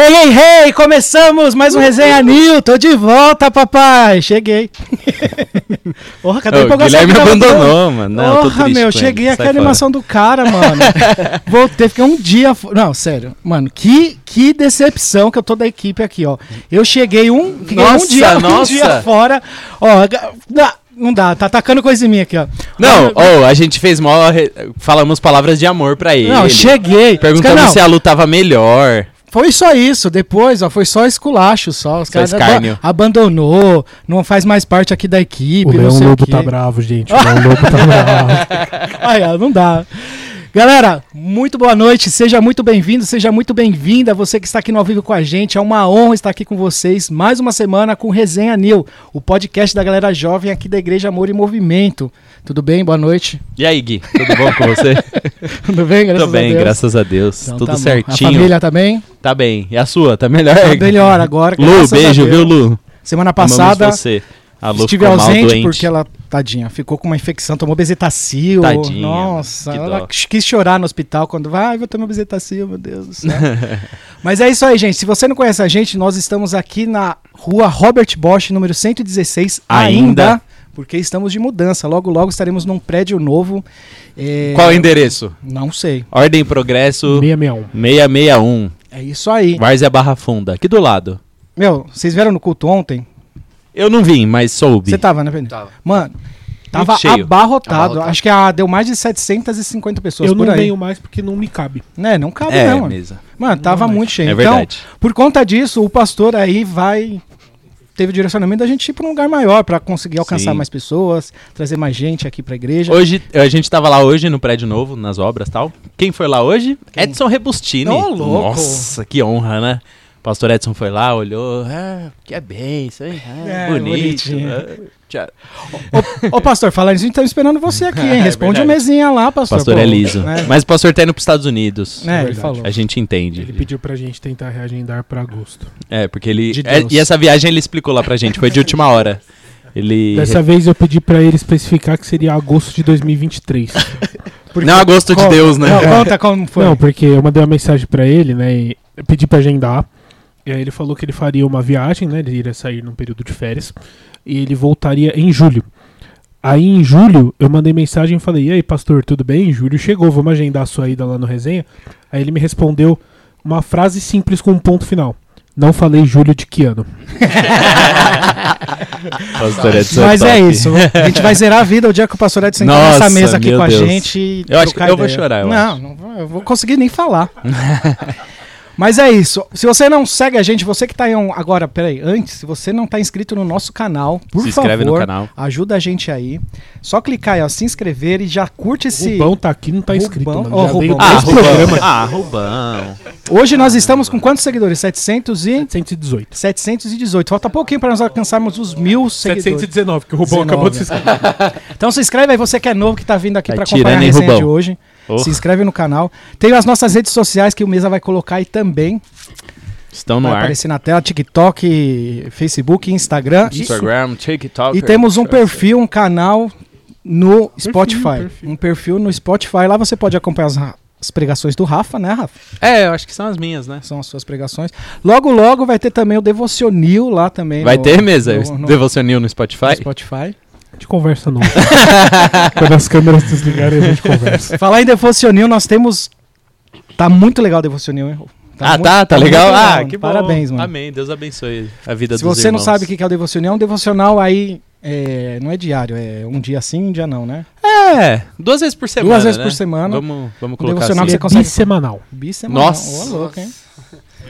Hey, hey, hey! Começamos mais um Resenha New! Tô de volta, papai! Cheguei! Porra, cadê empolgação Guilherme tava abandonou, mano. Não, Porra, triste meu, cheguei aqui a animação do cara, mano. Voltei, fiquei um dia. Não, sério. Mano, que, que decepção que eu tô da equipe aqui, ó. Eu cheguei um. Fiquei um Nossa, dia, um nossa. dia fora. Ó, não dá, tá atacando coisa em mim aqui, ó. Não, ô, a gente fez mó. re- Falamos palavras de amor pra ele. Não, cheguei. Perguntamos Não, se a luta tava melhor. Foi só isso, depois, ó, foi só esculacho só. Os caras abandonou, não faz mais parte aqui da equipe, O não Leão sei Lobo tá bravo, gente. O Leão Lobo tá bravo. Ai, ó, não dá. Galera, muito boa noite, seja muito bem-vindo, seja muito bem-vinda, você que está aqui no ao vivo com a gente, é uma honra estar aqui com vocês, mais uma semana com Resenha Nil, o podcast da galera jovem aqui da Igreja Amor e Movimento. Tudo bem? Boa noite. E aí, Gui? Tudo bom com você? Tudo bem? Graças Tô bem, a Deus. graças a Deus. Então Tudo tá certinho. A família tá bem? Tá bem. E a sua? Tá melhor? Tá melhor agora, Lu, beijo, viu, Lu? Semana Amamos passada você. A Lu estive ausente doente. porque ela, tadinha, ficou com uma infecção, tomou bezetacil. Tadinha, Nossa, que ela dó. quis chorar no hospital quando vai, vou tomar bezetacil, meu Deus do céu. Mas é isso aí, gente. Se você não conhece a gente, nós estamos aqui na rua Robert Bosch, número 116, ainda. Ainda. porque estamos de mudança. Logo, logo estaremos num prédio novo. É, Qual o endereço? Não sei. Ordem Progresso 661. 661. É isso aí. Várzea Barra Funda. Aqui do lado. Meu, vocês vieram no culto ontem? Eu não vim, mas soube. Você tava, né, Pedro? Tava. Mano, tava cheio. abarrotado. Abarrotado. Acho que ah, deu mais de 750 pessoas Eu por não aí. venho mais porque não me cabe. Né, não cabe É, não, mano. mesmo. Mano, tava Não, muito cheio. É então, verdade. por conta disso, o pastor aí vai teve o direcionamento da gente ir para um lugar maior para conseguir alcançar Sim. mais pessoas, trazer mais gente aqui pra igreja. Hoje, a gente tava lá hoje no prédio novo, nas obras e tal. Quem foi lá hoje? Quem? Edson Rebustini. Ô, louco. Nossa, que honra, né? O pastor Edson foi lá, olhou. Ah, que é bem isso aí. Ah, É, bonito. tchau. Ô, ô, pastor, falando isso, a gente tá esperando você aqui, hein? É Responde o verdade. mesinha lá, pastor. pastor pô. é liso. Né? Mas o pastor tá indo pros Estados Unidos. É, ele falou. A gente entende. Ele pediu pra gente tentar reagendar pra agosto. É, porque ele. De é, e essa viagem ele explicou lá pra gente, foi de última hora. Ele. Dessa vez eu pedi pra ele especificar que seria agosto de 2023. Por Não quê? a gosto de. Deus, né? Não, conta como foi. Não, porque eu mandei uma mensagem pra ele, né? E eu pedi pra agendar. E aí ele falou que ele faria uma viagem, né? Ele iria sair num período de férias. E ele voltaria em julho. Aí em julho eu mandei mensagem e falei: E aí, pastor, tudo bem? Julho chegou, vamos agendar a sua ida lá no resenha. Aí ele me respondeu uma frase simples com um ponto final. Não falei julho de que ano. Pastor Edson Mas é isso. A gente vai zerar a vida o dia que o pastor Edson entrar Nossa, nessa mesa aqui com a Deus. gente. e Eu acho que eu vou ideia. chorar, eu não, acho. não vou- eu vou conseguir nem falar. Mas é isso. Se você não segue a gente, você que tá aí um, agora, peraí, antes, se você não tá inscrito no nosso canal, por Se favor, inscreve no canal. ajuda a gente aí. Só clicar aí, ó, se inscrever e já curte O esse. Rubão tá aqui, não tá inscrito, Rubão- mano. Ô, Já veio Rubão. Ah, dois Rubão. programas. Ah, Rubão. Hoje nós estamos com quantos seguidores? 700 e 718. 718. Falta pouquinho para nós alcançarmos os mil seguidores. 719, que o Rubão 19. acabou de se inscrever. Então se inscreve aí, você que é novo, que tá vindo aqui Tá para acompanhar a resenha Rubão? de hoje. Oh, Se inscreve no canal. Tem as nossas redes sociais que o Mesa vai colocar aí também. estão no vai ar. aparecer na tela: TikTok, Facebook, Instagram. Instagram, TikTok. E temos um perfil, um canal no Spotify. perfil. Um perfil no Spotify. Lá você pode acompanhar as, as pregações do Rafa, né, Rafa? É, eu acho que são as minhas, né? São as suas pregações. Logo, logo vai ter também o Devocionil lá também. Vai no- ter mesa? no- no- Devocionil no no Spotify? Gente conversa não. Quando as câmeras desligarem, a gente conversa. Falar em Devocionil, nós temos. Tá muito legal o Devocionil, hein? ah, muito- tá, tá muito legal. Ah, mano. que bom. Parabéns, mano. Amém. Deus abençoe a vida Se dos você não irmãos. sabe o que é o devocional, é um devocional aí. é, não é diário, é um dia sim, um dia não, né? É, duas vezes por semana. Duas vezes né? por semana. Vamos, vamos colocar devocional assim. que você consegue- bissemanal. Bissemanal. Nossa. Ô, louco, hein?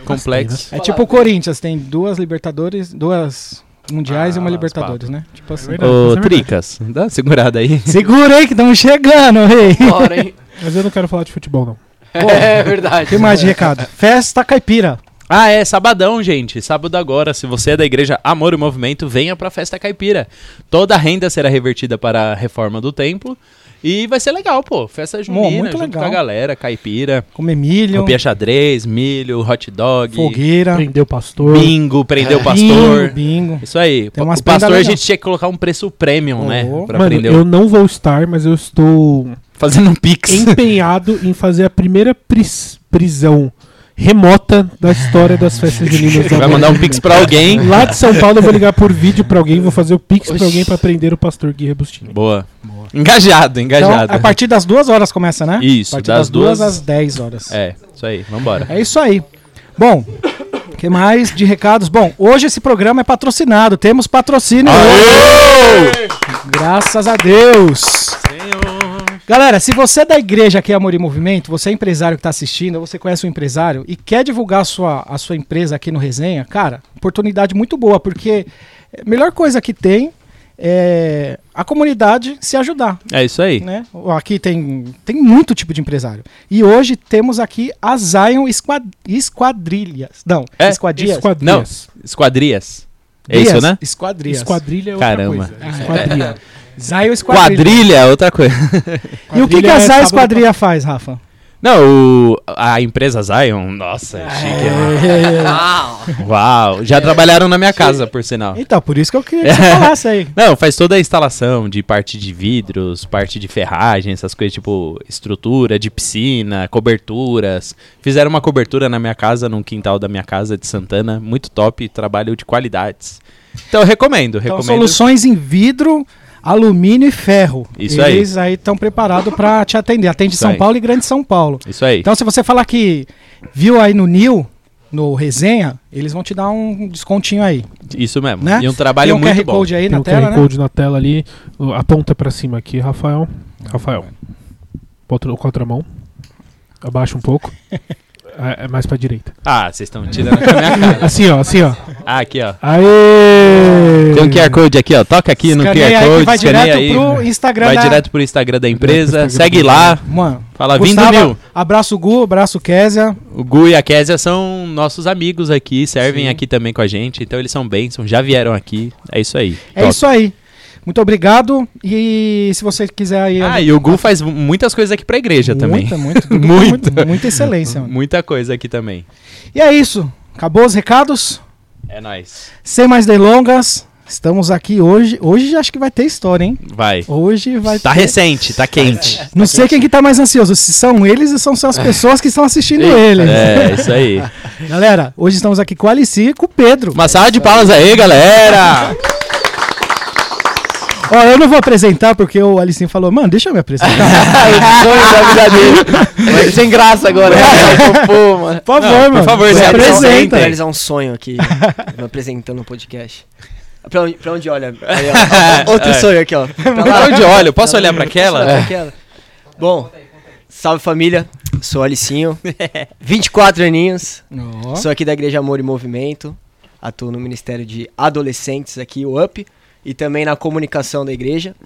complexo. É tipo o Corinthians, tem duas Libertadores, duas Mundiais e Ah, uma os Libertadores, né? Tipo assim. verdade. Ô, é. Tricas, dá uma segurada aí. Segura aí que estamos chegando, rei. Bora, hein? Mas eu não quero falar de futebol, não. É verdade. O que mais de recado? Festa Caipira. Ah, é sabadão, gente. Sábado agora. Se você é da igreja Amor e Movimento, venha pra festa caipira. Toda a renda será revertida para a reforma do templo. E vai ser legal, pô. Festa junina, muito junto legal. com a galera, caipira. Comer milho, Roupinha xadrez, milho, hot dog, fogueira, Prendeu o pastor. bingo, prendeu o bingo, pastor. bingo. Isso aí. Tem umas o pastor a gente tinha que colocar um preço premium, né? Oh. Pra Mano, prender o- eu não vou estar, mas eu estou Fazendo um pix. empenhado em fazer a primeira pris- prisão remota da história das festas juninas. Vai mandar um pix pra alguém. Lá de São Paulo eu vou ligar por vídeo pra alguém, vou fazer o pix pra Oxi. alguém pra prender o pastor Gui Rebustini. Boa. Engajado, Então, engajado. a partir das duas horas começa, né? Isso, a partir das das duas às 10 horas. É, isso aí, vambora. É isso aí. Bom, o que mais de recados? Bom, hoje esse programa é patrocinado. Temos patrocínio hoje. Graças a Deus. Galera, se você é da igreja aqui Amor e Movimento, você é empresário que está assistindo, você conhece um empresário e quer divulgar a sua, a sua empresa aqui no Resenha, cara, oportunidade muito boa, porque a melhor coisa que tem é a comunidade se ajudar. É isso aí. Né? Aqui tem, tem muito tipo de empresário. E hoje temos aqui a Zion Esquad Esquadrilhas. Não, É, Esquadrias. Não, Esquadrias. É isso, né? Esquadrias. Esquadrilha é outra Caramba. coisa. Esquadrilha. Zion Esquadrilha. Quadrilha é outra coisa. E o que, que a é Zion sábado Esquadrilha faz, Rafa? Não, o- a empresa Zion, nossa, É. chique, né? Uau, já trabalharam na minha casa, por sinal. Então, por isso que eu queria que você falasse aí. Não, faz toda a instalação de parte de vidros, parte de ferragem, essas coisas tipo estrutura de piscina, coberturas. Fizeram uma cobertura na minha casa, num quintal da minha casa de Santana, muito top, trabalho de qualidades. Então eu recomendo, Então, recomendo. soluções em vidro, alumínio e ferro. Isso aí. Eles aí estão preparados para te atender. Atende Isso São aí. Paulo e Grande São Paulo. Isso aí. Então, se você falar que viu aí no Nil, no resenha, eles vão te dar um descontinho aí, Isso mesmo. né? E um trabalho Tem um muito QR bom. Code aí Tem na o tela, QR né? Code na tela ali. O- Aponta pra cima aqui, Rafael. Rafael. Outra, contramão. Abaixa um pouco. É, é mais pra direita. Ah, vocês estão tirando com a minha cara. Assim, ó, assim, ó. Ah, aqui, ó. Aê! Tem um QR Code aqui, ó. Toca aqui no Escaneia QR aí que Code, vai escaneia direto aí. pro Instagram Vai da- direto pro Instagram da empresa. Instagram Segue lá. Mano, Fala, vindo Gustavo, mil. Abraço Gu, abraço Késia. O Gu e a Késia são nossos amigos aqui, servem Sim. aqui também com a gente, então eles são bênçãos, já vieram aqui. É isso aí. É Top. isso aí. Muito obrigado. E se você quiser aí. Ah, e o Gu faz muitas coisas aqui pra igreja também. Muita, muito, Muita. muito, muita excelência, mano. Muita coisa aqui também. E é isso. Acabou os recados? É nóis. Sem mais delongas, estamos aqui hoje. Hoje acho que vai ter história, hein? Vai. Hoje vai Tá ter. recente, tá quente. Não sei quem que tá mais ansioso, se são eles ou são só as pessoas que estão assistindo ele. É, isso aí. Galera, hoje estamos aqui com o Alici e com o Pedro. Uma salva de palmas aí, galera! Ó, eu não vou apresentar porque o Alicinho falou, mano, deixa eu me apresentar. sonho da vida dele. Mas sem graça agora. né? Pô, mano. Por favor, Não, por mano. favor, se se apresenta. Vou realizar um sonho aqui, me apresentando no podcast. Pra onde, pra onde olha? Aí, ó. Outro É. sonho aqui, ó. Pra Pra onde olho? Posso olhar pra Posso olhar aquela? pra aquela? Bom, salve família. Sou Alicinho, 24 aninhos. Ó. Sou aqui da Igreja Amor e Movimento. Atuo no Ministério de Adolescentes aqui, o UP. E também na comunicação da igreja.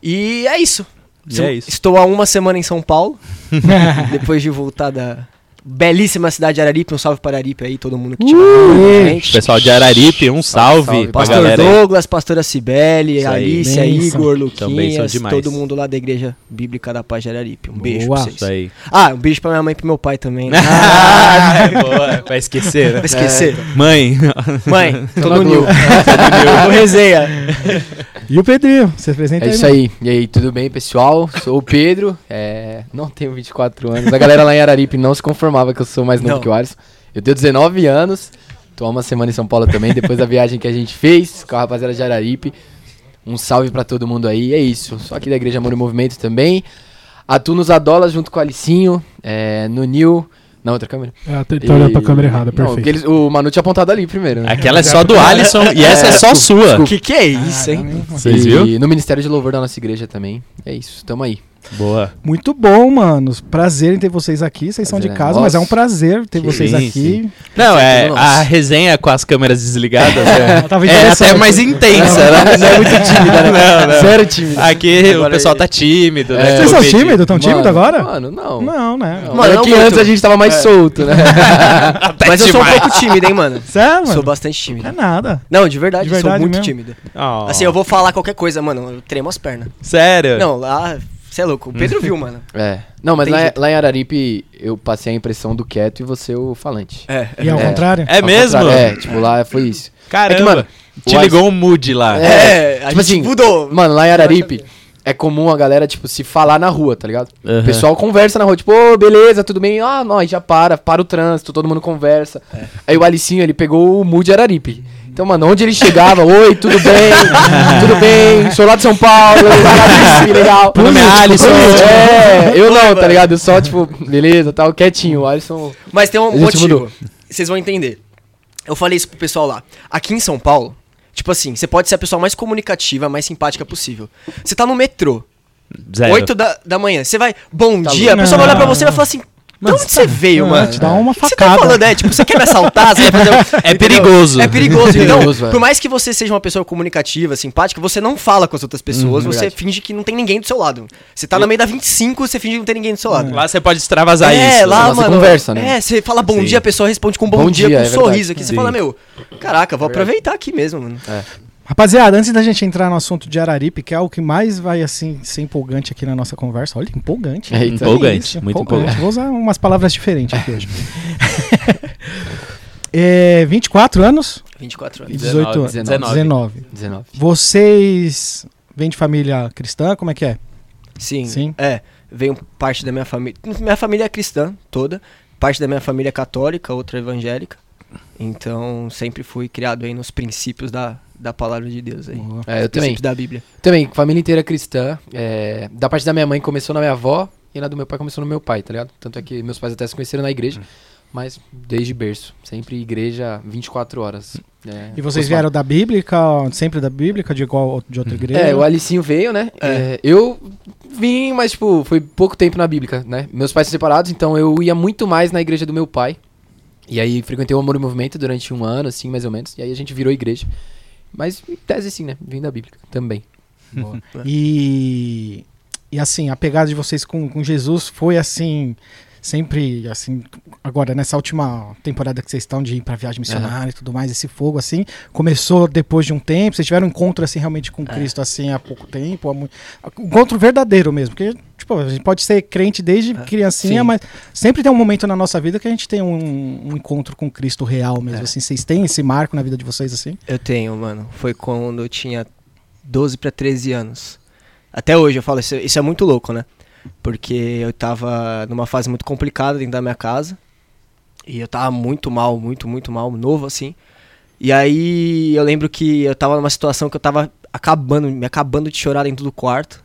E é isso. E é isso. Estou há uma semana em São Paulo. depois de voltar da belíssima cidade de Araripe. Um salve para Araripe aí, todo mundo que tiver Uh, gente. Pessoal de Araripe, um salve, Salve, pra Pastor galera aí. Douglas, Pastora Cibele, Bênção. Igor, Luquinhas, todo mundo lá da Igreja Bíblica da Paz de Araripe. Um beijo Boa. pra Isso vocês. aí. Ah, um beijo pra minha mãe e pro meu pai também. Né? Ah, boa. Vai esquecer, né? Pra esquecer. Mãe. Mãe, tô no Nil. Tô resenha. E o Pedrinho, você apresenta É aí. isso aí. E aí, tudo bem, pessoal? Sou o Pedro, é, não tenho 24 anos. A galera lá em Araripe não se conformava que eu sou mais novo Não. que o Alisson. Eu tenho 19 anos, tô há uma semana em São Paulo também, depois da viagem que a gente fez com a rapaziada de Araripe. Um salve pra todo mundo aí, é isso. Sou aqui da Igreja Amor e Movimento também. Atuo nos Adolas junto com o Alicinho, é, no Nil... Na outra câmera? É, olhando pra E- câmera errada, Não, perfeito. eles- o Manu tinha apontado ali primeiro, né? Aquela é só do Alisson e essa é só sua. O que que é isso, hein? Vocês e viu? no Ministério de Louvor da nossa igreja também. É isso, tamo aí. Boa. Muito bom, mano. Prazer em ter vocês aqui. Vocês são de Prazer é casa, mas é um prazer ter Sim, vocês aqui. sim. Não, é Nossa. a resenha com as câmeras desligadas é, Tava é até mais intensa, né? Não é muito tímida, né? Não, não. Sério tímida. Aqui Agora o pessoal ele- tá tímido, né? É. Vocês são tímidos? Tão tímidos agora? Mano, não. Não, né? Não, Mano, é não que muito. antes a gente tava mais solto, né? Até Mas eu sou um pouco tímido, hein, mano? Sério, mano? Sou bastante É tímido. nada. Não, de verdade, De verdade sou muito mesmo? tímido. Oh. Assim, eu vou falar qualquer coisa, mano, eu tremo as pernas. Sério? Não, lá, você é louco. O Pedro viu, mano. É. Não, mas lá, lá em Araripe eu passei a impressão do quieto e você o falante. É. E ao É. contrário? É Ao mesmo? contrário, É, tipo, lá foi isso. Caramba. É que, mano, Te o ligou um mood lá. É, a Tipo gente assim, mudou. Mano, lá em Araripe é comum a galera, tipo, se falar na rua, tá ligado? Aham. O pessoal conversa na rua, tipo, ô, beleza, tudo bem? Ah, nós já para, para o trânsito, todo mundo conversa. Aí o Alicinho, ele pegou o Mood Araripe. Então, mano, onde ele chegava, oi, tudo bem? tudo bem? Sou lá de São Paulo, legal. Meu nome é Alisson. É, eu não, tá ligado? Eu só, tipo, beleza, tal, quietinho. O Alisson. Mas tem um motivo. Vocês vão entender. Eu falei isso pro pessoal lá. Aqui em São Paulo, tipo assim, você pode ser a pessoa mais comunicativa, mais simpática possível. Você tá no metrô, Zero. 8 da, da manhã, você vai, bom Tá dia, a pessoa vai olhar pra você e vai falar assim. De onde você veio, Não, mano? te dá uma que Você facada. tá falando, é, tipo, você quer me assaltar? Você vai fazer um- É entendeu? perigoso. É perigoso. Então, Perigoso, é. por mais que você seja uma pessoa comunicativa, simpática, você não fala com as outras pessoas, Uhum, você verdade. finge que não tem ninguém do seu lado. Você tá no meio da 25, você finge que não tem ninguém do seu lado. Lá você pode extravasar é, isso. lá, Lá você mano. conversa, né? É, você fala bom Sim. dia, a pessoa responde com bom, Bom dia, dia, com um é sorriso aqui. Você Sim. fala, meu, caraca, vou aproveitar aqui mesmo, mano. Rapaziada, antes da gente entrar no assunto de Araripe, que é o que mais vai assim ser empolgante aqui na nossa conversa. Olha, empolgante. Eita. Empolgante, Isso, muito empolgante. Vou usar umas palavras diferentes aqui hoje. é, 24 anos 24 e anos. 18 anos. 19. 19. 19. Vocês vêm de família cristã? Como é que é? Sim. Sim. É, veio parte da minha família. Minha família é cristã toda. Parte da minha família é católica, outra evangélica. Então, sempre fui criado aí nos princípios da, da palavra de Deus aí. É, eu também. Da Bíblia. Também, família inteira cristã. é, da parte da minha mãe começou na minha avó e na do meu pai começou no meu pai, tá ligado? Tanto é que meus pais até se conheceram na igreja, mas desde berço. Sempre igreja 24 horas. É, E vocês vieram da Bíblica, sempre da Bíblica, de igual de outra igreja? É, o Alicinho veio, né? É, eu vim, mas, tipo, foi pouco tempo na Bíblica, né? Meus pais são separados, então eu ia muito mais na igreja do meu pai. E aí frequentei o Amor e Movimento durante um ano, assim, mais ou menos. E aí a gente virou igreja. Mas, em tese, sim, né? Vim da Bíblica também. Boa. E, e assim, a pegada de vocês com, com Jesus foi assim, sempre assim, agora nessa última temporada que vocês estão de ir pra viagem missionária e tudo mais, esse fogo assim, começou depois de um tempo, vocês tiveram um encontro assim realmente com Cristo assim há pouco tempo, há mu- um encontro verdadeiro mesmo, porque a gente pode ser crente desde criancinha, sim. mas sempre tem um momento na nossa vida que a gente tem um, um encontro com Cristo real mesmo, É. assim, vocês têm esse marco na vida de vocês assim? Eu tenho, mano. Foi quando eu tinha 12 pra 13 anos. Até hoje eu falo, isso, isso é muito louco, né? Porque eu tava numa fase muito complicada dentro da minha casa. E eu tava muito mal, muito, muito mal, novo assim. E aí eu lembro que eu tava numa situação que eu tava acabando, me acabando de chorar dentro do quarto.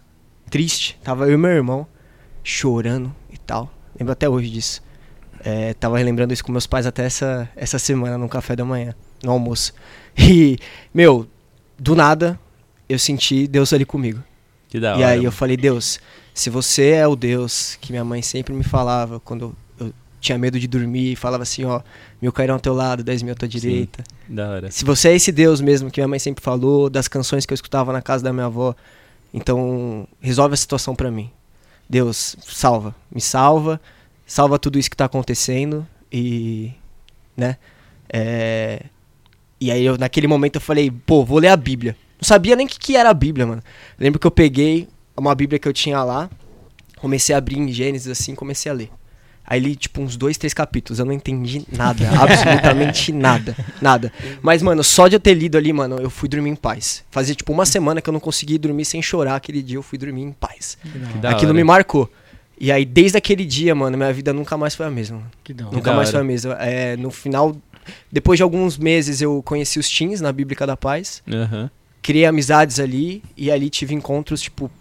Triste. Tava eu e meu irmão chorando e tal. Lembro até hoje disso. É, tava relembrando isso com meus pais até essa, essa semana no café da manhã, no almoço. E, meu, do nada eu senti Deus ali comigo. Que da hora. E aí eu falei, Deus, se você é o Deus que minha mãe sempre me falava quando eu tinha medo de dormir, falava assim, ó, mil cairão ao teu lado, dez mil à tua Sim. direita. Da hora. Se você é esse Deus mesmo que minha mãe sempre falou, das canções que eu escutava na casa da minha avó, então resolve a situação pra mim. Deus, salva, me salva, salva tudo isso que tá acontecendo e, né? É, e aí eu, naquele momento eu falei, pô, vou ler a Bíblia. Não sabia nem o que, que era a Bíblia, mano. Lembro que eu peguei uma Bíblia que eu tinha lá, comecei a abrir em Gênesis assim, comecei a ler. Aí li, tipo, uns dois, três capítulos. Eu não entendi nada. absolutamente nada. Nada. Mas, mano, só de eu ter lido ali, mano, eu fui dormir em paz. Fazia, tipo, uma semana que eu não conseguia dormir sem chorar. Aquele dia eu fui dormir em paz. Que da Aquilo hora. me marcou. E aí, desde aquele dia, mano, minha vida nunca mais foi a mesma. Que da hora. Nunca da mais hora. foi a mesma. É, no final, depois de alguns meses, eu conheci os teens na Bíblica da Paz. Aham. Criei amizades ali. E ali tive encontros, tipo,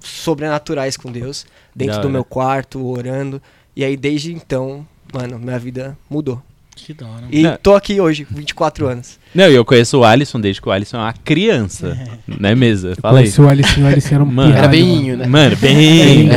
sobrenaturais com Deus. Dentro Da do hora. meu quarto, orando. E aí, desde então, mano, minha vida mudou. Que da hora. E Não. tô aqui hoje, 24 anos. Não, e eu conheço o Alisson desde que o Alisson é uma criança. Não é mesmo? Fala aí. O Alicinho, o Alicinho era um Mano. pirralho, Era bem, né? Mano, bem.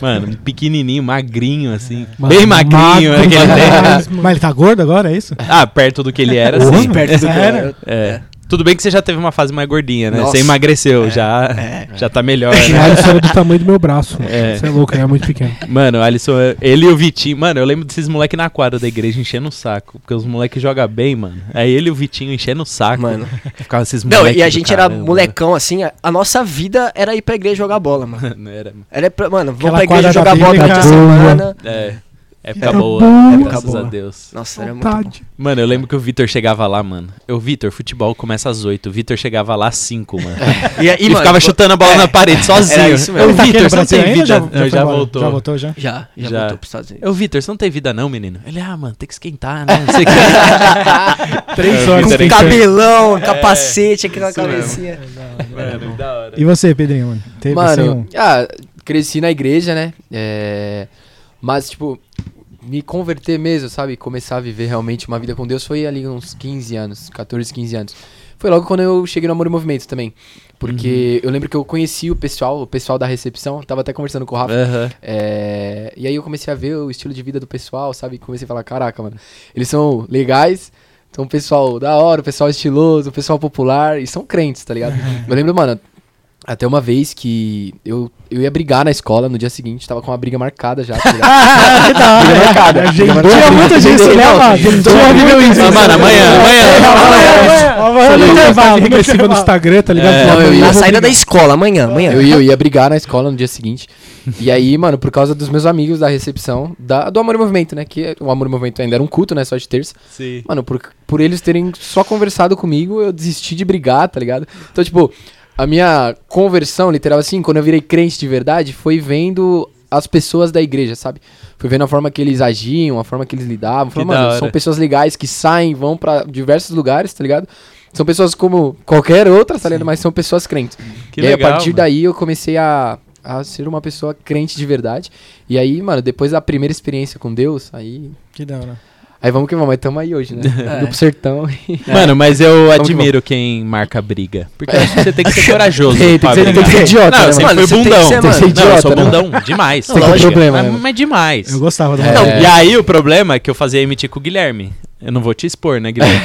Mano, um pequenininho, magrinho, assim. Mano, bem magrinho. magro demais, mano. Mas ele tá gordo agora, é isso? Ah, perto do que ele era, sim. Perto do Sério? É. Tudo bem que você já teve uma fase mais gordinha, né? Nossa. Você emagreceu, já, é. já tá melhor, O né? Alisson era do tamanho do meu braço. É. Você é louco, ele é muito pequeno. Mano, o Alisson, ele e o Vitinho, mano, eu lembro desses moleques na quadra da igreja enchendo o saco. Porque os moleques jogam bem, mano. Aí ele e o Vitinho enchendo o saco. Mano. Ficava esses Não, moleques. e a gente era caramba. molecão, assim. A, a nossa vida era ir pra igreja jogar bola, mano. Mano, era. Era pra, mano, vamos pra igreja jogar bola durante a semana. É. Época Era boa, boa. graças Época a boa. Deus. Nossa, era muito bom. Vontade. Mano, eu lembro que o Vitor chegava lá, mano. Eu, Vitor, futebol começa às 8. O Vitor chegava lá às 5, mano. E, aí, E, mano, ficava pô- chutando a bola é, na parede sozinho. Era isso mesmo. Eu, tá Vitor, você não tem vida? Já, Não, já, já, voltou. Já voltou, já? Já, já, Já. voltou pros Estados Unidos. Eu, Vitor, você não tem vida não, menino? Ele, ah, mano, tem que esquentar, né? Não sei o que. Três É, horas Então, Cabelão, capacete, aquela cabecinha. Mano, da hora. E você, Pedrinho, mano? Teve assim, Mano, ah, cresci na igreja, né? É, Mas, tipo, me converter mesmo, sabe? Começar a viver realmente uma vida com Deus foi ali uns 15 anos, 14, 15 anos. Foi logo quando eu cheguei no Amor e Movimento também. Porque eu lembro que eu conheci o pessoal, o pessoal da recepção, tava até conversando com o Rafa. Aham. É, E aí eu comecei a ver o estilo de vida do pessoal, sabe? Comecei a falar, caraca, mano, eles são legais, são um pessoal da hora, um pessoal estiloso, um pessoal popular, e são crentes, tá ligado? eu lembro, mano, até uma vez que eu, eu ia brigar na escola no dia seguinte, tava com uma briga marcada já, tá ligado? Ah. Briga marcada. Tinha Briga muito disso, né, mano? Tinha mano, amanhã, amanhã. Amanhã, no regressiva no. Instagram, tá ligado? É. Falava, Não, eu ia- "Eu Na saída da brigar". escola, amanhã, amanhã. Eu ia, eu ia brigar na escola no dia seguinte. E aí, mano, por causa dos meus amigos da recepção, da, do Amor e Movimento, né? Que o Amor e Movimento ainda era um culto, né? Só de terça. Sim. Mano, por, por eles terem só conversado comigo, eu desisti de brigar, tá ligado? Então, tipo, a minha conversão, literal assim, quando eu virei crente de verdade, foi vendo as pessoas da igreja, sabe? Fui vendo a forma que eles agiam, a forma que eles lidavam. Falei, mano, são pessoas legais que saem, vão pra diversos lugares, tá ligado? São pessoas como qualquer outra, tá ligado? Mas são pessoas crentes. Que e aí, legal, a partir mano. daí, eu comecei a, a ser uma pessoa crente de verdade. E aí, mano, depois da primeira experiência com Deus, aí. Que da hora. Aí vamos que vamos, mas tamo aí hoje, né? É. Sertão. Mano, mas eu que admiro quem marca briga. Porque eu acho que você tem que ser corajoso. Tem, tem que ser- tem brigar. que ser idiota, Não, né, sempre mano? tem que bundão. ser, Tem que ser Não, eu idiota, sou né? bundão demais. Tem que problema, Mas, né? mas demais. Eu gostava do É. Não, e aí o problema é que eu fazia MT com o Guilherme. Eu não vou te expor, né, Guilherme?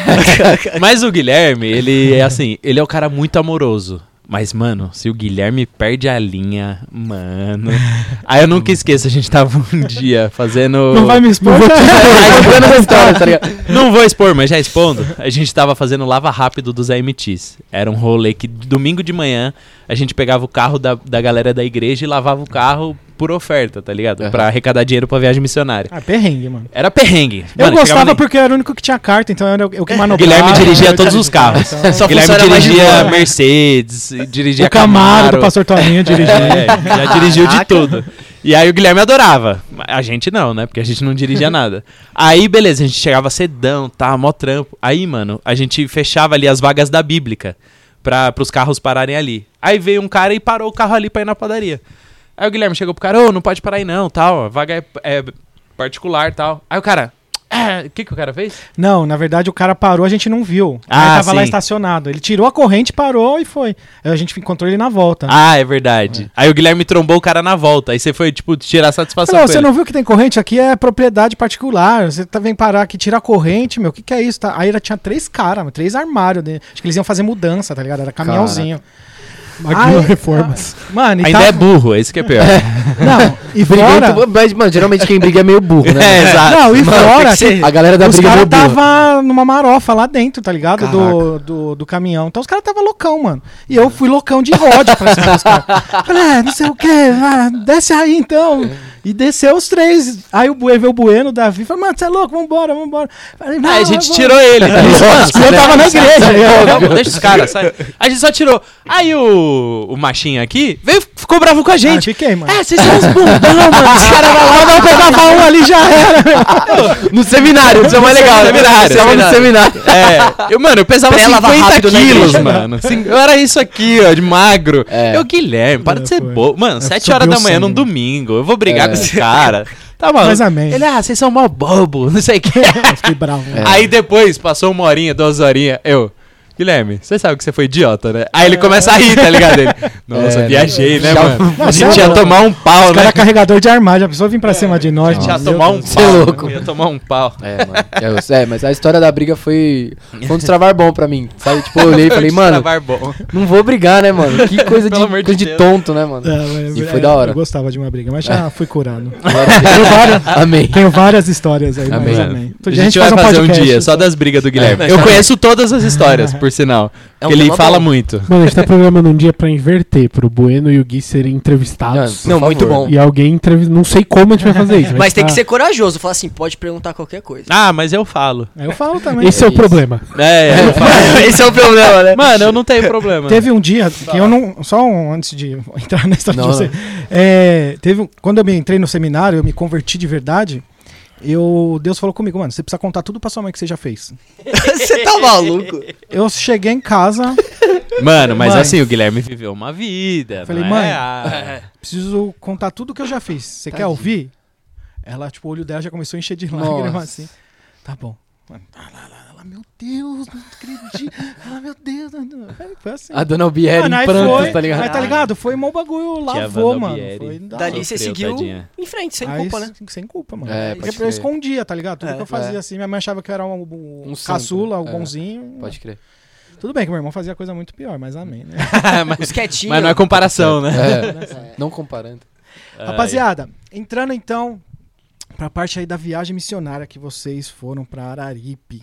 Mas o Guilherme, ele é assim, ele é um cara muito amoroso. Mas, mano, se o Guilherme perde a linha, mano. Aí eu nunca esqueço, a gente tava um dia fazendo. Não vai me expor? Aí história, tá ligado? Não vou expor, mas já expondo. A gente tava fazendo lava rápido dos AMTs. Era um rolê que domingo de manhã a gente pegava o carro da, da galera da igreja e lavava o carro por oferta, tá ligado? Aham. Pra arrecadar dinheiro pra viagem missionária. Ah, perrengue, mano. Era perrengue. Eu Mano, chegava gostava nem- porque eu era o único que tinha carta, então era eu que O manobrava. Guilherme dirigia eu todos os carros. Então, Só Guilherme dirigia boa. Mercedes, dirigia o Camaro do Camaro. Pastor Toninho dirigia. É, já dirigiu de tudo. E aí o Guilherme adorava. A gente não, né? Porque a gente não dirigia nada. Aí, beleza, a gente chegava cedão, tá, mó trampo. Aí, mano, a gente fechava ali as vagas da Bíblica pra, pros carros pararem ali. Aí veio um cara e parou o carro ali pra ir na padaria. Aí o Guilherme chegou pro cara, ô, não pode parar aí não, tal, a vaga é, é particular, tal. Aí o cara, "Ah, o que que o cara fez? Não, na verdade o cara parou, a gente não viu. Ah, Aí tava lá sim. estacionado. Ele tirou a corrente, parou e foi. Aí a gente encontrou ele na volta. Ah, é verdade. Aí o Guilherme trombou o cara na volta. Aí você foi, tipo, tirar satisfação Falei, "Ô, com você ele. não viu que tem corrente? Aqui é propriedade particular. Você tá, vem parar aqui, tirar a corrente, meu. O que, que é isso? Tá? Aí ela tinha três caras, três armários. Acho que eles iam fazer mudança, tá ligado? Era caminhãozinho. Maguila Ai, Reformas. Mano, e Ainda tava- é burro, esse que é pior. Não, e fora. mas, mano, geralmente quem briga é meio burro, né? É, exato. Não, e Mano, fora. que ser- A galera da os briga é caras meio burra. tava numa marofa lá dentro, tá ligado? Do, do, do caminhão. Então os caras tava loucão, mano. E eu fui loucão de ródio pra cima dos caras. Falei, é, não sei o que, desce aí então. E desceu os três. Aí o Bue veio o Bueno, o Davi, falou, mano, você é louco, vambora, vambora. Falei, Aí a gente tirou ele. E eu tava na igreja. Deixa os caras, sai. A gente só tirou. Aí o, o machinho aqui veio, ficou bravo com a Ah, gente. fiquei, mano. É, vocês são uns bundão, mano. Os caras vão lá, Não, pegava um ali já era. No seminário, isso é mais legal. né? seminário, Você tava no seminário. É, eu, mano, eu pesava Pré-lava 50 rápido na quilos, igreja. mano. Cin- Eu era isso aqui, ó, de magro. É. Eu, Guilherme, para É, de ser bobo. Mano, É, 7 subiu horas da manhã num sangue. domingo. Eu vou brigar É. com esse cara. Tá maluco. Mas amém. Ele, ah, vocês são mó bobo, não sei o que. Eu fiquei bravo. É. Aí depois, passou uma horinha, duas horinhas, eu. Guilherme, você sabe que você foi idiota, né? Aí ele começa a rir, tá ligado? Ele, Nossa, É, viajei, né, já- mano? A Não, gente ia não. tomar um pau, Os caras né? carregador de armário, a pessoa vir pra cima de A nós. gente ia tomar um pau. É louco. Ia tomar um pau. É, mano. É, é, mas a história da briga foi, foi um destravar bom pra mim. Sabe? Tipo, eu olhei e falei, mano, bom. não vou brigar, né, mano? Que coisa de, coisa de tonto, né, mano? É, mas- E foi é, da hora. Eu gostava de uma briga, mas já fui curado. Tenho várias. Amém. Tenho várias histórias aí, mas Amém. amém. Outro A gente vai faz fazer um dia só das brigas do Guilherme. É, Eu mas- conheço todas as histórias, por sinal. É um Porque ele fala bom. muito. Mano, a gente tá programando um dia pra inverter, pro Bueno e o Gui serem entrevistados. Por Não, muito bom. E alguém entrevista. Não sei como a gente vai fazer isso. Mas tem que tá- ser corajoso. Falar assim, pode perguntar qualquer coisa. Ah, mas eu falo. Eu falo também. Esse é, o isso. problema. É, eu falo. Esse é o problema, né? Mano, eu não tenho problema. Teve um dia que eu não. Só um, antes de entrar na história Não, de você. É, teve um- quando eu me entrei no seminário, eu me converti de verdade. Eu, Deus falou comigo, mano, você precisa contar tudo pra sua mãe que você já fez. Você tá maluco? Eu cheguei em casa, Mano, mas Mãe. assim, o Guilherme viveu uma vida. Falei, não mãe, é a- preciso contar tudo que eu já fiz. Você quer ouvir? Ela, tipo, o olho dela já começou a encher de lágrimas Nossa. assim. Tá bom. Mano, Ela, ela, ela, meu Deus, não acredito. Ela, meu Deus. não- não. Foi assim. A dona Albieri Mano, em aí prantos, foi, tá ligado? Mas tá ligado? Foi mó bagulho, lavou, mano. Foi da Dali você seguiu tadinha. em frente, sem Aí, culpa, né? Sem culpa, mano. É, pode eu escondia, tá ligado? Tudo É, que eu fazia é. assim, minha mãe achava que eu era um, um Um caçula, o É. bonzinho. Pode crer. Tudo bem que meu irmão fazia coisa muito pior, mas amém, né? mas, quietinhos. mas não é comparação, né? É, não comparando. Rapaziada, entrando então pra parte aí da viagem missionária que vocês foram pra Araripe.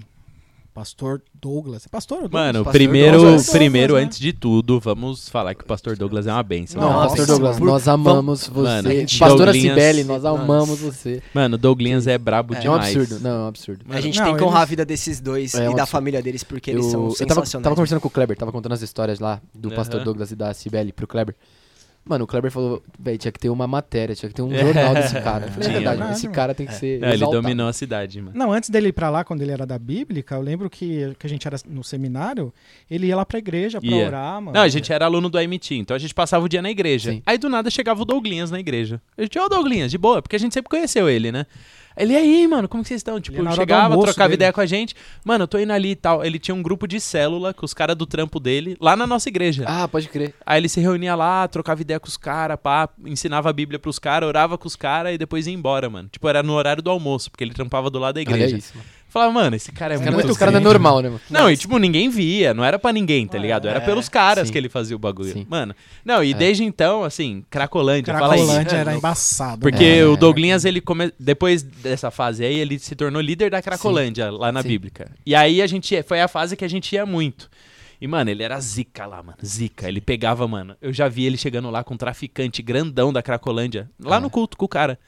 Pastor Douglas. É pastor ou Douglas? Mano, Pastor primeiro, Douglas. primeiro Douglas, né? antes de tudo, vamos falar que o Pastor Douglas é uma benção. Não, Nossa, Pastor Douglas, por- nós amamos você. Mano, Pastora Douglinhas- Cibele, nós Nossa. amamos você. Mano, Douglinhas é brabo É um demais. absurdo. Não, é um absurdo. A gente Não, tem que honrar eles- a vida desses dois É, e um da absurdo. família deles, porque eles Eu, são eu tava, tava conversando com o Kleber, tava contando as histórias lá do. Pastor Douglas e da Cibele pro Kleber. Mano, o Kleber falou, velho, tinha que ter uma matéria, tinha que ter um É. jornal desse cara. Eu falei, é verdade, mano. esse cara tem que ser Não, ele dominou a cidade, mano. Não, antes dele ir pra lá, quando ele era da Bíblica, eu lembro que, que a gente era no seminário, ele ia lá pra igreja pra Ia. orar, mano. Não, a gente era aluno do MT, então a gente passava o dia na igreja. Sim. Aí do nada chegava o Douglinhas na igreja. A gente, ô Douglinhas, de boa, porque a gente sempre conheceu ele, né? Ele, aí, mano, como que vocês estão? Tipo, chegava, almoço trocava dele. ideia com a gente. Mano, eu tô indo ali e tal. Ele tinha um grupo de célula com os caras do trampo dele, lá na nossa igreja. Ah, pode crer. Aí ele se reunia lá, trocava ideia com os caras, pá, ensinava a Bíblia pros caras, orava com os caras e depois ia embora, mano. Tipo, era no horário do almoço, porque ele trampava do lado da igreja. Olha isso, mano. Falava, mano, esse cara é Esse muito cara, esse cara não é normal, né, mano? não, e tipo, ninguém via, não era pra ninguém, tá ligado? Era é, pelos caras sim. que ele fazia o bagulho. Sim. Mano, não, e É. desde então, assim, Cracolândia, fala aí. Cracolândia É, era embaçado. Porque É. o Douglinhas, ele come... depois dessa fase aí, ele se tornou líder da Cracolândia, lá na Sim. Bíblica. E aí a gente, foi a fase que a gente ia muito. E, mano, ele era zica lá, mano. Zica. Ele pegava, mano. Eu já vi ele chegando lá com um traficante grandão da Cracolândia. Lá É. no culto com o cara.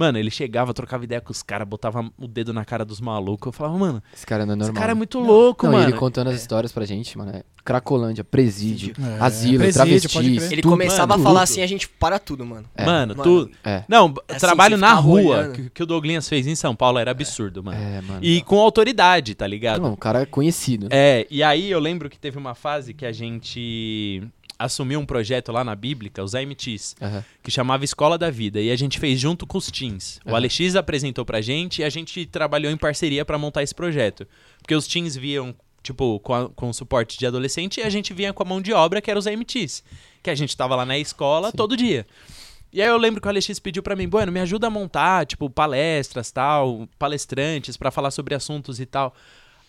Mano, ele chegava, trocava ideia com os caras, botava o dedo na cara dos malucos. Eu falava, mano, Esse cara não é esse normal. cara é muito louco, Não, e mano. ele contando as histórias pra gente, mano. É Cracolândia, presídio, É, asilo, presídio, travestis. Ele tudo. começava mano, a falar tudo. assim, a gente para tudo, mano. É. Mano, Mano, tu. É, Não, assim, trabalho na rua que, que o Douglinhas fez em São Paulo era absurdo, mano. é, mano. E com autoridade, tá ligado? Não, o cara é conhecido. É, e aí eu lembro que teve uma fase que a gente assumiu um projeto lá na Bíblica, os AMTs, Aham. que chamava Escola da Vida, e a gente fez junto com os teens. O Aham. Alex apresentou pra gente e a gente trabalhou em parceria pra montar esse projeto. Porque os teens viam, tipo, com, a- com o suporte de adolescente e a gente vinha com a mão de obra, que era os AMTs. Que a gente tava lá na escola Sim. todo dia. E aí eu lembro que o Alex pediu pra mim, Bueno, me ajuda a montar, tipo, palestras, tal, palestrantes pra falar sobre assuntos e tal.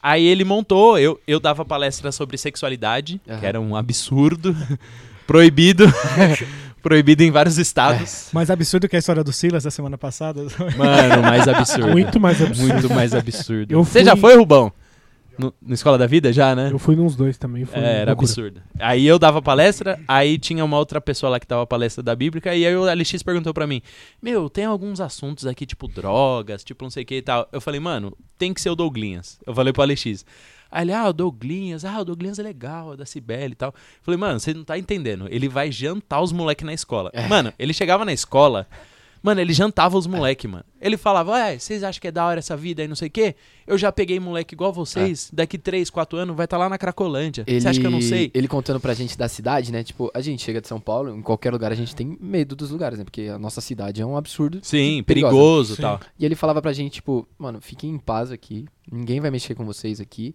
Aí ele montou, eu, eu dava palestra sobre sexualidade, Aham. que era um absurdo, proibido, proibido em vários estados. Mais absurdo que a história do Silas da semana passada. Mano, mais absurdo. Muito mais absurdo. Muito mais absurdo. Eu Você fui- já foi, Rubão? No, no Escola da Vida, já, né? Eu fui nos dois também. Foi É, era loucura. absurdo. Aí eu dava palestra, aí tinha uma outra pessoa lá que dava palestra da Bíblica, e aí o Alex perguntou pra mim: Meu, tem alguns assuntos aqui, tipo drogas, tipo não sei o que e tal. Eu falei, mano, tem que ser o Douglinhas. Eu falei pro Alex. Aí ele, ah, o Douglinhas, ah, o Douglinhas é legal, é da Cibele e tal. Eu falei, mano, você não tá entendendo. Ele vai jantar os moleques na escola. É. Mano, ele chegava na escola. Mano, ele jantava os moleque, mano. Ele falava, ué, vocês acham que é da hora essa vida aí, não sei o quê? Eu já peguei moleque igual vocês, daqui 3, 4 anos vai estar lá na Cracolândia. Ele, Você acha que eu não sei? Ele contando pra gente da cidade, né? Tipo, a gente chega de São Paulo, em qualquer lugar a gente tem medo dos lugares, né? Porque a nossa cidade é um absurdo. Sim, perigoso e tal. E ele falava pra gente, tipo, mano, fiquem em paz aqui, ninguém vai mexer com vocês aqui.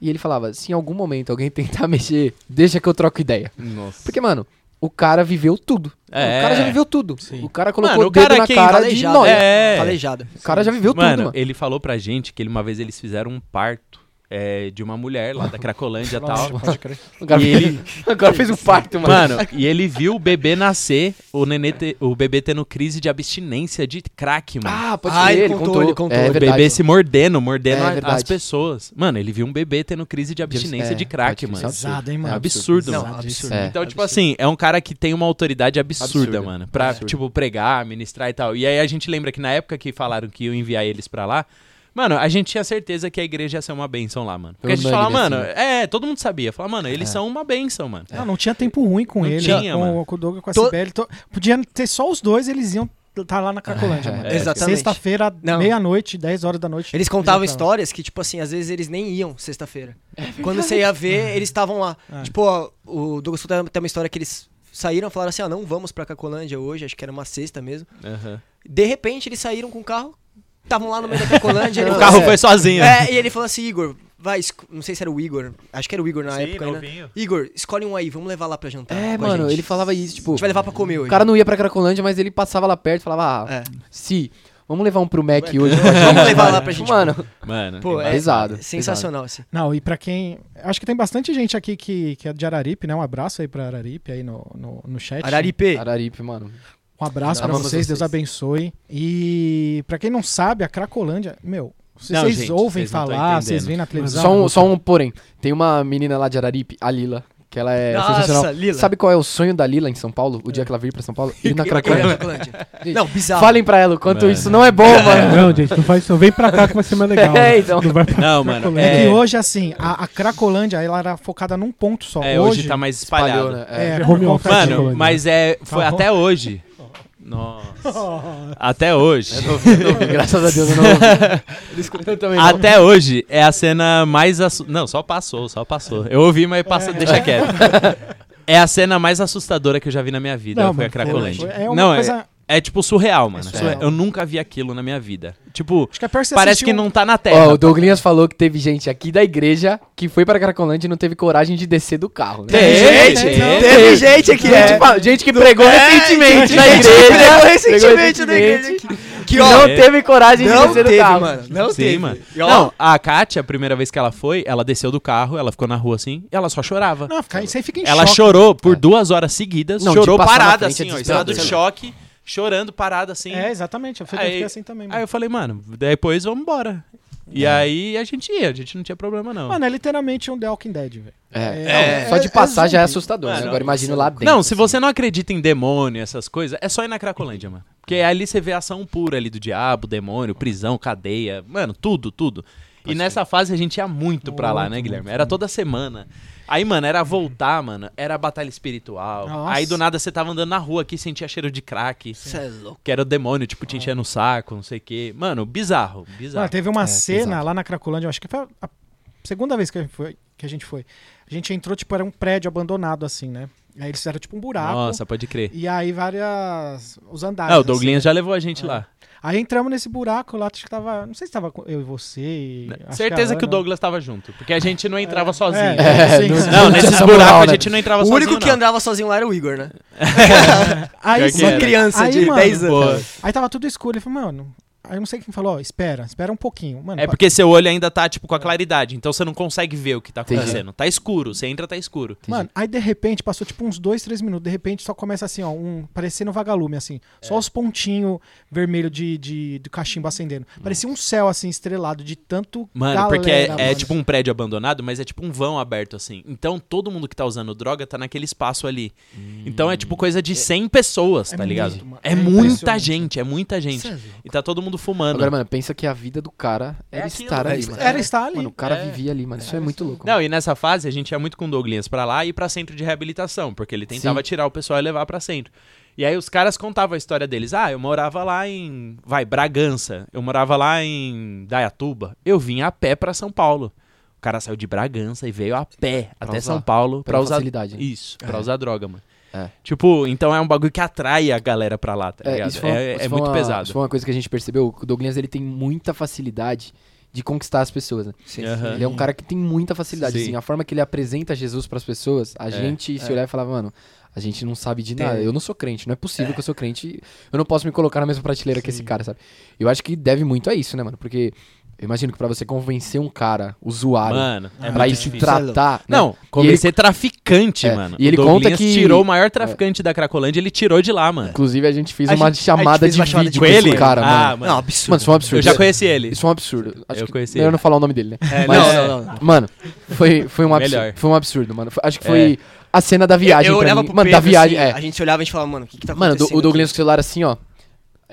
E ele falava, se em algum momento alguém tentar mexer, deixa que eu troco ideia. Nossa. Porque, mano, o cara viveu tudo. É. O cara já viveu tudo. Sim. O cara colocou Mano, o o dedo cara na quem cara de Calejado. nóia. É. Calejado. O cara já viveu mano, tudo, mano. ele falou pra gente que ele- uma vez eles fizeram um parto. É, de uma mulher lá da Cracolândia e tal. Pode crer. E ele- agora fez um parto, mano. Mano, e ele viu o bebê nascer, o nenê te- o bebê tendo crise de abstinência de crack, mano. Ah, pode Ah, ser, ele ele contou, contou. ele contou. É o verdade. bebê se mordendo, mordendo É a- verdade. as pessoas. Mano, ele viu um bebê tendo crise de abstinência é, de crack, pode mano. Pesado, hein, É mano? absurdo, Não, mano. absurdo. É. Então, tipo assim, é um cara que tem uma autoridade absurda, Absurda. mano. Pra, Absurda. tipo, pregar, ministrar e tal. E aí a gente lembra que na época que falaram que iam enviar eles pra lá, mano, a gente tinha certeza que a igreja ia ser uma bênção lá, mano. Porque a gente falava, mano, assim. é, todo mundo sabia. Falava, mano, eles É. são uma bênção, mano. Não, não tinha tempo ruim com Não ele, tinha, com, mano. com o Douglas, com a To- Cibele. to- Podia ter só os dois, eles iam estar lá na Cracolândia, mano. É, Exatamente. Sexta-feira, meia-noite, 10 horas da noite. Eles contavam histórias que, tipo assim, às vezes eles nem iam sexta-feira. Quando você ia ver, eles estavam lá. É. Tipo, ó, o Douglas Souto tem uma história que eles saíram e falaram assim, ó, não vamos pra Cacolândia hoje, acho que era uma sexta mesmo. Aham. De repente, eles saíram com o carro, estavam lá no meio da Cacolândia. ele O carro assim- foi sozinho. É, e ele falou assim, Igor, vai, não sei se era o Igor, acho que era o Igor na Sim, época novinho. Igor, escolhe um aí, vamos levar lá pra jantar. É, com a mano, gente. ele falava isso, A tipo. gente vai levar pra comer hoje. O cara não ia pra Cracolândia, mas ele passava lá perto e falava, ah, É. se, vamos levar um pro Mac hoje a. Vamos levar lá pra gente. Mano, Mano, Pô, é pesado, sensacional, assim. Não, e pra quem. Acho que tem bastante gente aqui que, que é de Araripe, né? Um abraço aí pra Araripe aí no, no, no chat. Araripe. Araripe, mano. Um abraço pra Amamos vocês, Deus vocês. abençoe. E pra quem não sabe, a Cracolândia, meu, se Não, vocês gente, ouvem vocês falar, vocês veem na televisão. Só um, só um porém. Tem uma menina lá de Araripe, a Lila, que ela é Nossa, sensacional. Lila. Sabe qual é o sonho da Lila em São Paulo? O dia que ela vir pra São Paulo? Ir na Cracolândia. Não, bizarro. Falem pra ela o quanto Mano. isso não é bom, mano. Não, gente, não faz isso. Vem pra cá que vai ser mais legal. É, então. Não Não, mano, Cracolândia. É É. que hoje, assim, a, a Cracolândia, ela era focada num ponto só. É, hoje, tá mais espalhado. Espalhou, né? É, É. É. Mano, mas é, foi Tá até hoje. Nossa. Até hoje. Eu não ouvi, eu não ouvi, graças a Deus eu não ouvi. Eu também não. Até hoje é a cena mais assu... Não, só passou, só passou. Eu ouvi, mas passa, deixa quieto. É a cena mais assustadora que eu já vi na minha vida, Não, foi a foi- Cracolândia. foi- é uma não, coisa- é, é tipo surreal, mano. surreal. Surreal. Eu nunca vi aquilo na minha vida. Tipo, Acho que é parece assistiu que não tá na terra. Ó, o Douglas falou que teve gente aqui da igreja que foi pra Cracolândia e não teve coragem de descer do carro. Né? Teve, gente, teve. teve gente aqui, Gente, é. fa- gente que pregou recentemente na gente que igreja. pregou recentemente na igreja. Que Que, ó, não teve coragem de descer do teve, carro. mano. Não Sim, teve. mano. E, Não, a Kátia, a primeira vez que ela foi, ela desceu do carro, ela ficou na rua assim, e ela só chorava. Não, fica, você fica em Ela choque. chorou por duas horas seguidas, Não, chorou parada é assim, ó, de choque, chorando parada assim. É, exatamente. Eu fiquei, Aí- eu assim também, mano. Aí eu falei, mano, depois vamos embora. E aí a gente ia, a gente não tinha problema não. Mano, é literalmente um The Walking Dead, velho. É, É, só de é- passar é já é assustador. né? Mano, Agora imagina lá dentro. não, se assim. você não acredita em demônio, essas coisas, é só ir na Cracolândia, mano. Porque ali você vê a ação pura ali do diabo, demônio, prisão, cadeia, mano, tudo, tudo. E nessa fase a gente ia muito pra lá, né, Guilherme? muito, Era toda semana. Aí, mano, era voltar, mano, era batalha espiritual. Nossa. Aí do nada você tava andando na rua aqui, sentia cheiro de crack. Cê é louco. Que era o demônio, tipo, te enchendo o saco, não sei o quê. Mano, bizarro, bizarro. Mano, teve uma É, cena lá na Cracolândia, eu acho que foi a segunda vez que a, gente foi, que a gente foi. A gente entrou, tipo, era um prédio abandonado, assim, né? Aí eles fizeram, tipo, um buraco. Nossa, pode crer. E aí várias... Os andares, Ah, o assim, Douglinhas né? já levou a gente lá. Aí entramos nesse buraco lá, acho que tava... Não sei se tava eu e você e... acho Certeza a que o. Douglas tava junto. Porque a gente não entrava sozinho. É, É, sim, não- sim. Não, nesses buracos a né? gente não entrava O sozinho. único que não. andava sozinho lá era o Igor, né? Aí, que Uma criança Aí, de mano, 10 anos. Aí tava tudo escuro. Ele falou, mano... Aí eu não sei quem falou, ó, espera, espera um pouquinho. Mano, É porque seu olho ainda tá, tipo, com a claridade. Então você não consegue ver o que tá Entendi. acontecendo. Tá escuro. Você entra, tá escuro. Mano, aí de repente, passou tipo uns dois, três minutos, de repente só começa assim, ó, um, parecendo vagalume, assim. É. Só os pontinhos vermelhos de, de, de cachimbo acendendo. Parecia um céu, assim, estrelado, de tanto Mano, galera, porque é, é mano. tipo um prédio abandonado, mas é tipo um vão aberto, assim. Então todo mundo que tá usando droga tá naquele espaço ali. Então é tipo coisa de 100 pessoas, é tá ligado? muito. É, É muita gente, é muita gente. É. E tá todo mundo fumando. Agora, mano, pensa que a vida do cara É era aquilo, estar é ali, isso. mano. Era estar ali. Mano, o cara É. vivia ali, mano. Isso é muito louco. Não, e nessa fase a gente ia muito com o Douglas pra lá e ir pra centro de reabilitação, porque ele tentava Sim. tirar o pessoal e levar pra centro. E aí os caras contavam a história deles. Ah, eu morava lá em, vai, Bragança. Eu morava lá em Dayatuba. Eu vim a pé pra São Paulo. O cara saiu de Bragança e veio a pé Pra até usar. São Paulo pra Pela usar facilidade, né? Isso, pra É. usar droga, mano. É. Tipo, então é um bagulho que atrai a galera pra lá, tá É, ligado? isso foi uma- É, isso é foi muito uma- pesado. Isso foi uma coisa que a gente percebeu. que O Douglas ele tem muita facilidade de conquistar as pessoas. Né? Sim. Aham. Ele é um cara que tem muita facilidade. Sim. Assim, a forma que ele apresenta Jesus pras pessoas, a gente se olhar e falar, mano, a gente não sabe de nada. Eu não sou crente, não é possível que eu sou crente. Eu não posso me colocar na mesma prateleira que esse cara, sabe? Eu acho que deve muito a isso, né, mano? Porque Eu imagino que pra você convencer um cara, usuário, Mano, é pra ir se tratar. né? Não, convencer traficante, É, mano. e ele o conta que- tirou o maior traficante da Cracolândia, ele tirou de lá, mano. Inclusive, a gente fez A uma gente- chamada fez de uma chamada vídeo de com cara, ele. mano. Ah, mano. Não, absurdo. Mano, isso é um absurdo. Eu já conheci ele. Isso é um absurdo. Acho Eu que conheci melhor ele. não falar o nome dele, né? É, Mas- não, não, não. Mano, foi, foi um absurdo. Melhor. Foi um absurdo, mano. Foi- Acho que foi a cena da viagem eu pra olhava mim. pro Mano, Pedro, da viagem, assim, é. A gente se olhava e a gente falava, mano, o que que tá Mano, acontecendo? do- o Douglas com o celular assim, ó.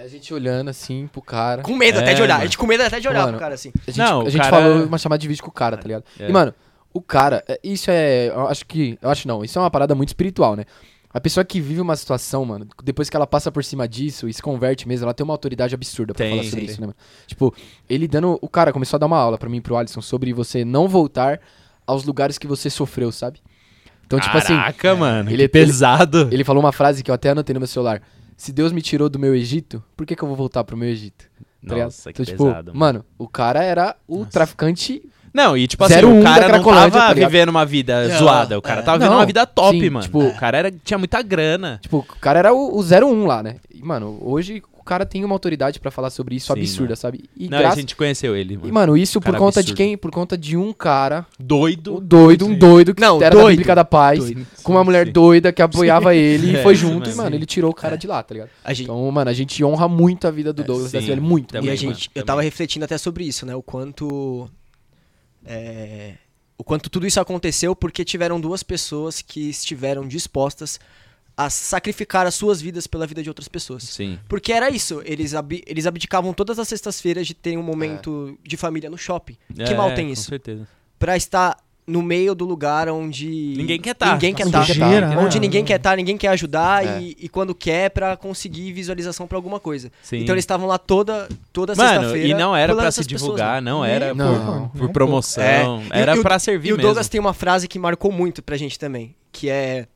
A gente olhando assim pro cara. Com medo até de É, olhar. mano. A gente com medo até de olhar Mano, pro cara assim. A gente, Não, a gente cara- falou uma chamada de vídeo com o cara, tá ligado? É. E, mano, o cara, é, isso é. Eu acho que. Eu acho não, isso é uma parada muito espiritual, né? A pessoa que vive uma situação, mano, depois que ela passa por cima disso e se converte mesmo, ela tem uma autoridade absurda pra Tem, falar sobre tem. isso, né, mano? Tipo, ele dando. O cara começou a dar uma aula pra mim e pro Alisson sobre você não voltar aos lugares que você sofreu, sabe? Então, tipo assim. Caraca, mano, ele- ele é pesado. Ele falou uma frase que eu até anotei no meu celular. Se Deus me tirou do meu Egito, por que, que eu vou voltar pro meu Egito? Tá? Nossa, que Então, tipo, pesado. mano, o cara era o traficante. Não, e tipo Zero assim, um o cara não tava tá vivendo uma vida Não, zoada, o cara é. tava vivendo Não, uma vida top, sim, mano. tipo- o cara era, tinha muita grana. Tipo, o cara era o, o 01 lá, né? E, mano, hoje cara tem uma autoridade pra falar sobre isso Sim, absurda, mano. sabe? E, não, graças- a gente conheceu ele, mano. e, mano, isso por conta de absurdo. quem? Por conta de um cara, Doido. um doido, um doido que Não, era da doido. Bíblica da Paz, Doido. com uma mulher Sim. doida que apoiava ele e É, foi junto e, mano, sim. ele tirou o cara de lá, tá ligado? A gente, Então, mano, a gente honra muito a vida do Douglas da Silva, muito. também, e a gente, eu tava refletindo até sobre isso, né? O quanto. é, o quanto tudo isso aconteceu porque tiveram duas pessoas que estiveram dispostas a sacrificar as suas vidas pela vida de outras pessoas. Sim. Porque era isso, eles, abi- eles abdicavam todas as sextas-feiras de terem um momento de família no shopping. que É, mal tem com isso? certeza. Pra estar no meio do lugar onde. Ninguém quer tá. Ninguém quer estar. tá. Né? Onde ninguém quer estar, ninguém quer ajudar É. e, e quando quer pra conseguir visualização pra alguma coisa. Sim. Então eles estavam lá toda, toda sexta-feira. e não era pra se pessoas, divulgar, né? não era Não, por, não, por promoção, É. Era e o- pra servir E o mesmo. Douglas tem uma frase que marcou muito pra gente também, que é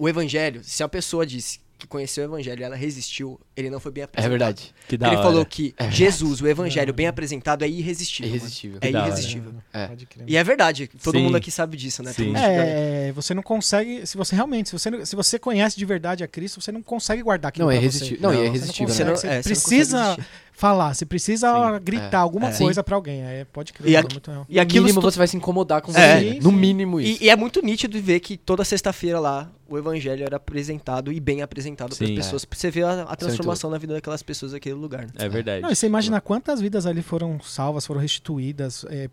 o evangelho, se a pessoa disse que conheceu o evangelho ela resistiu, ele não foi bem É apresentado. verdade. Que da Ele hora. falou que Jesus, o evangelho bem apresentado é irresistível. mano. Irresistível. É irresistível. É. Pode crer. E é verdade, todo Sim. mundo aqui sabe disso, né? Sim. Fica- É, você não consegue, se você realmente, se você, se você conhece de verdade a Cristo, você não consegue guardar aquilo Não, é você. irresistível. Não, é Você não irresistível. consegue, né? não- você é, você não precisa falar, você precisa Sim. gritar É. alguma É. coisa pra alguém. É, pode crer, E é aqui- muito real. E no aquilo mínimo tu- você vai se incomodar com É. você. No mínimo isso. E, e é muito nítido ver que toda sexta-feira lá o evangelho era apresentado e bem apresentado para as pessoas. Você ver a, a muito transformação na vida daquelas pessoas naquele lugar. né? É verdade. Não, e você imagina quantas vidas ali foram salvas, foram restituídas é,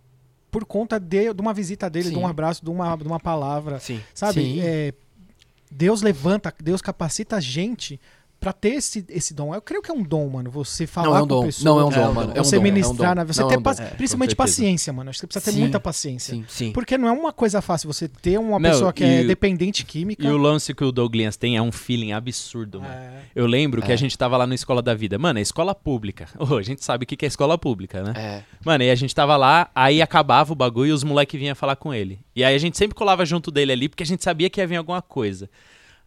por conta de, de uma visita dele, de Sim. um abraço, de uma, de uma palavra. Sim. Sabe? Sim. É, Deus levanta, Deus capacita a gente pra ter esse, esse dom. Eu creio que é um dom, mano. Você falar Não é um com dom. pessoas. Não é um É dom, um mano. É um você dom, é um ministrar, dom. né? Você Não, ter é um pa- dom. principalmente paciência, mano. Acho que você precisa ter Sim. muita paciência. Sim. Sim. Porque não é uma coisa fácil você ter uma Não, pessoa que é o- dependente química. E o lance que o Douglas tem é um feeling absurdo, mano. É. Eu lembro que É. a gente tava lá na Escola da Vida. Mano, é escola pública. Ô, a gente sabe o que que é escola pública, né? É. Mano, e a gente tava lá, aí acabava o bagulho e os moleques vinham falar com ele. E aí a gente sempre colava junto dele ali, porque a gente sabia que ia vir alguma coisa.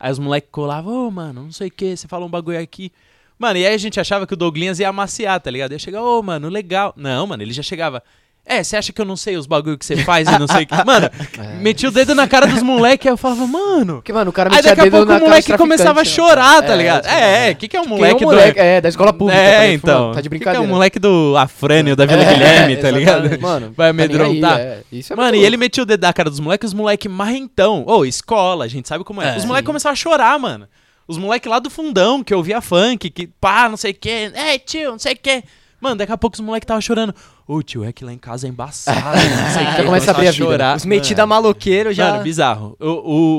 Aí os moleques colavam, ô, mano, não sei o que, você falou um bagulho aqui. Mano, e aí a gente achava que o Douglas ia amaciar, tá ligado? Ia chegar, ô, mano, legal. Não, mano, ele já chegava. É, você acha que eu não sei os bagulho que você faz e não sei o que. Mano, metia o dedo na cara dos moleques, aí eu falava, mano. Porque, mano, o cara Aí daqui a pouco o moleque começava a chorar, tá ligado? tipo, É, o que, que é um Quem é moleque o do. moleque? É, da escola pública. É, tá então. mano, Tá de Que que é brincadeira. o moleque do Afrânio da Vila É, Guilherme, tá ligado? Mano, Vai tá aí, amedrontar. é. Isso é Mano, e ele metia o dedo na cara dos moleques, os moleques marrentão. Ô, escola, a gente sabe como é. É. os moleques começaram a chorar, mano. Os moleques lá do fundão, que ouvia funk, que pá, não sei o quê. É, tio, não sei o quê. Mano, daqui a pouco os moleques tava chorando. Ô, tio, é que lá em casa é embaçado, não sei o quê. Já começa a abrir a chorar. Os metida maloqueiro já. Mano, bizarro. O,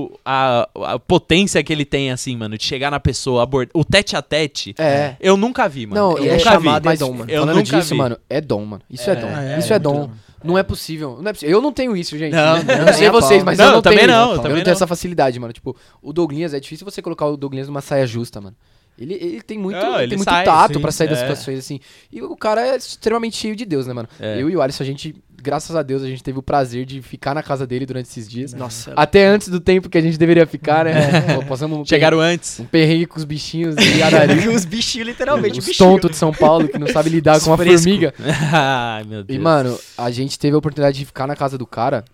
o- a, a potência que ele tem, assim, mano, de chegar na pessoa, abordar. O tete a tete, É. eu nunca vi, mano. Não, eu é nunca chamado vi. É dom, mano. Eu falando nunca disso, vi. mano, é dom, mano. Isso é, dom. é, isso é, é dom. muito Não é possível. Não é possível. Eu não tenho isso, gente. Não, eu não, não sei vocês, mas Não, eu não também tenho. não, isso. também eu não não. tenho essa facilidade, mano. Tipo, o Douglas, é difícil você colocar o Douglas numa saia justa, mano. Ele, ele tem muito, Não, ele tem muito sai, tato pra sair das É. situações, assim. E o cara é extremamente cheio de Deus, né, mano? É. Eu e o Alisson, a gente, graças a Deus, a gente teve o prazer de ficar na casa dele durante esses dias. Nossa. Até antes do tempo que a gente deveria ficar, né? Pô, Passamos um Chegaram antes. um perrengue com os bichinhos de Arari. os bichinhos, literalmente, os bichinho. tontos de São Paulo que não sabe lidar Os com uma fresco. formiga. Ai, meu Deus. E, mano, a gente teve a oportunidade de ficar na casa do cara.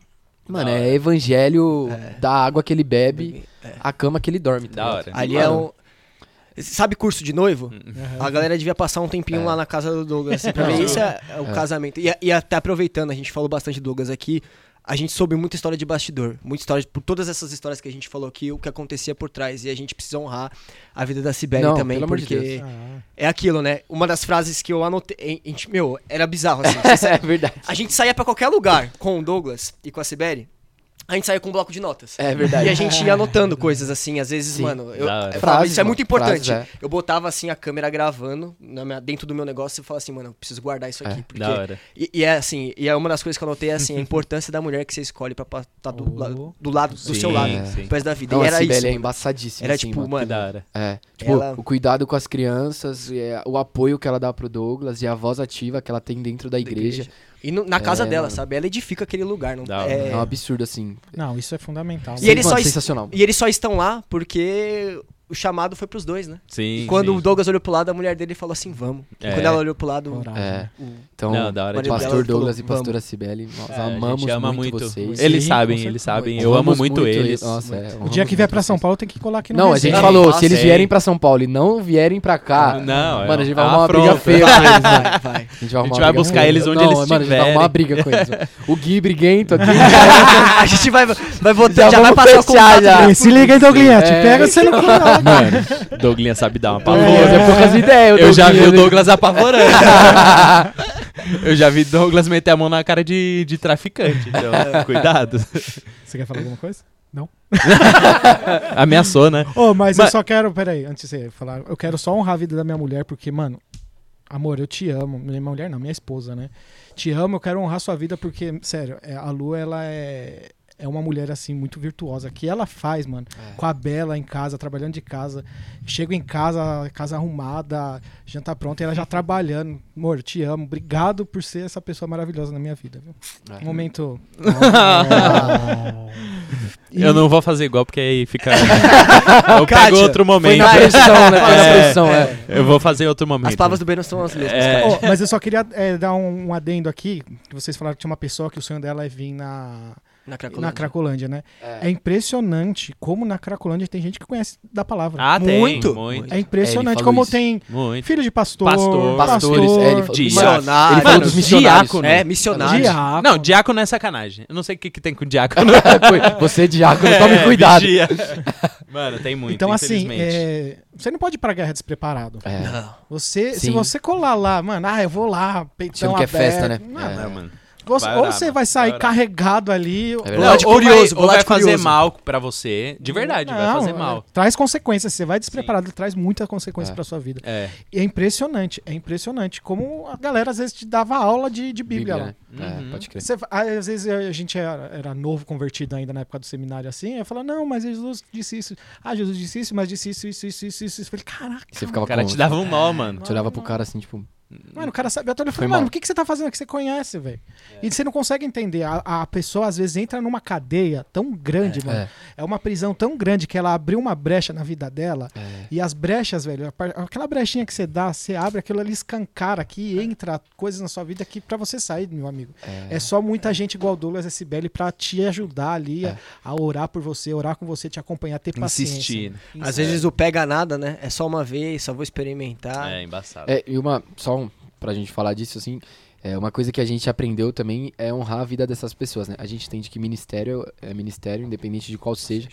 Mano, é evangelho É. da água que ele bebe, É. a cama que ele dorme. Tá Da hora. Ali Mano, é um. Sabe curso de noivo? Aham. A galera devia passar um tempinho É. lá na casa do Douglas, assim, pra ver. Isso é, é o É. casamento. E, e até aproveitando, a gente falou bastante do Douglas aqui. A gente soube muita história de bastidor. Muita história, por todas essas histórias que a gente falou aqui, o que acontecia por trás. E a gente precisa honrar a vida da Cibele Não, também, pelo amor de porque Ah, é aquilo, né? Uma das frases que eu anotei. a gente- meu, era bizarro, assim. É verdade. a gente saía pra qualquer lugar com o Douglas e com a Cibele. A gente saía com um bloco de notas. É verdade. E a gente ia anotando coisas assim, às vezes, Sim. mano, eu, eu falava, isso é mano, muito importante. frases, Eu botava assim a câmera gravando na minha- dentro do meu negócio e falava assim, mano, eu preciso guardar isso aqui. É. Porque, Da hora. e, e é assim, e é uma das coisas que eu anotei é assim, a importância da mulher que você escolhe pra estar do, Oh. lado- do lado, do Sim, seu lado, sim. da vida. Não, e a era Cibele isso. é mano. embaçadíssima. Era assim, tipo, Que mano, da hora. É, tipo, Ela- o cuidado com as crianças, e, é, o apoio que ela dá pro Douglas e a voz ativa que ela tem dentro da da igreja. E no- na casa É, dela, mano. sabe? Ela edifica aquele lugar. Não, hora. É, é, um absurdo, assim. Não, isso é fundamental. E eles Mano, só sensacional. e eles só estão lá porque o chamado foi pros dois, né? Sim. E quando sim. o Douglas olhou pro lado, a mulher dele falou assim, vamos. E É. quando ela olhou pro lado. É. o- Então, Não, da hora. Pastor Douglas e. Pastora Cibele, nós É, a amamos gente ama muito, muito. vocês. Eles Sim, sabem, eles sabem. Eu amo muito eles. Nossa, é, O dia que vier muito pra São. Paulo tem que colar aqui no Não, a gente falou, Nossa, se eles é. vierem pra São Paulo e não vierem pra cá, Não, é mano, a gente vai uma arrumar uma briga feia com eles, mano. vai, vai. A gente vai, arrumar gente uma vai briga buscar com eles onde não, eles mano, a gente vai estiverem. arrumar uma briga com eles. O Gui briguento aqui. a gente vai, vai votar, Já vai passar o contato Se liga aí, É. pega você não. Mano, Douglas sabe dar uma Pô, pavora. é poucas ideias. Eu já vi o Douglas. Apavorando. Eu já vi Douglas meter a mão na cara de, de traficante. Então, cuidado. Você quer falar alguma coisa? Ameaçou, né? Ô, mas, eu Mas- só quero, peraí, antes de você falar, eu quero só honrar a vida da minha mulher, porque, mano, amor, eu te amo. Minha mulher não, minha esposa, né? Te amo, eu quero honrar sua vida, porque, sério, é, a Lu, ela é. É uma mulher, assim, muito virtuosa. Que ela faz, mano, É. com a Bela em casa, trabalhando de casa. Chego em casa, casa arrumada, janta pronta, e ela já trabalhando. Amor, te amo. Obrigado por ser essa pessoa maravilhosa na minha vida, viu? É. Momento. Eu não vou fazer igual, porque aí fica. Eu pego Kátia, outro Foi momento. na produção, né? Foi na É. produção, é. Eu vou fazer outro momento. As palavras do Breno são as mesmas. É. cara. Ô, mas eu só queria é, dar um, um adendo aqui, que vocês falaram que tinha uma pessoa que o sonho dela é vir na, Na Cracolândia. na Cracolândia, né? É. É impressionante como na Cracolândia tem gente que conhece da palavra. Ah, tem. Muito. Muito. é impressionante É, como isso. tem Muito. filho de pastor, Pastor. Pastores, é, ele falou- Missionário. Ele falou dos missionários. diácono. É, missionário. diácono. Não, diácono é sacanagem. Eu não sei o que, que tem com diácono. Você, diácono, tome É, cuidado. vigia. Mano, tem muito. Então, assim, infelizmente. é, você não pode ir pra guerra despreparado. É. Não. Você, se você colar lá, mano, ah, eu vou lá, peitão Achando que é aberto. festa, né? Não, É. Não, mano. Você- Vai ou orar, você vai sair vai carregado ali. ou- verdade. Volante ou curioso, vai, ou vai fazer curioso. mal pra você. De verdade, vai Não, fazer é, mal. Traz consequências. Você vai despreparado, traz muita consequência É. pra sua vida. É. E é impressionante, é impressionante como a galera às vezes te dava aula de, de Bíblia. lá. né? Uhum. É, pode crer. Você- às vezes a gente era, era novo, convertido ainda na época do seminário assim, eu falava, não, mas Jesus disse isso. Ah, Jesus disse isso, mas disse isso, isso, isso, isso, isso. Eu falei, caraca. Você ficava O cara com... te dava um nó, mano. Você olhava pro cara assim, tipo... Mano, o cara tudo. Eu falei, mal. mano, o que, que você tá fazendo que você conhece, velho? E você não consegue entender. A, a pessoa, às vezes, entra numa cadeia tão grande, mano. É, É uma prisão tão grande que ela abriu uma brecha na vida dela. é. E as brechas, velho, aquela brechinha que você dá, você abre aquilo ali, escancara aqui, entra coisas na sua vida que pra você sair, meu amigo. É só muita gente igual o Douglas SBL pra te ajudar ali a, É. a orar por você, orar com você, te acompanhar, ter paciência. Insistir. Às vezes o pega nada, né? É só uma vez, só vou experimentar. É, embaçado. É, e uma, só pra gente falar disso, assim, é, uma coisa que a gente aprendeu também é honrar a vida dessas pessoas, né? A gente entende que ministério é ministério, independente de qual seja,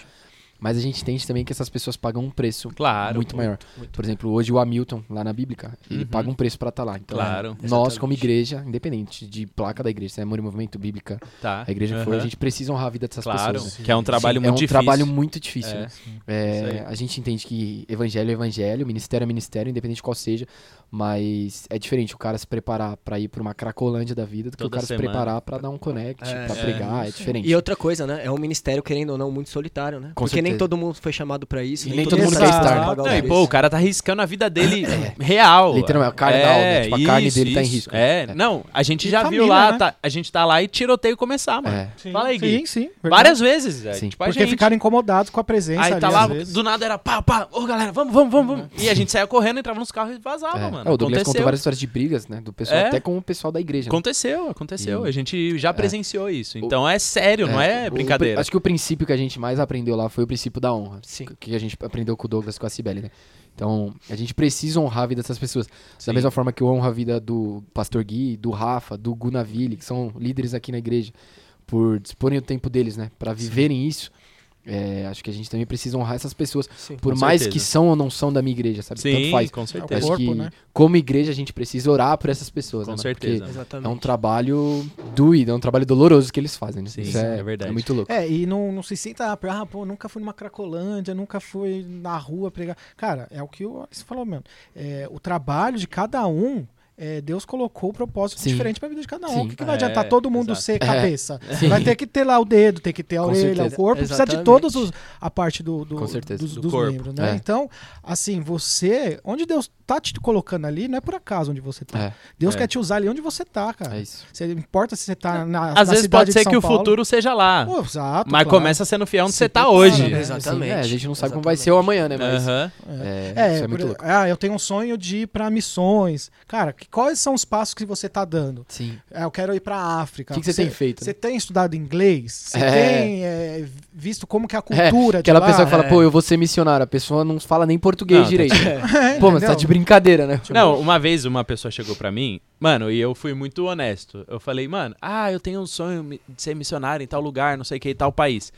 mas a gente entende também que essas pessoas pagam um preço Claro. muito maior. Por exemplo, hoje o Hamilton, lá na Bíblica, ele Uhum. paga um preço pra estar lá. Então, Claro. nós, como Exatamente. igreja, independente de placa da igreja, se é Amor e Movimento, Bíblica, Tá. a igreja for, Aham. a gente precisa honrar a vida dessas Claro. pessoas. né? Que é um trabalho Sim, muito é um difícil. trabalho muito difícil, É. né? É, aí. a gente entende que evangelho é evangelho, ministério é ministério, independente de qual seja, mas é diferente o cara se preparar pra ir pra uma cracolândia da vida do que Toda o cara semana. se preparar pra dar um connect, É. pra É. pregar, é diferente. E outra coisa, né? É um ministério, querendo ou não, muito solitário, né? Com Porque nem certeza. todo mundo foi chamado pra isso. E nem todo mundo tá quer estar, né? Não, e, pô, o cara tá arriscando a vida dele real. Literalmente, a carne da alma, tipo, a carne dele tá em risco. É, É. não, a gente E já viu família, lá, né? tá- a gente tá lá e tiroteio começar, mano. É. Sim, Fala aí, Gui. Sim, sim. verdade. Várias vezes. Sim. Tipo, a Porque gente. ficaram incomodados com a presença Aí ali, tá às lá, vezes. do nada era pá, pá, ô galera, vamos, vamos, vamos, vamos. E a gente saía correndo, entrava nos carros e vazava, É. mano. É, o Douglas aconteceu. contou várias histórias de brigas, né? Do pessoal, É. até com o pessoal da igreja. né? Aconteceu, aconteceu. A gente já É. presenciou isso. Então é sério, não é brincadeira. acho que o princípio que a gente mais aprendeu lá foi o princípio da honra. Sim. Que a gente aprendeu com o Douglas, com a Cibele, né? Então, a gente precisa honrar a vida dessas pessoas. Sim. Da mesma forma que eu honro a vida do Pastor Gui, do Rafa, do Gunaville, que são líderes aqui na igreja, por disporem o tempo deles, né, Pra viverem isso. É, acho que a gente também precisa honrar essas pessoas, Sim. por mais certeza. que são ou não são da minha igreja, sabe? Tanto Sim, faz. com o certeza. Acho corpo, que, né? como igreja, a gente precisa orar por essas pessoas, Com né, mano? certeza. Porque Exatamente. é um trabalho doído, é um trabalho doloroso que eles fazem, né? Sim, Isso é, é verdade. É muito louco. É, e não, não se sinta, ah, pô, nunca fui numa Cracolândia, nunca fui na rua pregar. Cara, é o que o Alex falou mesmo. É, o trabalho de cada um, é, Deus colocou o propósito Sim. diferente pra vida de cada um. Sim. O que, que vai É, adiantar todo mundo exato. ser É. cabeça? Sim. Vai ter que ter lá o dedo, tem que ter a Com orelha, certeza. o corpo, precisa de Exatamente. todos os, a parte do, do- Com certeza. dos, Do dos corpo. membros, né? É. Então, assim, você, onde Deus tá te colocando ali, não é por acaso onde você tá. É, Deus É. quer te usar ali onde você tá, cara. é isso. Você importa se você tá na, Às na vezes cidade pode de ser que o Paulo. futuro seja lá. Pô, exato, mas claro. começa sendo fiel onde Se você tá hoje. né? Exatamente. É, a gente não sabe como Exatamente. vai ser o amanhã, né? Mas é, É, é muito louco. ah, eu tenho um sonho de ir pra missões. Cara, que- quais são os passos que você tá dando? Sim. É, eu quero ir pra África. O que, que você tem feito? Você tem estudado inglês? Você É. tem é, visto como que é a cultura de Aquela lá? pessoa que fala, é. pô, eu vou ser missionário. A pessoa não fala nem português Não, tá direito. É, Pô, mas tá de brincadeira, né? Não, uma vez uma pessoa chegou pra mim, mano, e eu fui muito honesto. Eu falei, mano, ah, eu tenho um sonho de ser missionário em tal lugar, não sei o que, tal país.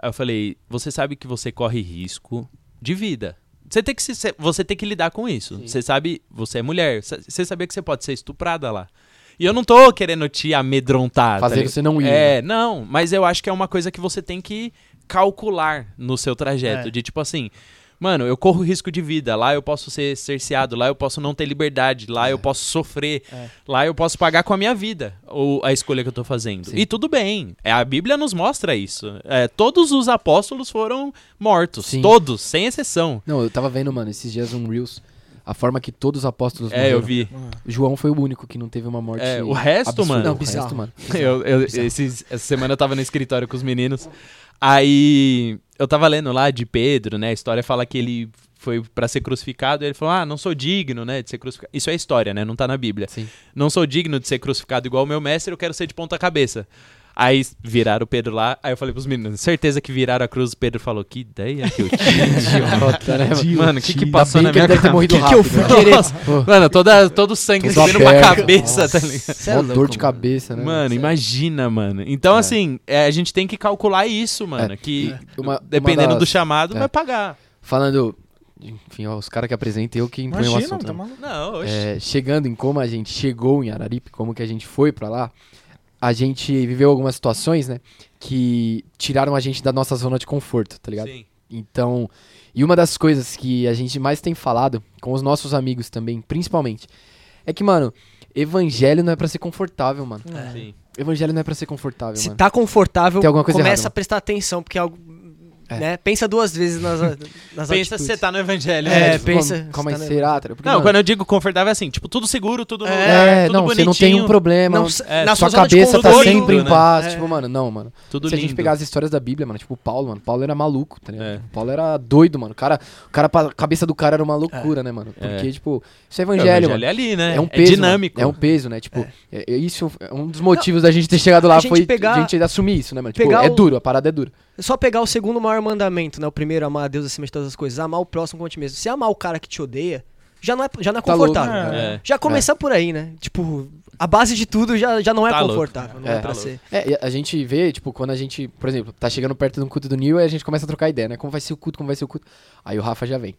Aí eu falei, você sabe que você corre risco de vida. Você tem que, se, você tem que lidar com isso. Você sabe, você é mulher, você- sabia que você pode ser estuprada lá. E eu não tô querendo te amedrontar. tá Fazer ligado? você não ir. É, não, mas eu acho que é uma coisa que você tem que calcular no seu trajeto. É. De tipo assim, mano, eu corro risco de vida. Lá eu posso ser cerceado, lá eu posso não ter liberdade, lá eu posso sofrer, É. lá eu posso pagar com a minha vida ou a escolha que eu tô fazendo. Sim. E tudo bem. É, a Bíblia nos mostra isso. É, todos os apóstolos foram mortos. Sim. Todos, sem exceção. Não, eu tava vendo, mano, esses dias um Reels. A forma que todos os apóstolos É, eu morreram. vi. João foi o único que não teve uma morte. É, o resto, absurda. mano. Não, Não, o resto, bizarro. mano. Eu, eu- esses- essa semana eu tava no escritório com os meninos. Aí eu tava lendo lá de Pedro, né? A história fala que ele foi pra ser crucificado e ele falou: Ah, não sou digno, né? De ser crucificado. Isso é história, né? Não tá na Bíblia. Sim. Não sou digno de ser crucificado igual o meu mestre, eu quero ser de ponta-cabeça. Aí viraram o Pedro lá, aí eu falei pros meninos, certeza que viraram a cruz, o Pedro falou, que ideia que eu tive. Né, mano? Mano, o que que passou na minha ter morrido Que que eu fui né? querer? Nossa, Mano, toda, todo o sangue Tudo subindo pra aberto. cabeça, tá ligado? Cê é mó dor de cabeça, né? Mano, imagina, mano. Então, É. assim, é, a gente tem que calcular isso, mano. É. Que dependendo das- do chamado, é. vai pagar. Falando, enfim, ó, os caras que apresentam, eu que imponho o Imagina, assunto. tá né? Não. É, chegando em como a gente chegou em Araripe, como que a gente foi pra lá, a gente viveu algumas situações, né, que tiraram a gente da nossa zona de conforto, tá ligado? Sim. Então, e uma das coisas que a gente mais tem falado com os nossos amigos também, principalmente, é que, mano, evangelho não é pra ser confortável, mano. É. Sim. Evangelho não é pra ser confortável, Se mano. tá confortável, Tem alguma coisa começa errada, a prestar atenção, porque é algo. É. Né? Pensa duas vezes nas, nas Pensa se você tá no evangelho. É, né? pensa- Calma aí, você tá será? Porque, Não, mano, quando eu digo confortável é assim, tipo, tudo seguro, tudo É, É, tudo não, bonitinho. você não tem um problema. Não, É, na sua cabeça tá sempre em né? paz. É. Tipo, mano, não, mano. Tudo Se a lindo. gente pegar as histórias da Bíblia, mano, tipo Paulo, mano, Paulo era maluco, tá ligado? É. O Paulo era doido, mano. O cara, o cara, a cabeça do cara era uma loucura, né, mano? Porque, É. tipo, isso é É, o evangelho, mano. é ali, né? É um peso, dinâmico. mano. É um peso, né? Tipo, é- é isso é um dos motivos da gente ter chegado lá a foi a gente assumir isso, né, mano? Tipo, é duro, a parada é dura. É só pegar o segundo maior mandamento, né? O primeiro, amar a Deus acima de todas as coisas. Amar o próximo como a ti mesmo. Se amar o cara que te odeia, já não é, já não é Tá louco, confortável. né? É. Já começar por aí, né? Tipo, a base de tudo já, já não é Tá louco. confortável. Não é, É. pra Tá ser. É, e a gente vê, tipo, quando a gente, por exemplo, tá chegando perto de um culto do Nil, aí a gente começa a trocar ideia, né? Como vai ser o culto, como vai ser o culto. Aí o Rafa já vem.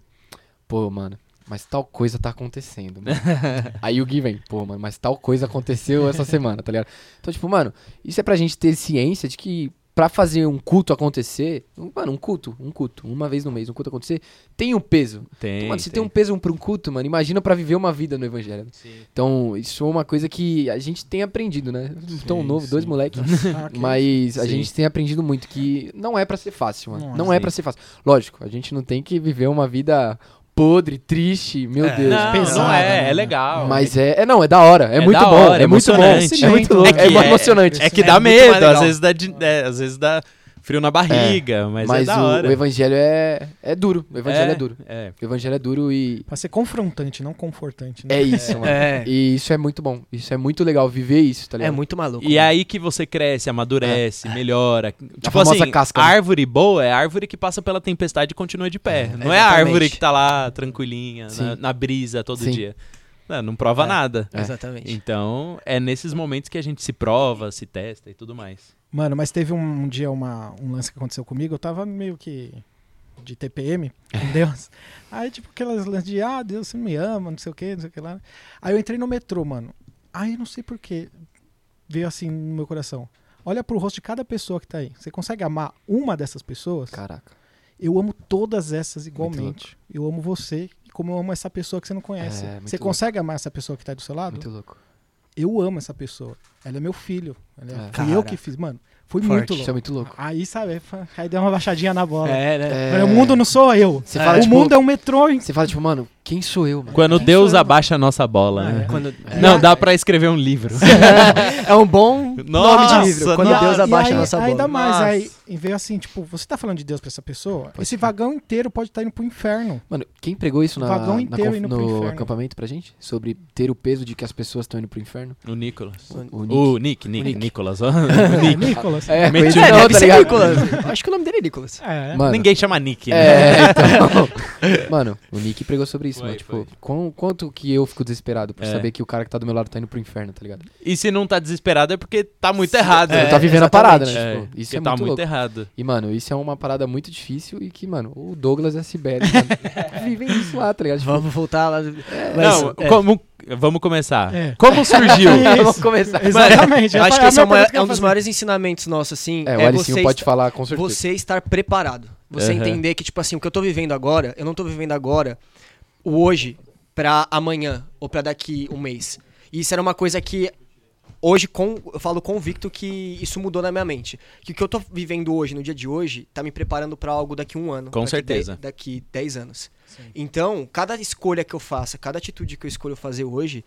Pô, mano, mas tal coisa tá acontecendo, mano. aí o Gui vem, pô, mano, mas tal coisa aconteceu essa semana, tá ligado? Então, tipo, mano, isso é pra gente ter ciência de que pra fazer um culto acontecer, um- mano, um culto, um culto, uma vez no mês, um culto acontecer, tem um peso. Tem, Então, mano, se tem um peso pra um culto, mano, imagina pra viver uma vida no evangelho. Sim. Então, isso é uma coisa que a gente tem aprendido, né? Tão Sim, novo, dois sim. moleques. Ah, Mas a Sim. gente tem aprendido muito que não é pra ser fácil, mano. Não é. Não é pra ser fácil. Lógico, a gente não tem que viver uma vida podre, triste, meu É. Deus. Não, pesado, não é, né? é legal. Mas é, é, não, é da hora, é, É muito bom, hora, é muito bom, é muito louco, É é, é- emocionante. É que É dá mais medo, legal. às vezes dá, de- é, às vezes dá frio na barriga, mas, Mas é da o, hora. o evangelho é, é duro. O evangelho é, duro. É. O evangelho é duro e Pra ser confrontante, não confortante, né? é isso, mano. É. E isso é muito bom. Isso é muito legal, viver isso, tá É ligado? muito maluco. E é aí que você cresce, amadurece, melhora. Tipo famosa assim, casca, né? árvore boa é árvore que passa pela tempestade e continua de pé. não é a árvore que tá lá tranquilinha, na, na brisa todo Sim. dia. Não, não prova É. nada. É. Exatamente. Então, é nesses momentos que a gente se prova, se testa e tudo mais. Mano, mas teve um, um dia uma, um lance que aconteceu comigo, eu tava meio que de TPM com Deus. Aí, tipo, aquelas lances de, ah, Deus, você me ama, não sei o que, não sei o que lá. Aí eu entrei no metrô, mano. Aí eu não sei porquê, veio assim no meu coração. Olha pro rosto de cada pessoa que tá aí. Você consegue amar uma dessas pessoas? Caraca. Eu amo todas essas igualmente. Eu amo você, como eu amo essa pessoa que você não conhece. É, você louco. consegue amar essa pessoa que tá aí do seu lado? Muito louco. Eu amo essa pessoa. Ela é meu filho. Ela é, É. fui eu que fiz. Mano, foi Forte. muito Isso é louco. muito louco. Aí, sabe, aí deu uma baixadinha na bola. É, né? É, Mano, O mundo não sou eu. Você fala, o tipo, mundo é um metrô, hein? Você fala, tipo, mano, quem sou eu, mano? Quando Quem Deus eu? abaixa a nossa bola, Ah, né? é. Quando, Não, dá pra escrever um livro. é um bom Nossa, nome de livro. Quando nossa. Deus abaixa aí, a nossa bola. Ainda mais, Nossa. aí e veio assim, tipo, você tá falando de Deus pra essa pessoa, esse vagão inteiro pode estar indo pro inferno. Mano, quem pregou isso na, vagão na inteiro pro no inferno. acampamento pra gente? Sobre ter o peso de que as pessoas estão indo pro inferno? O Nicolas. O Nick. O Nick, Nick, O Nick. Nicolas. ó. O É, Nick. Nicolas. É, o É, não, deve tá ser? Nicolas. Acho que o nome dele é Nicolas. É. Mano, Ninguém chama Nick, né? É, então. Mano, o Nick pregou sobre isso, Foi, mano. Tipo, quão- quanto que eu fico desesperado por É. saber que o cara que tá do meu lado tá indo pro inferno, tá ligado? E se não tá desesperado é porque tá muito errado. Você né? tá vivendo a parada, né? É, Tipo, isso porque é tá muito muito louco. Errado. E, mano, isso é uma parada muito difícil e que, mano, o Douglas e a Sibeli mano, vivem isso lá, tá ligado? Tipo, Vamos voltar lá. não, é. como, vamos começar. É. Como surgiu? vamos começar. Exatamente. Eu acho É que esse é, minha uma- que é um dos fazer. maiores ensinamentos nossos, assim. É, o é Alicinho você pode falar com certeza. Você estar preparado. Você Aham. entender que, tipo assim, o que eu tô vivendo agora, eu não tô vivendo agora o hoje pra amanhã ou pra daqui um mês. E isso era uma coisa que hoje com, eu falo convicto que isso mudou na minha mente. Que o que eu tô vivendo hoje, no dia de hoje, tá me preparando pra algo daqui um ano. Com daqui certeza. dez- daqui 10 anos. Então, cada escolha que eu faça, cada atitude que eu escolho fazer hoje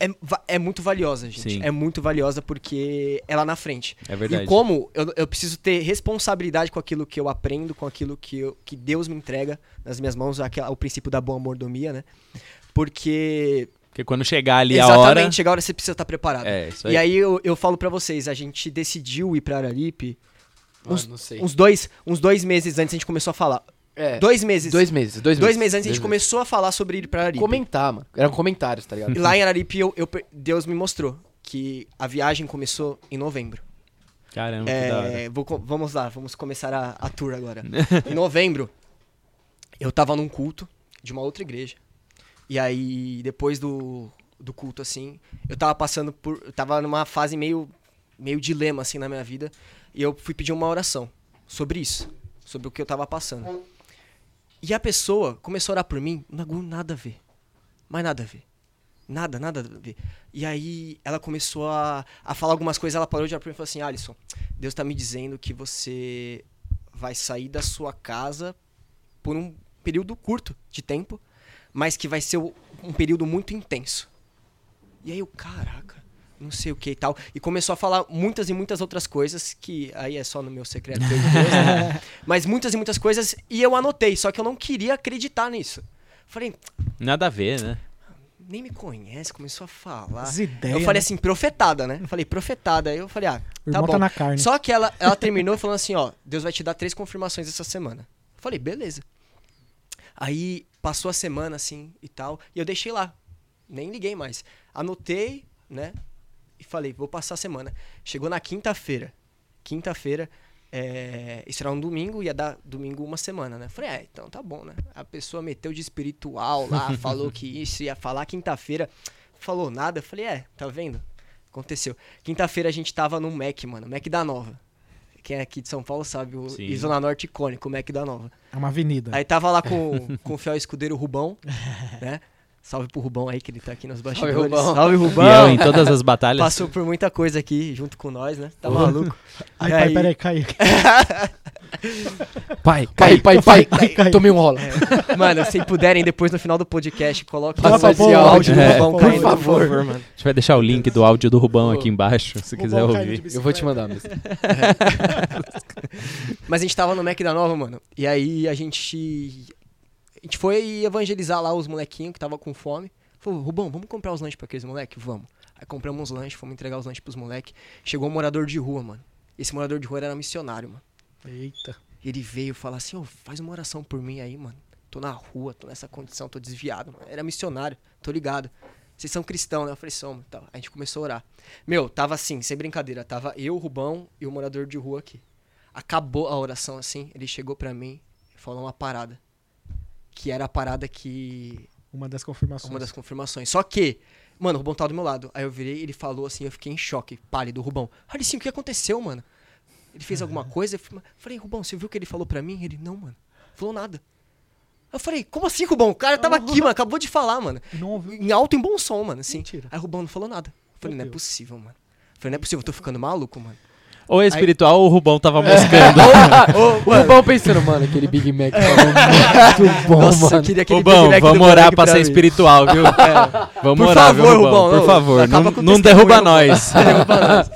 é, é muito valiosa, gente. Sim. É muito valiosa porque é lá na frente. É verdade. E como eu, eu preciso ter responsabilidade com aquilo que eu aprendo, com aquilo que, eu- que Deus me entrega nas minhas mãos, aquela- o princípio da boa mordomia, né? Porque Porque quando chegar ali a exatamente, hora... chega a hora você precisa estar preparado. É, isso aí. E aí eu, eu falo pra vocês, a gente decidiu ir pra Araripe Mano, uns- não sei. uns dois, uns dois meses antes a gente começou a falar. É, Dois meses. dois meses. Dois, dois meses antes a Dois gente começou a falar sobre ir pra Araripe. Comentar, mano. Eram comentários, tá ligado? E lá em Araripe eu, eu Deus me mostrou que a viagem começou em novembro. Caramba, que da hora. É, vou vamos lá, vamos começar a, a tour agora. em novembro, eu tava num culto de uma outra igreja. E aí, depois do, do culto, assim, eu tava passando por. Eu tava numa fase meio, meio dilema, assim, na minha vida. E eu fui pedir uma oração sobre isso. Sobre o que eu tava passando. E a pessoa começou a orar por mim, tinha nada a ver. Mais nada a ver. Nada, nada a ver. E aí ela começou a, a falar algumas coisas, ela parou de orar pra mim e falou assim, Alisson, Deus tá me dizendo que você vai sair da sua casa por um período curto de tempo, mas que vai ser um período muito intenso. E aí eu, caraca, não sei o que e tal. E começou a falar muitas e muitas outras coisas, que aí é só no meu secreto. eu Deus, né? Mas muitas e muitas coisas, e eu anotei, só que eu não queria acreditar nisso. Falei, Nada a ver, né? nem me conhece, começou a falar. As ideias. eu falei né? assim, profetada, né? Eu falei, profetada. Aí eu falei, ah, tá irmão bom. tá na carne. Só que ela, ela terminou falando assim, ó, Deus vai te dar três confirmações essa semana. Eu falei, beleza. Aí passou a semana assim e tal, e eu deixei lá. Nem liguei mais. Anotei, né? E falei, vou passar a semana. Chegou na quinta-feira. Quinta-feira, é, isso era um domingo, ia dar domingo uma semana, né? Falei, é, então tá bom, né? A pessoa meteu de espiritual lá, falou que isso ia falar quinta-feira, falou nada. Eu falei, é, tá vendo? Aconteceu. Quinta-feira a gente tava num Mac, mano, Mac da Nova. Quem é aqui de São Paulo sabe, o Sim. e Zona Norte icônico, o Mac da Nova. É uma avenida. Aí tava lá com, com o fiel escudeiro Rubão, né? Salve pro Rubão aí, que ele tá aqui nos bastidores. Rubão. Salve, Rubão. Fiel em todas as batalhas. Passou por muita coisa aqui junto com nós, né? Tá maluco. Ai, pai, aí- peraí, cai. Pai, pai, pai, pai. Cai, cai. Tomei um rola. Mano, se puderem, depois no final do podcast, coloquem Passa o esse áudio do é. Rubão Por caindo, favor. mano. A gente vai deixar o link do áudio do Rubão aqui embaixo, se quiser Rubão caindo de ouvir. Eu vou te mandar mesmo. Mas a gente tava no Mac da Nova, mano. E aí a gente. A gente foi evangelizar lá os molequinhos que tava com fome. Falou, Rubão, vamos comprar os lanches pra aqueles moleques? Vamos. Aí compramos os lanches, fomos entregar os lanches pros moleques. Chegou um morador de rua, mano. Esse morador de rua era missionário, mano. Eita. Ele veio falar assim, ô, faz uma oração por mim aí, mano. Tô na rua, tô nessa condição, tô desviado, mano. Era missionário, tô ligado. Vocês são cristãos, né? Eu falei, somos. Tal. A gente começou a orar. Meu, tava assim, sem brincadeira. Tava eu, o Rubão e o morador de rua aqui. Acabou a oração assim, ele chegou pra mim e falou uma parada. Que era a parada que Uma das confirmações. uma das confirmações. Só que, mano, o Rubão tava do meu lado. Aí eu virei, ele falou assim, eu fiquei em choque, pálido, Rubão. Alicinho, o que aconteceu, mano? Ele fez alguma coisa? Eu falei, Rubão, você viu o que ele falou pra mim? Ele, não, mano. Falou nada. Eu falei, como assim, Rubão? O cara tava aqui, mano, acabou de falar, mano. Não ouviu. Em alto e bom som, mano, assim. Mentira. Aí o Rubão não falou nada. Eu falei, não é possível, mano. Eu falei, não é possível, eu tô ficando maluco, mano. Ou é espiritual ou o Rubão tava moscando. o Rubão pensando, mano, aquele Big Mac tava muito bom, Nossa, mano. queria aquele Rubão, Big Mac vamos orar pra ser espiritual, viu? Vamos Por orar, viu, favor, Rubão? Rubão, Por favor, não, não derruba nós. Derruba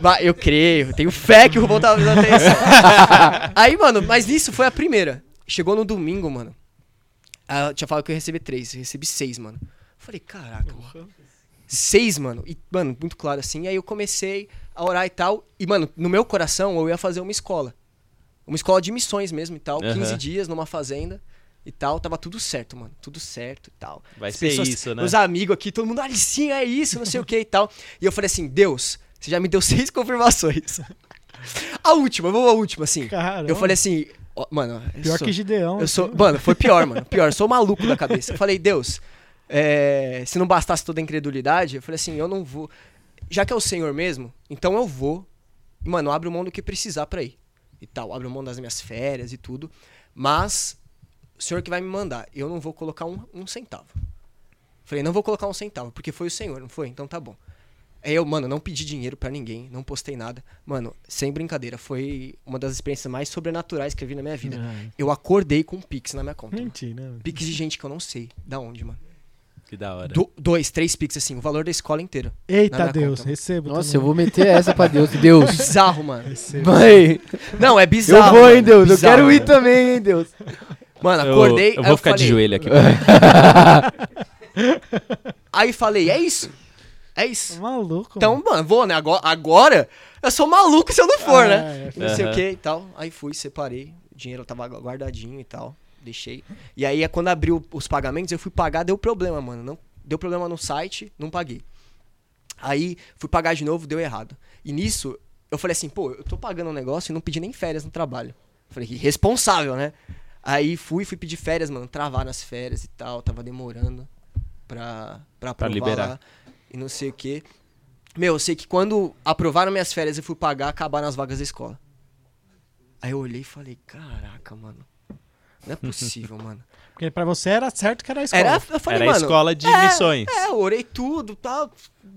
nós. Eu creio, tenho fé que o Rubão tava prestando atenção. Aí, mano, mas nisso foi a primeira. Chegou no domingo, mano. Ah, Eu tinha falado que eu ia receber três, eu recebi seis, mano. Falei, caraca, mano. Seis, mano. E, mano, muito claro assim. Aí eu comecei a orar e tal. E, mano, no meu coração eu ia fazer uma escola. Uma escola de missões mesmo e tal. Aham. 15 dias numa fazenda e tal. Tava tudo certo, mano. Tudo certo e tal. Vai As ser isso, né? Os amigos aqui, todo mundo, Alicinho, é isso, não sei o que e tal. E eu falei assim, Deus, você já me deu seis confirmações. A última, vamos à última, assim. Caramba. Eu falei assim, ó, mano. eu Pior sou- que Gideão. eu sou, assim. mano, foi pior, mano. Pior, eu sou maluco da cabeça. Eu falei, Deus, é, se não bastasse toda a incredulidade, eu falei assim, eu não vou. Já que é o Senhor mesmo, então eu vou. Mano, abro mão do que precisar pra ir. E tal, abro mão das minhas férias e tudo. Mas, o Senhor que vai me mandar, eu não vou colocar um, um centavo. Falei, não vou colocar um centavo, porque foi o Senhor, não foi? Então tá bom. Aí eu, mano, não pedi dinheiro pra ninguém, não postei nada. Mano, sem brincadeira, foi uma das experiências mais sobrenaturais que eu vi na minha vida. Ai, Eu acordei com um Pix na minha conta. mano. Mentira. né? Pix de gente que eu não sei da onde, mano. Que da hora. Do- dois, três Pix, assim, o valor da escola inteira. Eita Deus, conta. recebo. Nossa, eu vou meter essa pra Deus. Deus. Bizarro, mano. Recebo. Mãe, Não, é eu bizarro. vou, hein, mano. Deus. Eu Bizarro, quero ir mano. também, hein, Deus. Mano, Eu, acordei. eu aí vou ficar de falei- joelho aqui. Aí falei, é isso. É isso. Maluco. Então, mano, vou, né? Agora, agora eu sou maluco se eu não for, Ah, né? é. Não sei Aham. o que e tal. Aí fui, separei. O dinheiro tava guardadinho e tal. Deixei. E aí, é quando abriu os pagamentos, eu fui pagar, deu problema, mano. Não, deu problema no site, não paguei. Aí, fui pagar de novo, deu errado. E nisso, eu falei assim, pô, eu tô pagando um negócio e não pedi nem férias no trabalho. Falei, que responsável, né? Aí fui, fui pedir férias, mano. Travar nas férias e tal. Tava demorando pra, pra aprovar liberar. lá. E não sei o que. Meu, eu sei que quando aprovaram minhas férias e fui pagar, acabaram as vagas da escola. Aí eu olhei e falei, caraca, mano. Não é possível, mano. Porque pra você era certo que era a escola. Era, eu falei, Era a mano. escola de é, missões. É, eu orei tudo tal.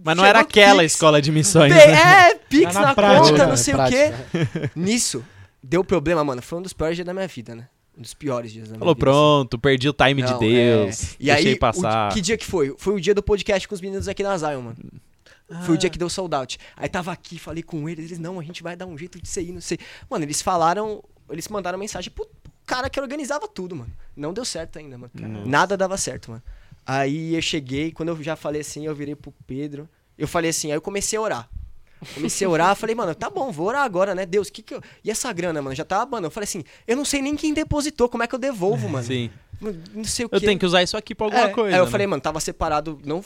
Mas não era o aquela Pix. escola de missões. Né? É, Pix na na, prática, conta, não sei o Prática. quê. Nisso, deu problema, mano. Foi um dos piores dias da minha vida, né? Um dos piores dias da minha Falou, vida. assim. pronto, perdi o time de Não, Deus. é. E deixei aí, passar. o- que dia que foi? Foi o dia do podcast com os meninos aqui na Zion, mano. Foi o dia que deu sold out. Aí tava aqui, falei com eles, eles, não, a gente vai dar um jeito de ser aí, não sei. Mano, eles falaram, eles mandaram mensagem pro cara que organizava tudo, mano. Não deu certo ainda, mano. Nada dava certo, mano. Aí eu cheguei, quando eu já falei assim, eu virei pro Pedro. Eu falei assim, aí eu comecei a orar. Comecei a orar, falei, mano, tá bom, vou orar agora, né? Deus, que que eu... E essa grana, mano, já tava, mano, eu falei assim, eu não sei nem quem depositou, como é que eu devolvo, mano? Sim. Não sei o que. Eu tenho que usar isso aqui pra alguma É, coisa. Aí eu né? falei, mano, tava separado, não,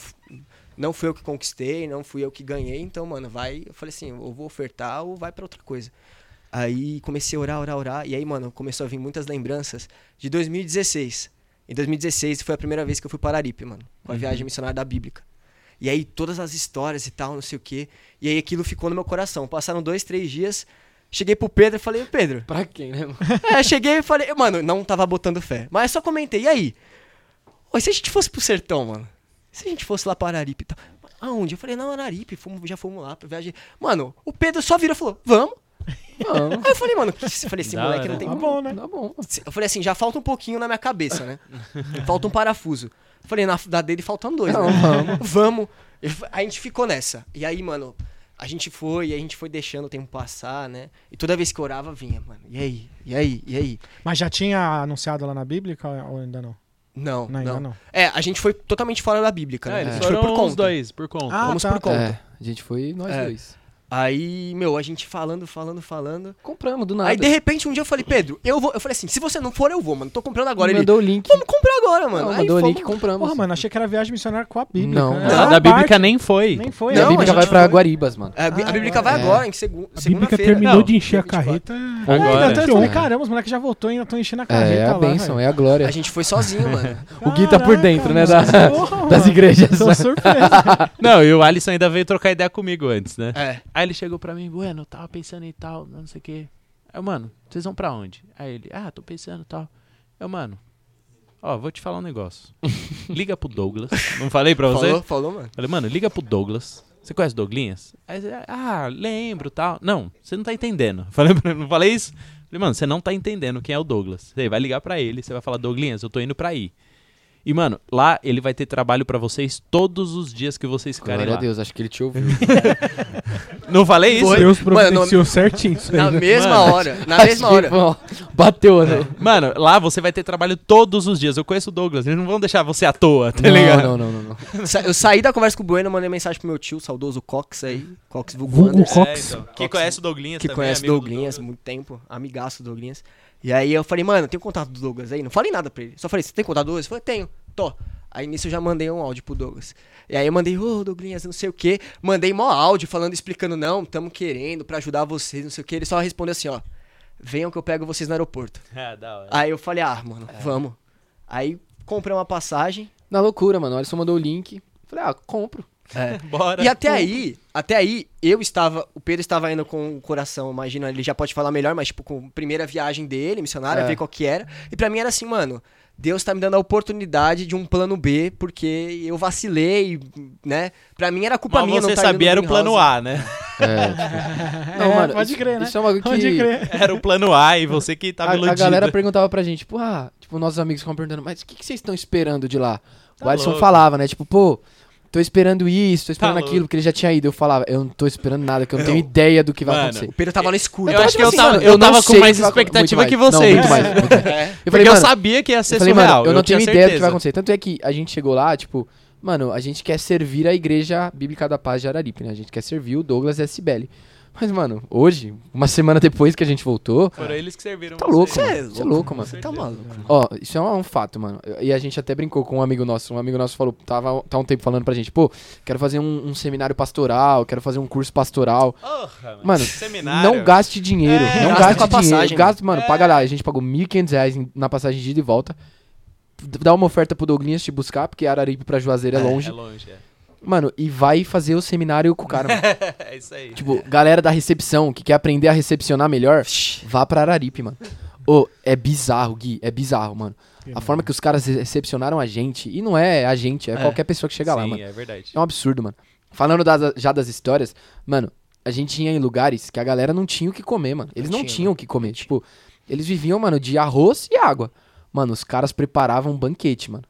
não fui eu que conquistei, não fui eu que ganhei, então, mano, vai. Eu falei assim, ou vou ofertar ou vai pra outra coisa. Aí comecei a orar, orar, orar. E aí, mano, começou a vir muitas lembranças de 2016. Em 2016 foi a primeira vez que eu fui para Aripe, mano, com a viagem missionária da Bíblica. E aí todas as histórias e tal, não sei o quê. E aí aquilo ficou no meu coração. Passaram dois, três dias. Cheguei pro Pedro e falei, Pedro, Pra quem, né, mano? é, cheguei e falei, mano, não tava botando fé. Mas só comentei, e aí? Oi, se a gente fosse pro sertão, mano? Se a gente fosse lá para Araripe e tal. Aonde? Eu falei, não, Araripe, já fomos lá pra viagem. Mano, o Pedro só virou e falou, vamos. Vamos. Aí eu falei, mano, que- eu falei, esse Da moleque não tem Tá bom, né? Tá bom. Eu falei assim, já falta um pouquinho na minha cabeça, né? falta um parafuso. Eu falei, na da dele faltam dois, Não, né? vamos. Vamos. A gente ficou nessa. E aí, mano, a gente foi, e a gente foi deixando o tempo passar, né? E toda vez que orava, vinha, mano. E aí? E aí? E aí? Mas já tinha anunciado lá na Bíblia ou ainda não? Não, Não, ainda não. não. É, a gente foi totalmente fora da Bíblia, Não, né? eles a gente foi por conta. dois, por conta. Ah, Vamos tá. por conta. É, a gente foi nós É. dois. Aí, meu, a gente falando, falando, falando. Compramos do nada. Aí, de repente, um dia eu falei, Pedro, eu vou. Eu falei assim, se você não for, eu vou, mano. Tô comprando agora. Ele mandou o link. vamos comprar agora, mano. Não, Aí mandou o link, compramos. Porra, mano, achei que era viagem missionária com a Bíblia. Não, não. A da Bíblica parte- nem foi. Nem foi. E a Não, Bíblia a vai gente pra foi- Guaribas, mano. A, a Ah, Bíblica vai é. agora, em segu A Bíblica segunda-feira. terminou Não. de encher a 24. carreta. É, Agora. então, eu É. falei, caramba, os moleques já voltou ainda estão enchendo a carreta É, é a bênção, é a glória. A gente foi sozinho, mano. O Gui tá por dentro, né, das igrejas. Tô surpreso. Não, e o Alisson ainda veio trocar ideia comigo antes, né? É. Aí ele chegou pra mim, bueno, eu tava pensando em tal, não sei o quê. Aí, mano, vocês vão pra onde? Aí ele, ah, tô pensando e tal. Eu, mano, ó, vou te falar um negócio. Liga pro Douglas. Não falei pra você? Falou, falou, mano. Falei, mano, liga pro Douglas. Você conhece o Douglinhas? Aí você, ah, lembro tal. Não, você não tá entendendo. Falei, pra- não falei isso? Falei, mano, você não tá entendendo quem é o Douglas. Você vai ligar pra ele, você vai falar, Douglinhas, eu tô indo pra aí. E, mano, lá ele vai ter trabalho pra vocês todos os dias que vocês ficarem Glória a lá. Deus, acho que ele te ouviu. Não falei isso? Foi. Deus Mano, providenciou certinho isso aí. Na né? mesma Mano. hora. Na mesma que, hora. ó, Bateu, né? Mano, lá você vai ter trabalho todos os dias. Eu conheço o Douglas, eles não vão deixar você à toa, tá não, ligado? não, não, não, não. Sa- Eu saí da conversa com o Bueno, mandei mensagem pro meu tio, saudoso Cox aí. Cox Vulgo Vulgo Anderson, Cox. É, então. Que conhece o Douglinhas que também, conhece amigo do Douglinhas há Douglas. muito tempo. Amigaço do Douglinhas. E aí eu falei, mano, tem contato do Douglas aí? Não falei nada pra ele. Só falei, você tem contato do Douglas? Ele falou, tenho. Tô. Aí nisso eu já mandei um áudio pro Douglas. E aí eu mandei, ô Douglinhas, não sei o que. Mandei mó áudio falando, explicando, não, tamo querendo pra ajudar vocês, não sei o que. Ele só respondeu assim, ó. Venham que eu pego vocês no aeroporto. É, da hora. Aí eu falei, ah, mano, vamos. Aí comprei uma passagem. Na loucura, mano. O Alisson mandou o link. Falei, ah, compro. É. Bora. E até aí, até aí, eu estava, o Pedro estava indo com o coração, imagina, ele já pode falar melhor, mas tipo, com a primeira viagem dele, missionária, É. ver qual que era. E pra mim era assim, mano, Deus tá me dando a oportunidade de um plano B, porque eu vacilei, né? Pra mim era culpa Mas minha, você não tá sabia era o plano. A, né? É, É, mano, pode isso- crer, né? Isso é uma coisa que... Pode crer. Era o plano A e você que tava A, a iludido. galera perguntava pra gente, tipo, ah, tipo, nossos amigos ficavam perguntando, mas o que, que vocês estão esperando de lá? Tá o Alisson louco. falava, né? Tipo, pô, tô esperando isso, tô esperando Tá aquilo, louco. porque ele já tinha ido. Eu falava, eu não tô esperando nada, que eu não tenho ideia do que vai Mano, acontecer. O Pedro tava no escuro. Eu acho que eu Assim, tava, eu eu não tava com mais expectativa que. Não, vocês. muito mais, muito mais. É. Eu Porque eu sabia que ia ser eu falei, surreal. mano, eu não tenho tinha ideia do que vai acontecer. Tanto é que a gente chegou lá, tipo, mano, a gente quer servir a Igreja Bíblica da Paz de Araripe, né? A gente quer servir o Douglas e a Cibele. Mas, mano, hoje, uma semana depois que a gente voltou, Foram eles que serviram tá louco, é mano. Você é louco, mano. Você tá maluco. Ó, isso é um, um fato, mano. E a gente até brincou com um amigo nosso. Um amigo nosso falou, tava tá um tempo falando pra gente, pô, quero fazer um, um seminário pastoral, quero fazer um curso pastoral. Porra, Mano, seminário. Não gaste dinheiro. É, não gaste com a dinheiro. passagem, Gasta, mano, É. paga lá. A gente pagou 1.500 reais em- na passagem de ida e volta. Dá uma oferta pro Douglinhas te buscar, porque Araripe pra Juazeiro é, longe. É longe, é. Mano, e vai fazer o seminário com o cara, mano. É isso aí. tipo, galera da recepção que quer aprender a recepcionar melhor, vá pra Araripe, mano. Ô, é bizarro, Gui. É bizarro, mano. A forma que os caras re- recepcionaram a gente, e não é a gente, é, É. qualquer pessoa que chega lá, Sim, mano. é verdade. É um absurdo, mano. Falando das- já das histórias, mano, a gente ia em lugares que a galera não tinha o que comer, mano. Eles Não não, tinha, tinham o que comer. Tipo, eles viviam, mano, de arroz e água. Mano, os caras preparavam um banquete, mano.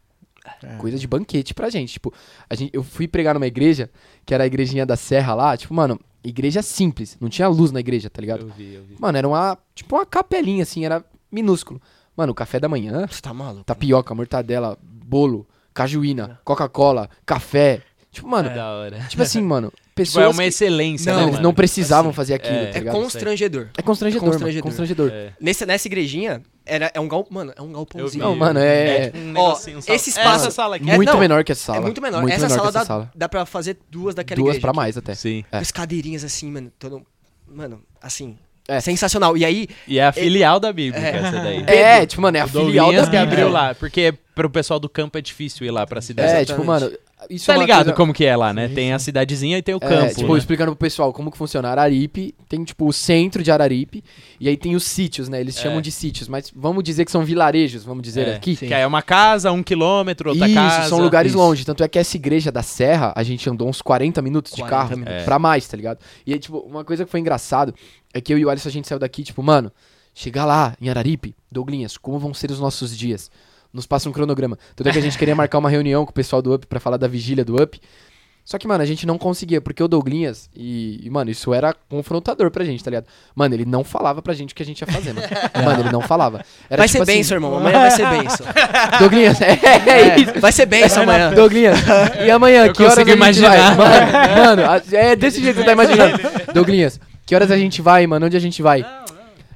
É. Coisa de banquete pra gente. Tipo, a gente, eu fui pregar numa igreja, que era a igrejinha da Serra lá. Tipo, mano, igreja simples. Não tinha luz na igreja, tá ligado? Eu vi, eu vi. Mano, era uma, tipo, uma capelinha, assim, era minúsculo. Mano, o café da manhã, Você tá maluco. tapioca, mortadela, bolo, cajuína, Coca-Cola, café. Tipo, mano, da hora. Tipo assim, mano, Tipo, pessoas é uma que- excelência, Não, né, eles mano? não precisavam assim, fazer aquilo, é- tá É constrangedor. É constrangedor, constrangedor. mano. Constrangedor. É. Nesse, nessa igrejinha, era, é um gal... Mano, é um galpãozinho. Não, mano, é- tipo um Ó, negocinho, um sal- esse espaço- Essa sala aqui. É, muito não, menor que essa sala. É muito menor. Muito essa menor sala que essa dá, sala. dá pra fazer duas daquela Duas igreja. pra aqui. mais até. Sim. É. As cadeirinhas assim, mano. Todo... Mano, assim. É. Sensacional. E aí, E é a filial da Bíblia, É. essa daí. É, tipo, mano, é a filial da Douglinhas que Bíblia. abriu lá, porque pro pessoal do campo é difícil ir lá pra cidade. É, Exatamente. tipo, mano, Isso Tá é ligado coisa- como que é lá, né? Sim, Tem a sim. cidadezinha e tem o É, campo. tipo, né? explicando pro pessoal como que funciona. Araripe tem, tipo, o centro de Araripe e aí tem os sítios, né? Eles É. chamam de sítios, mas vamos dizer que são vilarejos, vamos dizer É, aqui. Que aí é uma casa, um quilômetro, outra Isso, casa. são lugares Isso. longe. Tanto é que essa igreja da Serra, a gente andou uns 40 minutos de 40 carro. minutos. É. Pra mais, tá ligado? E aí, tipo, uma coisa que foi engraçado é que eu e o Alisson, a gente saiu daqui, tipo, mano, chegar lá em Araripe, Douglinhas, como vão ser os nossos dias? Nos passa um cronograma. Tanto é que a gente queria marcar uma reunião com o pessoal do Up pra falar da vigília do Up. Só que, mano, a gente não conseguia, porque o Douglinhas, e, e, mano, isso era confrontador pra gente, tá ligado? Mano, ele não falava pra gente o que a gente ia fazer, mano. mano, ele não falava. Era vai tipo ser assim, benção, irmão. Amanhã vai ser benção. Douglinhas, é, é isso. Vai ser benção amanhã. Douglinhas, e amanhã, Eu que horas a gente imaginar. vai? Mano, mano, é desse jeito que você tá imaginando. Douglinhas, que horas a gente vai, mano? Onde a gente vai?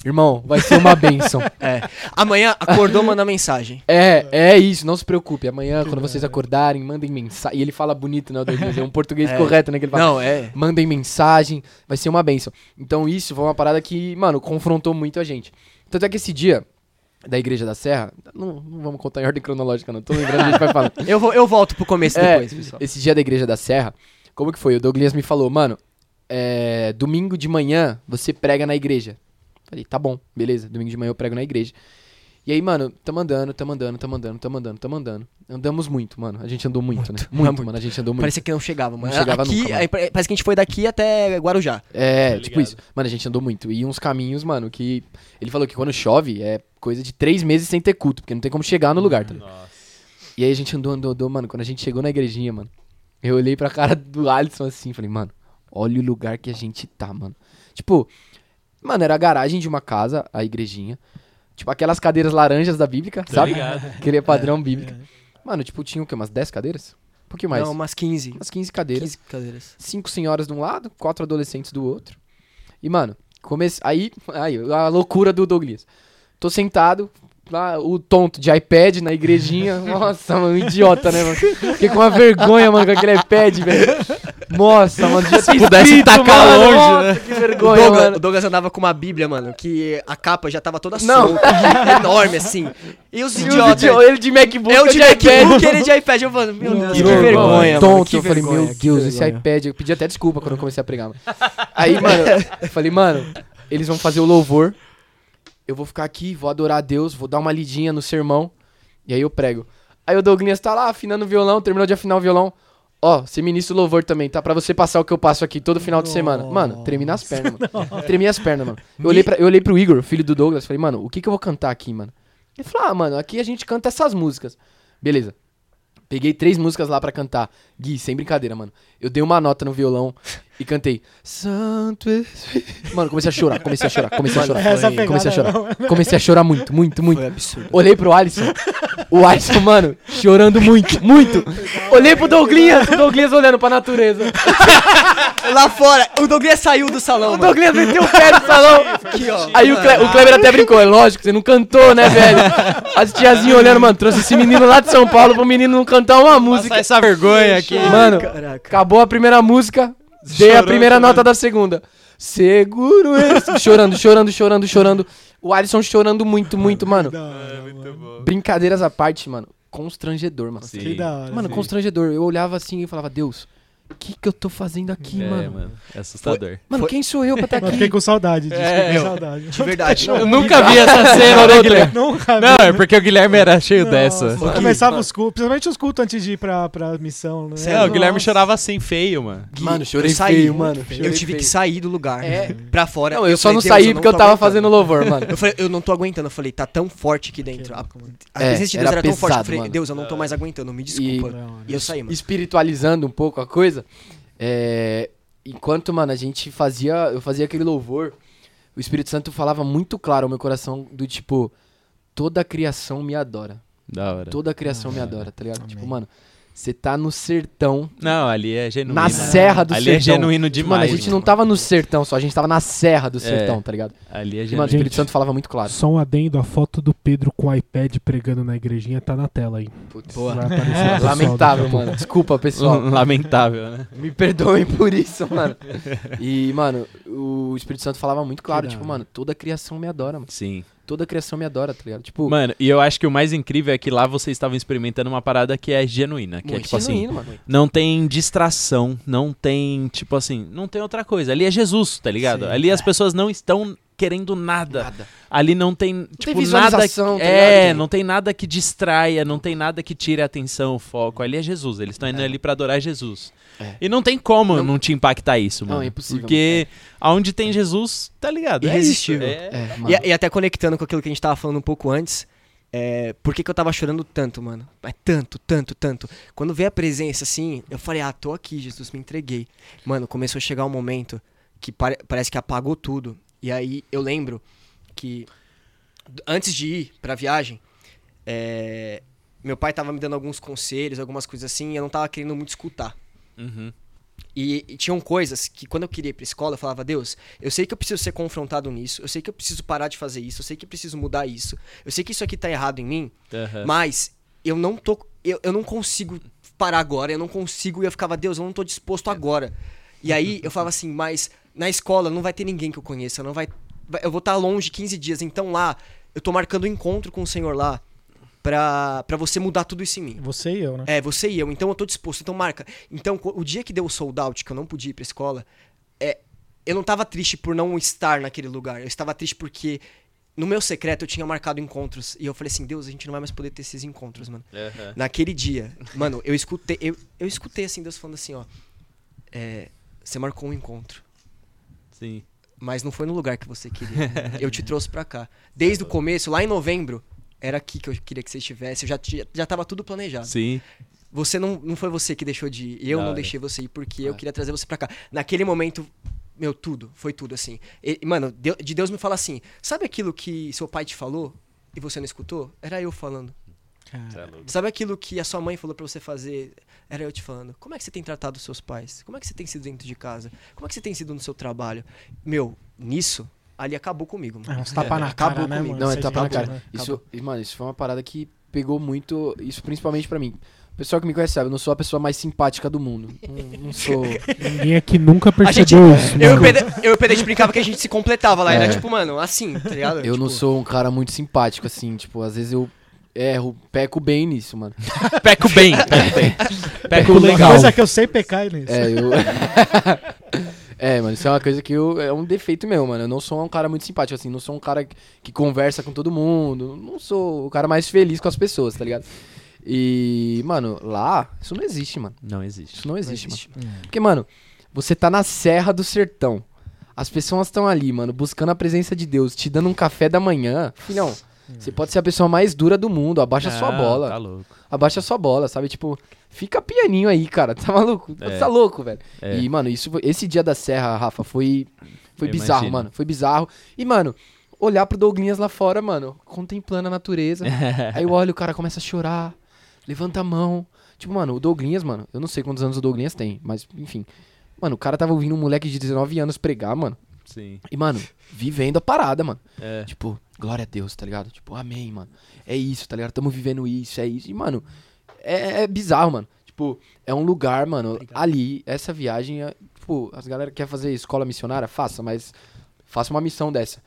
Irmão, vai ser uma benção. É. Amanhã acordou, manda mensagem. É, é isso, não se preocupe. Amanhã, quando vocês acordarem, mandem mensagem. E ele fala bonito, né? É um português É. correto, né? Que ele fala. Não, é. Mandem mensagem, vai ser uma benção. Então isso foi uma parada que, mano, confrontou muito a gente. Tanto é que esse dia da Igreja da Serra, não, não vamos contar em ordem cronológica, não. Tô lembrando, a gente vai falar. Eu, vou, eu volto pro começo É, depois, pessoal. Esse dia da Igreja da Serra, como que foi? O Douglas me falou, mano, é, domingo de manhã você prega na igreja. Falei, tá bom, beleza, domingo de manhã eu prego na igreja. E aí, mano, tamo andando, tamo andando, tamo andando, tamo andando, tamo andando. Andamos muito, mano. A gente andou muito, né? Muito, muito. mano, a gente andou muito. Parecia que não chegava, mano. Não chegava aqui, nunca, mano. parece que a gente foi daqui até Guarujá. É, Tá tipo isso. Mano, a gente andou muito. E uns caminhos, mano, que. Ele falou que quando chove é coisa de três meses sem ter culto, porque não tem como chegar no lugar, tá ligado? Nossa. E aí a gente andou, andou, andou, mano. Quando a gente chegou na igrejinha, mano, eu olhei pra cara do Alisson assim, falei, mano, olha o lugar que a gente tá, mano. Tipo, mano, era a garagem de uma casa, a igrejinha. Tipo, aquelas cadeiras laranjas da Bíblica, Tô sabe? ligado. Aquele padrão bíblico. Mano, tipo, tinha o quê? Umas 10 cadeiras? Um pouquinho mais. Não, umas 15. Umas 15 cadeiras. 15 cadeiras. Cinco senhoras de um lado, quatro adolescentes do outro. E, mano, comece... aí, aí, a loucura do Douglas. Tô sentado, lá, o tonto de iPad na igrejinha. Nossa, mano, idiota, né, mano? Fiquei com uma vergonha, mano, com aquele iPad, velho. Nossa, mano, devia ter pudesse escrito, tacar mano. longe, Nossa, né? que O vergonha, Douglas, mano. o Douglas andava com uma bíblia, mano, que a capa já tava toda Não. solta, enorme, assim. E os idiotas... idio- Ele de MacBook, Eu eu de. MacBook, ele de iPad. Eu falando, meu Deus, que Irmão, vergonha, tonto, mano, que eu falei, vergonha, meu que Deus, esse iPad. Eu pedi até desculpa quando eu comecei a pregar, mano. Aí, mano, eu falei, mano, eles vão fazer o louvor. Eu vou ficar aqui, vou adorar a Deus, vou dar uma lidinha no sermão. E aí eu prego. Aí o Douglas tá lá afinando o violão, terminou de afinar o violão. Ó, você ministra o louvor também, tá? Pra você passar o que eu passo aqui todo final de semana. Mano, tremi nas pernas, mano. Tremi as pernas, mano. Eu olhei, pra, eu olhei pro Igor, filho do Douglas, falei, mano, o que que eu vou cantar aqui, mano? Ele falou, ah, mano, aqui a gente canta essas músicas. Beleza. Peguei três músicas lá pra cantar. Gui, sem brincadeira, mano. Eu dei uma nota no violão e cantei. Santo Espírito. Mano, comecei a chorar, comecei a chorar, comecei a chorar. Essa Comecei a pegada chorar. não. Comecei a chorar muito, muito, muito. Foi absurdo. Olhei pro Alisson. O Alisson, mano, chorando muito, muito. Olhei pro Douglas, o Douglas olhando pra natureza. Lá fora, o Douglas saiu do salão, O mano. Douglas meteu o pé no salão. Aqui, ó. Aí o, Cle o Kleber até brincou, é lógico, você não cantou, né, velho? As tiazinhas olhando, mano, trouxe esse menino lá de São Paulo pro menino não cantar uma música. Passar essa vergonha aqui. Mano, Caraca. acabou a primeira música, dei a Chorou primeira também. nota da segunda. Seguro esse. Chorando, chorando, chorando, chorando. O Alisson chorando muito, muito, mano. Da hora, mano. Brincadeiras à parte, mano. Constrangedor, mano. Sim. Que da hora. Mano, sim. constrangedor. Eu olhava assim e falava, Deus, que que eu tô fazendo aqui, É, mano? mano. É assustador. Mano, Foi- quem sou eu pra estar Eu aqui? fiquei com saudade disso, É, fiquei eu- com saudade. De verdade. Eu nunca vi essa cena, né, Guilherme? Nunca Não, vi. é porque o Guilherme era cheio dessa. Nossa, Começava os cultos, principalmente os cultos antes de ir pra, pra missão, né? É, o Guilherme Nossa. chorava assim, feio, mano. Gui, Mano, chorei eu saí, feio, mano. Eu tive que feio. sair do lugar. É. Pra fora. Não, eu só falei, não "Deus, saí não porque eu tava aguentando." fazendo louvor, mano. Eu falei, eu não tô aguentando. Eu falei, tá tão forte aqui dentro. A, a É, presença de Deus era tão forte. Eu falei, mano. Deus, eu não tô mais aguentando, me desculpa. Não, E eu saí, mano. espiritualizando um pouco a coisa, é, enquanto, mano, a gente fazia, eu fazia aquele louvor, o Espírito Santo falava muito claro ao meu coração do tipo, toda a criação me adora. Da hora. Toda a criação me adora, tá ligado? Amém. Tipo, mano, você tá no sertão, Não, ali é genuíno. na serra do Ali sertão. é genuíno Tipo, Mano, a demais. gente não tava no sertão só, a gente tava na serra do É. sertão, tá ligado? Ali é E, mano, o genuíno. Espírito. Santo falava muito claro. Só um adendo, a foto do Pedro com o iPad pregando na igrejinha tá na tela aí. Putz, Vai aparecer pro pessoal daqui a Lamentável, pouco. mano. Desculpa, pessoal. Lamentável, né? Me perdoem por isso, mano. E, mano, o Espírito Santo falava muito claro, Que tipo, mano, toda a criação me adora, mano. Sim. Toda a criação me adora, tá ligado? Tipo, Mano, e eu acho que o mais incrível é que lá vocês estavam experimentando uma parada que é genuína. Que é tipo assim, genuíno, mano. não tem distração, não tem, tipo assim, não tem outra coisa. Ali é Jesus, tá ligado? Sim. Ali as pessoas não estão querendo nada. Nada. Ali não tem, tem tipo, nada. visualização, tá é, não tem nada que distraia, não tem nada que tire a atenção, o foco. Ali é Jesus, eles estão indo ali pra adorar Jesus. É. E não tem como não, Não- te impactar isso, Não, mano. é impossível, Porque aonde tem Jesus, tá ligado? É isso. Irresistível. É, É, mano. E, e até conectando com aquilo que a gente tava falando um pouco antes, é, por que, que eu tava chorando tanto, mano? Mas tanto, tanto, tanto. Quando veio a presença assim, eu falei, ah, tô aqui, Jesus, me entreguei. Mano, começou a chegar um momento que pare- parece que apagou tudo. E aí eu lembro que antes de ir pra viagem, é, meu pai tava me dando alguns conselhos, algumas coisas assim, e eu não tava querendo muito escutar. Uhum. E, e tinham coisas que quando eu queria ir pra escola, eu falava, Deus, eu sei que eu preciso ser confrontado nisso, eu sei que eu preciso parar de fazer isso, eu sei que eu preciso mudar isso, eu sei que isso aqui tá errado em mim, Aham. mas eu não tô. Eu, eu não consigo parar agora, eu não consigo, e eu ficava, Deus, eu não tô disposto agora. E aí eu falava assim, mas na escola não vai ter ninguém que eu conheça, não vai. vai- eu vou estar longe 15 dias, então lá, eu tô marcando um encontro com o Senhor lá pra, pra você mudar tudo isso em mim. Você e eu, né? É, você e eu, então eu tô disposto. Então, marca. Então, o dia que deu o sold out, que eu não podia ir pra escola, é, eu não tava triste por não estar naquele lugar. Eu estava triste porque no meu secreto eu tinha marcado encontros. E eu falei assim, Deus, a gente não vai mais poder ter esses encontros, mano. Aham. Naquele dia, mano, eu escutei, eu, eu escutei assim, Deus falando assim, ó. é, você marcou um encontro. Sim. Mas não foi no lugar que você queria. eu te trouxe pra cá. Desde o começo, lá em novembro, era aqui que eu queria que você estivesse. Eu já, tinha- já tava tudo planejado. Sim. Você não, não foi você que deixou de ir. Eu não hora. deixei você ir porque eu É. queria trazer você pra cá. Naquele momento, meu, tudo. Foi tudo, assim. E, mano, de Deus me fala assim: sabe aquilo que seu pai te falou e você não escutou? Era eu falando. Cara, Sabe aquilo que a sua mãe falou pra você fazer? Era eu te falando. Como é que você tem tratado os seus pais? Como é que você tem sido dentro de casa? Como é que você tem sido no seu trabalho? Meu, nisso, ali acabou comigo. é Mano. uns tapa na Acabou cara, né, comigo. mano? Não, é tapa na cara. né? Isso, mano, isso foi uma parada que pegou muito. Isso principalmente pra mim. O pessoal que me conhece sabe, eu não sou a pessoa mais simpática do mundo. Não, não sou. Ninguém aqui nunca A gente, percebeu isso. eu, e. Pedro, eu e o Pedro a gente brincava que a gente se completava lá. É. Era tipo, mano, assim, tá ligado? Eu não Tipo, sou um cara muito simpático, assim. Tipo, às vezes eu erro, peco bem nisso, mano. Peco bem. Peco bem. Peco Uma legal. coisa que eu sei pecar é nisso. É, eu. É, mano, isso é uma coisa que eu. É um defeito meu, mano. Eu não sou um cara muito simpático, assim. Não sou um cara que, que conversa com todo mundo. Não sou o cara mais feliz com as pessoas, tá ligado? E, mano, lá, isso não existe, mano. Não existe. Isso não não existe, existe. mano. Porque, mano, você tá na Serra do Sertão. As pessoas estão ali, mano, buscando a presença de Deus, te dando um café da manhã. Filhão, você pode ser a pessoa mais dura do mundo. Abaixa sua Ah, bola. Tá louco. Abaixa sua bola, sabe? Tipo, fica pianinho aí, cara. Tá maluco? É. Tá louco, velho. É. E, mano, isso, esse dia da Serra, Rafa, foi, foi Eu bizarro, imagino. mano. Foi bizarro. E, mano, olhar pro Douglinhas lá fora, mano, contemplando a natureza. aí eu olho, o cara começa a chorar, levanta a mão. Tipo, mano, o Douglinhas, mano, eu não sei quantos anos o Douglinhas tem, mas, enfim. Mano, o cara tava ouvindo um moleque de 19 anos pregar, mano. Sim. E, mano, vivendo a parada, mano. É. Tipo, glória a Deus, tá ligado? Tipo, amém, mano. É isso, tá ligado? Tamo vivendo isso, é isso. E, mano, é, é bizarro, mano. Tipo, é um lugar, mano, ali, essa viagem, é, tipo, as galera quer fazer escola missionária, faça, mas faça uma missão dessa.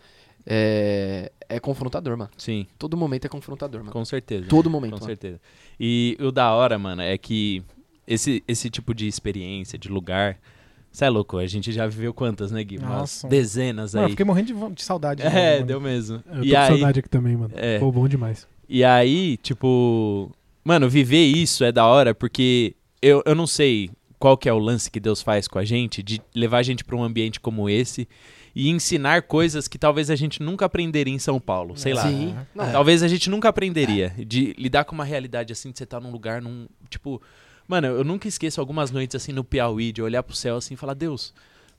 É, é confrontador, mano. Sim, Todo momento é confrontador, mano. com certeza. Todo momento, Com mano. certeza. E o da hora, mano, é que esse, esse tipo de experiência, de lugar. Você é louco, a gente já viveu quantas, né, Gui? Umas Nossa. dezenas Mano, eu aí. fiquei morrendo de, de saudade. de É, novo, deu mano. mesmo. Eu tô e, com aí, saudade aqui também, mano. É. Pô, bom demais. e aí, tipo. Mano, viver isso é da hora porque eu, eu não sei qual que é o lance que Deus faz com a gente de levar a gente pra um ambiente como esse e ensinar coisas que talvez a gente nunca aprenderia em São Paulo. Sei lá. Sim. Não, Talvez a gente nunca aprenderia de lidar com uma realidade assim, de você estar num lugar, num. Tipo. Mano, eu nunca esqueço algumas noites assim no Piauí, de olhar pro céu assim e falar: Deus,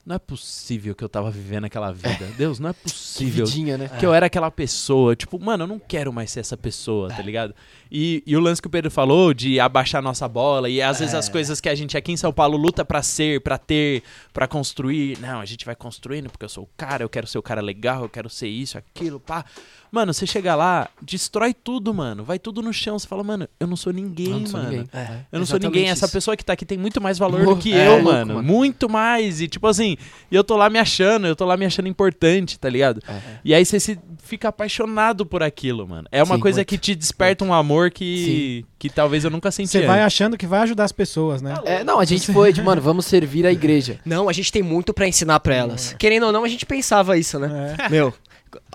não é possível que eu tava vivendo aquela vida. Deus, não é que possível vidinha, né? que eu era aquela pessoa. Tipo, mano, eu não quero mais ser essa pessoa, tá ligado? E, e o lance que o Pedro falou de abaixar nossa bola e às vezes as coisas que a gente aqui em São Paulo luta pra ser, pra ter, pra construir. Não, a gente vai construindo porque eu sou o cara, eu quero ser o cara legal, eu quero ser isso, aquilo, pá. Mano, você chega lá, destrói tudo, mano. Vai tudo no chão. Você fala, mano, eu não sou ninguém, não sou mano. ninguém. É, Eu não sou ninguém. Essa isso. pessoa que tá aqui tem muito mais valor Morro. do que É, eu, mano. mano. Muito mais. E tipo assim, eu tô lá me achando, eu tô lá me achando importante, tá ligado? É. E aí você se fica apaixonado por aquilo, mano. É uma Sim, coisa muito. que te desperta um amor que, que talvez eu nunca senti Você vai achando que vai ajudar as pessoas, né? É, não, a gente foi de, mano, vamos servir a igreja. Não, a gente tem muito pra ensinar pra elas. Querendo ou não, a gente pensava isso, né? É. Meu,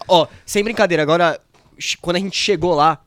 ó, sem brincadeira, agora, quando a gente chegou lá,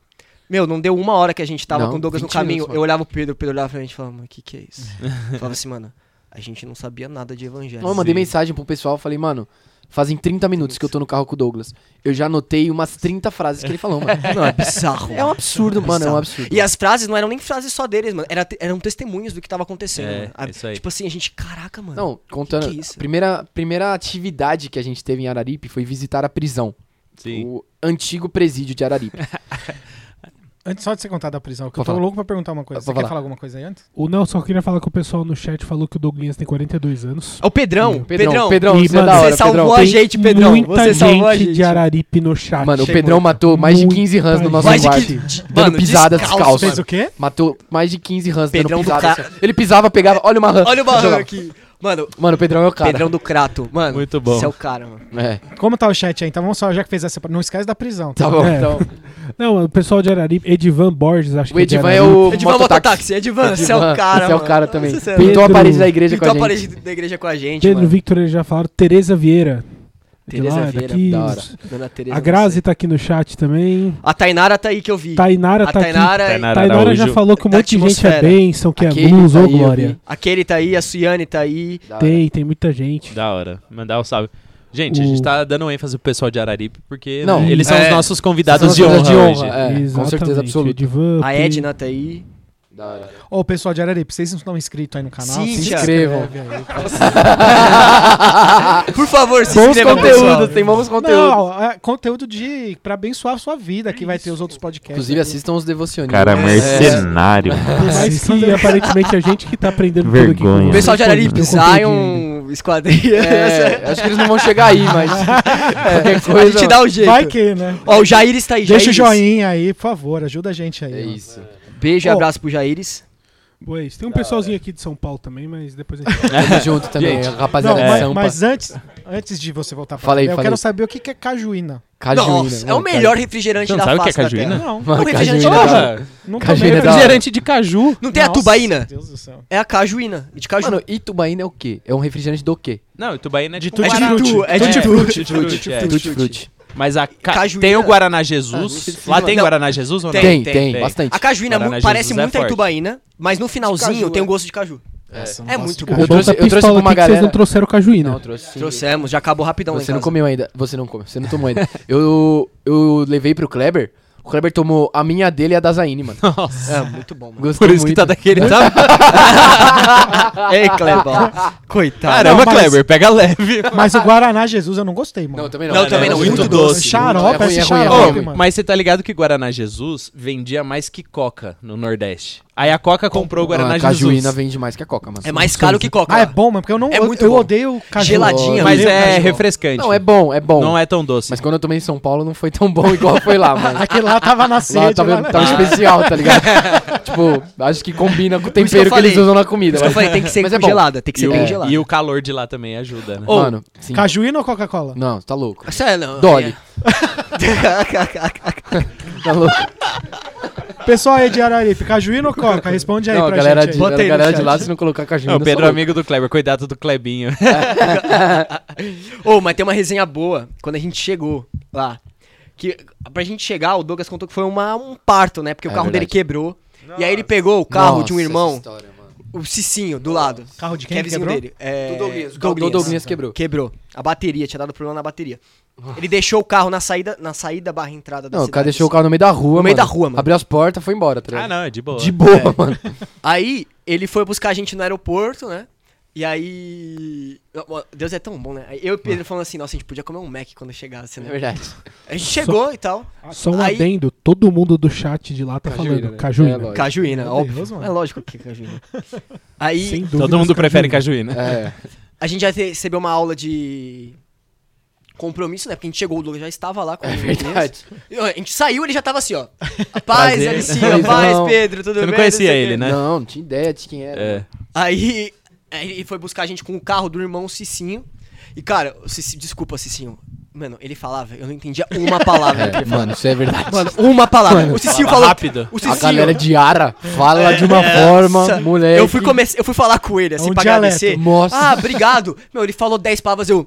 meu, não deu uma hora que a gente tava Não, com o Douglas no 20 caminho, minutos, eu olhava pro Pedro, o Pedro olhava pra gente e falava, mano, o que que é isso? Eu falava assim, mano, a gente não sabia nada de evangelho. Eu mandei mensagem pro pessoal, falei, mano, fazem 30 minutos que eu tô no carro com o Douglas. Eu já anotei umas 30 frases que ele falou, mano. Não, é bizarro. É um absurdo, mano, é um absurdo. E as frases não eram nem frases só deles, mano. Era, eram testemunhos do que tava acontecendo. É, mano. A- isso aí. Tipo assim, a gente, caraca, mano. Não, contando. que é isso? primeira, primeira atividade que a gente teve em Araripe foi visitar a prisão. Sim. O antigo presídio de Araripe. Antes só de você contar da prisão, que eu tô falar. louco pra perguntar uma coisa. Pode Você quer falar. falar alguma coisa aí antes? O não, só queria falar que o pessoal no chat falou que o Douglas tem 42 anos. Ó, o Pedrão, Pedrão, Pedrão, Pedrão, E, você é mano, da hora, você salvou Pedrão. a gente, Pedrão. Muita Você salvou a gente gente. de Araripe no chat. Mano, o Chegou. Pedrão matou mais de Muita 15 rãs no nosso Mais de quarto. 15 Dando Mano, pisada descalço, descalço. Fez o quê? Matou mais de 15 rãs Pedrão dando do pisada. ca- assim. Ele pisava, pegava. Olha uma rã. Olha o barranco Jogava. aqui. Mano, Mano, o Pedrão é o cara. Pedrão do Crato. Mano, Muito bom. Você é o cara, mano. É, Como tá o chat aí? Então vamos só, já que fez essa. Não esquece da prisão. tá bom. É. Então, Não, o pessoal de Araripe, Edivan Borges, acho o que é de Edivan é Araripe. o. Edivan Mototáxi. Edivan, você é o cara, Você é o mano. cara também. Você é Pintou a Pedro- parede da igreja Pintou a com a parede gente. da igreja com a gente, Pedro mano. Victor eles já falaram. Tereza Vieira. Tereza lá, Vieira, daqui. da hora. Dona Tereza. A Grazi tá aqui no chat também. A Tainara tá aí que eu vi. Tainara a tá Tainara, aqui. Tainara Tainara já falou que um monte de gente é bênção, que é Aquele blues, tá ô aí, eu glória. a Kelly tá aí, a Suiane tá aí. Da hora. Tem, tem muita gente. Da hora. Mandar um salve. Gente, a O- gente tá dando ênfase pro pessoal de Araripe, porque Não, né, eles são é. os nossos convidados de honra, de honra, hoje. é. com certeza absoluta. A Edna tá aí. Da hora. Ô, o pessoal de Araripe, vocês não estão inscritos aí no canal? Sim, se. Inscrevam. aí. Por favor, se Bons inscreva, conteúdos, pessoal. tem bons conteúdos. Não, é conteúdo de pra abençoar a sua vida, que vai ter os outros podcasts. Inclusive, aqui. assistam os devocionistas. Cara, É. mercenário. Mas que aparentemente a gente que tá aprendendo tudo aqui. com Vergonha. vocês, O pessoal de Araripe, um conteúdinho. Zion, Esquadrilha. É, acho que eles não vão chegar aí, mas. qualquer a coisa. gente dá o jeito. Vai que, né? Ó, o Jaires tá aí, Deixa o Jaires. joinha aí, por favor, ajuda a gente aí. É ó. isso. Beijo e Ô. abraço pro Jaires. Pois, tem um pessoalzinho aqui de São Paulo também, mas depois a gente... Tamo junto também, Gente, Não, rapaziada de mas, Sampa. mas antes, antes de você voltar pra Fala aí, eu fala quero saber o que é cajuína. Cajuína. Nossa, é o melhor refrigerante não da sabe o que é face da cajuína? terra. Não, O Mano, refrigerante cajuína da é não Cajuína é. Refrigerante de caju. Não tem a Nossa, tubaína? Meu Deus do céu. É a cajuína. De caju. Mano, Itubaína é o quê? É um refrigerante do quê? Não, Itubaína é De tipo frutti. É de É, tutti tutti frutti. frutti, é. Tutti Tutti frutti. Mas a ca- Cajuína- tem o Guaraná Jesus. Ah, Lá tem não. Guaraná Jesus ou não? Tem, Tem, tem, tem. bastante. A cajuína Guaraná parece Jesus é muito a itubaína, mas no finalzinho caju, tem é. um gosto de caju. É não muito gosto bom. O bom trouxe- eu trouxe pra uma aqui que vocês galera- não trouxeram cajuína. Não, trouxe. Trouxemos, já acabou rapidão Você não casa. comeu ainda. Você não comeu, você não tomou ainda. eu, eu levei pro Kleber. O Kleber tomou a minha dele e a da Zaine, mano. Nossa. É, muito bom, mano. Gostou Por isso que muito. tá daquele tamanho. Ei, Clebão. Coitado. Caramba, Não, mas- Kleber, pega leve. Mas o Guaraná Jesus eu não gostei, mano. Não, também não. Não, também não, É muito muito doce. Xarope, É ruim, é ruim, é xarope, ruim. Mano. mas você tá ligado que Guaraná Jesus vendia mais que Coca no Nordeste. Aí a Coca comprou o Guaraná a cajuína Jesus. vende mais que a Coca, mas. É mais caro que coca. Ah, é bom, mano, porque eu não É eu, muito eu bom. odeio caju. Geladinha, Mas odeio é refrescante. Não, é bom, é bom. Não é tão doce. Mas quando eu tomei em São Paulo não foi tão bom igual foi lá, mano. Aquele lá tava na sede. Lá tava, lá, né? tava especial, tá ligado? tipo, acho que combina com o que tempero eu que, eles usam na comida. Que eu falei, tem que ser Mas é bom. congelada, tem que E ser o, bem gelada. e o calor de lá também ajuda, né? Ô, Mano, sim. Cajuína ou Coca-Cola? Não, tá louco. Sério, não. Dolly. é. Tá louco. Pessoal aí de Araripe, cajuína ou Coca? Responde aí Não, a pra galera, gente. de, aí. A galera de lá, se não colocar cajuína. Não, o Pedro é amigo do Kleber, cuidado do Klebinho. Ô, mas tem uma resenha boa quando a gente chegou lá. Que pra gente chegar, o Douglas contou que foi uma, um parto, né? Porque o É carro dele verdade. quebrou. E aí ele pegou o carro de um Nossa, irmão, história, o Cicinho, do lado. Carro de Que quem é que vizinho quebrou? dele. É... Do Douglas, o carro do Douglas quebrou. Quebrou. A bateria, tinha dado problema na bateria. Ele deixou o carro na saída, na saída barra entrada da Não, o cidade. cara deixou o carro no meio da rua, No meio mano. da rua, mano. Abriu as portas, foi embora, tá ah, ligado? não, é de boa. De boa, mano. Aí ele foi buscar a gente no aeroporto, né? E aí. Deus é tão bom, né? Aí eu e o Pedro falando assim, nossa, a gente podia comer um Mac quando chegasse, É né? verdade. A gente chegou e tal. Só um Aí- adendo, todo mundo do chat de lá tá Cajuína, falando né? cajuína. É, lógico. Cajuína, Meu óbvio. Deus, mano. é lógico que é cajuína. Aí Sem Todo dúvidas, mundo prefere cajuína. É. a gente já recebeu uma aula de compromisso, né? Porque a gente chegou, o Douglas já estava lá com É verdade. A gente saiu, ele já tava assim, ó. A paz, Prazer. Alicinha, a paz. Pedro, tudo Você bem? não conhecia ele, né? Não, não tinha ideia de quem era. É. mano. Aí Aí ele foi buscar a gente com o carro do irmão Cicinho. E, cara, o Cici- desculpa, Cicinho. Mano, ele falava, eu não entendia uma palavra. que É, mano, isso é verdade. Mano, uma palavra. o Cicinho falou. rápido. O a Cicinho. galera de Ara fala de uma É, forma, nossa, moleque. Eu fui, come... eu fui falar com ele, assim, É um pra dialeto. agradecer. Nossa. Ah, obrigado. Meu, ele falou 10 palavras, eu.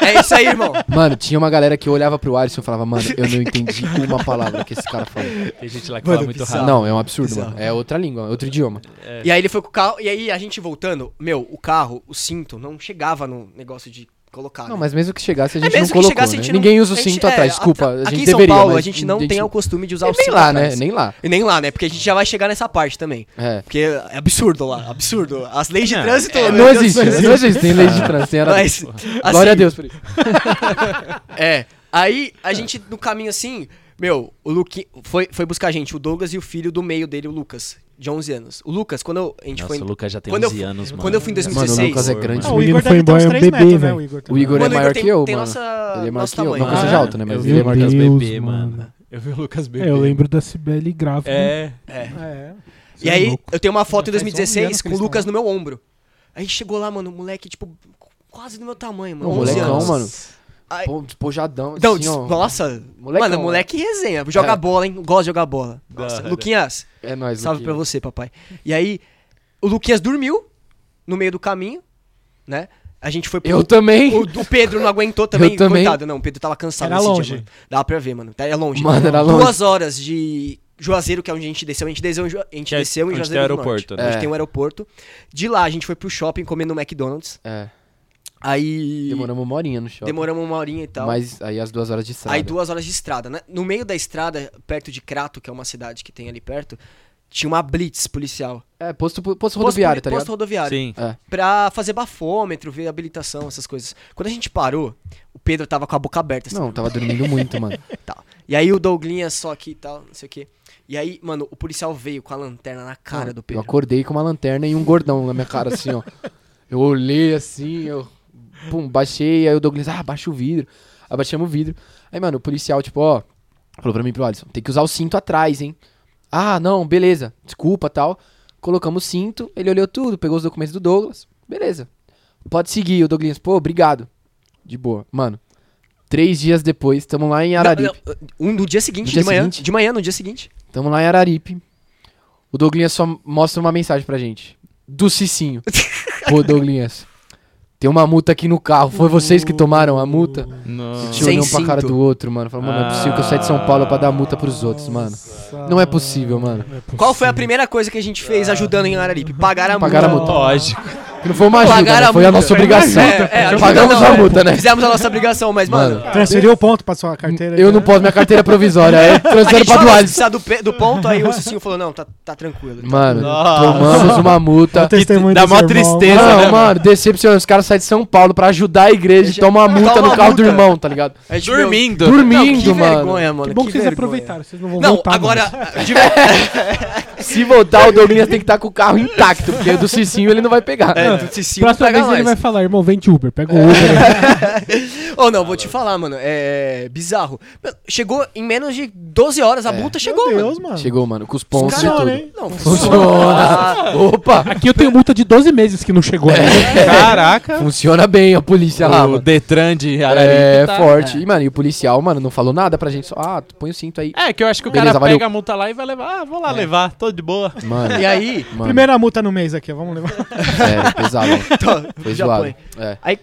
É isso aí, irmão. Mano, tinha uma galera que olhava pro Alisson e falava, mano, eu não entendi uma palavra que esse cara falou. Tem gente lá que Mano, fala muito bizarro. rápido. Não, é um absurdo, Bizarro. mano. É outra língua, é outro idioma. E aí ele foi com o carro, e aí a gente voltando, meu, o carro, o cinto, não chegava no negócio de colocar. Não, né? mas mesmo que chegasse, a É gente mesmo não que colocou, chegasse, a né? gente não- Ninguém usa o a gente- cinto é, atrás, desculpa, a- a Aqui gente em São deveria, Paulo, a gente não tem o costume de usar o Nem cinto lá, né? atrás. Nem lá. E nem lá, né? Porque a gente já vai chegar nessa parte também. É. Porque é absurdo lá, absurdo. As leis de Não, trânsito... É, não Deus existe, céu. não existe, tem lei de trânsito, tem Mas, Glória assim, a Deus por isso. É. Aí a gente, no caminho assim, meu, o Luque foi, foi buscar a gente, o Douglas e o filho do meio dele, o Lucas, de 11 anos. O Lucas, quando eu, a gente Nossa, foi. o Lucas já tem quando eu 11 fui- anos, mano. Quando eu fui em Mano, o 2016. Lucas é grande. Ah, o Igor foi embora, é um 3 bebê, metros, né? velho. O Igor, O Igor é Mano, maior tem- que eu, tem mano. nossa- Ele é maior que eu. Não que eu seja alto, né? Mas eu vi ele é o maior que Lucas eu. bebê, Deus, mano. mano. Eu vi o Lucas bebê. É, eu lembro da Cibele grávida. É. É. É. E é aí, louco. eu tenho uma foto em Já faz 11 anos 2016 que com o Lucas no meu ombro. Aí chegou lá, mano, o moleque, tipo, quase do meu tamanho, mano. 11 molecão, anos. mano. Pô, despojadão. Não, assim, ó. nossa. Molecão, mano, moleque resenha. Joga É. bola, hein? Gosta de jogar bola. Nossa. hora. Luquinhas, É nóis, salve pra Luquinha. você, papai. E aí, o Luquinhas dormiu no meio do caminho, né? A gente foi pro. Eu também. O, o Pedro não aguentou também, Eu também. coitado. Não, o Pedro tava cansado Era nesse longe. dia, mano. Dava pra ver, mano. É longe. Mano, era longe. Duas horas de Juazeiro, que é onde a gente desceu. A gente desceu, a gente é desceu em Juazeiro tem do aeroporto, Norte. né? Onde É. tem um aeroporto. De lá, a gente foi pro shopping comer no McDonald's. É, Aí... demoramos uma horinha no shopping. Demoramos uma horinha e tal. Mas aí as duas horas de estrada. Aí duas horas de estrada, né? No meio da estrada, perto de Crato, que é uma cidade que tem ali perto, tinha uma blitz policial. É, posto, posto rodoviário, posto, tá ligado? Posto rodoviário. Sim. É. Pra fazer bafômetro, ver habilitação, essas coisas. Quando a gente parou, o Pedro tava com a boca aberta. Assim, Não, tava dormindo muito, mano. tal. E aí o Douglinhas só aqui e tal, não sei o quê. E aí, mano, o policial veio com a lanterna na cara Não, do Eu Pedro. acordei com uma lanterna e um gordão na minha cara, assim, ó. Eu olhei assim, eu. Pum, baixei, aí o Douglas, ah, baixa o vidro. Abaixamos o vidro. Aí, mano, o policial, tipo, ó, falou pra mim pro Alisson, tem que usar o cinto atrás, hein? Ah, não, beleza, desculpa tal. Colocamos o cinto, ele olhou tudo, pegou os documentos do Douglas, beleza. Pode seguir, o Douglas, pô, obrigado. De boa. Mano, três dias depois, tamo lá em Araripe. Não, não, um no dia seguinte, No dia de manhã. seguinte? De manhã, no dia seguinte. Tamo lá em Araripe. O Douglinhas só mostra uma mensagem pra gente. Do Cicinho. Pô, Douglinhas. Tem uma multa aqui no carro. Foi vocês que tomaram a multa? Nossa. Tio Sem olhou pra cara do outro, mano. Falou, mano, não é possível que eu saí de São Paulo pra dar multa pros outros, mano. Não é possível, mano. Qual foi a primeira coisa que a gente fez ajudando em Araripe? Pagar a multa. Pagar a multa. Lógico. Que não foi uma ajuda, né? a Foi a nossa obrigação. É, é, Pagamos não, a é. multa, né? Fizemos a nossa obrigação, mas, mano. Mano, Transferiu o ponto pra sua carteira. eu aí, não né? posso, minha carteira é provisória. É gente pra Duales. precisar do, do ponto, aí o Cicinho falou, não, tá, tá tranquilo. Mano, Nossa. tomamos uma multa. Dá do irmão. tristeza, Não, né, mano, decepcionante. Os caras saem de São Paulo pra ajudar a igreja e tomam uma multa no carro do irmão, tá ligado? Dormindo. Dormindo, não, que mano. vergonha, mano. Que bom que, vocês aproveitaram, vocês não vão Não, voltar. agora, mano. de ver- Se voltar, o Douglas tem que estar com o carro intacto, porque o do Cicinho ele não vai pegar. é, do Cicinho Próxima vez ele mais. vai falar, irmão, vem de Uber, pega o Uber. aí. Ô, não, vou te falar, mano, é bizarro. Mano, Chegou em menos de 12 horas, a É. multa chegou, Meu mano. Deus, mano. Chegou, mano, com os pontos e Funciona, tudo. hein? Não, Funciona. Opa! Aqui eu tenho multa de 12 meses que não chegou. né? Caraca. Funciona bem a polícia lá, o mano. Detran de Araripe É tá- forte. E, mano, e o policial, mano, não falou nada pra gente. Só, ah, tu põe o cinto aí. É, que eu acho que o Beleza, cara valeu. pega a multa lá e vai levar. Ah, vou lá levar, tô de boa. Mano, E aí, mano Primeira multa no mês aqui, ó, vamos levar. sério, pesado. mano. Foi já zoado. É. Aí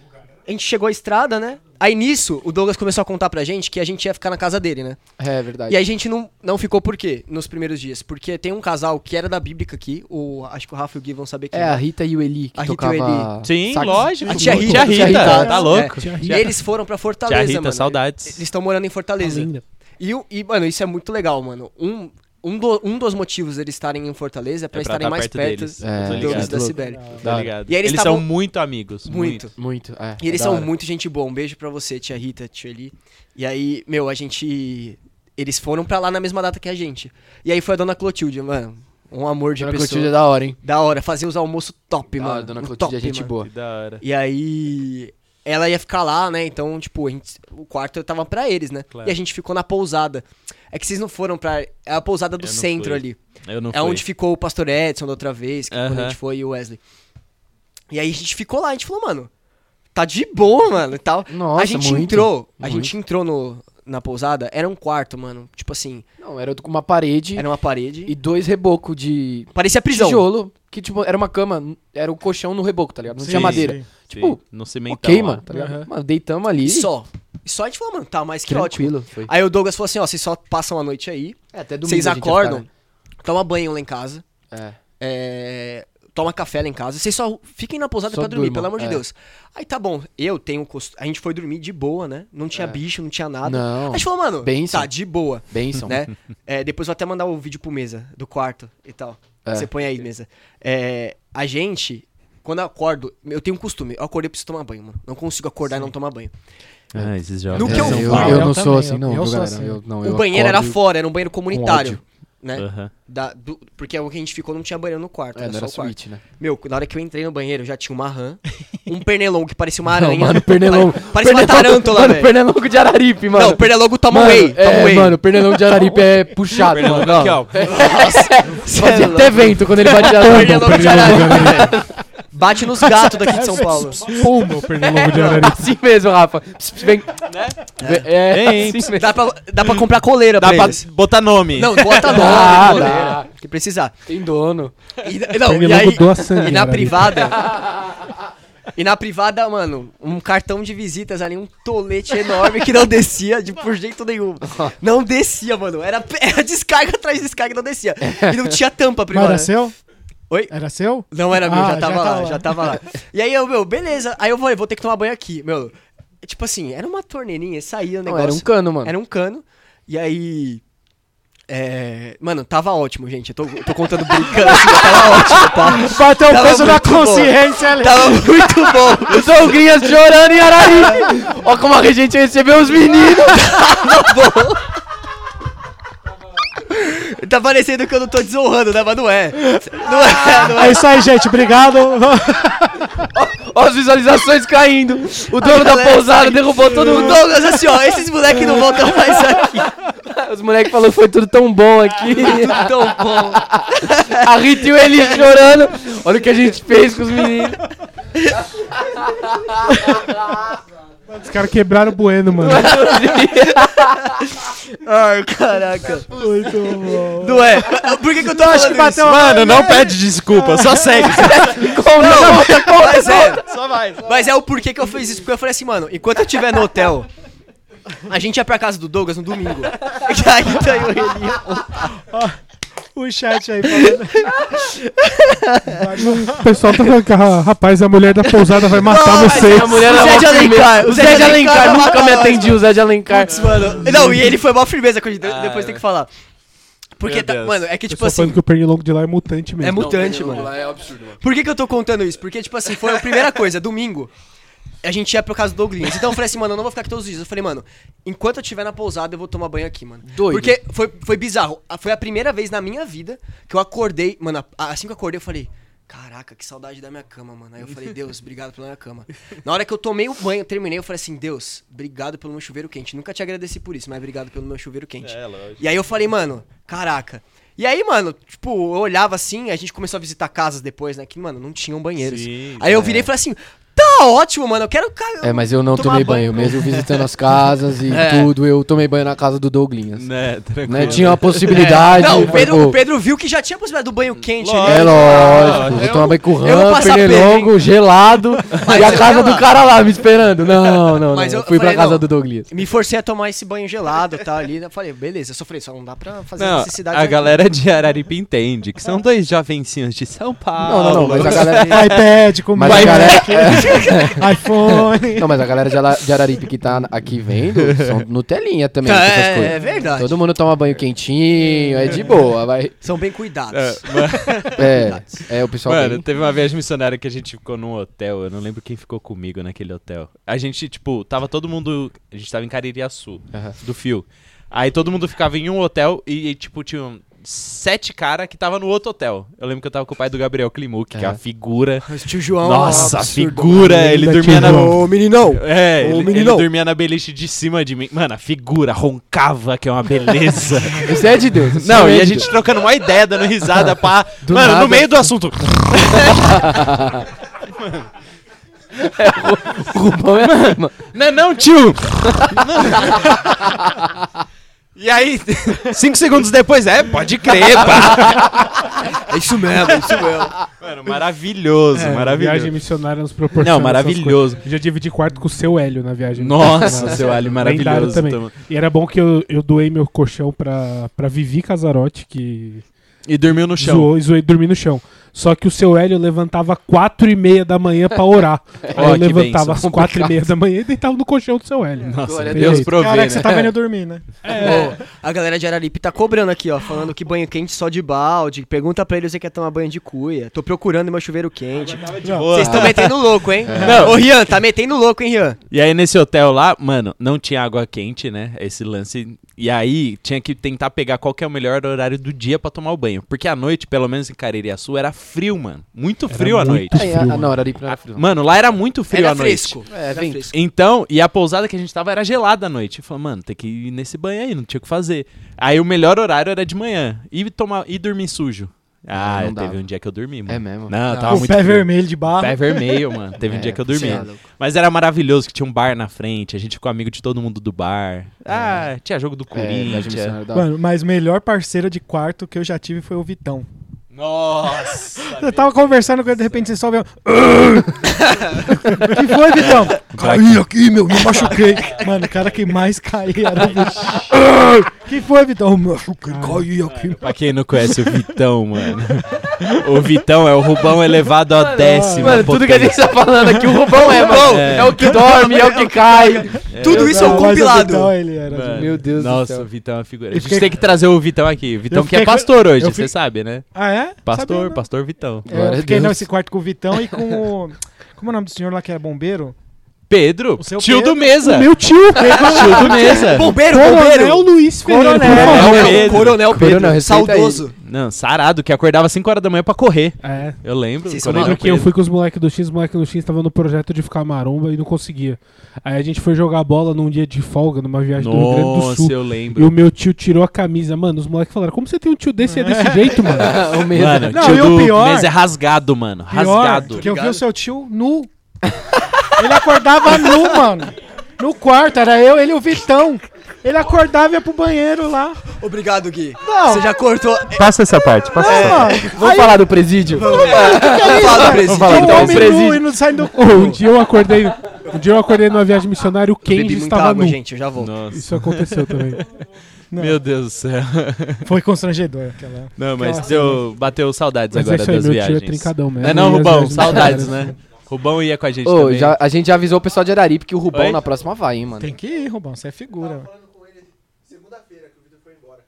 a gente chegou à estrada, né? Aí nisso, o Douglas começou a contar pra gente que a gente ia ficar na casa dele, né? É verdade. E a gente não, não ficou por quê? Nos primeiros dias. Porque tem um casal que era da Bíblica aqui, o, acho que o Rafa e o Gui vão saber quem É, a Rita e o Eli, que A Rita e o tocava... Sim, sax. lógico. A tia Rita. Tia Rita, Tia Rita, tá é. louco. Tia E eles foram pra Fortaleza, Tia Rita, mano. saudades. Eles estão morando em Tá Fortaleza. linda. E, o- e, mano, isso é muito legal, mano. Um, um, do- um dos motivos deles estarem em Fortaleza é pra É pra estarem tá mais perto perto, deles. É, da Sibéria. Tá ligado. E eles eles tavam- são muito amigos. Muito. Muito, é. E eles é são hora. muito gente boa. Um beijo pra você, tia Rita, tia Eli. E aí, meu, a gente. Eles foram pra lá na mesma data que a gente. E aí foi a dona Clotilde, mano. Um amor de Dona pessoa. Clotilde é da hora, hein? Da hora, fazer os almoços top, Da mano. hora, Dona Clotilde é top, gente mano. boa. Que da hora. E aí. Ela ia ficar lá, né? Então, tipo, a gente- o quarto tava pra eles, né? Claro. E a gente ficou na pousada. É que vocês não foram pra. É a pousada do centro fui. ali. Eu não É fui. onde ficou o pastor Edson da outra vez, que quando a gente foi e o Wesley. E aí a gente ficou lá, a gente falou, mano, tá de boa, mano, e tal. Nossa, a gente muito, entrou, a muito. gente entrou no, na pousada, era um quarto, mano. Tipo assim, Não, era com uma parede era uma parede. e dois rebocos de Parecia prisão. tijolo. Que, tipo, era uma cama, era o colchão no reboco, tá ligado? Não tinha Sim, madeira. sim. Tipo, Sim, no cimentão. ok, mano, tá ligado? Aham. Mano, deitamos ali. E só. E só a gente falou, mano, tá mais que ótimo. Tranquilo, foi. Aí o Douglas falou assim, ó, vocês só passam a noite aí, É, até domingo vocês acordam, ficar, toma banho lá em casa, né? é, toma café lá em casa, vocês só fiquem na pousada Só pra dormir, durmam, pelo amor de é. Deus. Aí tá bom, eu tenho cost... a gente foi dormir de boa, né? Não tinha É. bicho, não tinha nada. Não, A gente falou, mano, Benção. tá, de boa, benção. né? É, depois eu vou até mandar o vídeo pro mesa, do quarto e tal. É. Você põe aí, mesa. É, a gente, quando eu acordo, eu tenho um costume, eu acordei eu preciso tomar banho, mano. Não consigo acordar e não tomar banho. Ah, esses jovens. No que eu eu, eu Eu não sou assim, não, eu galera? assim. Eu, não, o banheiro era fora, era um banheiro comunitário. Né? Aham. Da- do- porque o que a gente ficou não tinha banheiro no quarto, É, era não só era o quarto. suíte, né? Meu, na hora que eu entrei no banheiro, já tinha uma rã, um pernilongo que parecia uma Não, aranha. mano, pernilongo. Pare- Parecia uma tarântula, Mano, velho. pernilongo de Araripe, mano. Não, pernilongo toma mano, whey, toma é, whey. mano, pernilongo de Araripe é puxado, Pernilongo mano. aqui, ó. Fazia até vento quando ele batia Pernilongo de Araripe. Bate nos gatos daqui de São Paulo. Pô, meu pernilongo de Araripe. Assim mesmo, Rafa. Pss, pss, Vem. Vem- É, Vem, assim mesmo. Dá pra, dá pra comprar coleira Dá pra pra eles. botar nome. Não, bota nome, Dá, coleira, dá. que precisar. Tem dono. E, não, e Pernilongo aí, doa sangue, e na Araripe. privada... E na privada, mano, um cartão de visitas ali, um tolete enorme que não descia de por jeito nenhum. Não descia, mano. Era, era descarga atrás de descarga, não descia. E não tinha tampa a Mas privada. era seu? Oi? Era seu? Não era meu, Ah, já tava já lá, tava lá. já tava lá. E aí eu, meu, beleza. Aí eu falei, vou ter que tomar banho aqui. Meu, tipo assim, era uma torneirinha, saía o Não, negócio. era um cano, mano. Era um cano. E aí. É. Mano, tava ótimo, gente. Eu tô, tô contando brincando assim, mas tava ótimo, tá? Bateu o Tava peso na bom. consciência ali. Tava muito bom. Os Douglinhas chorando em Araripe. Ó como a gente recebeu os meninos. Tá parecendo que eu não tô desonrando, né? Mas não é. Não é, não é. É isso aí, gente. Obrigado. Ó as visualizações caindo. O dono da pousada derrubou todo O mundo. Douglas, assim, ó, esses moleques não voltam mais aqui. Os moleques falaram que foi tudo tão bom aqui. Tudo tão bom. A Rita e o Eli chorando. Olha o que a gente fez com os meninos. Os caras quebraram o bueno, mano. Ai, caraca. Muito bom. Não é. Por que, que eu tô acho que bateu isso? Mano, não pede desculpa, só segue. Como não? Mas é, só vai. mas é o porquê que eu fiz isso. Porque eu falei assim, mano, enquanto eu estiver no hotel, a gente ia pra casa do Douglas no domingo. E aí então eu ia. O chat aí falando. O pessoal tá falando que, ah, rapaz, a mulher da pousada vai matar Não, vocês. A mulher O Zé de. Alencar, O Zé de Alencar nunca me nós. atendia, o Zé de Alencar. Putz, mano. Não, e ele foi mó firmeza com a gente. Depois tem que falar. Porque, tá, mano, é que tipo pessoal assim. falando que o pernilongo de lá é mutante mesmo. É mutante, mano. É absurdo, mano. Por que, que eu tô contando isso? Porque, tipo assim, foi a primeira coisa, domingo. A gente ia pro caso do Douglas. Então eu falei assim, mano, eu não vou ficar aqui todos os dias. Eu falei, mano, enquanto eu estiver na pousada, eu vou tomar banho aqui, mano. Doido. Porque foi, foi bizarro. Foi a primeira vez na minha vida que eu acordei. Mano, assim que eu acordei, eu falei. Caraca, que saudade da minha cama, mano. Aí eu falei, Deus, obrigado pela minha cama. Na hora que eu tomei o banho, eu terminei, eu falei assim, Deus, obrigado pelo meu chuveiro quente. Nunca te agradeci por isso, mas obrigado pelo meu chuveiro quente. É, lógico. E aí eu falei, mano, caraca. E aí, mano, tipo, eu olhava assim, a gente começou a visitar casas depois, né? Que, mano, não tinham banheiros. Sim, aí eu virei e falei assim, tá ótimo, mano, eu quero... É, mas eu não tomei banho, mesmo visitando as casas e É. tudo, eu tomei banho na casa do Douglinhas. Né, tranquilo. Né? Tinha uma possibilidade. Não, o Pedro, o Pedro viu que já tinha a possibilidade do banho quente Lógico. É ali. lógico, vou Eu- tomar banho com eu vou rã, pernilongo, gelado, e a casa do cara lá me esperando. Não, não, Mas não. eu fui pra falei, casa não. do Douglas. Me forcei a tomar esse banho gelado e tal ali. Eu falei, beleza, eu sofri, só não dá pra fazer Não, necessidade a galera de Araripe entende que são dois jovencinhos de São Paulo. Não, não, não, mas a galera. iPad, com Mas a galera, iPhone. não, mas a galera de Araripe que tá aqui vendo são Nutelinha também. É, é verdade. Todo mundo toma banho quentinho, é de boa, vai. São bem cuidados. É, mano, É, é o pessoal mano, bem. teve uma viagem missionária que a gente ficou num hotel, eu não lembro quem ficou comigo naquele hotel. A gente, tipo, tava todo mundo, a gente tava em Caririaçu, Aham. do Fio. Aí todo mundo ficava em um hotel e, e, tipo, tinha sete caras que tava no outro hotel. Eu lembro que eu tava com o pai do Gabriel Klimuk, que é a Aham. figura. Mas tio João. Nossa, a absurdo. figura! Ele dormia na. Ô, meninão. É, Ô, ele, ele meninão. dormia na beliche de cima de mim. Mano, a figura roncava, que é uma beleza. Isso é de Deus. Não, é e a gente trocando uma ideia, dando risada, pá. Do Mano, nada. no meio do assunto. O Rubão é assim, mano. Não é não, tio! E aí, cinco segundos depois, é, pode crer, pá. É isso mesmo, é isso mesmo. Mano, maravilhoso, É, maravilhoso. Viagem missionária nos proporciona. Não, maravilhoso. Eu já dividi quarto com o seu Hélio na viagem. Nossa, seu Lendário maravilhoso. também. Também. E era bom que eu, eu doei meu colchão pra, pra Vivi Casarotti, que E dormiu no chão. zoou e zoei dormir no chão. Só que o seu Hélio levantava quatro e meia da manhã pra orar. Aí eu que levantava às quatro e meia da manhã e deitava no colchão do seu Hélio. Nossa, Glória a Deus provê, Caraca, né? você tá vendo eu dormir, né? Ô, a galera de Araripe tá cobrando aqui, ó, falando que banho quente só de balde. Pergunta pra ele se quer tomar banho de cuia. Tô procurando meu chuveiro quente. Vocês estão metendo louco, hein? Não. Ô, Rian, tá metendo louco, hein, Rian? E aí nesse hotel lá, mano, não tinha água quente, né? Esse lance. E aí tinha que tentar pegar qual que é o melhor horário do dia pra tomar o banho. Porque à noite, pelo menos em Caririaçu, era frio, mano. Muito Era frio à muito noite. frio, mano. não, não era frio. Mano, lá era muito frio Era à noite. fresco. É, Era fresco. Então, e a pousada que a gente tava era gelada à noite. Eu falei, mano, tem que ir nesse banho aí, não tinha o que fazer. Aí o melhor horário era de manhã. E, tomar, e dormir sujo. Ah, não teve dava. um dia que eu dormi, mano. É mesmo? Não, Não. tava o muito pé frio. vermelho de barro. Pé vermelho, mano. Teve um É, dia que eu dormi. é. Mas era maravilhoso que tinha um bar na frente, a gente ficou amigo de todo mundo do bar. Ah, tinha jogo do É, Corinthians. Mano, mas melhor parceiro de quarto que eu já tive foi o Vitão. Nossa! Eu tava conversando com ele, de repente você só vê um... O que foi, Vitão? Caí aqui, meu, me machuquei. Mano, o cara que mais caía era o Vitão. que foi, Vitão? Me machuquei, caí aqui. pra quem não conhece o Vitão, mano. O Vitão é o Rubão elevado à décima. Mano, tudo que a gente tá falando aqui, o Rubão é, mano. É. É. o que dorme, é o que cai. Tudo isso é um o compilado. Vitão, ele era... Mano, Meu Deus do Nossa, céu. o Vitão é uma figura. A gente fiquei- tem que trazer o Vitão aqui. O Vitão que é pastor hoje, você fiquei- sabe, né? Ah, é? Pastor, Sabia, não. pastor Vitão. É, Glória a eu fiquei Deus. nesse quarto com o Vitão e com o... Como é o nome do senhor lá que era bombeiro? Pedro, O seu tio Pedro. do Mesa. Meu tio, Tio do Mesa. Bombeiro, Coronel bombeiro. Luiz Ferreira. por Coronel. favor. Coronel. Coronel, Pedro. Coronel Pedro. Coronel, saudoso. Não, sarado, que acordava 5 horas da manhã pra correr. É. Eu lembro. Vocês Coronel Lembra que eu Pedro. fui com os moleques do X, os moleques do X estavam no projeto de ficar maromba e não conseguia. Aí a gente foi jogar bola num dia de folga, numa viagem do Rio Grande do Nossa, Sul. eu E lembro. o meu tio tirou a camisa. Mano, os moleques falaram, como você tem um tio desse e é desse jeito, mano? o mesmo. Mano, Não, tio e o pior- Mesa é rasgado, mano. Pior, rasgado. que eu vi o seu tio nu. Ele acordava nu, mano. No quarto, era eu, ele e o Vitão. Ele acordava e ia pro banheiro lá. Obrigado, Gui. Não. Você já cortou. Passa essa parte, passa É, mano. Vamos falar do presídio? Vamos falar do presídio. falar Um então, homem presídio. nu e não sai do... Ô, um dia eu acordei. Um dia eu acordei numa viagem missionária o Bebi Kenji muita estava água, nu. gente, eu já volto. Nossa. Isso aconteceu também. Não. Meu Deus do céu. Foi constrangedor aquela... Não, mas Aquela deu, bateu saudades Mas é agora isso aí, das meu viagens. tio é trincadão mesmo. Não é não, E as Rubão? viagens Saudades, missionárias. né? Rubão ia com a gente Ô, também. já, a gente já avisou o pessoal de Araripe que o Rubão Oi? na próxima vai, hein, mano. Tem que ir, Rubão, você é figura. mano. Segunda-feira que o Vitor foi embora.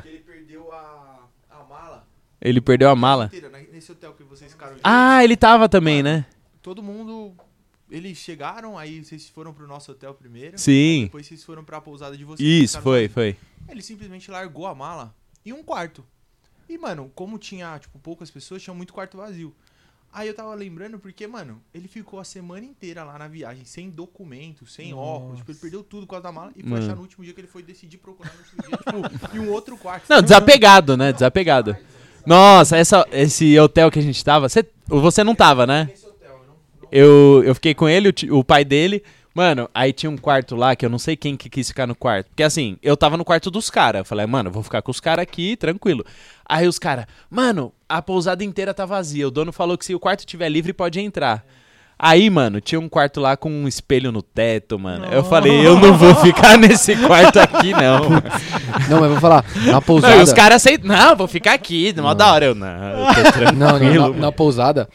Que ele perdeu a, a mala ele perdeu a mala. inteira, né, nesse hotel que vocês ficaram. Ah, ele tava também, né? Todo mundo. Eles chegaram, aí vocês foram pro nosso hotel primeiro. Sim. Depois vocês foram pra pousada de vocês. Isso, foi, foi. Ele simplesmente largou a mala e um quarto. E, mano, como tinha, tipo, poucas pessoas, tinha muito quarto vazio. Aí eu tava lembrando porque, mano, ele ficou a semana inteira lá na viagem, sem documento, sem óculos. Tipo, ele perdeu tudo por causa da mala e foi Mano. achar no último dia que ele foi decidir procurar no último dia, tipo, em um outro quarto. Não, desapegado, né? Desapegado. Nossa, essa, esse hotel que a gente tava. Você, você não tava, né? Eu, eu fiquei com ele, o, o pai dele. Mano, aí tinha um quarto lá que eu não sei quem que quis ficar no quarto. Porque assim, eu tava no quarto dos caras. Falei, mano, vou ficar com os caras aqui, tranquilo. Aí os caras, mano, a pousada inteira tá vazia. O dono falou que se o quarto estiver livre, pode entrar. Aí, mano, tinha um quarto lá com um espelho no teto, mano. Eu falei, eu não vou ficar nesse quarto aqui, não. Não, mas vou falar, na Não, pousada. e os caras aceitam. Não, vou ficar aqui, mó da hora. Eu, não, eu tô tranquilo. Não, não, na, na pousada,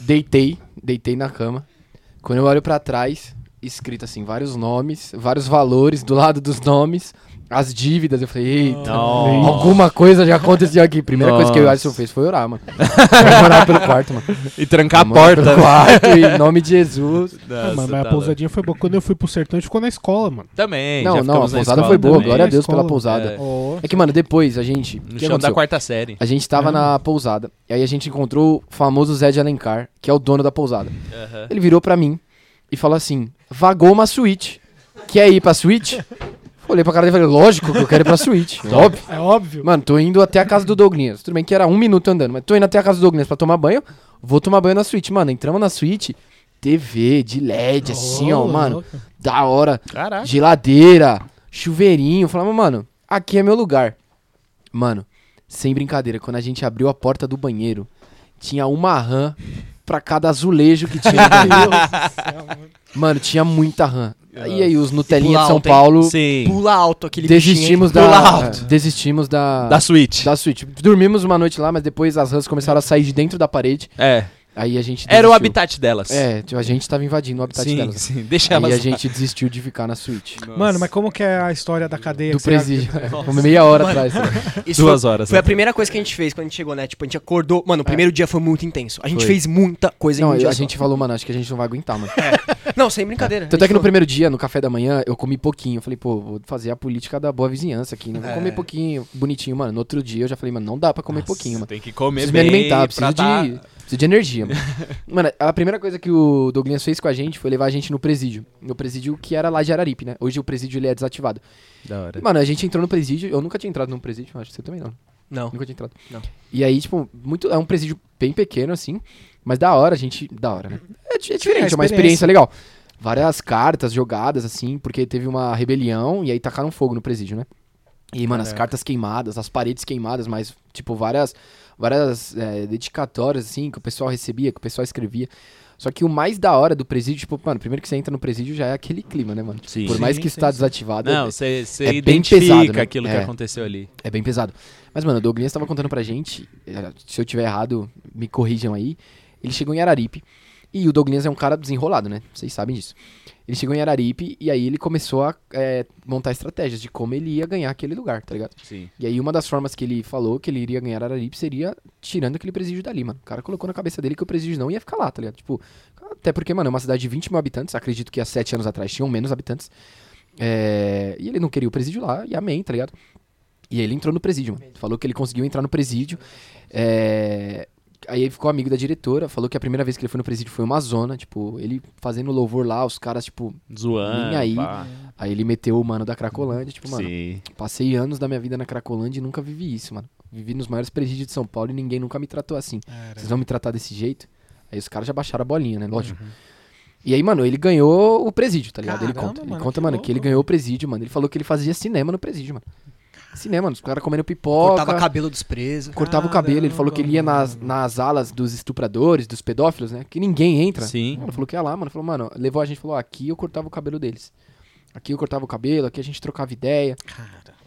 deitei, deitei na cama. Quando eu olho pra trás, escrito assim, vários nomes, vários valores do lado dos nomes, as dívidas. Eu falei, eita, Nossa. alguma coisa já aconteceu aqui. Primeira coisa que o Nossa. Alisson fez foi orar, mano. Foi orar pelo quarto, mano. E trancar a porta. Pelo quarto, em nome de Jesus. Ah, Nossa, mano, mas tá a pousadinha foi boa. Quando eu fui pro sertão, a gente ficou na escola, mano. Também. Não, já não, a pousada foi boa, também. glória a Deus pela pousada. É. É que, mano, depois a gente. No chão da quarta série. A gente tava na pousada. E aí a gente encontrou o famoso Zé de Alencar, que é o dono da pousada. Ele virou pra mim e falou assim: vagou uma suíte. Quer ir pra suíte? Olhei pra cara dele e falei, lógico que eu quero ir pra suíte. Óbvio. É óbvio. Mano, tô indo até a casa do Douglas. Tudo bem que era um minuto andando, mas tô indo até a casa do Douglas pra tomar banho. vou tomar banho na suíte. Mano, entramos na suíte, TV de LED, assim, ó, mano, louco. da hora. Caraca. Geladeira, chuveirinho. Falava, mano, aqui é meu lugar. Mano, sem brincadeira, quando a gente abriu a porta do banheiro, tinha uma rã pra cada azulejo que tinha no banheiro. Mano, tinha muita rã. E aí, os Nutelinha de São alto? Paulo, Sim. Pula alto aquele desistimos bichinho, da, Pula alto. é, desistimos da, Da suíte. da suíte. Dormimos uma noite lá, mas depois as rãs começaram a sair de dentro da parede. É. Aí a gente Era o desistiu. habitat delas. É, a gente tava invadindo o habitat sim, delas. sim. Deixa elas a lá. gente desistiu de ficar na suíte. Mano, mas como que é a história da cadeia? Do presídio. Meia hora atrás. né? Isso Duas foi, horas. Foi né? a primeira coisa que a gente fez quando a gente chegou, né? Tipo, a gente acordou. Mano, o primeiro dia foi muito intenso. A gente Foi. fez muita coisa Não, em um dia a só. gente falou, mano, acho que a gente não vai aguentar, mano. Não, sem brincadeira. Tanto é que no primeiro dia, no café da manhã, eu comi pouquinho. Eu falei, pô, vou fazer a política da boa vizinhança aqui, né? Vou É. comer pouquinho, bonitinho, mano. No outro dia eu já falei, mano, não dá pra comer Nossa, pouquinho, mano. Tem que comer Preciso me bem alimentar, pra preciso tá- de, preciso de energia. Mano. mano, a primeira coisa que o Douglas fez com a gente foi levar a gente no presídio. No presídio que era lá de Araripe, né? Hoje o presídio ele é desativado. Da hora. Mano, a gente entrou no presídio, eu nunca tinha entrado num presídio, acho que você também não. Não. Nunca tinha entrado. Não. E aí, tipo, muito, é um presídio bem pequeno, assim, mas da hora, a gente. Da hora, né? É, di- é diferente, é uma experiência. experiência legal. Várias cartas jogadas, assim, porque teve uma rebelião e aí tacaram fogo no presídio, né? E, mano, as Caraca. cartas queimadas, as paredes queimadas, mas, tipo, várias, várias é, dedicatórias, assim, que o pessoal recebia, que o pessoal escrevia. Só que o mais da hora do presídio, tipo, mano, primeiro que você entra no presídio já é aquele clima, né, mano? Sim. Por mais Sim, que sim, está sim. desativado, Não, é- você é bem identifica pesado, né? aquilo que É. aconteceu ali. é bem pesado. Mas, mano, o Douglas tava contando pra gente, eh, se eu tiver errado, me corrijam aí. Ele chegou em Araripe. E o Douglas é um cara desenrolado, né? Vocês sabem disso. Ele chegou em Araripe e aí ele começou a eh, montar estratégias de como ele ia ganhar aquele lugar, tá ligado? Sim. E aí uma das formas que ele falou que ele iria ganhar Araripe seria tirando aquele presídio dali, mano. O cara colocou na cabeça dele que o presídio não ia ficar lá, tá ligado? Tipo, até porque, mano, é uma cidade de 20 mil habitantes. Acredito que há sete anos atrás tinham menos habitantes. É, E ele não queria o presídio lá, e amém, tá ligado? E aí ele entrou no presídio, mano. Falou que ele conseguiu entrar no presídio. É, Aí ele ficou amigo da diretora, falou que a primeira vez que ele foi no presídio foi uma zona, tipo, ele fazendo louvor lá, os caras, tipo, Zoando. Nem aí. pá. aí ele meteu o mano da Cracolândia, tipo, mano, Sim. passei anos da minha vida na Cracolândia e nunca vivi isso, mano. Vivi nos maiores presídios de São Paulo e ninguém nunca me tratou assim. Vocês vão me tratar desse jeito? Aí os caras já baixaram a bolinha, né? Lógico. E aí, mano, ele ganhou o presídio, tá ligado? ele Caramba, conta. Ele mano, conta, que mano, louco, que ele ganhou o presídio, mano. Ele falou que ele fazia cinema no presídio, mano. Cinema, mano. Os caras comendo pipoca. Cortava cabelo dos presos. cortava o cabelo. Ele falou que ele ia nas, nas alas dos estupradores, dos pedófilos, né? Que ninguém entra. Sim. Mano, falou que ia lá, mano. Falou, mano, levou a gente falou, aqui eu cortava o cabelo deles. Aqui eu cortava o cabelo, aqui a gente trocava ideia.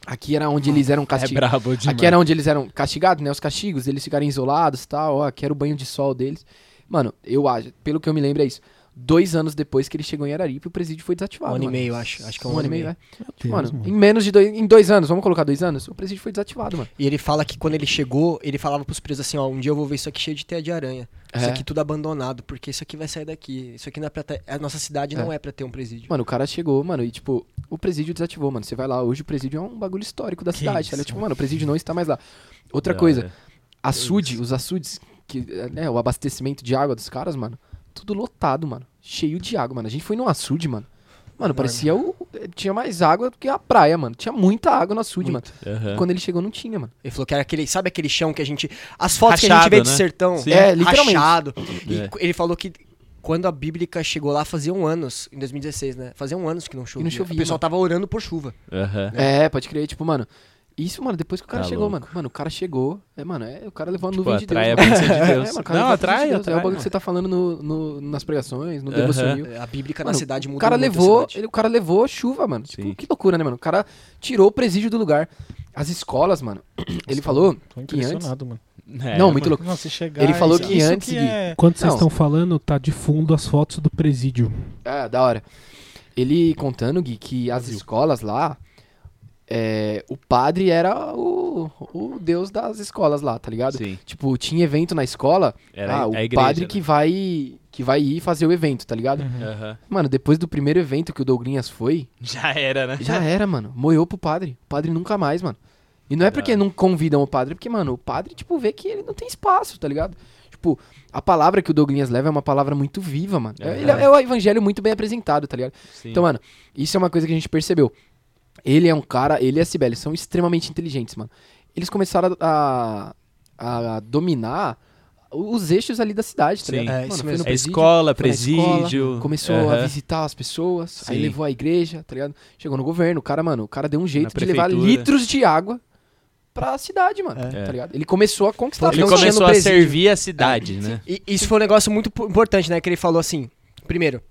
Aqui era onde eles eram É castigados. brabo demais. Aqui era onde eles eram castigados, né? Os castigos, eles ficarem isolados e tal. Ó, aqui era o banho de sol deles. Mano, eu acho, pelo que eu me lembro é isso. Dois anos depois que ele chegou em Araripe, o presídio foi desativado. Um ano e mano. meio, acho. Acho que é Um, ano e meio, é. Deus, mano, mano. em menos de dois, em dois anos, vamos colocar dois anos, o presídio foi desativado, mano. E ele fala que quando ele chegou, ele falava pros presos assim, ó, um dia eu vou ver isso aqui cheio de teia de aranha. Isso É. aqui tudo abandonado, porque isso aqui vai sair daqui. Isso aqui não é pra ter... A nossa cidade não é pra ter um presídio. Mano, o cara chegou, mano, e tipo, o presídio desativou, mano. Você vai lá, hoje o presídio é um bagulho histórico da Que cidade. isso, tá ligado? Tipo, mano, o presídio não está mais lá. Outra Da coisa, açude, os açudes, que, é, o abastecimento de água dos caras, mano, tudo lotado, mano. Cheio de água, mano. A gente foi num açude, mano. Mano, parecia o. Tinha mais água do que a praia, mano. Tinha muita água no açude, Muito. mano. Aham. Quando ele chegou, não tinha, mano. Ele falou que era aquele, sabe aquele chão que a gente, as fotos que a gente Rachado, vê de né? sertão, Sim. É, literalmente. rachado. E É. ele falou que quando a Bíblica chegou lá, faziam anos, em 2016, né? Faziam anos que não chovia. chovia, o pessoal mano. tava orando por chuva. Aham. É, pode crer, tipo, mano. Isso, mano, depois que o cara Tá chegou, louco. mano. Mano, o cara chegou. É, mano, é, o cara levou a Tipo, nuvem de Deus. atrai a mano. bênção de É, Deus. mano, o cara Não, atrai, de Deus. É atrai, o bagulho mano. que você tá falando no, no- nas pregações, no Aham. devocionil. A Bíblica Mano, na cidade mudou O cara levou, ele- o cara levou chuva, mano. Tipo, Sim. que loucura, né, mano? O cara tirou o presídio do lugar. As escolas, mano. Ele falou Tô que antes. impressionado, mano. É, Não, mano. muito louco. Não, se chegar. Ele falou que antes de- é... Quando vocês estão falando, tá de fundo as fotos do presídio. Ah, da hora. Ele contando, Gui, que as escolas lá. É, o padre era o, o deus das escolas lá, tá ligado? Sim. Tipo, tinha evento na escola. Era ah, a o igreja, padre né? que vai que vai ir fazer o evento, tá ligado? Uhum. Aham. Mano, depois do primeiro evento que o Douglinhas foi, Já era, né? já era, mano. Moiou pro padre. O padre nunca mais, mano. E não é porque não convidam o padre, porque, mano, o padre, tipo, vê que ele não tem espaço, tá ligado? Tipo, a palavra que o Douglinhas leva é uma palavra muito viva, mano. É, é, é o evangelho muito bem apresentado, tá ligado? Sim. Então, mano, isso é uma coisa que a gente percebeu. Ele é um cara, ele e a Cibele são extremamente inteligentes, mano. Eles começaram a, a, a dominar os eixos ali da cidade, tá Sim. ligado? É, isso foi mesmo. no É presídio, escola, na escola, presídio. começou a visitar as pessoas, aí Sim. levou a igreja, tá ligado? Chegou no governo, o cara, mano, o cara deu um jeito Na de levar litros de água pra cidade, mano, É. tá ligado? Ele começou a conquistar Ele começou a presídio. servir a cidade, né? E isso foi um negócio muito po- importante, né? Que ele falou assim: primeiro,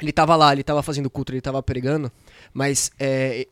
ele tava lá, ele tava fazendo culto, ele tava pregando, mas é,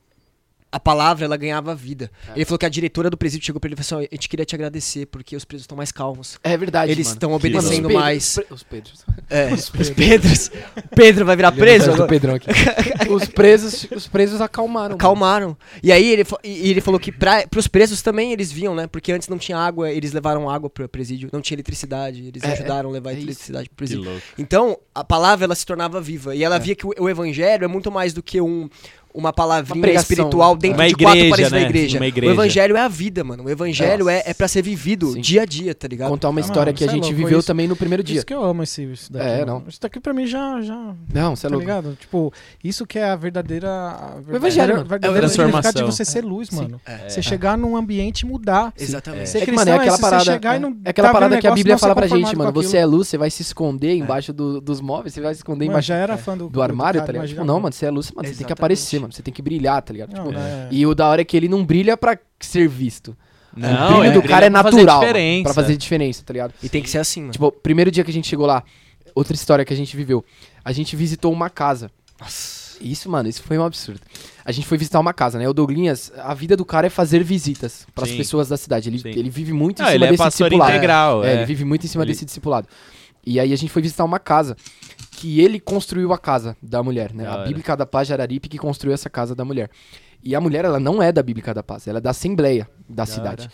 a palavra ela ganhava vida. Ele falou que a diretora do presídio chegou pra ele e falou assim: a gente queria te agradecer porque os presos estão mais calmos. É verdade, Eles mano. estão Mano, os obedecendo Pedro- mais. Os, Pe- os Pedros. É, os Pedros. Pedro vai virar preso? do? Pedrão aqui. os presos, os presos acalmaram. mano. Acalmaram. E aí ele, e ele falou que pra, pros presos também eles viam, né? Porque antes não tinha água, eles levaram água pro presídio. Não tinha eletricidade, eles É, ajudaram a levar é isso. eletricidade pro Que presídio. louco. Então, a palavra ela se tornava viva. E É. ela via que o, o evangelho é muito mais do que um, uma palavrinha Uma espiritual né? dentro Uma de quatro igreja, paredes da né? igreja. Uma igreja. O evangelho é a vida, mano. O evangelho é, Nossa. é pra ser vivido Sim. dia a dia, tá ligado? Contar uma Ah, história mano, que a é gente louco, viveu isso- também no primeiro dia. Isso que eu amo esse, isso daqui. É, não. Isso daqui pra mim já. já Não, você é tá louco. ligado? Tipo, isso que é a verdadeira. A verdadeira, evangelho, mano. verdadeira É a transformação. significado de você ser luz, mano. É. Você chegar num ambiente e mudar. Exatamente. Ser É cristão mano, é aquela parada. chegar e não é aquela tá vendo parada que a Bíblia fala pra gente, mano. Você é luz, você vai se esconder embaixo do- dos móveis, você vai se esconder embaixo já era fã do, do armário, tá ligado? Tipo, não, mano, você é luz, mano, você tem que aparecer, mano. Você tem que brilhar, tá ligado? Não, Tipo, né? E o da hora é que ele não brilha pra ser visto. Não, o brilho é do cara é pra fazer natural. mano, diferença. Pra fazer diferença, tá ligado? E tem que ser assim, mano. Tipo, primeiro dia que a gente chegou lá, outra história que a gente viveu. A gente visitou uma casa. Isso, mano, isso foi um absurdo. A gente foi visitar uma casa, né? O Douglinhas, a vida do cara é fazer visitas pras Sim. pessoas da cidade. Ele, Sim. ele vive muito em Não, cima ele é desse discipulado. integral. É, É, ele vive muito em cima Ele- desse discipulado. E aí a gente foi visitar uma casa que ele construiu a casa da mulher, né? A. Bíblica da Paz de Araripe que construiu essa casa da mulher. E a mulher, ela não é da Bíblica da Paz, ela é da Assembleia da, Da cidade.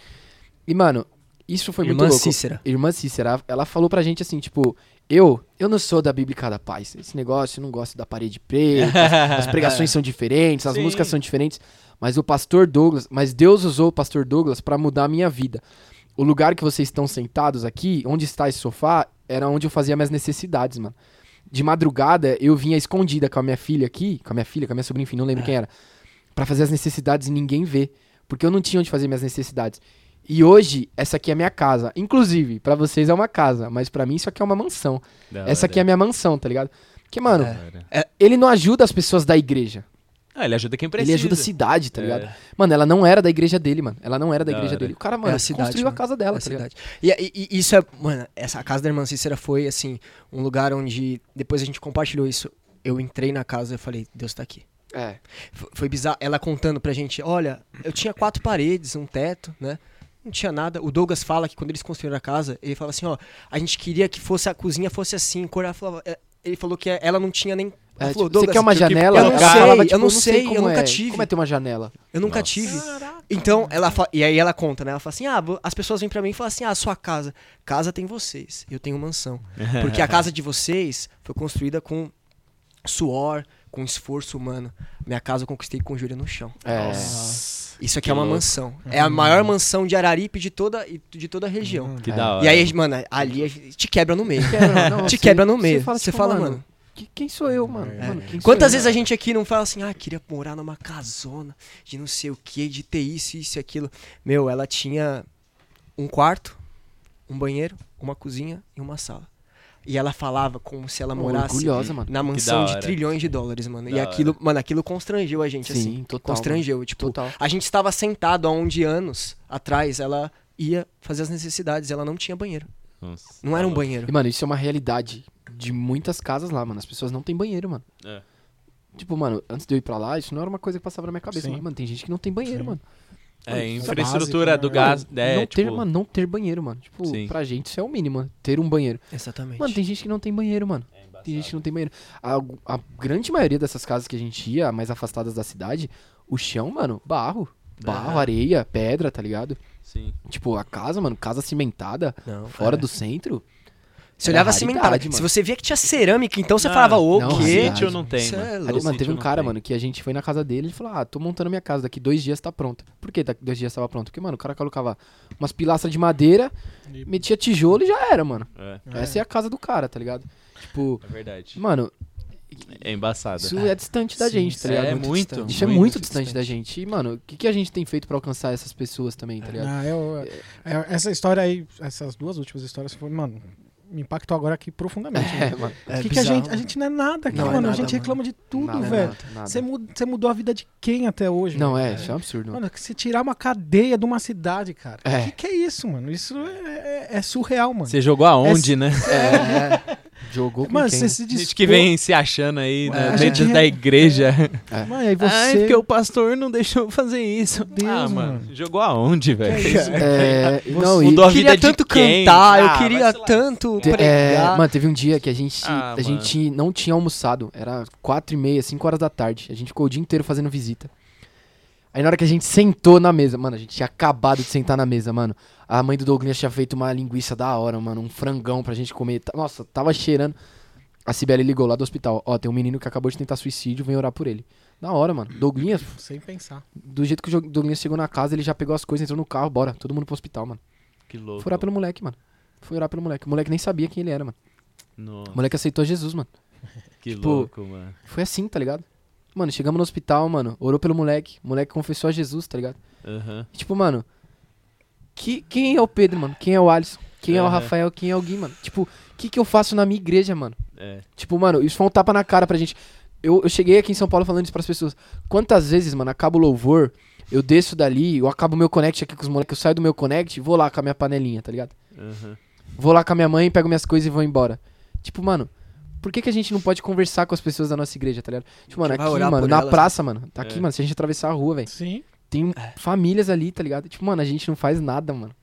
E, mano, isso foi Irmã muito louco. Cícera. Irmã Cícera, ela falou pra gente assim, tipo, eu, eu não sou da Bíblica da Paz. Esse negócio, eu não gosto da parede preta, as pregações são diferentes, as Sim. músicas são diferentes. Mas o pastor Douglas, mas Deus usou o pastor Douglas pra mudar a minha vida. O lugar que vocês estão sentados aqui, onde está esse sofá, era onde eu fazia minhas necessidades, mano. De madrugada, eu vinha escondida com a minha filha aqui, com a minha filha, com a minha sobrinha, enfim, não lembro quem era, Pra fazer as necessidades e ninguém vê, porque eu não tinha onde fazer minhas necessidades. E hoje, essa aqui é a minha casa. Inclusive, pra vocês é uma casa, mas pra mim isso aqui é uma mansão. Da Essa hora. aqui é a minha mansão, tá ligado? Porque, mano, hora. ele não ajuda as pessoas da igreja. Ah, ele ajuda quem precisa. Ele ajuda a cidade, tá É. ligado? Mano, ela não era da igreja dele, mano. Ela não era da igreja hora. dele. O cara, mano, É a cidade, construiu a mano. casa dela, É tá cidade. E, e- e isso é, mano, essa a casa da irmã Cícera foi assim, um lugar onde depois a gente compartilhou isso. Eu entrei na casa e falei, Deus tá aqui. É. F- Foi bizarro. Ela contando pra gente, olha, eu tinha quatro paredes, um teto, né? Não tinha nada. O Douglas fala que quando eles construíram a casa, ele fala assim, ó, a gente queria que fosse a cozinha fosse assim, cor. Ela falava, é, ele falou que ela não tinha nem. É, Ela tipo, falou, você quer uma janela? eu não sei, falava, eu tipo, não sei, eu como nunca é- tive. Como é ter uma janela? Eu nunca Nossa. tive. Então, ela fa- e aí ela conta, né? Ela fala assim: "Ah, as pessoas vêm pra mim e falam assim: "Ah, sua casa, casa tem vocês, eu tenho mansão". Porque a casa de vocês foi construída com suor, com esforço humano. Minha casa eu conquistei com joelho no chão. É. Isso aqui Que é uma louco. mansão. É a maior mansão de Araripe de toda e de toda a região. Que É. da hora. E aí, mano, ali a gente te quebra no meio. Quebra, não, te você- quebra no você meio. fala, Você tipo, fala, mano, mano. Que- quem sou eu, mano? É. Mano, quem sou Quantas eu? vezes a gente aqui não fala assim, ah, queria morar numa casona, de não sei o que, de ter isso, isso e aquilo. Meu, ela tinha um quarto, um banheiro, uma cozinha e uma sala. E ela falava como se ela morasse mano. na mansão de hora. trilhões de dólares, mano. Da e aquilo, mano, aquilo constrangeu a gente, Sim, assim. total, Constrangeu, tipo, Total. a gente estava sentado há onde anos atrás, ela ia fazer as necessidades, ela não tinha banheiro. Nossa, Não era um tá banheiro. E, mano, isso é uma realidade de muitas casas lá, mano. As pessoas não têm banheiro, mano. É. Tipo, mano, antes de eu ir pra lá, isso não era uma coisa que passava na minha cabeça. Sim. Mano, Mano, tem gente que não tem banheiro, Sim. mano. É, Isso é infraestrutura básico, do né? gás. É, não ter, tipo, mano, não ter banheiro, mano. Tipo, Sim. pra gente isso é o mínimo, mano. Ter um banheiro. Exatamente. Mano, tem gente que não tem banheiro, mano. Tem gente que não tem banheiro. A, a grande maioria dessas casas que a gente ia, mais afastadas da cidade, o chão, mano, barro. Barro, Aham. areia, pedra, tá ligado? Sim. Tipo, a casa, mano, casa cimentada, Não, fora é. do centro. Você olhava cimentada. raridade, Se mano. você via que tinha cerâmica, então você Não, falava, o não, quê? Sítio não tem, é mano. No mano, teve um cara, tem. mano, que a gente foi na casa dele e ele falou: Ah, tô montando minha casa, daqui dois dias tá pronta. Por que daqui dois dias tava pronta? Porque, mano, o cara colocava umas pilastras de madeira, E- metia tijolo e já era, mano. É, Essa é a casa do cara, tá ligado? Tipo, é verdade. mano, É embaçado. Isso é distante da Sim, gente, tá sim, ligado? é muito, distante. Isso é muito muito distante, distante. da gente. E, mano, o que, que a gente tem feito pra alcançar essas pessoas também, tá ligado? Ah, eu- é, essa história aí, essas duas últimas histórias, foi, mano, me impactou agora aqui profundamente. É, né? mano. É O que, que a gente. A gente não é nada aqui, Não é mano. a nada, gente mano. reclama de tudo, Nada, velho. nada, nada. Você mud- você mudou a vida de quem até hoje? Não, velho? é, isso é um absurdo. Mano, que se tirar uma cadeia de uma cidade, cara. O É. que, que é isso, mano? Isso é, é- é surreal, mano. Você jogou aonde, né? É, é. Jogou com Mano, quem? você se Gente que vem se achando aí É, né, dentro gente- da igreja. Mano, aí você... Ai, porque o pastor não deixou fazer isso. Deus, ah, mano. mano. Jogou aonde, velho? É, não, Você e- mudou a Eu queria vida de tanto quem? cantar, Ah, eu queria tanto é, pregar. mano, teve um dia que a gente, Ah, a gente não tinha almoçado. Era quatro e meia, cinco horas da tarde. A gente ficou o dia inteiro fazendo visita. Aí na hora que a gente sentou na mesa, mano, a gente tinha acabado de sentar na mesa, mano. A mãe do Douglas tinha feito uma linguiça da hora, mano, um frangão pra gente comer. Tá- Nossa, tava cheirando. A Cibele ligou lá do hospital. Ó, tem um menino que acabou de tentar suicídio, vem orar por ele. Na hora, mano. Douglas, Sem pensar. do jeito que o Douglas chegou na casa, ele já pegou as coisas, entrou no carro, bora. Todo mundo pro hospital, mano. Que louco. Foi orar pelo moleque, mano. Foi orar pelo moleque. O moleque nem sabia quem ele era, mano. Nossa, O moleque aceitou Jesus, mano. que tipo, louco, mano. Foi assim, tá ligado? Mano, chegamos no hospital, mano. Orou pelo moleque. O moleque confessou a Jesus, tá ligado? Aham. E, tipo, mano. Que, quem é o Pedro, mano? Quem é o Alisson? Quem é o Aham. Rafael? Quem é o Gui, mano? Tipo, o que, que eu faço na minha igreja, mano? É. Tipo, mano, isso foi um tapa na cara pra gente. Eu, eu cheguei aqui em São Paulo falando isso pras pessoas. Quantas vezes, mano, acaba o louvor, eu desço dali, eu acabo o meu connect aqui com os moleques, eu saio do meu connect e vou lá com a minha panelinha, tá ligado? Aham. Vou lá com a minha mãe, pego minhas coisas e vou embora. Tipo, mano, por que, que a gente não pode conversar com as pessoas da nossa igreja, tá ligado? Tipo, mano, aqui, mano, na elas. praça, mano. Tá aqui, É. mano, se a gente atravessar a rua, velho. Sim. Tem famílias ali, tá ligado? Tipo, mano, a gente não faz nada, mano.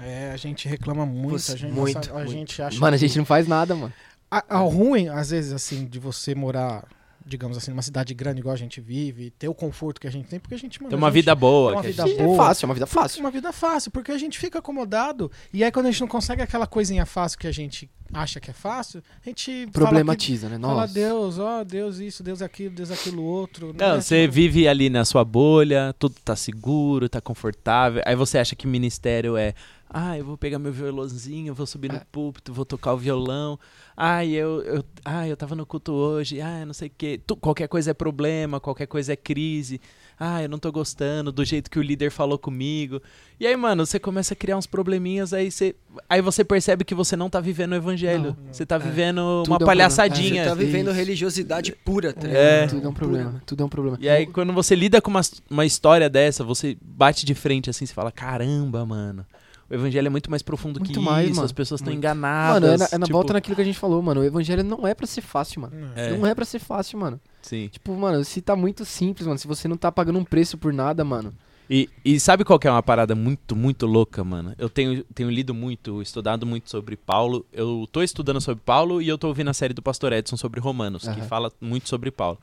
É, a gente reclama muito. Você- a gente, muito, nossa, a muito. gente acha Mano, a que- gente não faz nada, mano. A, a ruim, às vezes, assim, de você morar, digamos assim, numa cidade grande igual a gente vive, ter o conforto que a gente tem, porque a gente, mano, Tem uma gente- vida boa. uma que a vida gente- É boa. fácil, é uma vida fácil. Uma vida fácil, porque a gente fica acomodado, e aí quando a gente não consegue aquela coisinha fácil que a gente acha que é fácil, a gente Problematiza, né? fala, que, fala Nossa. Deus, ó, Deus isso, Deus aquilo, Deus aquilo outro. Não, né? você Tipo, vive ali na sua bolha, tudo tá seguro, tá confortável. Aí você acha que ministério é, ah, eu vou pegar meu violãozinho, vou subir no É. púlpito, vou tocar o violão. Ah, eu, eu, ah, eu tava no culto hoje. Ah, não sei o quê. Tu- qualquer coisa é problema, qualquer coisa é crise. Ah, eu não tô gostando do jeito que o líder falou comigo. E aí, mano, você começa a criar uns probleminhas, aí você, aí você percebe que você não tá vivendo o evangelho. Não, não. Você tá É. vivendo é uma um problema. palhaçadinha. Você tá vivendo Isso. religiosidade pura, tá ligado? É. Tudo é um problema. Tudo é um problema. E aí, quando você lida com uma, uma história dessa, você bate de frente assim, você fala: caramba, mano. O evangelho é muito mais profundo Muito que mais, isso, mano. as pessoas estão enganadas. Mano, é na, é na tipo, volta naquilo que a gente falou, mano. O evangelho não é pra ser fácil, mano. Não. É, Não é pra ser fácil, mano. sim. Tipo, mano, se tá muito simples, mano. Se você não tá pagando um preço por nada, mano. E, e sabe qual que é uma parada muito, muito louca, mano? Eu tenho, tenho lido muito, estudado muito sobre Paulo. Eu tô estudando sobre Paulo e eu tô ouvindo a série do Pastor Edson sobre Romanos, que Aham. fala muito sobre Paulo.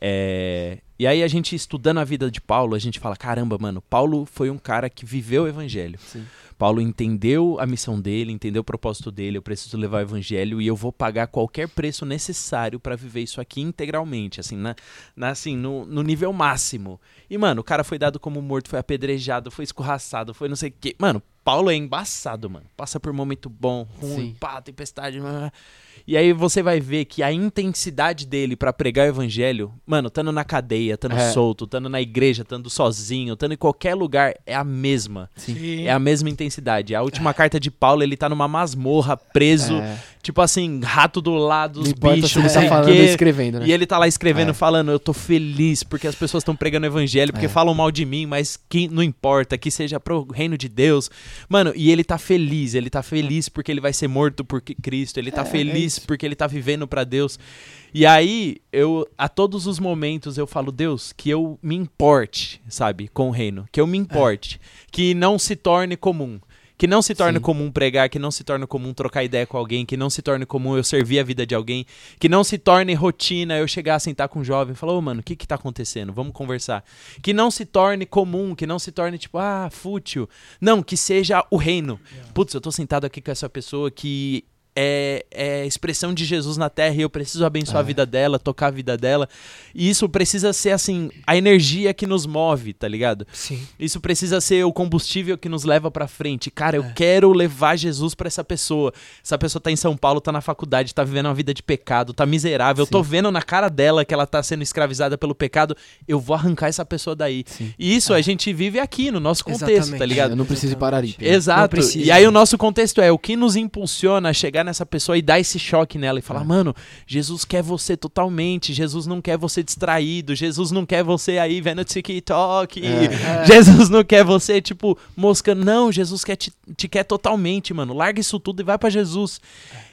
É, E aí a gente estudando a vida de Paulo, a gente fala, caramba, mano, Paulo foi um cara que viveu o evangelho. Sim. Paulo entendeu a missão dele, entendeu o propósito dele, eu preciso levar o evangelho e eu vou pagar qualquer preço necessário pra viver isso aqui integralmente, assim, na, na- assim, no, no nível máximo. E, mano, o cara foi dado como morto, foi apedrejado, foi escorraçado, foi não sei o quê. Mano, Paulo é embaçado, mano. Passa por momento bom, ruim, Sim. pá, tempestade. blá, blá. E aí você vai ver que a intensidade dele pra pregar o evangelho, mano, estando na cadeia, estando É. solto, estando na igreja, estando sozinho, estando em qualquer lugar, é a mesma. Sim. É a mesma intensidade. A última carta de Paulo, ele tá numa masmorra, preso, É. tipo assim, rato do lado, os Não importa bichos, ele não tá sei falando quê. escrevendo, né? E ele tá lá escrevendo, É. falando, eu tô feliz porque as pessoas estão pregando o evangelho, porque É. falam mal de mim, mas que não importa, que seja pro reino de Deus. Mano, e ele tá feliz, ele tá feliz porque ele vai ser morto por Cristo, ele tá É, é feliz porque ele tá vivendo pra Deus. E aí, eu a todos os momentos eu falo, Deus, que eu me importe, sabe, com o reino, que eu me importe, que não se torne comum. Que não se torne Sim. comum pregar, que não se torne comum trocar ideia com alguém, que não se torne comum eu servir a vida de alguém, que não se torne rotina eu chegar a sentar com um jovem e falar, ô mano, o que que tá acontecendo? Vamos conversar. Que não se torne comum, que não se torne tipo, ah, fútil. Não, que seja o reino. Putz, eu tô sentado aqui com essa pessoa que é, é expressão de Jesus na terra e eu preciso abençoar a É. vida dela, tocar a vida dela. E isso precisa ser, assim, a energia que nos move, tá ligado? Sim. Isso precisa ser o combustível que nos leva pra frente. Cara, eu É. quero levar Jesus pra essa pessoa. Essa pessoa tá em São Paulo, tá na faculdade, tá vivendo uma vida de pecado, tá miserável. Eu tô vendo na cara dela que ela tá sendo escravizada pelo pecado. Eu vou arrancar essa pessoa daí. Sim. E isso a gente vive aqui, no nosso contexto, Exatamente. tá ligado? Eu não preciso ir para né? Exato. E aí o nosso contexto é o que nos impulsiona a chegar nessa pessoa e dar esse choque nela e falar, mano, Jesus quer você totalmente, Jesus não quer você distraído, Jesus não quer você aí vendo TikTok, É. Jesus não quer você, tipo, mosca. Não, Jesus quer te, te quer totalmente, mano. Larga isso tudo e vai pra Jesus.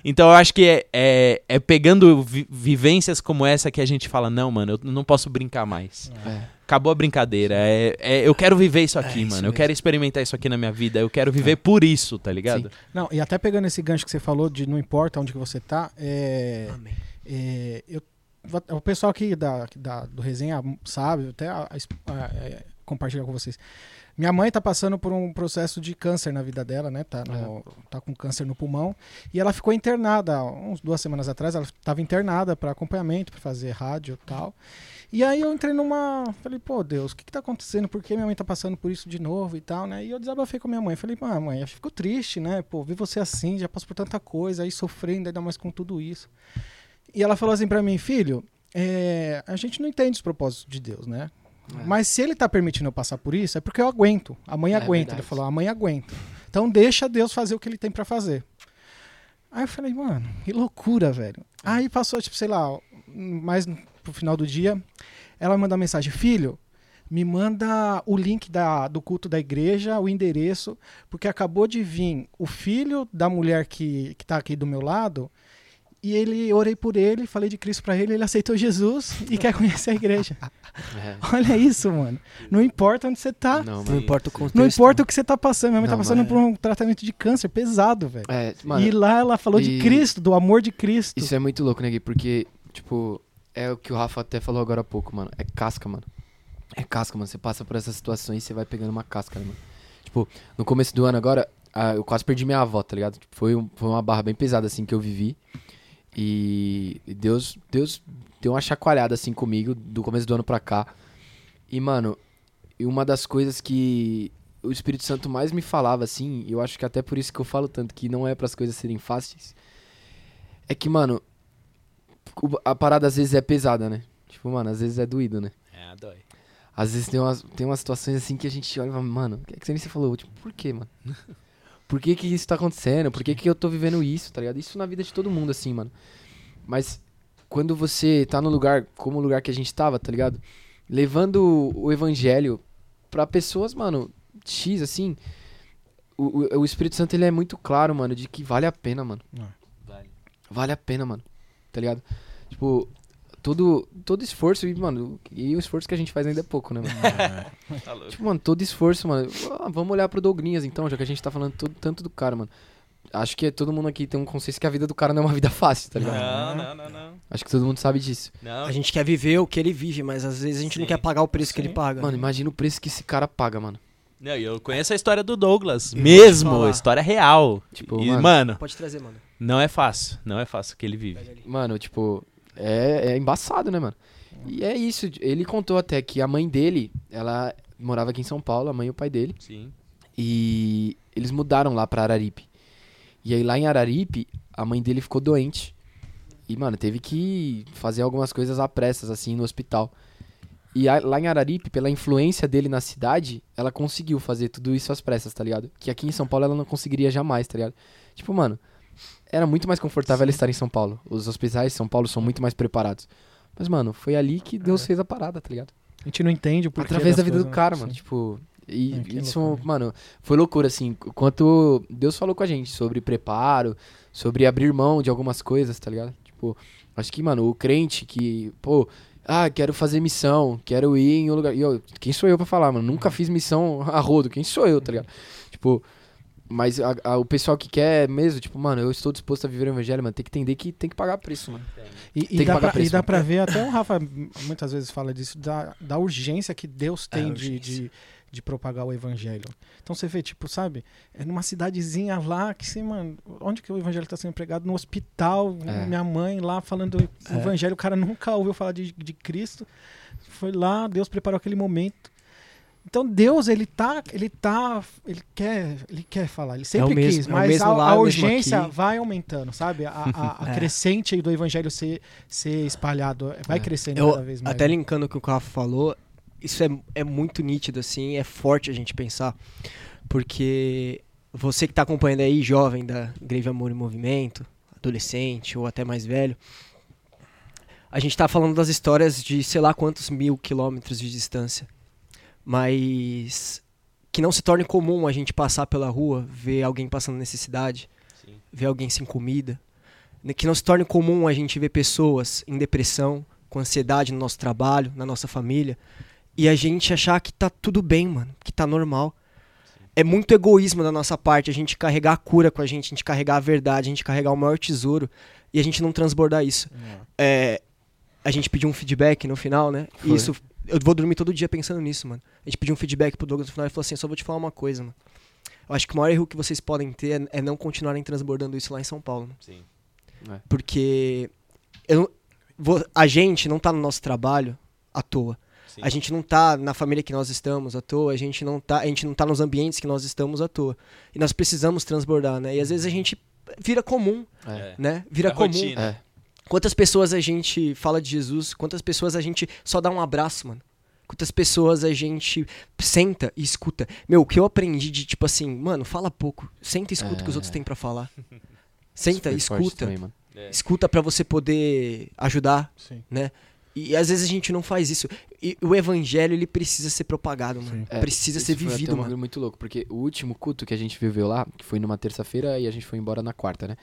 Então eu acho que é, é, é pegando vi- vivências como essa que a gente fala, não, mano, eu não posso brincar mais. É. Acabou a brincadeira. É, é- eu quero viver isso aqui, É, isso mano. Eu mesmo. quero experimentar isso aqui na minha vida. Eu quero viver por isso, tá ligado? Não, e até pegando esse gancho que você falou de não importa onde que você tá, é, Amém. é, eu, o pessoal aqui da, da- do resenha sabe, até a, a- a- é, compartilhar com vocês. Minha mãe tá passando por um processo de câncer na vida dela, né? Tá, no- tá com câncer no pulmão. E ela ficou internada, uns duas semanas atrás, ela estava internada para acompanhamento, para fazer rádio e tal. E aí eu entrei numa. Falei, pô, Deus, o que, que tá acontecendo? Por que minha mãe tá passando por isso de novo e tal, né? E eu desabafei com a minha mãe. Falei, ah, mãe, eu fico triste, né? Pô, vi você assim, já passou por tanta coisa, aí sofrendo, ainda mais com tudo isso. E ela falou assim pra mim, filho, é, a gente não entende os propósitos de Deus, né? É. Mas se ele tá permitindo eu passar por isso, é porque eu aguento. A mãe É aguenta. Ele falou, a mãe aguenta. Então deixa Deus fazer o que ele tem pra fazer. Aí eu falei, mano, que loucura, velho. Aí passou, tipo, sei lá, mais pro final do dia, ela manda uma mensagem, filho, me manda o link da, do culto da igreja, o endereço, porque acabou de vir o filho da mulher que, que tá aqui do meu lado, e ele orei por ele, falei de Cristo pra ele, ele aceitou Jesus e quer conhecer a igreja. É. Olha isso, mano. Não importa onde você tá. Não, Não importa o contexto. Não importa o que você tá passando. Minha mãe tá Não, passando mas- por um tratamento de câncer pesado, velho. É, mano, e lá ela falou de e- Cristo, do amor de Cristo. Isso é muito louco, né, Gui? Porque, tipo, é o que o Rafa até falou agora há pouco, mano. É casca, mano. É casca, mano. Você passa por essas situações e você vai pegando uma casca, mano? Tipo, no começo do ano agora, ah, eu quase perdi minha avó, tá ligado? Tipo, foi, um- foi uma barra bem pesada, assim, que eu vivi. E Deus, Deus deu uma chacoalhada, assim, comigo, do começo do ano pra cá. E, mano, uma das coisas que o Espírito Santo mais me falava, assim, eu acho que até por isso que eu falo tanto que não é para as coisas serem fáceis, é que, mano, a parada às vezes é pesada, né? Tipo, mano, às vezes é doído, né? É, dói. Às vezes tem umas, tem umas situações assim que a gente olha e fala, mano, o que é que você nem se falou? Tipo, por quê, mano? Por que que isso tá acontecendo? Por que que eu tô vivendo isso, tá ligado? Isso na vida de todo mundo, assim, mano. Mas quando você tá no lugar, como o lugar que a gente tava, tá ligado? Levando o evangelho pra pessoas, mano, X, assim, o, o, o Espírito Santo, ele é muito claro, mano, de que vale a pena, mano. Vale. Vale a pena, mano. Tá ligado? Tipo, todo, todo esforço, e, mano, e o esforço que a gente faz ainda é pouco, né, mano? Tá louco. Tipo, mano, todo esforço, mano. Ah, vamos olhar pro Douglinhas, então, já que a gente tá falando todo- tanto do cara, mano. Acho que todo mundo aqui tem um conceito que a vida do cara não é uma vida fácil, tá ligado? Não, não, não, não. Acho que todo mundo sabe disso. Não. A gente quer viver o que ele vive, mas às vezes a gente não Sim. quer pagar o preço que Sim. ele paga. Mano, imagina o preço que esse cara paga, mano. Não, e eu conheço a história do Douglas. Eu mesmo, história real. Tipo, e, mano- mano, Pode trazer, mano. Não é fácil. Não é fácil o que ele vive. Mano, tipo, é, é embaçado, né, mano? E é isso. Ele contou até que a mãe dele, ela morava aqui em São Paulo, a mãe e o pai dele. Sim. E eles mudaram lá pra Araripe. E aí lá em Araripe, a mãe dele ficou doente. E, mano, teve que fazer algumas coisas a pressas, assim, no hospital. E a- lá em Araripe, pela influência dele na cidade, ela conseguiu fazer tudo isso às pressas, tá ligado? Que aqui em São Paulo ela não conseguiria jamais, tá ligado? Tipo, mano, era muito mais confortável ela estar em São Paulo. Os hospitais de São Paulo são muito mais preparados. Mas, mano, foi ali que Deus fez a parada, tá ligado? A gente não entende o porquê Através da vida coisas, do né? cara, Sim. mano. Tipo, e É, isso, loucura. mano, foi loucura, assim. Quanto Deus falou com a gente sobre preparo, sobre abrir mão de algumas coisas, tá ligado? Tipo, acho que, mano, o crente que, pô, ah, quero fazer missão, quero ir em um lugar. E eu, quem sou eu pra falar, mano? Nunca fiz missão a rodo, quem sou eu, tá ligado? Tipo. Mas a- a- o pessoal que quer mesmo, tipo, mano, eu estou disposto a viver o evangelho, mano, tem que entender que tem que pagar preço, mano. E, e dá, pra, preço, e dá mano. pra ver, até o Rafa muitas vezes fala disso, da, da urgência que Deus tem É, de, de, de propagar o evangelho. Então você vê, tipo, sabe, é numa cidadezinha lá que assim, mano, onde que o evangelho está sendo pregado? No hospital, É. minha mãe lá falando o evangelho, o cara nunca ouviu falar de, de Cristo. Foi lá, Deus preparou aquele momento. Então Deus, ele tá, ele tá, ele quer, ele quer falar, ele sempre o mesmo- quis, é mas mesmo a, lá, a urgência vai aumentando, sabe? A, a, a É. crescente do evangelho ser, ser espalhado, vai É. crescendo Eu, cada vez mais. até linkando o que o Rafa falou, isso é, é muito nítido, assim, é forte a gente pensar. Porque você que tá acompanhando aí, jovem da Grave Amor e Movimento, adolescente ou até mais velho, a gente tá falando das histórias de sei lá quantos mil quilômetros de distância. Mas que não se torne comum a gente passar pela rua, ver alguém passando necessidade, Sim. ver alguém sem comida. Né, Que não se torne comum a gente ver pessoas em depressão, com ansiedade no nosso trabalho, na nossa família, e a gente achar que tá tudo bem, mano, que tá normal. É muito egoísmo da nossa parte a gente carregar a cura com a gente, a gente carregar a verdade, a gente carregar o maior tesouro e a gente não transbordar isso. É, a gente pediu um feedback no final, né? E Foi. isso, eu vou dormir todo dia pensando nisso, mano. A gente pediu um feedback pro Douglas no final e falou assim: só vou te falar uma coisa, mano. Eu acho que o maior erro que vocês podem ter é, é não continuarem transbordando isso lá em São Paulo. mano. Sim. Porque eu, vou- a gente não tá no nosso trabalho à toa. Sim. A gente não tá na família que nós estamos à toa, a gente não tá, a gente não tá nos ambientes que nós estamos à toa. E nós precisamos transbordar, né? E às vezes a gente vira comum, É. né? Vira É comum. rotina. É. Quantas pessoas a gente fala de Jesus? Quantas pessoas a gente só dá um abraço, mano? Quantas pessoas a gente senta e escuta? Meu, o que eu aprendi de tipo assim, mano, fala pouco. Senta e escuta o que os É. outros têm pra falar. Senta e foi escuta. também, mano. É. Escuta pra você poder ajudar, Sim. né? E às vezes a gente não faz isso. E o evangelho, ele precisa ser propagado, mano. É, precisa ser foi vivido, um mano. bagulho muito louco, porque o último culto que a gente viveu lá, que foi numa terça-feira e a gente foi embora na quarta, né?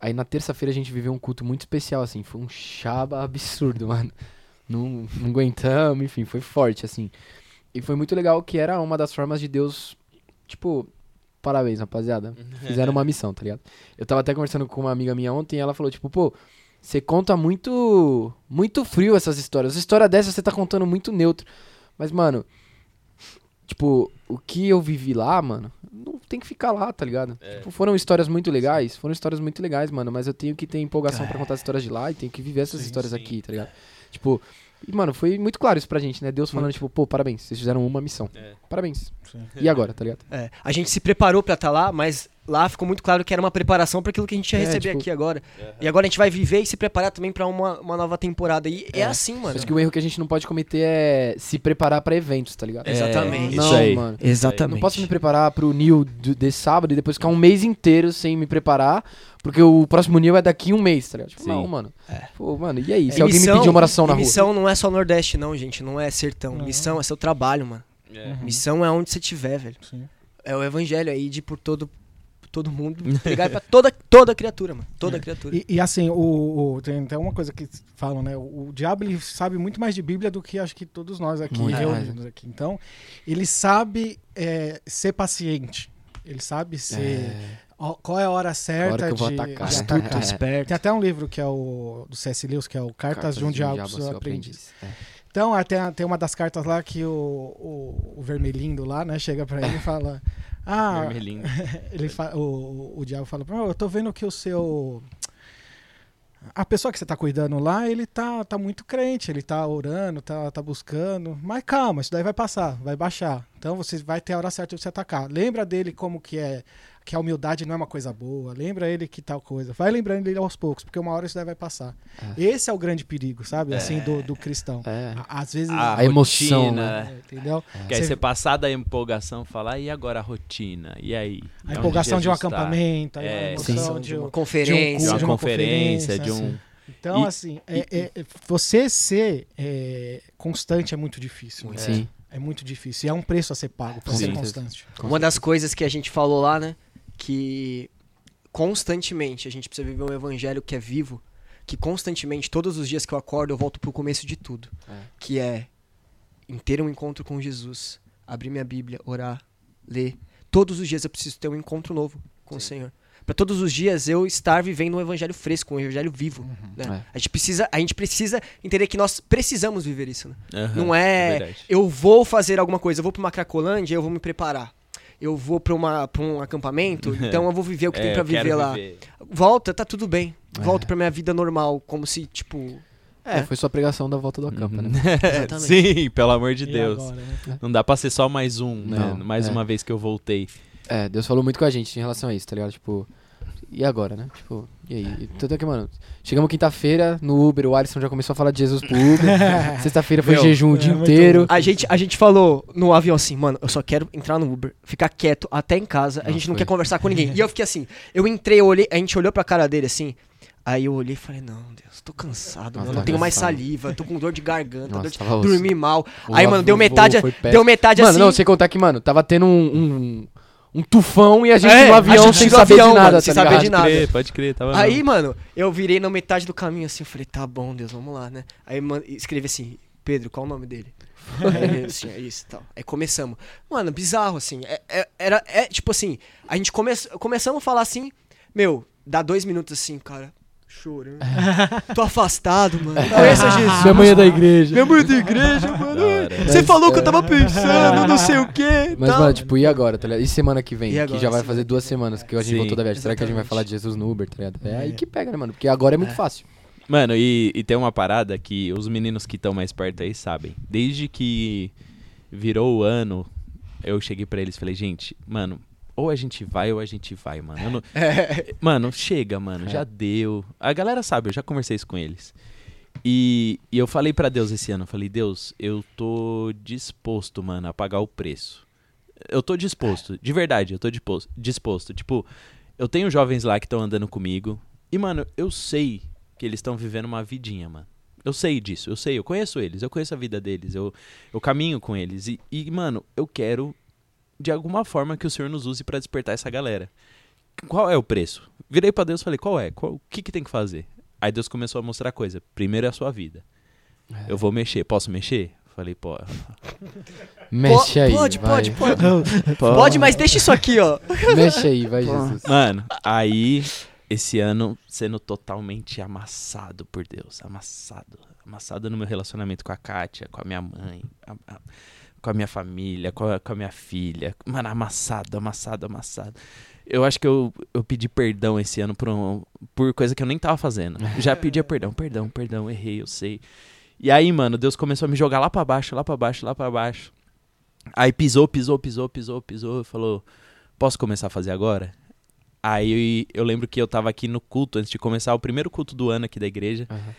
Aí na terça-feira a gente viveu um culto muito especial, assim, foi um chaba absurdo, mano. Não, não aguentamos, enfim, foi forte, assim. E foi muito legal que era uma das formas de Deus, tipo, parabéns, rapaziada. Fizeram uma missão, tá ligado? Eu tava até conversando com uma amiga minha ontem e ela falou, tipo, pô, você conta muito muito frio essas histórias. Essa história dessa você tá contando muito neutro. Mas, mano, tipo, o que eu vivi lá, mano, tem que ficar lá, tá ligado? É. Tipo, foram histórias muito legais, foram histórias muito legais, mano, mas eu tenho que ter empolgação pra contar as histórias de lá e tenho que viver essas Sim, histórias sim. aqui, tá ligado? Tipo, e, mano, foi muito claro isso pra gente, né? Deus falando, tipo, pô, parabéns, vocês fizeram uma missão. É. Parabéns. Sim. E agora, tá ligado? É, a gente se preparou pra estar lá, mas lá ficou muito claro que era uma preparação para aquilo que a gente ia É, receber tipo- aqui agora. Aham. E agora a gente vai viver e se preparar também pra uma, uma nova temporada. E é, É. assim, mano. Acho que o erro que a gente não pode cometer é se preparar pra eventos, tá ligado? É, Exatamente. Não, Isso aí. mano. Exatamente. Não posso me preparar pro Nil desse sábado e depois ficar um mês inteiro sem me preparar, porque o próximo Nil é daqui um mês, tá ligado? Tipo, Sim. não, mano. É. Pô, mano, e aí? Se É, alguém missão- me pedir uma oração na e rua? Missão não é só Nordeste, não, gente. Não é sertão. Não. Missão é seu trabalho, mano. É. Uhum. Missão é onde você estiver, velho. Sim. É o evangelho aí de por todo, todo mundo. Pregar pra toda, toda criatura, mano. Toda criatura. E, e assim, o, o- tem até uma coisa que falam, né? O, o diabo ele sabe muito mais de Bíblia do que acho que todos nós aqui Muito reunidos aqui. Então, ele sabe é, ser paciente. Ele sabe ser. É, ó, qual é a hora certa hora que eu vou de, atacar. atacar. É. esperto. Tem até um livro que é o do C.S. Lewis, que é o Cartas, de um Diabo, seu aprendiz. É. Então, até tem uma das cartas lá que o, o, o vermelhinho lá, né, chega pra ele e fala: Ah, Vermelhinho. ele fa- o, o, diabo fala pra mim, "Oh, eu tô vendo que o seu. A pessoa que você tá cuidando lá, ele tá, tá muito crente, ele tá orando, tá, tá buscando. Mas calma, isso daí vai passar, vai baixar. Então você vai ter a hora certa de você atacar. Lembra dele como que é. Que a humildade não é uma coisa boa. Lembra ele que tal coisa. Vai lembrando ele aos poucos, porque uma hora isso daí vai passar. Esse é o grande perigo, sabe? Assim, do, do cristão. É. Às vezes. A, A emoção, rotina, né? É, entendeu? Que aí Você- passar da empolgação falar, e agora a rotina? E aí? A empolgação de um acampamento, a É, emoção Sim, de, uma um- conferência. De uma de uma conferência, de um... assim. Então, E- assim, é- é- é- você ser é, constante é muito difícil. Muito. Sim. É muito difícil. E é um preço a ser pago pra Sim. ser constante. Uma das coisas que a gente falou lá, né? Que constantemente a gente precisa viver um evangelho que é vivo. Que constantemente, todos os dias que eu acordo, eu volto pro começo de tudo. É. Que é em ter um encontro com Jesus, abrir minha Bíblia, orar, ler. Todos os dias eu preciso ter um encontro novo com o Senhor. Pra todos os dias eu estar vivendo um evangelho fresco, um evangelho vivo. né? A, gente precisa, a gente precisa entender que nós precisamos viver isso. Né? Aham, Não é, verdade. eu vou fazer alguma coisa, eu vou pra uma Cracolândia, eu vou me preparar. Eu vou pra, uma, pra um acampamento, então eu vou viver o que É, tem quero viver lá. viver. Volta, tá tudo bem. Volto pra minha vida normal, como se, tipo. É, foi sua pregação da volta do acampa, né? Exatamente. Sim, pelo amor de E Deus. agora, né? Não dá pra ser só mais um, né? Não, Mais é. uma vez que eu voltei. É, Deus falou muito com a gente em relação a isso, tá ligado? Tipo, e agora, né? Tipo, e aí? Tanto é que, mano, chegamos quinta-feira no Uber, o Alisson já começou a falar de Jesus pro Uber. Sexta-feira foi Meu, jejum o é dia inteiro. A gente, a gente falou no avião assim, mano, eu só quero entrar no Uber, ficar quieto até em casa, a Nossa, gente não foi. quer conversar com ninguém. E eu fiquei assim, eu entrei, eu olhei, a gente olhou pra cara dele assim, aí eu olhei e falei, não, Deus, tô cansado, Nossa, mano, não tá tenho mais saliva, tô com dor de garganta, Nossa, dor de... dormi mal. O aí, mano, deu metade, deu metade Mano, assim. não, sem contar que, mano, tava tendo um, um, um tufão e a gente É, no a avião gente sem saber avião, de nada, mano, tá sem saber de Pode nada. crer, pode crer. Tava Aí, mano, eu virei na metade do caminho assim, eu falei, tá bom, Deus, vamos lá, né? Aí man- escrevi assim, Pedro, qual o nome dele? Ele assim, é isso e tal. Aí começamos. Mano, bizarro, assim. É, é- era, é tipo assim, a gente come, começamos a falar assim, meu, dá dois minutos assim, cara, chorando. Tô afastado, mano. Conheça Jesus. Minha mãe é da igreja. Minha mãe é da igreja, mano. Você falou que eu é. tava pensando, não sei o quê. Mas, tal. mano, tipo, e agora, tá ligado? E semana que vem? E agora, que já vai fazer duas semanas que a gente Sim. voltou da viagem. Será que a gente vai falar de Jesus no Uber, tá ligado? É aí que pega, né, mano? Porque agora é muito fácil. Mano, e, e tem uma parada que os meninos que estão mais perto aí sabem. Desde que virou o ano, eu cheguei pra eles e falei, gente, mano, ou a gente vai ou a gente vai, mano. Não- Mano, chega, mano, já deu. A galera sabe, eu já conversei isso com eles. E, e eu falei pra Deus esse ano, eu falei, Deus, eu tô disposto, mano, a pagar o preço. Eu tô disposto, de verdade, eu tô disposto. disposto. Tipo, eu tenho jovens lá que estão andando comigo. E, mano, eu sei que eles estão vivendo uma vidinha, mano. Eu sei disso, eu sei, eu conheço eles, eu conheço a vida deles, eu, eu caminho com eles. E, e, mano, eu quero, de alguma forma, que o Senhor nos use pra despertar essa galera. Qual é o preço? Virei pra Deus e falei, qual é? Qual- o que, que tem que fazer? Aí Deus começou a mostrar coisa. Primeiro é a sua vida. Eu vou mexer. Posso mexer? Falei, pô. Mexe aí. Pode, vai. pode, pode. Pode, mas deixa isso aqui, ó. Mexe aí, vai, Jesus. Mano, aí esse ano sendo totalmente amassado por Deus. Amassado. Amassado no meu relacionamento com a Kátia, com a minha mãe, a- a- com a minha família, com a, com a minha filha. Mano, amassado, amassado, amassado. Eu acho que eu, eu pedi perdão esse ano por, um- por coisa que eu nem tava fazendo. Já pedia perdão, perdão, perdão, errei, eu sei. E aí, mano, Deus começou a me jogar lá pra baixo, lá pra baixo, lá pra baixo. Aí pisou, pisou, pisou, pisou, pisou, falou: Posso começar a fazer agora? Aí eu lembro que eu tava aqui no culto, antes de começar o primeiro culto do ano aqui da igreja. Aham.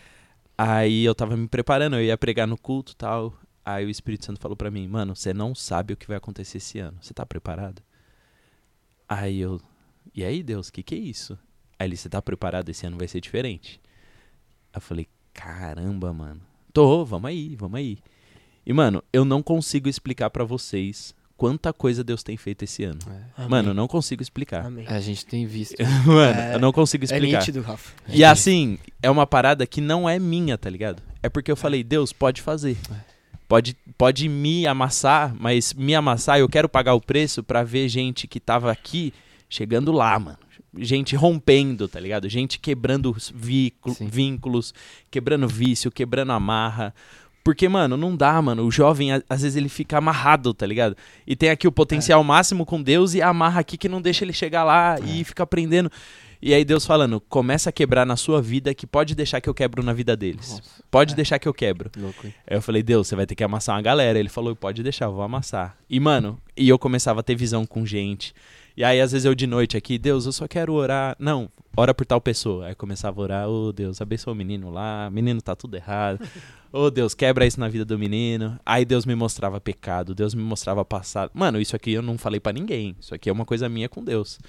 Aí eu tava me preparando, eu ia pregar no culto e tal. Aí o Espírito Santo falou pra mim, mano, você não sabe o que vai acontecer esse ano. Você tá preparado? Aí eu, e aí Deus, o que que é isso? Aí ele, você tá preparado? Esse ano vai ser diferente. Aí eu falei, caramba, mano. Tô, vamos aí, vamos aí. E, mano, eu não consigo explicar pra vocês quanta coisa Deus tem feito esse ano. É. Mano, eu não consigo explicar. Amém. A gente tem visto. Mano, É, eu não consigo É explicar. nítido, Rafa. E assim, é uma parada que não é minha, tá ligado? É porque eu falei, Deus, pode fazer. Pode, pode me amassar, mas me amassar, eu quero pagar o preço pra ver gente que tava aqui chegando lá, mano. Gente rompendo, tá ligado? Gente quebrando vículo- vínculos, quebrando vício, quebrando amarra. Porque, mano, não dá, mano. O jovem, às vezes, ele fica amarrado, tá ligado? E tem aqui o potencial máximo com Deus e amarra aqui que não deixa ele chegar lá e fica aprendendo. E aí Deus falando, começa a quebrar na sua vida que pode deixar que eu quebro na vida deles. Nossa, Pode deixar que eu quebro. louco? Aí eu falei, Deus, você vai ter que amassar uma galera. Ele falou, pode deixar, vou amassar. E, mano, e eu começava a ter visão com gente. E aí, às vezes, eu de noite aqui, Deus, eu só quero orar. Não, ora por tal pessoa. Aí eu começava a orar, ô Deus, abençoa o menino lá, menino tá tudo errado. Ô Deus, quebra isso na vida do menino. Aí Deus me mostrava pecado, Deus me mostrava passado. Mano, isso aqui eu não falei pra ninguém. Isso aqui é uma coisa minha com Deus.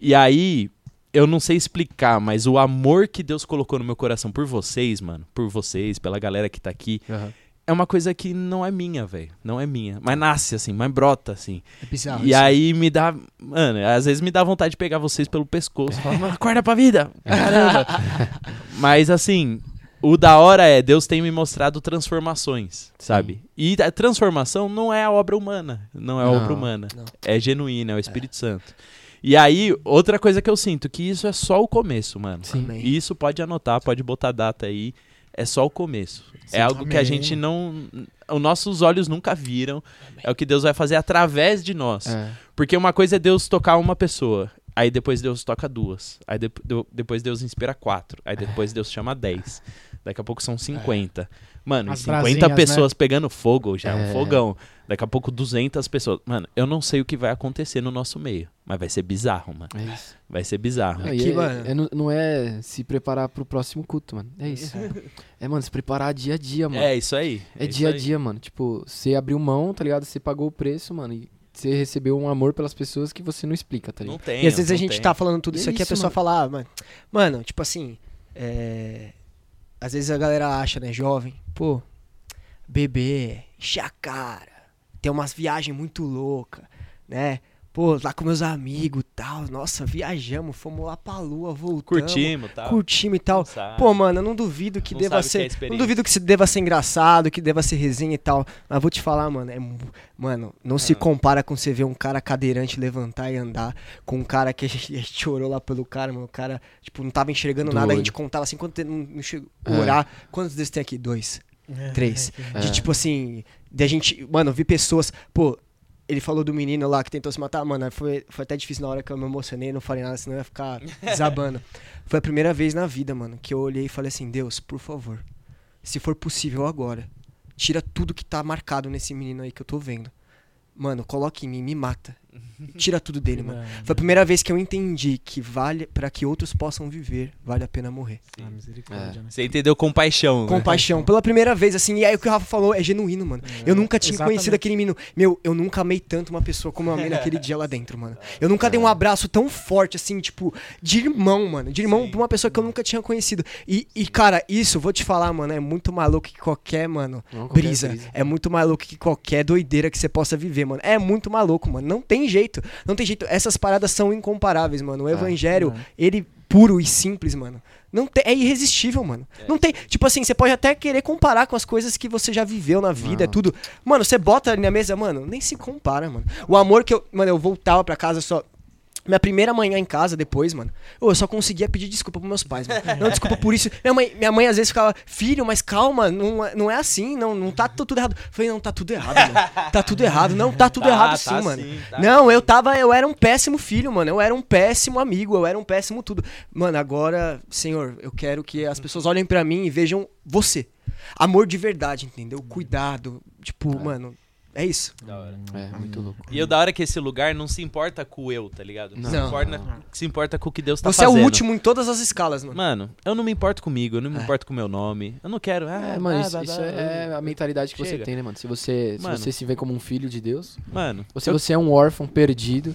E aí, eu não sei explicar, mas o amor que Deus colocou no meu coração por vocês, mano, por vocês, pela galera que tá aqui, Aham. é uma coisa que não é minha, velho. Não é minha. Mas nasce, assim, mas brota, assim. É bizarro. e aí me dá. Mano, às vezes me dá vontade de pegar vocês pelo pescoço e falar, "Mano, acorda pra vida! Caramba! mas assim. O da hora é, Deus tem me mostrado transformações, sabe? E a transformação não é a obra humana. Não é a Não, obra humana. não. É genuína, é o Espírito Santo. E aí, outra coisa que eu sinto, que isso é só o começo, mano. Sim. Amém. E isso pode anotar, pode botar data aí. É só o começo. Sim, é algo que a amém. gente não. Os nossos olhos nunca viram. É o que Deus vai fazer através de nós. É. Porque uma coisa é Deus tocar uma pessoa. Aí depois Deus toca duas. Aí de- depois Deus inspira quatro. Aí depois Deus chama dez. Daqui a pouco são 50. Mano, e As 50 brasinhas, pessoas pegando fogo já, é um É. fogão. Daqui a pouco 200 pessoas. Mano, eu não sei o que vai acontecer no nosso meio. Mas vai ser bizarro, mano. É isso. Vai ser bizarro. Não, Aqui, é- mano. é- não, não é se preparar pro próximo culto, mano. É isso. É, mano, se preparar dia a dia, mano. É isso aí. É isso dia a dia, mano. Tipo, você abriu mão, tá ligado? Você pagou o preço, mano. E você recebeu um amor pelas pessoas que você não explica, tá Não ligado? tem. E às vezes a não gente tem. tá falando tudo isso é aqui, a isso, pessoa mano. fala, ah, mano, mano, tipo assim, é... às vezes a galera acha, né, jovem, pô, beber, encher a cara, ter umas viagens muito loucas, né? Pô, lá com meus amigos e tal, nossa, viajamos, fomos lá pra lua, voltamos. Curtimos, tá? Curtimos e tal. Pô, mano, eu não duvido que Não deva o que é ser. não duvido que se deva ser engraçado, que deva ser resenha e tal. Mas vou te falar, mano, é. Mano, não se Ah. compara com você ver um cara cadeirante levantar e andar com um cara que a gente, a gente chorou lá pelo cara, mano. O cara, tipo, não tava enxergando Do nada. A olho. gente contava assim, quanto não, não chegou. É. Orar. Quantos desses tem aqui? Dois. Três. De É. tipo assim, de a gente, mano, vi pessoas, pô, ele falou do menino lá que tentou se matar, mano, foi, foi até difícil na hora que eu me emocionei, não falei nada, senão eu ia ficar desabando. foi a primeira vez na vida, mano, que eu olhei e falei assim, Deus, por favor, se for possível agora, tira tudo que tá marcado nesse menino aí que eu tô vendo. Mano, coloque em mim, me mata. Tira tudo dele, mano. Foi a primeira vez que eu entendi que vale, para que outros possam viver, vale a pena morrer. Ah, misericórdia, né? Você entendeu compaixão, né? Compaixão. Pela primeira vez, assim, e aí o que o Rafa falou é genuíno, mano. eu nunca tinha exatamente. conhecido aquele menino. Meu, eu nunca amei tanto uma pessoa como eu amei naquele dia lá dentro, mano. Eu nunca dei um abraço tão forte, assim, tipo, de irmão, mano. De irmão Sim. pra uma pessoa que eu nunca tinha conhecido. E, e, cara, isso, vou te falar, mano, é muito mais louco que qualquer, mano, Não, qualquer brisa. brisa. É muito mais louco que qualquer doideira que você possa viver, mano. É muito mais louco, mano. Não tem jeito. Não tem jeito. Essas paradas são incomparáveis, mano. O Ah, evangelho, não. ele puro e simples, mano. Não tem, é irresistível, mano. Não tem, tipo assim, você pode até querer comparar com as coisas que você já viveu na vida, é tudo. Mano, você bota ali na mesa, mano, nem se compara, mano. O amor que eu, mano, eu voltava pra casa só minha primeira manhã em casa depois, mano, eu só conseguia pedir desculpa pros meus pais, mano. Não, desculpa por isso. Minha mãe, minha mãe às vezes ficava, filho, mas calma, não, é- não é assim, não, não tá tu- tudo errado. Eu falei, não, tá tudo errado, mano. Tá tudo errado. Não, tá tudo Tá, errado tá sim, mano. sim, tá não, eu tava, eu era um péssimo filho, mano. Eu era um péssimo amigo, eu era um péssimo tudo. Mano, agora, Senhor, eu quero que as pessoas olhem pra mim e vejam você. Amor de verdade, entendeu? Cuidado. Tipo, mano, é isso. Da hora. É, muito louco. E eu da hora que esse lugar não se importa com o eu, tá ligado? Não, Não. Se, importa, se importa com o que Deus tá você é fazendo. o último em todas as escalas, mano. Mano, eu não me importo comigo, eu não me É. importo com o meu nome. Eu não quero. Ah, É, mano, blá, isso, blá, isso blá, é blá. a mentalidade que você Chega. tem, né, mano? Se você, se Mano. você se vê como um filho de Deus, Mano, ou se eu- você é um órfão perdido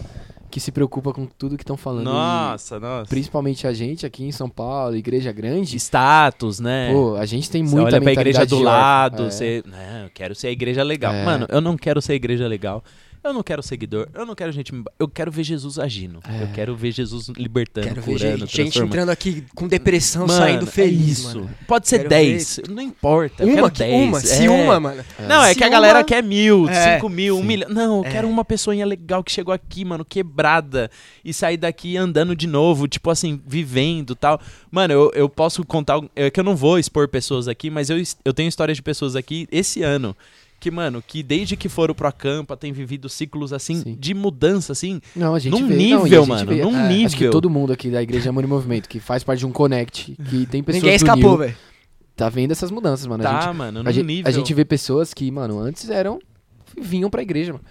que se preocupa com tudo que estão falando. Nossa, e nossa. principalmente a gente aqui em São Paulo, igreja grande. Status, né? Pô, a gente tem Você muita olha pra igreja do lado, É. você. Não, eu quero ser a igreja legal. É. Mano, eu não quero ser a igreja legal. Eu não quero seguidor. Eu não quero gente. Eu quero ver Jesus agindo. É. Eu quero ver Jesus libertando, Quero ver curando, gente, gente entrando aqui com depressão, Mano, saindo é feliz, isso. mano. Pode ser Quero 10. Não importa. Uma, que, 10. uma, se é. uma, mano. Não, é Se que a galera uma- quer mil, É, cinco mil, um sim. milhão. Não, eu É. quero uma pessoinha legal que chegou aqui, mano, quebrada. E sair daqui andando de novo, tipo assim, vivendo e tal. Mano, eu, eu posso contar. É que eu não vou expor pessoas aqui, mas eu, eu tenho histórias de pessoas aqui esse ano. Que, mano, que desde que foram pro acampa tem vivido ciclos assim Sim. de mudança, assim. Não, a gente Num vê, nível, não, a gente mano, vê- num é, nível. Acho que todo mundo aqui da Igreja Amor e Movimento, que faz parte de um Connect, que tem pessoas Ninguém escapou, velho. tá vendo essas mudanças, mano. a tá, gente, mano, num a, gente, nível. a gente vê pessoas que, mano, antes eram. vinham pra igreja, mano.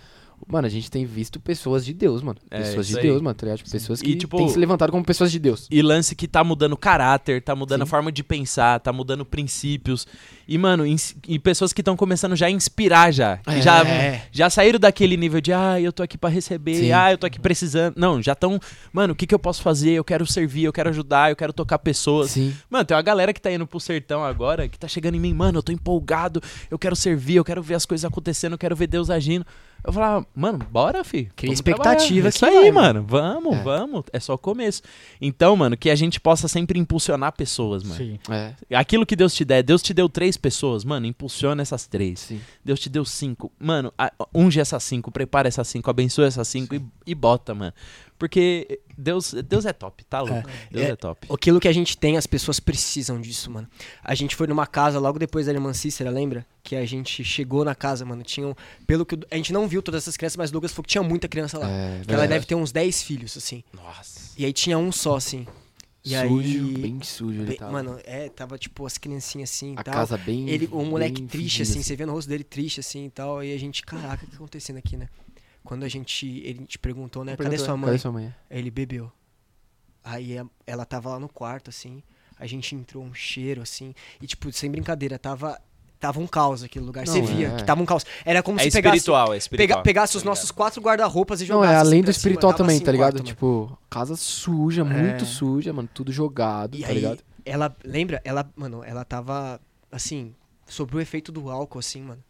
Mano, a gente tem visto pessoas de Deus, mano. É, pessoas de aí. Deus, mano. Tá ligado? Tipo, pessoas E, que tipo, têm se levantado como pessoas de Deus. E lance que tá mudando caráter, tá mudando a Sim. forma de pensar, tá mudando princípios. E, mano, e pessoas que estão começando já a inspirar já. É. já, já saíram daquele nível de, ah, eu tô aqui pra receber, Sim. ah, eu tô aqui precisando. Não, já estão, mano, o que que eu posso fazer? Eu quero servir, eu quero ajudar, eu quero tocar pessoas. Sim. Mano, tem uma galera que tá indo pro sertão agora, que tá chegando em mim, mano, eu tô empolgado, eu quero servir, eu quero ver as coisas acontecendo, eu quero ver Deus agindo. Eu falava, mano, bora, fi. Cria expectativa. É Isso que aí, vai, mano. Vamos, É. vamos. É só o começo. Então, mano, que a gente possa sempre impulsionar pessoas, mano. Sim. É, Aquilo que Deus te der, Deus te deu três pessoas, mano, impulsiona essas três. sim. Deus te deu cinco. Mano, unge essas cinco, prepara essas cinco, abençoa essas cinco e, e bota, mano. Porque Deus, Deus é top, tá louco. Deus é, é- top. Aquilo que a gente tem, as pessoas precisam disso, mano. A gente foi numa casa logo depois da irmã Cícera, lembra? Que a gente chegou na casa, mano. Tinham. Pelo que. A gente não viu todas essas crianças, mas o Lucas falou que tinha muita criança lá. É, que ela deve ter uns 10 filhos, assim. Nossa. E aí tinha um só, assim. E sujo, aí. bem sujo ele bem- tava. mano, é, tava tipo as criancinhas assim e a tal. casa bem Ele, o moleque bem triste, fedida, assim, você vê no rosto dele triste, assim e tal. E a gente, caraca, o que tá acontecendo aqui, né? Quando a gente. Ele te perguntou, né? Cadê Perguntou, sua mãe? Cadê sua mãe? Aí ele bebeu. Aí a- ela tava lá no quarto, assim. A gente entrou um cheiro, assim. E, tipo, sem brincadeira, tava. Tava um caos aquele lugar. Você Não, via é. que tava um caos. Era como É se pegasse, espiritual, é pega, espiritual. pegasse os tá nossos quatro guarda-roupas e Não, jogasse. é assim além do pra cima. espiritual Tava também, assim tá ligado? quarto, mano. tipo, casa suja, muito É. suja, mano. Tudo jogado, E tá aí, ligado? ela, lembra? Ela, mano, ela tava, assim, sob o efeito do álcool, assim, mano.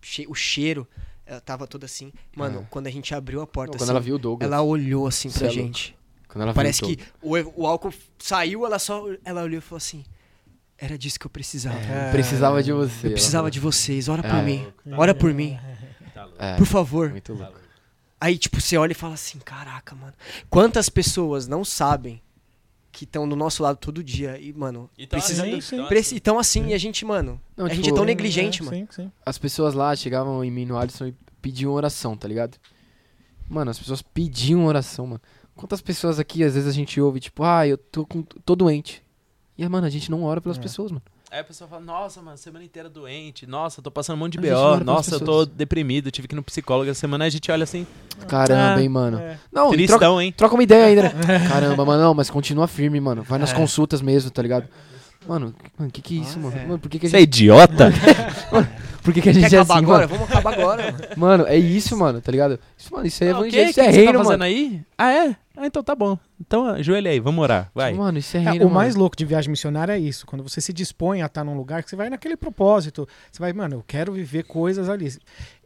Che- o cheiro, ela tava toda assim. Mano, É. quando a gente abriu a porta, Quando assim, ela viu o Douglas. ela olhou assim Cê pra é louco. gente. Quando ela Parece viu o que o, o álcool saiu, ela só, ela olhou e falou assim, era disso que eu precisava. É, precisava de você. Eu precisava falou. de vocês, ora É. por mim. Ora por mim, É, por favor. muito louco. Aí, tipo, você olha e fala assim, caraca, mano. Quantas pessoas não sabem que estão do nosso lado todo dia e, mano, Então, precisando... assim, sim. Preci- Então assim, e a gente, mano, Não, a tipo, gente é tão é, negligente, mano. Sim, sim. As pessoas lá chegavam em mim no Alisson e pediam oração, tá ligado? Mano, as pessoas pediam oração, mano. Quantas pessoas aqui, às vezes a gente ouve, tipo, ah, eu tô, com, tô doente. E, mano, a gente não ora pelas É. pessoas, mano. Aí a pessoa fala, nossa, mano, semana inteira doente. Nossa, tô passando um monte de gente BO. Nossa, eu tô deprimido. Tive que ir no psicólogo essa semana. Aí a gente olha assim, Caramba, Ah, hein, mano. É. Não, e troca, tristão, hein? troca uma ideia ainda, né? Caramba, mano, não, mas continua firme, mano. Vai É. nas consultas mesmo, tá ligado? Mano, mano, que que é isso, mano? é. Mano, por que que a Você é gente, idiota? por que que a Quer gente é acabar assim, agora? mano? Vamos acabar agora, mano. Mano, é isso, mano, tá ligado? Isso, mano, isso é Ah, evangelho, O isso é que você reino, tá mano. fazendo aí? Ah, é? Ah, então tá bom. Então ajoelha aí, vamos orar. Vai. Mano, isso é É, o mano. mais louco de viagem missionária é isso, quando você se dispõe a estar num lugar que você vai naquele propósito, você vai, mano, eu quero viver coisas ali.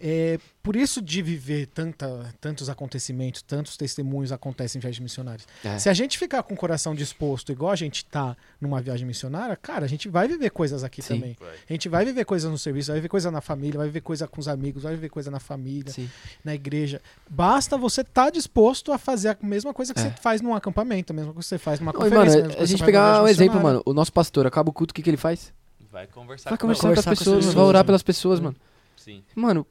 É, por isso de viver tanta, tantos acontecimentos, tantos testemunhos acontecem em viagens missionárias. É. Se a gente ficar com o coração disposto, igual a gente tá numa viagem missionária, cara, a gente vai viver coisas aqui Sim. também. A gente vai viver coisas no serviço, vai viver coisa na família, vai viver coisa com os amigos, vai viver coisa na família, Sim. na igreja. Basta você estar disposto a fazer a mesma coisa que É. você faz num acampamento, a mesma coisa que você faz numa Não, conferência. mano, coisa a gente pegar um exemplo, mano. O nosso pastor acaba o culto, o que, que ele faz? Vai conversar Vai com conversar, com as com as pessoas, pessoas, vai orar pelas pessoas, mano. Sim. Mano,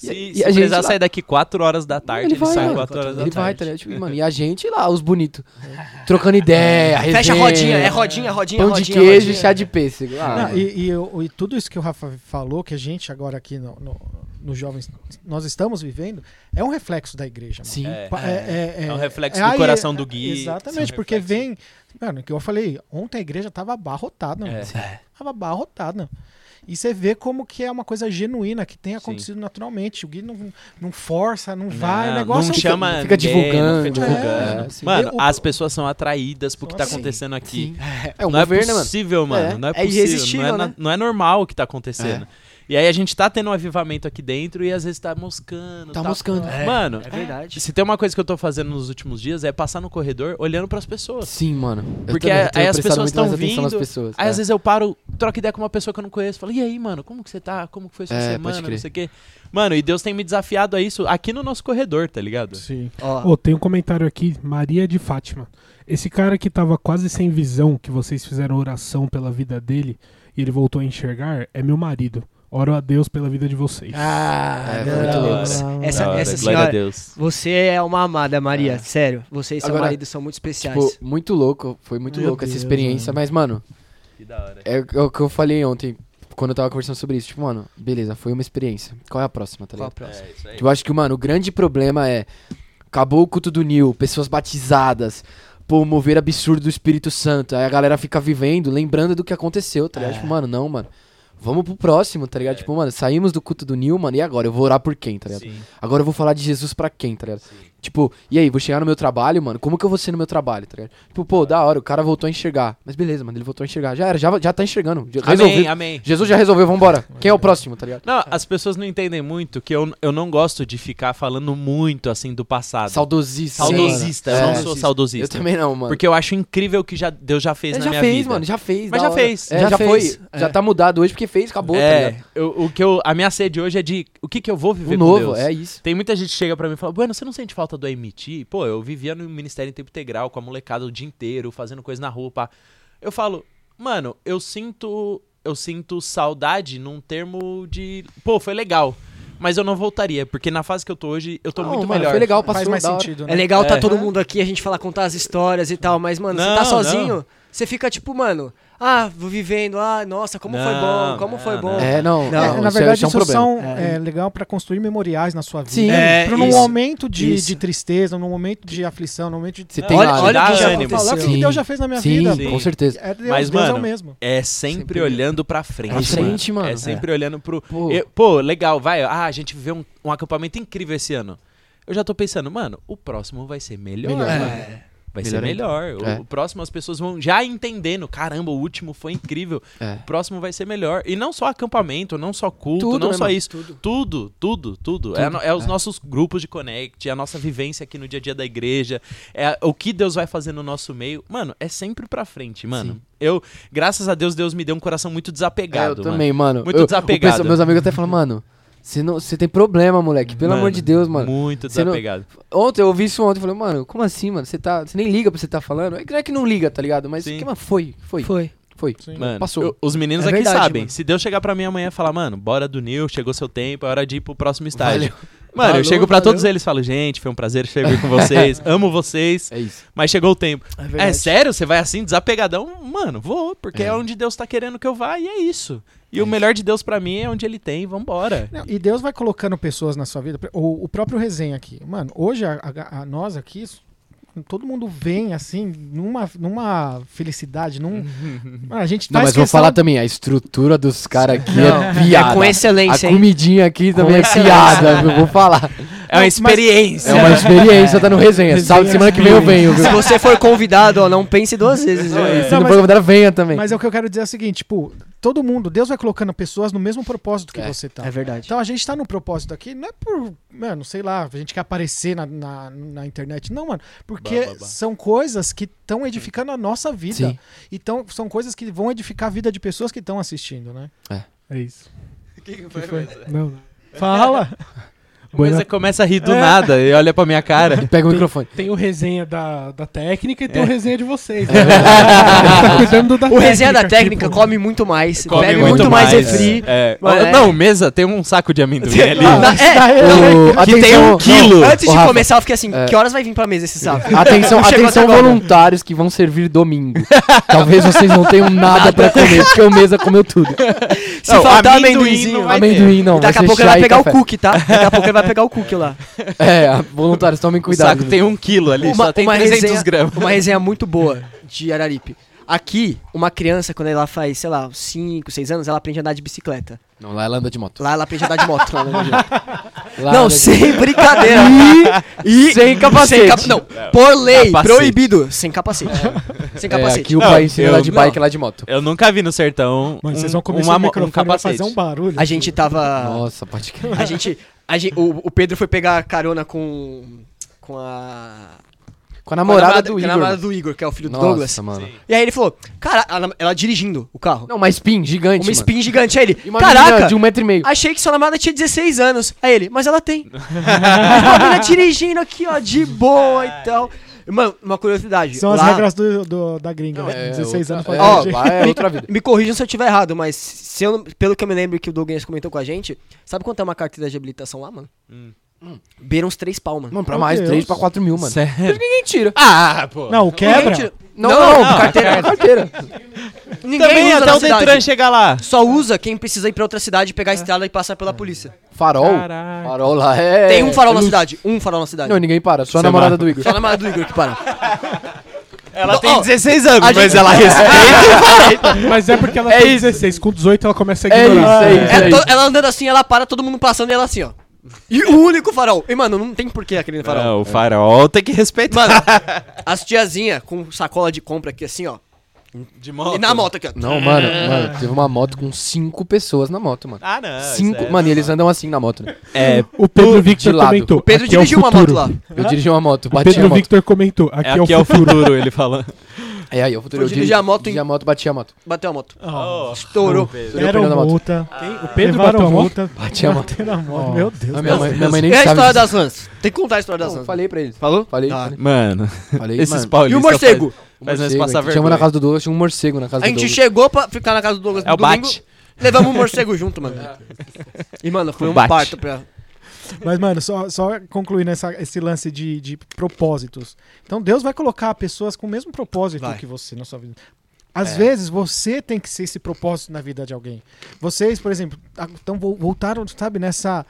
Se, E- se a gente lá- sair daqui 4 horas da tarde, Ele ele, vai, sai mano. 4 horas da ele tarde. vai, tá? Tipo, mano, e a gente lá, os bonitos, trocando ideia, resenha, Fecha a rodinha, é rodinha, rodinha, pão rodinha. de queijo e rodinha. chá de pêssego. Ah, Não, e, e e tudo isso que o Rafa falou, que a gente agora aqui no, no, nos jovens nós estamos vivendo, é um reflexo da igreja. Mano. Sim. É. Pa- É, É um reflexo aí do coração do Gui. Exatamente, é porque reflexo. vem. Mano, que eu falei, ontem a igreja tava abarrotada. É. mano. Tava abarrotada. E você vê como que é uma coisa genuína, que tem Sim. acontecido naturalmente. O Gui não, não força, não vai, o Não, negócio não fica- chama fica ninguém, divulgando, não fica divulgando. é, sim. Mano, Eu- as pessoas são atraídas pro que tá Sim. acontecendo aqui. Sim. É um não é possível, mano. É. Não é É possível. irresistível, não, é, na- né? não é normal o que tá acontecendo. E aí a gente tá tendo um avivamento aqui dentro e às vezes tá moscando. Tá tá- moscando. É, Mano, É verdade. se tem uma coisa que eu tô fazendo nos últimos dias é passar no corredor olhando pras pessoas. Sim, mano. Eu Porque também aí as pessoas muito mais tão atenção nas vindo, pessoas. Aí é. às vezes eu paro, troco ideia com uma pessoa que eu não conheço, falo, e aí, mano, como que você tá? Como que foi sua É, pode semana? crer. Não sei o quê. Mano, e Deus tem me desafiado a isso aqui no nosso corredor, tá ligado? Sim. Ó, Ô, tem um comentário aqui, Maria de Fátima. Esse cara que tava quase sem visão, que vocês fizeram oração pela vida dele e ele voltou a enxergar, é meu marido. Oro a Deus pela vida de vocês. Ah, É, foi muito louco. Essa- hora, essa glória a senhora- Deus. você é uma amada, Maria. É. Sério. Você e seu Agora, marido são muito especiais. Tipo, muito louco. Foi muito Meu louco essa Deus, experiência. mano. Mas, mano, Que da hora. é, o- é o que eu falei ontem, quando eu tava conversando sobre isso. Tipo, mano, beleza, foi uma experiência. Qual é a próxima, tá Qual a ligado? próxima? É, isso aí. Tipo, Eu acho que, mano, o grande problema é. Acabou o culto do Nil, pessoas batizadas, pô, mover absurdo do Espírito Santo. Aí a galera fica vivendo, lembrando do que aconteceu, tá ligado? É. Tipo, mano, não, mano. Vamos pro próximo, tá ligado? É. Tipo, mano, saímos do culto do Nil, mano, e agora? Eu vou orar por quem, tá ligado? Sim, Agora eu vou falar de Jesus pra quem, tá ligado? sim. Tipo, e aí, vou chegar no meu trabalho, mano, como que eu vou ser no meu trabalho, tá ligado? Tipo, pô, da hora, o cara voltou a enxergar. Mas beleza, mano, ele voltou a enxergar. Já era, já, já tá enxergando. Já Amém, resolveu. amém. Jesus já resolveu, vambora. Quem é o próximo, tá ligado? Não, as pessoas não entendem muito que eu, eu não gosto de ficar falando muito assim do passado. Saudosista. Saudosista, eu É. não sou saudosista. Eu também não, mano. Porque eu acho incrível o que já, Deus já fez Ele na já minha fez, vida. mano, já fez. Mas já hora. fez. É, Já já, fez, foi. é. Já tá mudado hoje porque fez, acabou, tá É, ligado? eu- o que eu, a minha sede hoje é de o que, que eu vou viver O com novo, Deus. é isso. Tem muita gente que chega pra mim e fala, Bueno, você não sente falta do MT? Pô, eu vivia no Ministério em Tempo Integral com a molecada o dia inteiro, fazendo coisa na rua, pá. Eu falo, mano, eu sinto. Eu sinto saudade num termo de. Pô, foi legal. Mas eu não voltaria, porque na fase que eu tô hoje, eu tô Não, muito mano, melhor. Foi legal, passou Faz mais sentido, né? É legal tá É. todo mundo aqui, a gente falar, contar as histórias e tal, mas, mano, você Não, tá sozinho, você fica tipo, mano, ah, vou vivendo, ah, nossa, como foi Não, bom, como não, foi bom. não. É, não, Não, É, isso na é- verdade, isso é um isso são É. é, legal pra construir memoriais na sua vida. Sim. É, Pra num isso, momento de, de tristeza, num momento de aflição, num momento de. Você tem Olha- olha o que já ânimo. Falar o que. Deus já fez na minha Sim, vida. Sim. com certeza. É Deus, Mas, Deus é mano, o mesmo. É sempre, Sempre olhando pra frente. Pra frente, mano. É sempre olhando pro. Pô. Eu- Pô, legal, vai. Ah, a gente viveu um, um acampamento incrível esse ano. Eu já tô pensando, mano, o próximo vai ser melhor. Melhor, mano. É. Vai Melhor ser melhor. O, É. o próximo as pessoas vão já entendendo. Caramba, o último foi incrível. É. O próximo vai ser melhor. E não só acampamento, não só culto, Tudo, não né, só mano? isso. Tudo, tudo, tudo. É, no- é os nossos grupos de connect, é a nossa vivência aqui no dia a dia da igreja, é o que Deus vai fazer no nosso meio. Mano, é sempre pra frente, mano. Sim. Eu, graças a Deus, Deus me deu um coração muito É, desapegado. eu mano. também, mano. Muito Eu- desapegado. o pessoal- meus amigos até falam, mano, você não- você tem problema, moleque. Pelo Mano, amor de Deus, mano. Muito Você não- desapegado. Ontem eu ouvi isso ontem, eu falei, mano, como assim, mano? Você tá, você nem liga pra você tá falando? É que não é que não liga, tá ligado? Mas Sim. que, mano, foi, foi, foi. Foi. Mano, Passou. eu- os meninos É aqui verdade, sabem. mano. Se Deus chegar pra mim amanhã e falar, mano, bora do Nil, chegou seu tempo, é hora de ir pro próximo estágio. Valeu. Mano, eu chego pra valeu. todos eles e falo, gente, foi um prazer servir com vocês, amo vocês, É isso. mas chegou o tempo. É É sério? Você vai assim, desapegadão? Mano, vou, porque é, É. onde Deus tá querendo que eu vá e é isso. E o melhor de Deus pra mim é onde ele tem, vambora. Não, e Deus vai colocando pessoas na sua vida. O, o próprio resenha aqui. Mano, hoje a, a- a- nós aqui, todo mundo vem assim, numa, numa felicidade, num. Mano, a gente Não, faz mas vou falar também, a estrutura dos caras aqui Não, é piada. é com excelência, A comidinha aqui também é excelência. piada, eu vou falar. É uma experiência. É uma experiência, tá no resenha. Resenha Sábado, semana que vem eu venho, viu? Se você for convidado, ó, não pense duas vezes. Né? Se Não, for convidado, venha também. Mas é o que eu quero dizer é o seguinte, tipo, todo mundo, Deus vai colocando pessoas no mesmo propósito que É, você tá. É verdade. Então a gente tá no propósito aqui, não é por, mano, sei lá, a gente quer aparecer na, na, na internet. Não, mano, porque Bah, bah, bah. são coisas que estão edificando a nossa vida. Sim. Então, são coisas que vão edificar a vida de pessoas que estão assistindo, né? É isso. O que, que Que foi? Não. Fala! Bueno, Você começa a rir do nada e olha pra minha cara. E pega o microfone. tem o resenha da, da técnica e tem É. o resenha de vocês. né? tá cuidando da O resenha da aqui, técnica pô. come muito mais, Come bebe muito, mais, refri. É. Mano, é. Não, mesa tem um saco de amendoim ali. Não, é, O- Que tem atenção- um quilo. Antes Ô, de Rafa, começar, eu fiquei assim, é. que horas vai vir pra mesa esse saco? Atenção, Não atenção voluntários que vão servir domingo. Talvez vocês não tenham nada pra comer, porque o mesa comeu tudo. Se Não, faltar amendoim amendoinzinho... não Amendoim não, Daqui a pouco ele vai pegar o cookie, tá? Daqui a pouco ele vai pegar o cookie lá. É, voluntários, tomem O cuidado. saco tem um quilo ali, só tem 300 resenha, gramas. uma resenha muito boa de Araripe. Aqui, uma criança, quando ela faz, sei lá, 5, 6 anos, ela aprende a andar de bicicleta. Não, lá ela anda de moto. Lá ela aprende a andar de moto. Lá ela anda de moto. Lá não, anda de- sem brincadeira. E, Sem capacete. sem cap- Não, por lei, Capacete. proibido. Sem capacete. Sem É, capacete. aqui o Não, pai ensina eu- lá de bike não. lá de moto. Eu nunca vi no sertão. Mano, um, vocês vão começar uma o microfone um vai capacete. fazer um barulho. A gente tava... Nossa, pode que. A gente... A gente o, o Pedro foi pegar carona com... Com a... Com a namorada do com a Igor. namorada do Igor, que é o filho do Nossa, Douglas. mano. E aí ele falou, cara, ela, ela dirigindo o carro. Não, uma spin gigante. uma mano. spin gigante. Aí ele, E uma caraca, de um metro e meio. achei que sua namorada tinha 16 anos. Aí ele, mas ela tem. a menina dirigindo aqui, ó, de boa e tal. Mano, uma curiosidade. São as lá- regras do, do- da gringa, Não, né? é 16 anos outra- pra é, Ó, dirigir. lá é outra vida. Me corrijam se eu estiver errado, mas se eu pelo que eu me lembro que o Douglas comentou com a gente, sabe quanto é uma carteira de habilitação lá, mano? Hum. Beira uns três pau, mano. Mano, pra Meu mais, Deus. 3 pra 4 mil, mano. Sério? Ninguém tira. Ah, pô. Não, o quebra. Ninguém, Não, Não, não, não, carteira, carteira. ninguém Também usa até o. Detran chegar lá. Só usa quem precisa ir pra outra cidade, pegar a estrada e passar pela polícia. Farol. Caralho. Farol lá é. Tem um farol é na cidade. Um farol na cidade. Não, ninguém para. Só a Você namorada vai. do Igor. Só na namorada do Igor que para. Ela Não, tem ó, 16 anos, a mas gente- ela respeita. Mas é porque ela É tem isso. 16. Com 18 ela começa a É ignorar. isso, é isso. É to- ela andando assim, ela para, todo mundo passando e ela assim, ó. E o único farol. E, mano, não tem porquê aquele farol. Não, o farol tem que respeitar. Mano, as tiazinha com sacola de compra aqui assim, ó. De E na moto aqui, ó. Não, mano, mano, teve uma moto com 5 pessoas na moto, mano. Ah, não. Cinco, é- mano, e eles andam assim na moto, né? É, O Pedro Victor lado. comentou. O Pedro aqui é o dirigiu uma moto lá. Eu dirigi uma moto, O bati Pedro na moto. Victor comentou. Aqui é é, aqui é o o futuro. futuro, ele falando. É aí, o futuro Foi dirigir a moto dirigi a moto, bati a moto. Bateu a moto. Oh, Estourou. Estourei o multa. Quem? O Pedro levaram bateu a moto? multa. Bati a moto. Bateram a moto. Oh. Meu Deus. A minha mãe, minha mãe nem E a sabe. história das rãs? Tem que contar a história das rãs. falei pra eles. Falou? Falei. Tá. falei. Mano, Falei, esses mano. E paulistas... o morcego? Um Faz nós passar a gente Chama na vergonha. casa do Douglas, tinha um morcego na casa A do gente Douglas. chegou pra ficar na casa do Douglas É o no domingo. bate. Levamos o morcego junto, mano. E, mano, foi um bate. parto pra... Mas, mano, só, só concluindo essa, esse lance de, de propósitos. Então, Deus vai colocar pessoas com o mesmo propósito Vai. que você na sua vida. Às É. vezes, você tem que ser esse propósito na vida de alguém. Vocês, por exemplo, então voltaram, sabe, nessa,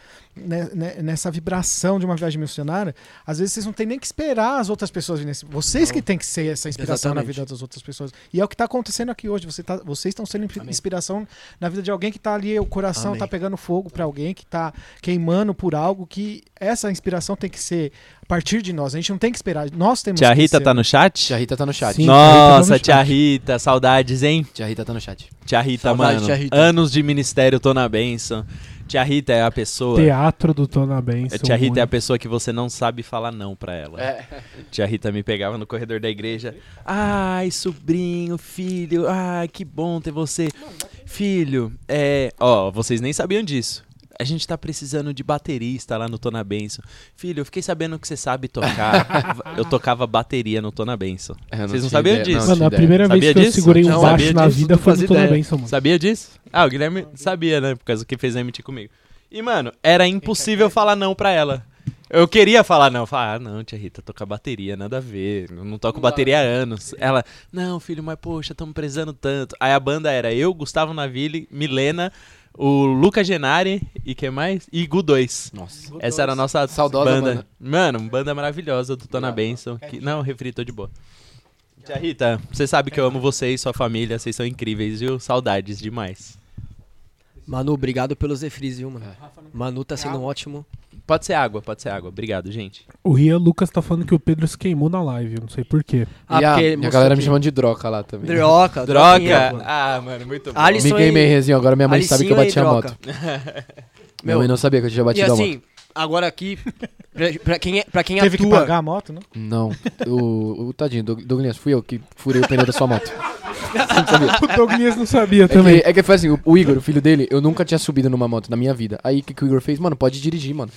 nessa vibração de uma viagem missionária. Às vezes, vocês não têm nem que esperar as outras pessoas virem. Vocês que têm que ser essa inspiração na Exatamente. vida das outras pessoas. E é o que está acontecendo aqui hoje. Você tá, vocês estão sendo Amém. inspiração na vida de alguém que está ali, o coração está pegando fogo para alguém que está queimando por algo que essa inspiração tem que ser a partir de nós. A gente não tem que esperar. Nós temos Tia que Rita ser. tá no chat? Tia Rita tá no chat. Sim. Nossa, Rita tá tia no Rita, saudades, hein? Tia Rita tá no chat. Tia Rita, Saudade, mano. tia Rita. Anos de ministério, tô na benção. Tia Rita é a pessoa. Teatro do Tona Benção. Tia Rita é a pessoa que você não sabe falar não pra ela. É. Tia Rita me pegava no corredor da igreja. Ai, sobrinho, filho. Ai, que bom ter você. Filho, é. Ó, vocês nem sabiam disso. A gente tá precisando de baterista lá no Tona Benção. Filho, eu fiquei sabendo que você sabe tocar. eu tocava bateria no Tona Benção. É, eu Vocês não tinha sabiam ideia, disso? não Mano, a primeira Sabia vez que eu disso? segurei um Não, baixo sabia na disso, vida não foi no Tona. Benção, mano. Sabia disso? Ah, o Guilherme sabia, né? Por causa que fez a MT comigo. E, mano, era impossível falar não pra ela. Eu queria falar não. Falar, ah, não, tia Rita, tocar bateria, nada a ver. Eu não toco bateria há anos. Ela, não, filho, mas poxa, estamos prezando tanto. Aí a banda era eu, Gustavo Naville, Milena, o Luca Genari e quem mais? E Gu 2. Nossa. Essa era a nossa Saudosa banda. banda. Mano, banda maravilhosa do Tona Benção. Que... Não, refri, tô de boa. Tia Rita, você sabe que eu amo você e sua família, vocês são incríveis, viu? Saudades demais. Manu, obrigado pelos refris, viu, mano? Manu tá sendo um ótimo. Pode ser água, pode ser água. Obrigado, gente. O Rian Lucas tá falando que o Pedro se queimou na live, eu não sei porquê. Ah, e a, porque e a galera me que- chamando de droga lá também. Droga, Droga! droguinha, pô. Ah, mano, muito bom. Alisson Me queimei, e- Rezinho. Agora minha mãe sabe que eu Alicinho bati a moto. Minha mãe não sabia que eu tinha E batido a moto. Agora aqui, pra, pra quem, é, pra quem Teve que atua... pagar a moto, né? Não. O, o tadinho, Doug- Douglas, fui eu que furei o pneu da sua moto. O Douglas não sabia É também. que, é que foi assim, o, o Igor, o filho dele, eu nunca tinha subido numa moto na minha vida. Aí o que, que o Igor fez? Mano, pode dirigir, mano.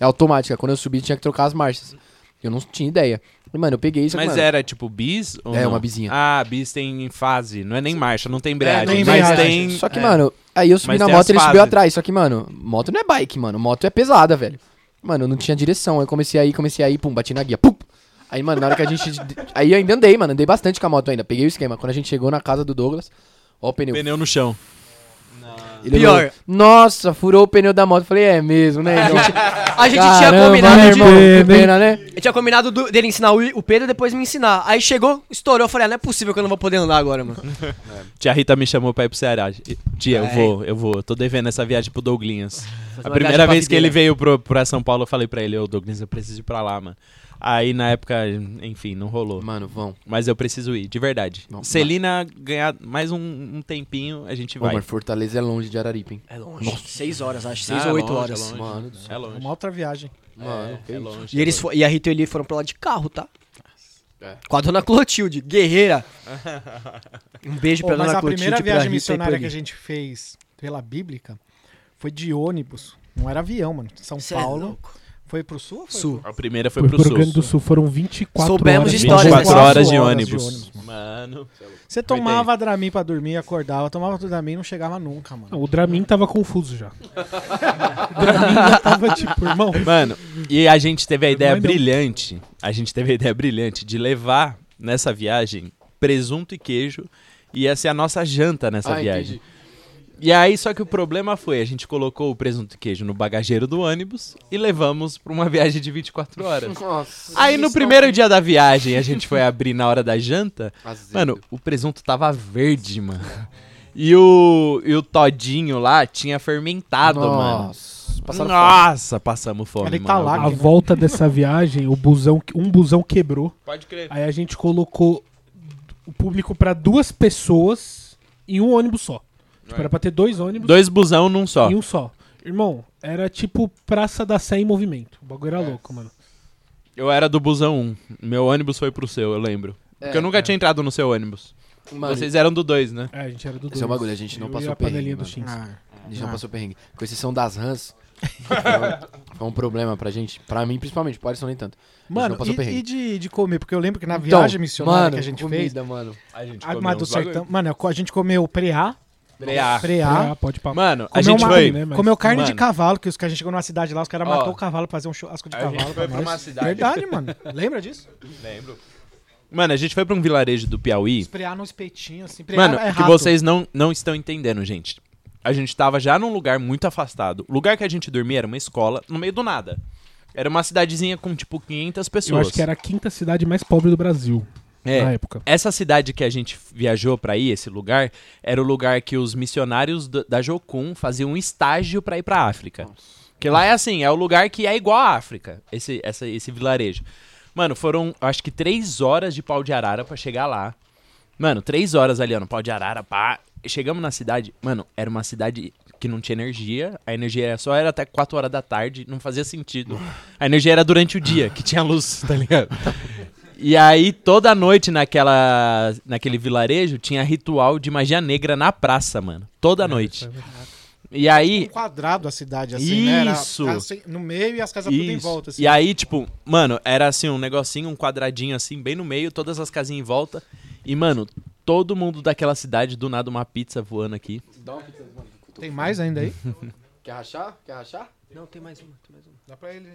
É automática. Quando eu subi, tinha que trocar as marchas. Eu não tinha ideia. E, mano, eu peguei isso. Mas mano, era tipo bis? Ou É, não? uma bizinha. Ah, bis tem fase, não é nem marcha, não tem embreagem. tem mas tem. Só que, é. mano, aí eu subi Mas na moto e ele subiu atrás. Só que, mano, moto não é bike, mano. Moto é pesada, velho. Mano, eu não tinha direção. Aí eu comecei a ir, comecei a ir, pum, bati na guia. Pum! Aí, mano, na hora que a gente. Aí eu ainda andei, mano. Andei bastante com a moto ainda. Peguei o esquema. Quando a gente chegou na casa do Douglas, ó o pneu. Pneu no chão. Ele Pior. olhou, Nossa, furou o pneu da moto. Falei, é mesmo, né? A irmão?" gente, a gente Caramba, tinha né, combinado de... irmão? Que pena, né? Eu tinha combinado do- dele ensinar o, o Pedro e depois me ensinar. Aí chegou, estourou. Eu falei, ah, não é possível que eu não vou poder andar agora, mano. Tia Rita me chamou pra ir pro Ceará. Tia, eu É. vou, eu vou. Eu tô devendo essa viagem pro Douglinhas. A primeira vez que ele veio pro, pra São Paulo, eu falei pra ele, ô Douglas, eu preciso ir pra lá, mano. Aí na época, enfim, não rolou. Mano, vão. Mas eu preciso ir, de verdade. Não, Celina ganhar mais um, um tempinho, a gente Ô, vai. mano, Fortaleza é longe de Araripe, hein? É longe. Seis horas, acho. Seis Ah, ou oito longe, horas. é longe. Mano. É longe. Uma outra viagem. Mano, é, é longe. E, eles é fo- e a Rita e ele foram pra lá de carro, tá? É. Com a dona Clotilde, guerreira. Um beijo pra mas dona a Clotilde. primeira e pra viagem missionária que a gente fez pela Bíblica foi de ônibus. Não era avião, mano. São Cê é Paulo. louco. Foi pro sul foi Sul. A primeira foi Foi pro pro sul. Rio Grande do Sul, foram 24 Soubemos horas. de histórias, 24 né? horas de Horas ônibus. de ônibus, Mano. Você tomava Dramin pra dormir, acordava, tomava Dramin e não chegava nunca, mano. Não, o Dramin tava confuso já. o Dramin já tava tipo, irmão. Mano, e a gente teve a ideia Mas não. brilhante. A gente teve a ideia brilhante de levar nessa viagem presunto e queijo. Ia ser a nossa janta nessa Ah, viagem. entendi. E aí, só que o problema foi, a gente colocou o presunto e queijo no bagageiro do ônibus e levamos pra uma viagem de 24 horas. Nossa. Aí no primeiro dia da viagem, a gente foi abrir na hora da janta. Azedo. Mano, o presunto tava verde, mano. E o, e o todinho lá tinha fermentado, mano. Nossa. Passaram fome. Nossa, passamos fome, Ele tá mano. lá, A volta dessa viagem, o busão, um busão quebrou. Pode crer. Aí a gente colocou o público pra duas pessoas em um ônibus só. Tipo, era pra ter dois ônibus Dois busão num só. em um só. Irmão, era tipo Praça da Sé em movimento. O bagulho era louco, mano. Eu era do busão 1. Meu ônibus foi pro seu, eu lembro. Porque eu nunca tinha entrado no seu ônibus. Mano, Vocês eram do dois, né? É, a gente era do Esse é o dois. bagulho, a gente não Eu passou e a panelinha perrengue, do Chins. Ah, a gente não Ah. passou perrengue. Com exceção das rãs, foi, um, foi um problema pra gente. Pra mim, principalmente. Pro Alisson nem tanto. Mano, não passou e, perrengue. e de, de comer? Porque eu lembro que na Então, viagem missionária mano, que a gente comida, fez, mano. A gente a mas do sertão, mano, a gente comeu preá, Preá, Ah, pode papo. Mano, a Comeu gente uma- foi... né, mas- comeu carne de Mano. cavalo, que, os, a gente chegou numa cidade lá, os caras matou o cavalo pra fazer um churrasco de a gente cavalo foi pra pra uma cidade. Verdade, mano. Lembra disso? Lembro. Mano, a gente foi pra um vilarejo do Piauí. Preá no espetinho, assim. Mano, é que vocês não, não estão entendendo, gente. A gente tava já num lugar muito afastado. O lugar que a gente dormia era uma escola, no meio do nada. Era uma cidadezinha com, tipo, 500 pessoas. Eu acho que era a quinta cidade mais pobre do Brasil É, na época. Essa cidade que a gente viajou pra ir, esse lugar, era o lugar que os missionários do- da Jocum faziam um estágio pra ir pra África. Que lá é assim, é o lugar que é igual à África, esse, essa, esse vilarejo. Mano, foram, acho que três horas de pau de arara pra chegar lá. Mano, três horas ali, ó, no pau de arara, pá. Chegamos na cidade, mano, era uma cidade que não tinha energia. A energia era- só era até 4 horas da tarde, não fazia sentido. A energia era durante o dia, que tinha luz, tá ligado? E aí, toda noite naquela, naquele vilarejo, tinha ritual de magia negra na praça, mano. Toda noite. E Um aí. quadrado a cidade, assim, né? Era Isso. casa no meio e as casas tudo em Isso. volta, assim. E aí, tipo, mano, era assim, um negocinho, um quadradinho assim, bem no meio, todas as casinhas em volta. E, mano, todo mundo daquela cidade, do nada, uma pizza voando aqui. Dá uma pizza, mano. Tem mais ainda aí? Quer rachar? Quer rachar? Não, tem mais uma, tem mais uma. Dá pra ele.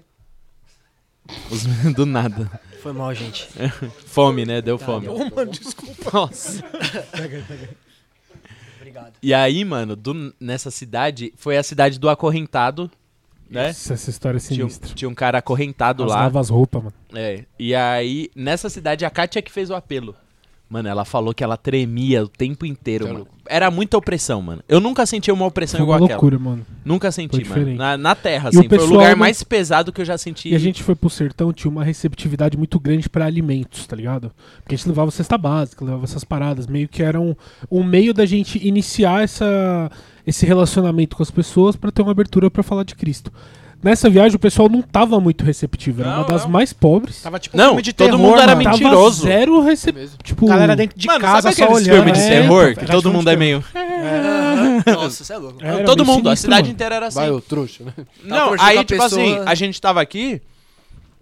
Os- do nada. Foi mal, gente. Fome, né? Deu fome. Ô, mano, desculpa. Nossa. Obrigado. E aí, mano, do- nessa cidade, foi a cidade do acorrentado, né? Essa, essa história é Tinha, um- sinistra. tinha um cara acorrentado lá. Rasgava as roupas, mano. É. E aí, nessa cidade, a Kátia que fez o apelo. Mano, ela falou que ela tremia o tempo inteiro, é mano. Era muita opressão, mano. Eu nunca senti uma opressão Foi uma igual aquela. loucura, mano. Nunca senti, Foi mano. diferente. Na, na terra, E o assim. Foi o pessoal lugar não- mais pesado que eu já senti. E a gente foi pro sertão, tinha uma receptividade muito grande pra alimentos, tá ligado? Porque a gente levava cesta básica, levava essas paradas, meio que era um, um meio da gente iniciar essa, esse relacionamento com as pessoas pra ter uma abertura pra falar de Cristo. Nessa viagem o pessoal não tava muito receptivo, era Não, uma das não. mais pobres. Tava tipo Não, filme de todo terror, mundo era mano. Tava mentiroso. zero receptivo. Mesmo. Tipo, Galera dentro de Mano, casa sabe só olhando. filmes de É, terror então, que era todo filme mundo de é meio... Nossa, você é louco. Era todo mundo, a sinistro, cidade mano. inteira era assim. Vai, ô trouxa, né? Não, aí, a tipo pessoa- assim, a gente tava aqui.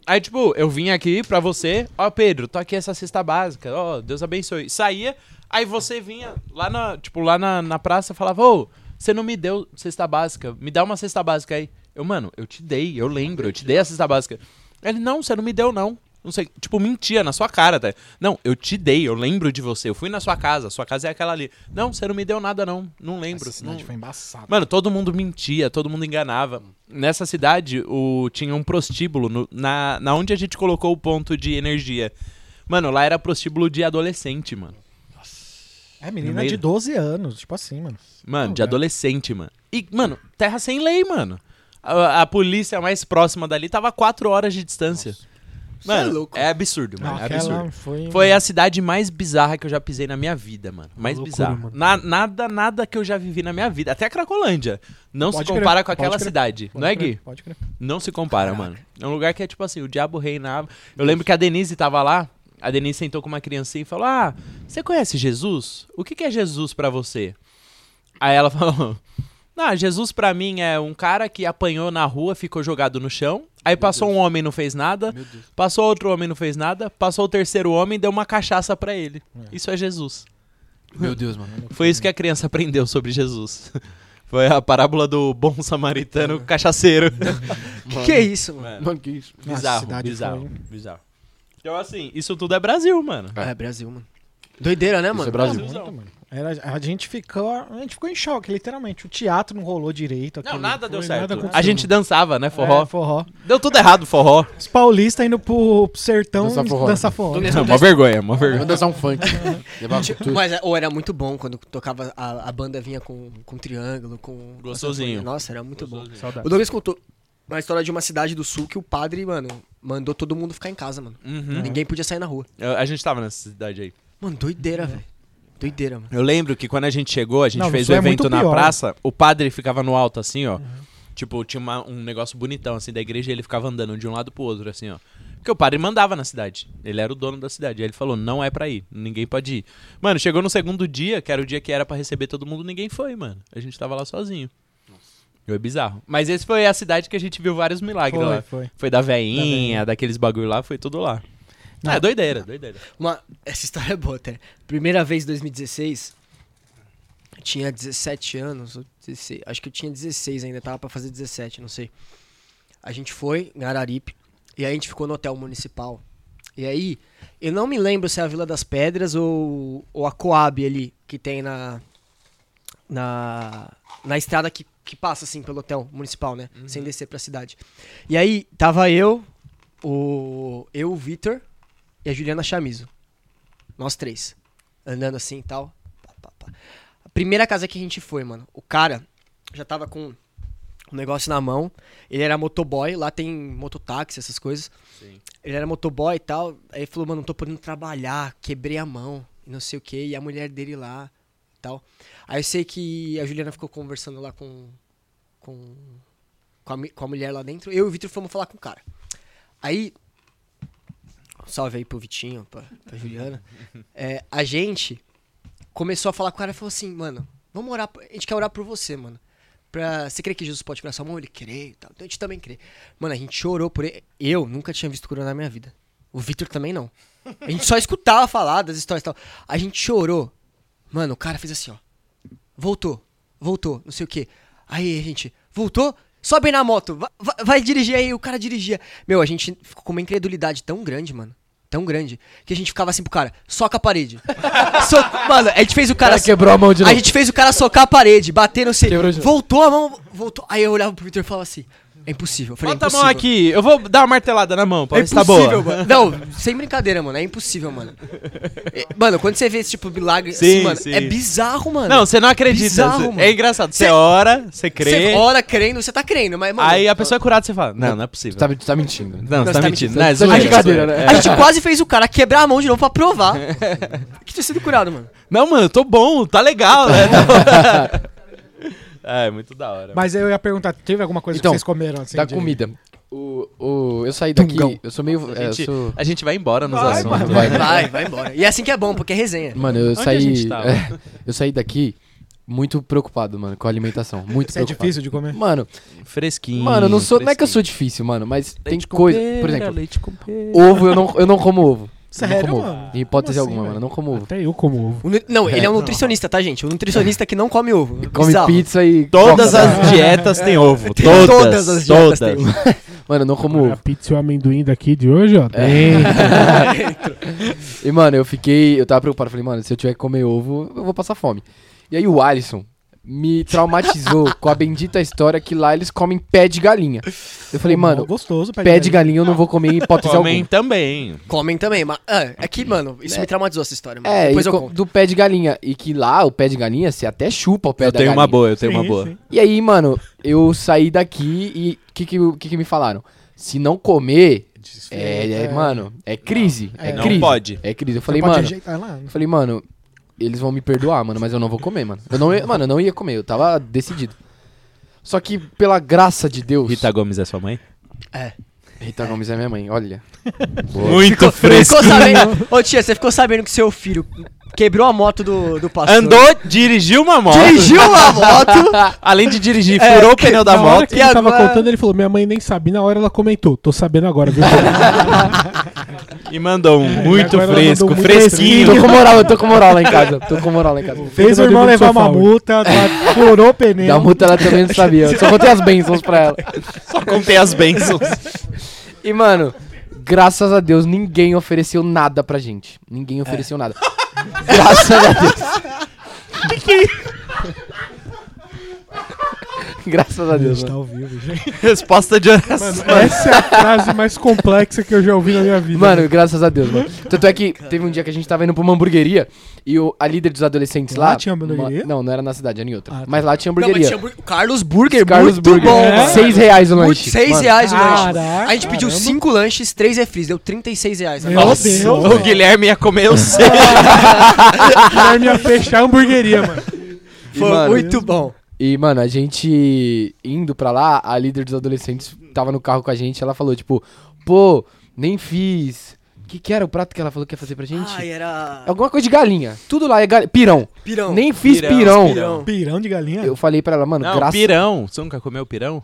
Aí, tipo, eu vim aqui pra você. Ó, Pedro, tô aqui essa cesta básica. Ó, Deus abençoe. Saía, aí você vinha lá na, tipo, lá na, na praça e falava, ô, você não me deu cesta básica. Me dá uma cesta básica aí. Eu, mano, eu te dei, eu lembro, eu te dei a cesta básica. Ele, não, você não me deu, não. Não sei, tipo, mentia na sua cara, tá? Não, eu te dei, eu lembro de você. Eu fui na sua casa, sua casa é aquela ali. Não, você não me deu nada, não. Não lembro. Essa Não, cidade foi embaçada. Mano, todo mundo mentia, todo mundo enganava. Nessa cidade, o, tinha um prostíbulo no- na, na onde a gente colocou o ponto de energia. Mano, lá era prostíbulo de adolescente, mano. É, menina meio- de 12 anos, tipo assim, mano. Mano, de é. adolescente, mano. E, mano, terra sem lei, mano. A, a polícia mais próxima dali tava a 4 horas de distância. Mano, é louco. é absurdo, mano. Não, é absurdo. foi... Foi a cidade mais bizarra que eu já pisei na minha vida, mano. Mais loucura, bizarra. mano. Na- nada, nada que eu já vivi na minha vida. Até a Cracolândia. Não Pode se crer, compara com pode aquela crer, cidade. Pode não é, crer, Gui? Pode crer. Não se compara, mano. É um lugar que é tipo assim, o diabo reinava. Eu lembro que a Denise tava lá, a Denise sentou com uma criancinha e falou: Ah, você conhece Jesus? O que, que é Jesus pra você? Aí ela falou: Não, Jesus pra mim é um cara que apanhou na rua, ficou jogado no chão. Aí passou um homem, não fez nada. Meu Deus. Passou outro homem, não fez nada. Passou o terceiro homem, deu uma cachaça pra ele. Isso é Jesus. Meu Deus, mano. Foi isso que a criança aprendeu sobre Jesus. Foi a parábola do bom samaritano cachaceiro. Que que é isso, mano? Mano, que isso? Nossa, Bizarro, cidade bizarro, foi- bizarro. Então, assim, isso tudo é Brasil, mano. É, Brasil, mano. Doideira, né, Isso mano? é Brasil. Muito, mano. Era, a gente ficou, a gente ficou em choque, literalmente. O teatro não rolou direito. Não, aquele- nada deu certo. nada a gente dançava, né, forró. É, forró. Deu tudo errado, forró. Os paulistas indo pro, sertão Dançar forró. dançar forró. Mesmo Mó vergonha, mó vergonha. Dançar um funk. Tudo. Mas é, ou era muito bom quando tocava, a, a banda vinha com, com triângulo, com... Gostosinho. Nossa, era muito bom. Saudade. O Douglas contou uma história de uma cidade do sul que o padre, mano, mandou todo mundo ficar em casa, mano. Uhum. Ninguém podia sair na rua. Eu- A gente tava nessa cidade aí. Mano, doideira, velho. Doideira, mano. Eu lembro que quando a gente chegou, a gente Não, fez o é evento na pior. praça, o padre ficava no alto, assim, ó. Tipo, tinha uma- um negócio bonitão, assim, da igreja, e ele ficava andando de um lado pro outro, assim, ó. Porque o padre mandava na cidade. Ele era o dono da cidade. Aí ele falou: não é pra ir, ninguém pode ir. Mano, chegou no segundo dia, que era o dia que era pra receber todo mundo, ninguém foi, mano. A gente tava lá sozinho. Foi bizarro. Mas esse foi a cidade que a gente viu vários milagres Foi, lá. foi. Foi da veinha, daqueles bagulho lá, foi tudo lá. Não. É, doideira, doideira. Uma, essa história é boa até. Primeira vez em 2016, eu tinha 17 anos, ou 16, acho que eu tinha 16 ainda, tava pra fazer 17, não sei. A gente foi em Araripe, e aí a gente ficou no hotel municipal. E aí, eu não me lembro se é a Vila das Pedras ou, ou a Coab ali, que tem na, na, na estrada que, que passa assim pelo hotel municipal, né? Sem descer pra cidade. E aí, tava eu, o, eu, o Vitor e a Juliana Chamizo. Nós três. Andando assim e tal. Pá, pá, pá. A primeira casa que a gente foi, mano, o cara já tava com um negócio na mão. Ele era motoboy, lá tem mototáxi, essas coisas. Sim. Ele era motoboy e tal. Aí ele falou, mano, não tô podendo trabalhar, quebrei a mão, e não sei o que. E a mulher dele lá e tal. Aí eu sei que a Juliana ficou conversando lá com. com. com a, com a mulher lá dentro. Eu e o Vitor fomos falar com o cara. Aí. Salve aí pro Vitinho, pra, pra Juliana. É, a gente começou a falar com o cara e falou assim, mano, vamos orar. A gente quer orar por você, mano. Pra, você crê que Jesus pode curar sua mão? Ele crê e tal. Então a gente também crê. Mano, a gente chorou por ele. Eu nunca tinha visto cura na minha vida. O Vitor também não. A gente só escutava falar das histórias e tal. A gente chorou. Mano, o cara fez assim, ó. Voltou, voltou, não sei o que. Aí gente, voltou? Sobe na moto, vai, vai- dirigir aí. O cara dirigia. Meu, a gente ficou com uma incredulidade tão grande, mano. Tão grande. Que a gente ficava assim pro cara, soca a parede. So- mano, a gente fez o cara. Cara, quebrou a mão de A novo. gente fez o cara socar a parede, bater no novo. Voltou a mão, voltou. Aí eu olhava pro Vitor e falava assim: é impossível. Eu falei, Bota a é mão impossível. aqui, eu vou dar uma martelada na mão, pra É ver se tá boa. impossível, mano. Não, sem brincadeira, mano. É impossível, mano. É- Mano, quando você vê esse tipo de milagre, Sim, assim, mano, sim. é bizarro, mano. Não, você não acredita. Bizarro, Cê- mano. é engraçado. Você Cê- ora, você crê. Você ora crendo, você tá crendo, mas, mano. Aí a pessoa é curada você fala: Não, não é possível. Tu tá, tu tá mentindo. Não, você você tá tá mentindo. mentindo. Não, é Tá brincadeira, zoeira. né? A gente quase fez o cara quebrar a mão de novo pra provar que tinha sido curado, mano. Não, mano, eu tô bom, tá legal, né? é, muito da hora. Mas eu ia perguntar, teve alguma coisa Então, que vocês comeram assim? Da de- comida. O, o, eu saí daqui. Tungão. Eu sou meio. a, é, eu gente, sou- a gente vai embora nos Vai, assuntos. mano. vai. Vai, vai embora. E é assim que é bom, porque é resenha. Mano, eu Onde a saí. gente tava? é, eu saí daqui muito preocupado, mano, com a alimentação. Muito Isso é preocupado. difícil de comer? Mano, Fresquinho. mano, não sou. Não é que eu sou fresquinho. difícil, mano, mas tem Leite com coisa. pera, Por exemplo, ovo eu não, eu não como ovo. Sério, não como mano? ovo. Em hipótese assim, alguma, mano. Não como ovo. Até eu como ovo. O nu- Não, ele é um nutricionista, tá, gente? O nutricionista que não come ovo. Come Bizarro. pizza e. Todas Coca. as dietas têm ovo. Tem Todas, todas as dietas todas. têm Mano, eu não como A ovo. pizza e o amendoim daqui de hoje, ó. É. E, mano, eu fiquei. Eu tava preocupado. Falei, mano, se eu tiver que comer ovo, eu vou passar fome. E aí o Alisson me traumatizou com a bendita história que lá eles comem pé de galinha. Eu falei, mano, gostoso, pé de galinha eu não vou comer em hipótese Comem alguma. também. Comem também, mas. Ah, é que, mano, isso me traumatizou essa história, mano. É, Depois e eu co- conto. do pé de galinha. E que lá, o pé de galinha, você até chupa o pé Eu da tenho galinha. uma boa, eu tenho uma Sim, boa. sim. E aí, mano, eu saí daqui e o que que, que que me falaram? Se não comer, é, é, É. mano, é crise. É, Não crise. pode. É crise. Eu falei, pode mano, rejeitar lá? eu falei, mano, eles vão me perdoar, mano, mas eu não vou comer, mano. Eu não ia, mano, eu não ia comer, eu tava decidido. Só que, pela graça de Deus. Rita Gomes é sua mãe? É. Rita Gomes é minha mãe, olha. Muito Ficou sabendo. Ô tia, você ficou sabendo que seu filho quebrou a moto do, do pastor. Andou, dirigiu uma moto. Dirigiu uma moto. Além de dirigir, É, furou o pneu da na hora moto. que E ele tava agora- contando, ele falou: Minha mãe nem sabe. Na hora ela comentou: Tô sabendo agora, viu? E mandou um muito agora ela fresco, mandou muito fresquinho. tô com moral, eu tô com moral lá em casa. Tô com moral lá em casa. Fez o irmão levar uma multa, furou o pneu. Da multa ela também não sabia. Eu só contei as bênçãos pra ela. Só contei as bênçãos. E, mano, graças a Deus, ninguém ofereceu nada pra gente. Ninguém ofereceu nada. Graças a Deus. Graças a A Deus, gente tá mano. ao vivo, gente. Resposta de oração. Essa é a frase mais complexa que eu já ouvi na minha vida. Mano, graças a Deus, mano. Tanto é que teve um dia que a gente tava indo pra uma hamburgueria e o, a líder dos adolescentes lá. Lá tinha hamburgueria? ma- Não, não era na cidade, era em outra. Ah, tá. Mas lá tinha Não, mas hamburgueria. tinha hambúrguer- Carlos Burger, Carlos muito Burger. bom. É? mano. Seis reais o lanche. seis Mano, reais o lanche. Caraca, A gente pediu caramba. cinco lanches, três refris, deu 36 reais. né? Meu Nossa, Deus, o. Guilherme ia comer o seis. O Guilherme ia fechar a hamburgueria, mano. Foi mano, muito bom. E, mano, a gente indo pra lá, a líder dos adolescentes tava no carro com a gente, ela falou, tipo, pô, Nem fiz. O que, que era o prato que ela falou que ia fazer pra gente? Ai, era. Alguma coisa de galinha. Tudo lá é galinha. Pirão. Pirão. Nem fiz Pirão, pirão. pirão. Pirão de galinha? Eu falei pra ela, mano, Não, graças pirão. Você nunca comeu pirão?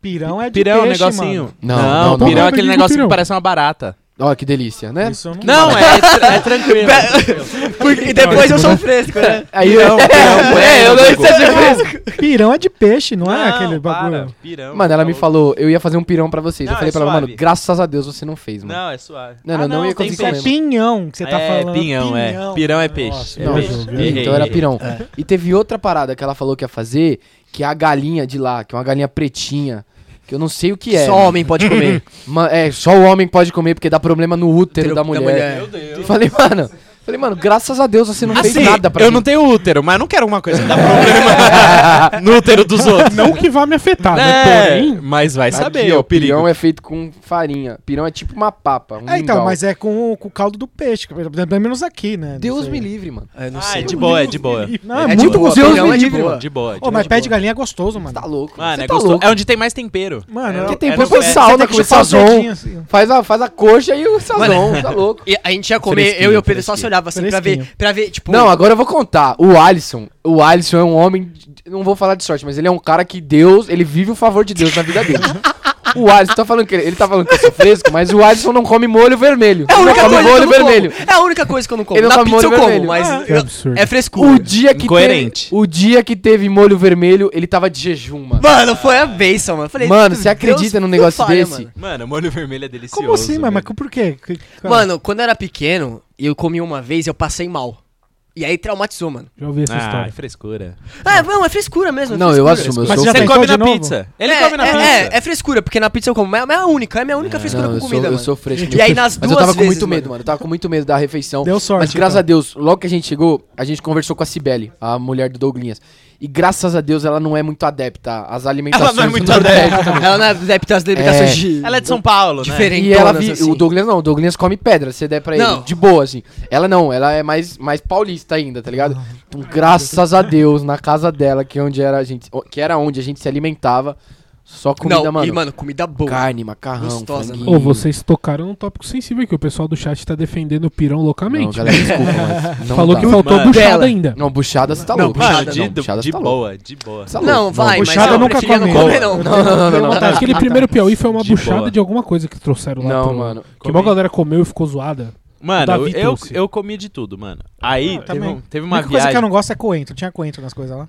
Pirão é de pirão, peixe, negocinho. mano. Não, Não, não, não. pirão é Não, aquele negocinho pirão. que parece uma barata. Ó, que delícia, né? Isso eu não... Não, é, é, é tranquilo. Porque depois eu sou fresco, né? Aí Pirão, pirão, é, eu não pirão. sei se fresco. Pirão é de peixe, não, é Não, aquele bagulho. para, pirão. Mano, ela me Tá falou, eu ia fazer um pirão pra vocês. Não, eu falei é pra ela, mano, graças a Deus você não fez, mano. Não, é suave. Não, não, não ia conseguir Isso comer, é mano. pinhão que você tá É, falando. pinhão, é. Pirão é peixe. Nossa, É Não, peixe. então era pirão. E teve outra parada que ela falou que ia fazer, que é a galinha de lá, que é uma galinha pretinha, que eu não sei o que é. Só homem pode comer. Ma- é, só o homem pode comer porque dá problema no útero da mulher. Meu Deus. Falei, mano, falei, mano, graças a Deus você não Assim, fez nada pra eu mim. não tenho útero, mas não quero uma coisa que dá problema no útero dos outros. Não que vá me afetar, né? É, Porém, mas vai saber, Aqui, é ó, o perigo. pirão é feito com farinha. Pirão é tipo uma papa, um É, então, mingau. mas é com, com o caldo do peixe, pelo menos aqui, né? Não Deus sei. me livre, mano. Eu não Ah, sei. é de boa, é de boa. Não, é, É de muito boa, gostoso. Deus pirão me é de livre, boa. mano. De boa, de Ô, boa. mas pé de galinha é gostoso, mano. Tá louco. Mano, Você é tá gostoso. louco. É onde tem mais tempero. Mano, É eu- tem é no sal, né, com sazon. assim. Faz a, faz a coxa e o sazon, tá louco. E a gente ia comer, Fresquinho, eu e o Pedro só se fresquinho. Olhava assim pra ver, pra ver, tipo. Não, agora eu vou contar. O Alisson, o Alisson é um homem, de- não vou falar de sorte, mas ele é um cara que Deus, ele vive o favor de Deus na vida dele. O Alisson tá falando que ele, ele tá falando que eu sou fresco, mas o Alisson não come molho vermelho. é a única come coisa que eu molho não vermelho. como. É a única coisa que eu não como. Ele não Na come pizza eu molho como, vermelho. mas eu- absurdo. é frescura. O dia que Incoerente. teve, o dia que teve molho vermelho, ele tava de jejum, mano. Mano, foi a bênção, mano. Eu Falei, Mano, você acredita num negócio falha, desse? Mano. Mano, molho vermelho é delicioso. Como assim, mas, velho. mas por quê? Mano, quando eu era pequeno e eu comi uma vez, eu passei mal. E aí traumatizou, mano. já ouvi essa Ah, história. frescura. Ah, não, é frescura mesmo. é Não, eu frescura. assumo, eu Mas sou já Você come de na novo? pizza. Ele é, come na é, pizza. É, é frescura, porque na pizza eu como. É é a única, é a minha única frescura Não, com eu comida, sou, eu mano. sou fresco. E aí nas Mas duas eu tava com vezes, muito medo, mano. Eu tava com muito medo da refeição. Deu sorte, Mas graças então. a Deus, logo que a gente chegou, a gente conversou com a Cibele, a mulher do Douglinhas. E graças a Deus ela não é muito adepta às alimentações. Ela não é muito Nordeste. Ela não é adepta às dedicações É. de... Ela é de São Paulo, né? Diferente. E ela vi, assim. o Douglas não, o Douglas come pedra, você der pra ele, Não. de boa, assim. Ela não, ela é mais, mais paulista ainda, tá ligado? Então, graças a Deus, na casa dela, que, é onde era a gente, que era onde a gente se alimentava, só comida, Não, mano. e mano, comida boa. Carne, macarrão, Gostosa. Ô, vocês tocaram num tópico sensível aqui. O pessoal do chat tá defendendo o pirão Não, loucamente. galera, desculpa, mas não Falou dá. que faltou Mano. buchada Bela. ainda. Não, buchada você tá Não, louco. Buchada de, não, buchada de tá louco. boa, de boa. Tá louco. Não, vai, mas buchada eu nunca preferia não comer, não. Não, não, não, não, não. Tá, aquele primeiro Piauí foi uma De buchada boa. de alguma coisa que trouxeram lá. Não, pro- mano. Que uma galera comeu e ficou zoada. Mano, eu, eu comi de tudo, mano. Aí Ah, teve, também. um- teve A uma coisa viagem. que eu não gosto é coentro. Tinha coentro nas coisas lá.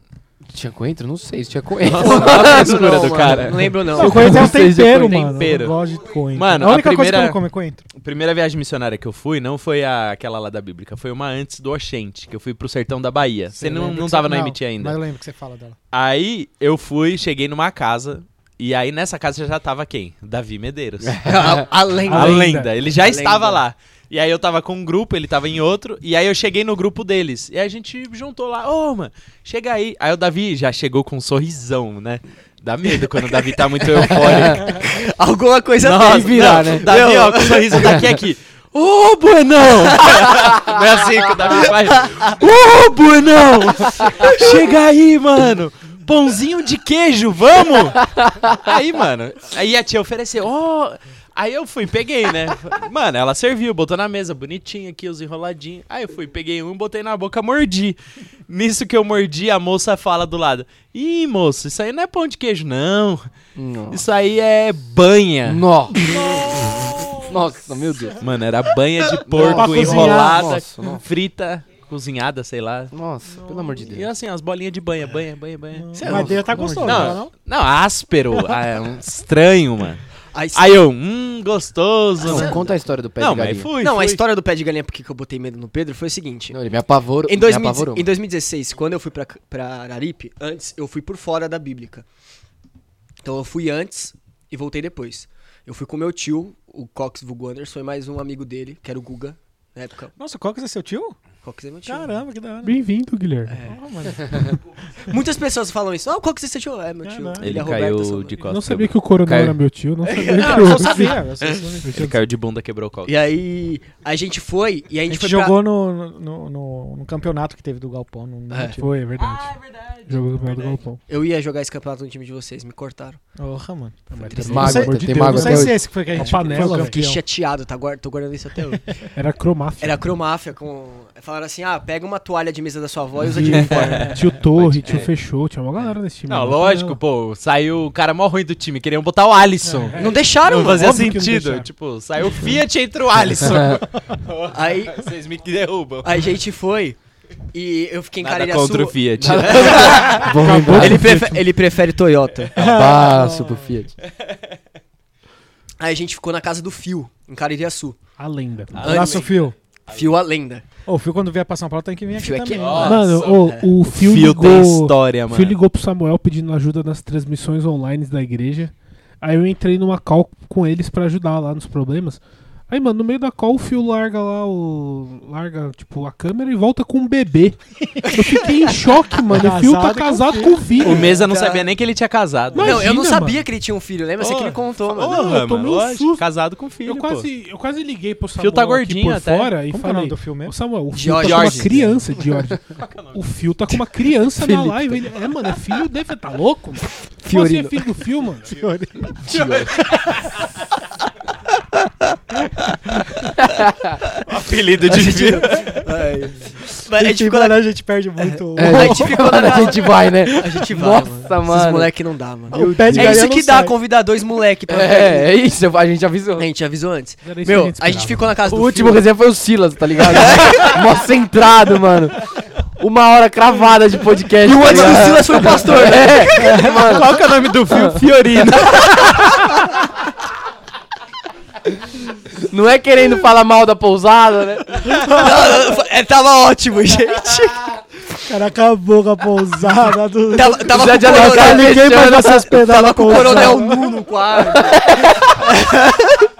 Tinha coentro? Não sei se tinha coentro. Nossa, olha a frescura Não, do cara. Não lembro, não. Não, coentro é um tempero, mano. tempero. Eu gosto de coentro. Mano, a única a coisa que eu primeira- não como é coentro. A primeira viagem missionária que eu fui não foi a, aquela lá da Bíblica, foi uma antes do Oxente, que eu fui pro sertão da Bahia. Você não, não tava você- no não, MT ainda. Mas eu lembro que você fala dela. Aí eu fui, cheguei numa casa, e aí nessa casa já tava quem? Davi Medeiros. A, a lenda. A lenda. Ele já A estava lenda. lá. E aí eu tava com um grupo, ele tava em outro, e aí eu cheguei no grupo deles. E a gente juntou lá, ô, mano, chega aí. Aí o Davi já chegou com um sorrisão, né? Dá medo quando o Davi tá muito eufórico. Alguma coisa Nossa, tem. virar, não, né? Davi, ó, com o sorriso daqui aqui. Ô, Buenão! Não é assim que o Davi faz. Ô, Buenão! Chega aí, mano! Pãozinho de queijo, vamos! Aí, mano, aí a tia ofereceu, ó. Aí eu fui, peguei, né? Mano, ela serviu, botou na mesa, bonitinho aqui, os enroladinhos. Aí eu fui, peguei um, botei na boca, mordi. Nisso que eu mordi, a moça fala do lado: Ih, moço, isso aí não é pão de queijo, não. Nossa. Isso aí é banha. Nossa. Nossa, meu Deus. Mano, era banha de porco cozinhar. enrolada, Nossa, nossa. frita, cozinhada, sei lá. Nossa, pelo amor de E Deus. assim, as bolinhas de banha, banha, banha, banha. Cê é Mas dele tá gostoso, Não, não, não, não? áspero. ah, é um estranho, mano. A Aí eu, hum, gostoso. Não, né? conta a história do pé Não, de mas galinha. fui. Não, a fui. história do pé de galinha, porque que eu botei medo no Pedro, foi o seguinte. Não, ele me apavorou. Em, me 2000 apavorou. em 2016, quando eu fui pra, pra Araripe, antes, eu fui por fora da Bíblica. Então eu fui antes e voltei depois. Eu fui com meu tio, o Cox Vulgo Anderson, e mais um amigo dele, que era o Guga, na época. Nossa, qual que é seu tio? Cox é meu tio. Caramba, que da hora. Bem-vindo, Guilherme. Ah, mano. Muitas pessoas falam isso. Ah, o Cox é seu tio? É, meu tio. Caramba. Ele é caiu Roberto, de Eu costas. não sabia que o coronel Caiu. era meu tio, não sabia Não, que eu só sabia. eu só sabia. Ele caiu de bunda, quebrou o coco. E aí, a gente foi, e a A gente, gente foi jogou no, no, no, no campeonato que teve do Galpão. No, no É. Foi, é verdade. verdade. Jogou o campeonato do Galpão. Eu ia jogar esse campeonato no time de vocês, me cortaram. Porra, mano. Tem Mágoa, tem Não sei se hoje. esse que foi que a Uma gente panela, foi o velho. Fiquei chateado, tá tô guardando isso até hoje. Era cromáfia. Era cromáfia com. Falaram assim: ah, pega uma toalha de mesa da sua avó e usa de uniforme. Tio Torre, tio Fechou, tinha uma galera nesse time. Não, Uma lógico, pô. Saiu o cara mó ruim do time. Queriam botar o Alisson. Não deixaram, Não mano. fazia óbvio que não sentido. deixaram. Tipo, saiu o Fiat e entra o Alisson. Aí Vocês me derrubam. a gente foi e eu fiquei em Nada Caririaçu. contra o Fiat. Lembrar. Ele, prefe- ele prefere Toyota. Abraço pro Fiat. Aí a gente ficou na casa do Fio, em Caririaçu. A lenda. Abraço, Fio. Fio a lenda. Ô, o Fio quando vier pra São Paulo tem que vir aqui Fio é também. que-? Mano, Nossa, ô, o Fio, Fio ligou, tem história, o mano. Fio ligou pro Samuel pedindo ajuda nas transmissões online da igreja. Aí eu entrei numa call com eles pra ajudar lá nos problemas. Aí, mano, no meio da call o Fio larga lá o. larga, tipo, a câmera e volta com um bebê. Eu fiquei em choque, mano. O Fio tá Casado com casado filho. com o filho. O Mesa não sabia nem que ele tinha casado. Mas- não, eu não Imagina, sabia mano. que ele tinha um filho, lembra? Você que me contou, mano. Não, eu tomei um lógico, susto. Casado com filho, Eu quase, eu quase liguei pro Samuel Fio tá aqui gordinho por até. fora e Como que é o falei... do filme mesmo? Samuel, o Fio George. tá com uma criança, George. O Fio tá com uma criança na live. Ele, é, mano, é filho dele. Tá louco? Mano? Fiorino. Você é filho do Fio, mano? Apelido de filho. Ai. Mas a gente ficou na... a gente perde muito. É, A gente ficou na a gente vai, né? A gente vai, Nossa, mano. mano. Esses moleque não dá, mano. O É isso que dá sai. convidar dois moleque pra É, é isso, a gente avisou. A gente avisou antes. Meu, gente a gente ficou na casa O do último Fio. resenha foi o Silas, tá ligado? Mó centrado, mano. Uma hora cravada de podcast. E o tá antes do? Silas foi o pastor, né? É, mano. Qual que é o nome do filme? Fiorino. Não é querendo falar mal da pousada, né? Não, não, é, tava ótimo, gente. O cara acabou com a pousada do. Tava, tava Já com o coronel, Ninguém mais vai se hospedar tava com o coronel Nu no quarto.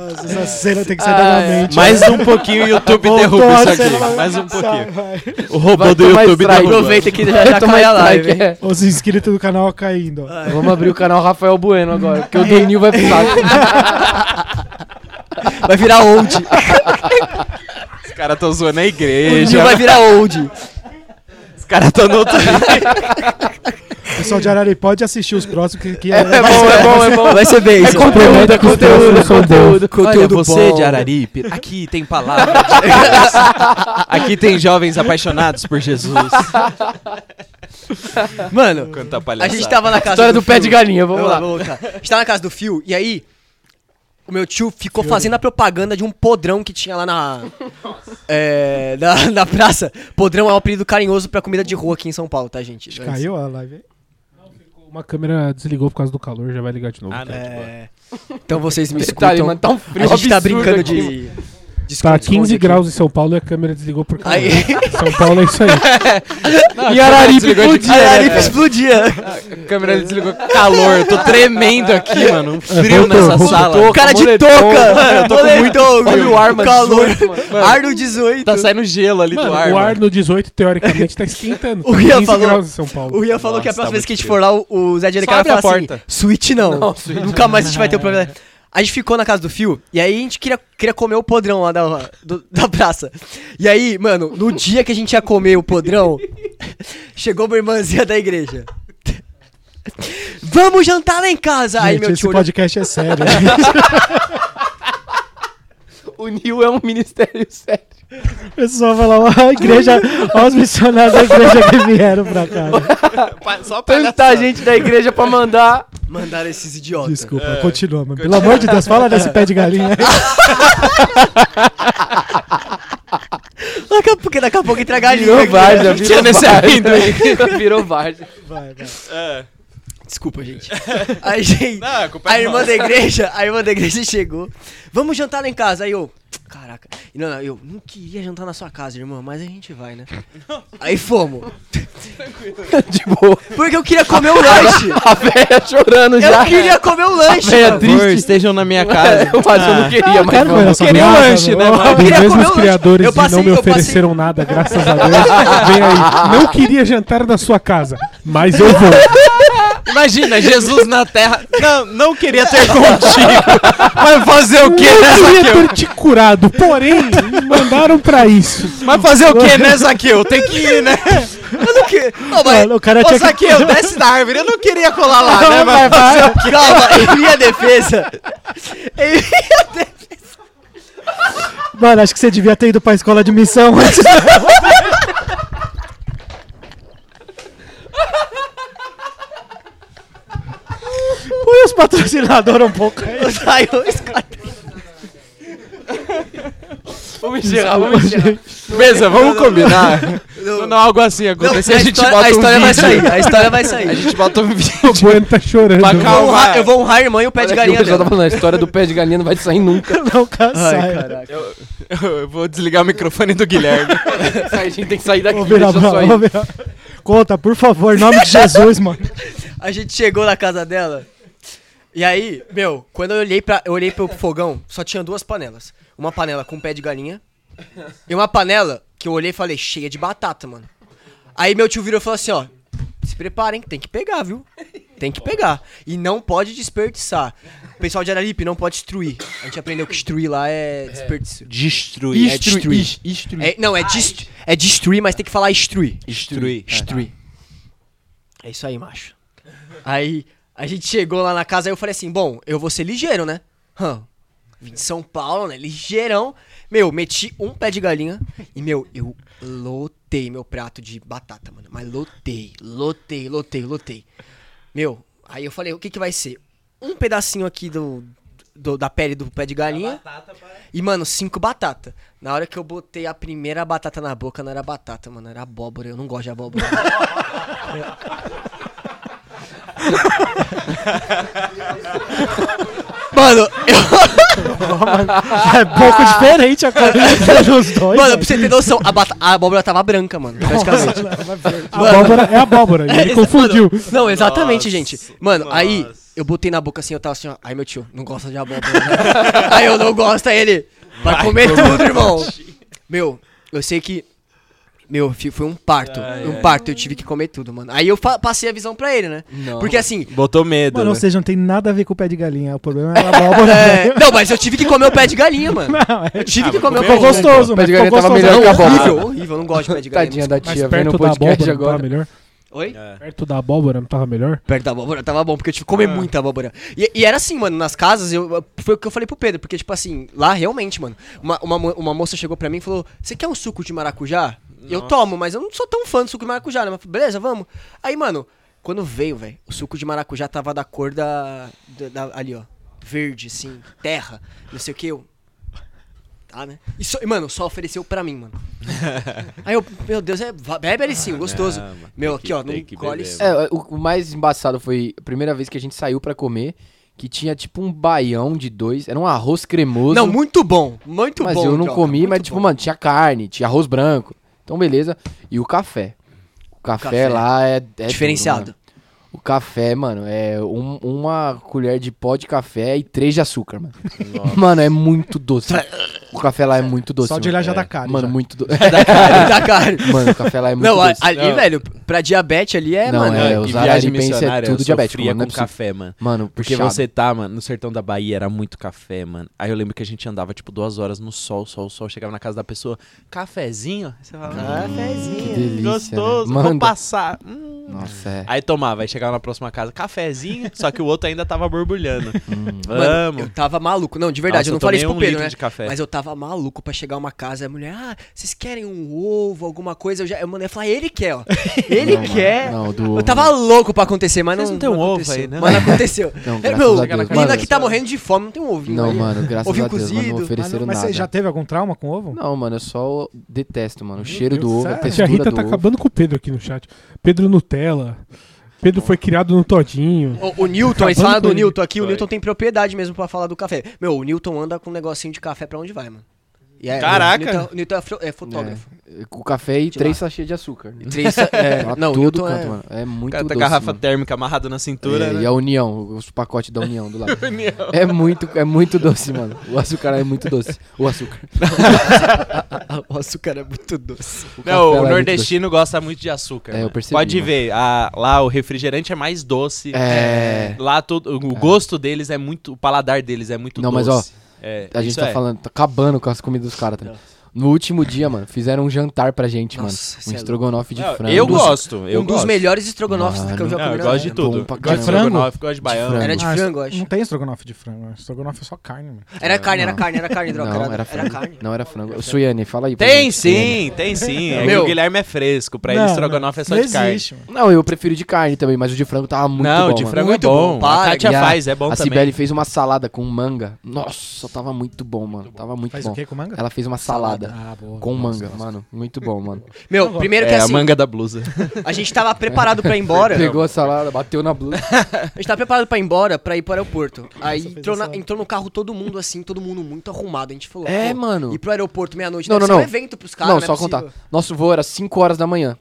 Nossa, essa cena tem que sair Ah, da é. minha mente. Mais um pouquinho o YouTube Voltou derruba isso aqui. Mais um sai, pouquinho. vai. O robô Vai do YouTube derruba. Aproveita que já, Vai já tomar cai a live. é. Os inscritos do canal caindo. ó. Vamos abrir o canal Rafael Bueno agora, porque o do Nil vai pro saco. Vai virar old. Os caras tão zoando a O igreja. Nil vai virar old. Os caras tão no outro Pessoal de Arari pode assistir os próximos que, que É bom, é bom, é bom. Vai ser bem. É conteúdo, é conteúdo, é conteúdo. Olha, Conteúdo você bom. de Araripe, aqui tem palavra de Deus. Aqui tem jovens apaixonados por Jesus. Mano, a gente tava na casa História do pé Fio. de galinha, vamos lá. Vamos. A gente tava na casa do Fio, e aí o meu tio ficou fazendo a propaganda de um podrão que tinha lá na. É, na, na praça. Podrão é um apelido carinhoso pra comida de rua aqui em São Paulo, tá, gente? Caiu a live aí? Uma câmera desligou por causa do calor, já vai ligar de novo. Ah, não. É, então vocês me Detalhe, escutam. mano, tá um frio a gente tá brincando aqui, de. de Tá esconde-esconde 15 aqui. graus em São Paulo e a câmera desligou por. Aí, São Paulo é isso aí. E Araripe explodia, a né? Arife explodia. A câmera desligou calor. Eu tô tremendo aqui, mano. Um frio voltou, nessa voltou. sala. Cara de touca! mano, eu tô com muito Olha o ar, mano, calor. 18, mano. Ar no 18. Tá saindo gelo ali Mano, do ar. o ar mano. no 18, teoricamente, tá esquentando. O Rian 15 falou- graus em São Paulo. O Rian falou que a Nossa, próxima tá vez que a gente for lá, o- Zé de Só vai abre a falar assim: porta. Switch não. Não, Nunca mais a gente vai ter o problema. A gente ficou na casa do Fio, e aí a gente queria, queria comer o podrão lá da, do- da praça. E aí, mano, no dia que a gente ia comer o podrão, chegou uma irmãzinha da igreja. Vamos jantar lá em casa! aí Gente, meu esse tio olhou, podcast é sério. O Nil é um ministério sério. O pessoal vai lá, a igreja, ó, os missionários da igreja que vieram pra cá. Pa- Só Tanta gente da igreja pra mandar. mandaram esses idiotas. Desculpa, continua, mano. Pelo amor de Deus, fala desse pé de galinha aí. Daqui a pouco, daqui a pouco entra a galinha. Virou várzea, Tinha virou várzea. Virou várzea. Vai, vai. É. Desculpa, gente. Aí, gente, Não, a é a irmã da igreja, a irmã da igreja chegou. Vamos jantar lá em casa. Aí eu, caraca. Não, não, eu não queria jantar na sua casa, irmã, mas a gente vai, né? Aí fomos. De boa. Porque eu queria comer o lanche. A velha chorando já. Eu queria comer o lanche. Por favor, triste. estejam na minha casa. Eu acho que eu não queria, mas vamos. essa queria casa, lanche, né, mano? Eu queria Os comer mesmos o lanche. criadores Eu passei- não me eu passei- ofereceram nada, graças a Deus. Vem aí. Não queria jantar na sua casa, mas eu vou. Imagina, Jesus na terra. Não, não queria ter contigo. Vai fazer o que Eu nessa queria ter te curado, porém, me mandaram pra isso. Vai fazer o que nessa aqui? Eu tenho que ir, né? Eu não que... Não, mas... Mano, o cara Ô, tinha que... Zaqueu, desce da árvore. Eu não queria colar lá, né? Vai, Mas fazer vai. o quê? Calma, em minha defesa. Em minha defesa. Mano, acho que você devia ter ido pra escola de missão antes. Põe os patrocinadores um pouco aí. Saiu cara. Vamos encerrar, vamos encerrar. Beleza, vamos combinar. Quando algo assim acontecer, a, a gente história, bota a história um vai vídeo. sair. A história vai sair. A gente bota um vídeo. O Bueno tá chorando. Pra Eu vou honrar- eu vou honrar a irmã e o pé de Olha galinha tá dela. falando, a história do pé de galinha não vai sair nunca. Não, cara, Ai, sai. caraca. Eu vou desligar o microfone do Guilherme. a gente tem que sair daqui, deixa eu só. Conta, por favor, em nome de Jesus, mano. A gente chegou na casa dela. E aí, meu, quando eu olhei para eu olhei pro fogão, só tinha duas panelas. Uma panela com pé de galinha e uma panela que eu olhei e falei, cheia de batata, mano. Aí meu tio virou e falou assim, ó, se preparem, que tem que pegar, viu? Tem que pegar. E não pode desperdiçar. O pessoal de Araripe não pode destruir. A gente aprendeu que destruir lá é desperdício. Destruir. É destruir. É, não, é, dest é destruir, mas tem que falar instruir. Destruir. Destruir. É isso aí, macho. Aí a gente chegou lá na casa e eu falei assim: bom, eu vou ser ligeiro, né? Hã, vim de São Paulo, né? Ligeirão. Meu, meti um pé de galinha e, meu, eu lotei meu prato de batata, mano. Mas lotei, lotei, lotei, lotei. Meu, aí eu falei: o que que vai ser? Um pedacinho aqui do. do- da pele do pé de galinha. E, mano, cinco batatas. Na hora que eu botei a primeira batata na boca, não era batata, mano, era abóbora. Eu não gosto de abóbora. mano, eu, É pouco diferente a coisa dos dois. mano, pra você ter noção, a, bata- a abóbora tava branca, mano, praticamente. Abóbora é abóbora, e ele É, confundiu. mano, não, exatamente, Nossa, gente. Mano, aí nossa. eu botei na boca assim, eu tava assim, ó. Aí meu tio, não gosta de abóbora, né? aí eu não gosto, aí ele. Vai, comer. tudo, irmão. Meu, eu sei que. Meu, foi um parto. Ai, um ai. parto, eu tive que comer tudo, mano. Aí eu passei a visão pra ele, né? Não. Porque assim. Botou medo. Mano, ou né? seja, não tem nada a ver com o pé de galinha. O problema é a abóbora. é, velho. não, mas eu tive que comer o pé de galinha, mano. Não, é Eu tive Ah, que comer o pé Ficou de galinha. gostoso, O pé mas de galinha tava melhor que a abóbora. horrível, horrível, eu não gosto de pé de galinha. Tadinha da tia, vendo perto o da podcast abóbora não tava agora. melhor? Oi? É. Perto da abóbora não tava melhor? Perto da abóbora tava bom, porque eu tive que comer Ah. muita abóbora. E, e era assim, mano, nas casas, eu, foi o que eu falei pro Pedro, porque, tipo assim, lá realmente, mano, uma, uma, uma moça chegou pra mim e falou: Você quer um suco de maracujá? Eu tomo, mas eu não sou tão fã do suco de maracujá, né? Mas, beleza, vamos. Aí, mano, quando veio, velho, o suco de maracujá tava da cor da, da- da- Ali, ó. Verde, assim, terra, não sei o que, eu. Tá, né? E, só- e, mano, só ofereceu pra mim, mano. Aí eu, meu Deus, é, bebe ali sim, gostoso. Mas meu, aqui, que- ó, não colhe. É, o, o mais embaçado foi a primeira vez que a gente saiu pra comer, que tinha tipo um baião de dois, era um arroz cremoso. Não, muito bom, muito mas bom. eu não comi, mas tipo, bom. mano, tinha carne, tinha arroz branco. Então beleza. E o café. O café, café. lá é, é Diferenciado. mano. O café, mano, é um- uma colher de pó de café e três de açúcar, mano. Mano, é muito doce. O café lá é muito doce. Só de olhar mano. já É. dá cara. Mano, já. muito doce. da cara, da cara. Mano, o café lá é muito Não, doce. ali, Não. velho, pra diabetes ali é, Não, mano. é, Não, os araripenses é missionária, tudo eu diabético, mano, não é com café, mano. Mano, Porque puxado. você tá, mano, no sertão da Bahia era muito café, mano. Aí eu lembro que a gente andava, tipo, duas horas no sol, sol, sol. Chegava na casa da pessoa, cafezinho? Aí você falava, Que Cafezinho. delícia. gostoso, né? vou passar. Hum. Nossa, é. Aí tomava, aí chegava na próxima casa, cafezinho, só que o outro ainda tava borbulhando. Hum. Mano, Vamos. eu tava maluco. Não, de verdade, Nossa, eu não falei isso pro um Pedro, né? de café. Mas eu tava maluco pra chegar a uma casa a mulher, ah, vocês querem um ovo, alguma coisa? Eu já eu mandei falar, ele quer, ó. Ele Não, quer. Não, do Eu tava louco pra acontecer, mas Vocês não, não tem um ovo aí, né? Mas não aconteceu. Não, é, meu, a Deus. menina Mano, aqui tá morrendo de fome, não tem um ovinho Não, aí. mano, graças Ovinho a Deus, mano, não cozido. Mas, ofereceram mas nada. você já teve algum trauma com ovo? Não, mano, eu só detesto, mano. O cheiro do Deus, ovo, a sério? A textura Rita do tá ovo. acabando com o Pedro aqui no chat. Pedro Nutella. Pedro foi criado no Todinho. O, o Newton, eles Acabando falam do. Newton aqui, o. Newton tem propriedade mesmo pra falar do café. Meu, o Newton anda com um negocinho de café pra onde vai, mano. E é, Caraca! O Newton, o Newton é, é fotógrafo. É, com café e De três lá. sachês de açúcar. Três, é, não, o todo Newton canto, é... mano. É muito Cara, tá doce, garrafa mano. térmica amarrada na cintura, É, né? E a União, os pacotes da União do lado. é muito, é muito doce, mano. O açúcar é muito doce. O açúcar. o açúcar é muito doce. O Não, o é muito nordestino gosta muito de açúcar. É, eu né? percebi, Pode mano. ver, a- lá o refrigerante é mais doce. É. Lá tudo, o gosto deles é muito, o paladar deles é muito Não, mas, doce. É, A gente tá é. falando, tá acabando com as comidas dos caras. Tá? No último dia, mano, fizeram um jantar pra gente, Nossa, mano. Um é estrogonofe de Não, frango. eu dos- gosto, eu um dos gosto. melhores estrogonofes Mano. que eu já Não, comi eu gosto de tudo. Gosto de estrogonofe, gosto de baiano. frango. Era de frango, eu acho. Não tem estrogonofe de frango. Estrogonofe é só carne, mano. Era carne, era Não. carne, era carne, droga. Não, era frango. carne. Não era frango. Suiane, fala aí. pra Tem gente, sim, tem sim. É que Meu. o Guilherme é fresco, pra ele Não, estrogonofe é só não de carne. Não, eu prefiro de carne também, mas o de frango tava muito não, bom, de mano. frango Muito é bom. a Kátia a- faz, é bom a também. Cibele fez uma salada com manga. Nossa, tava muito bom, mano. Tava muito Faz bom. o quê com manga? Ela fez uma salada, Ah, boa. com manga, gosto. mano. Muito bom, mano. Meu, primeiro que É, a assim, manga da blusa. a gente tava preparado pra ir embora. Pegou a salada, bateu na blusa. A gente tava preparado pra ir embora, pra ir pro aeroporto. Aí entrou, na- entrou no carro todo mundo assim, todo mundo muito arrumado. A gente falou, É, mano. ir pro aeroporto meia-noite Não, deve não, ser um não. evento pros caras, não, é só possível. contar. Nosso voo era 5 horas da manhã.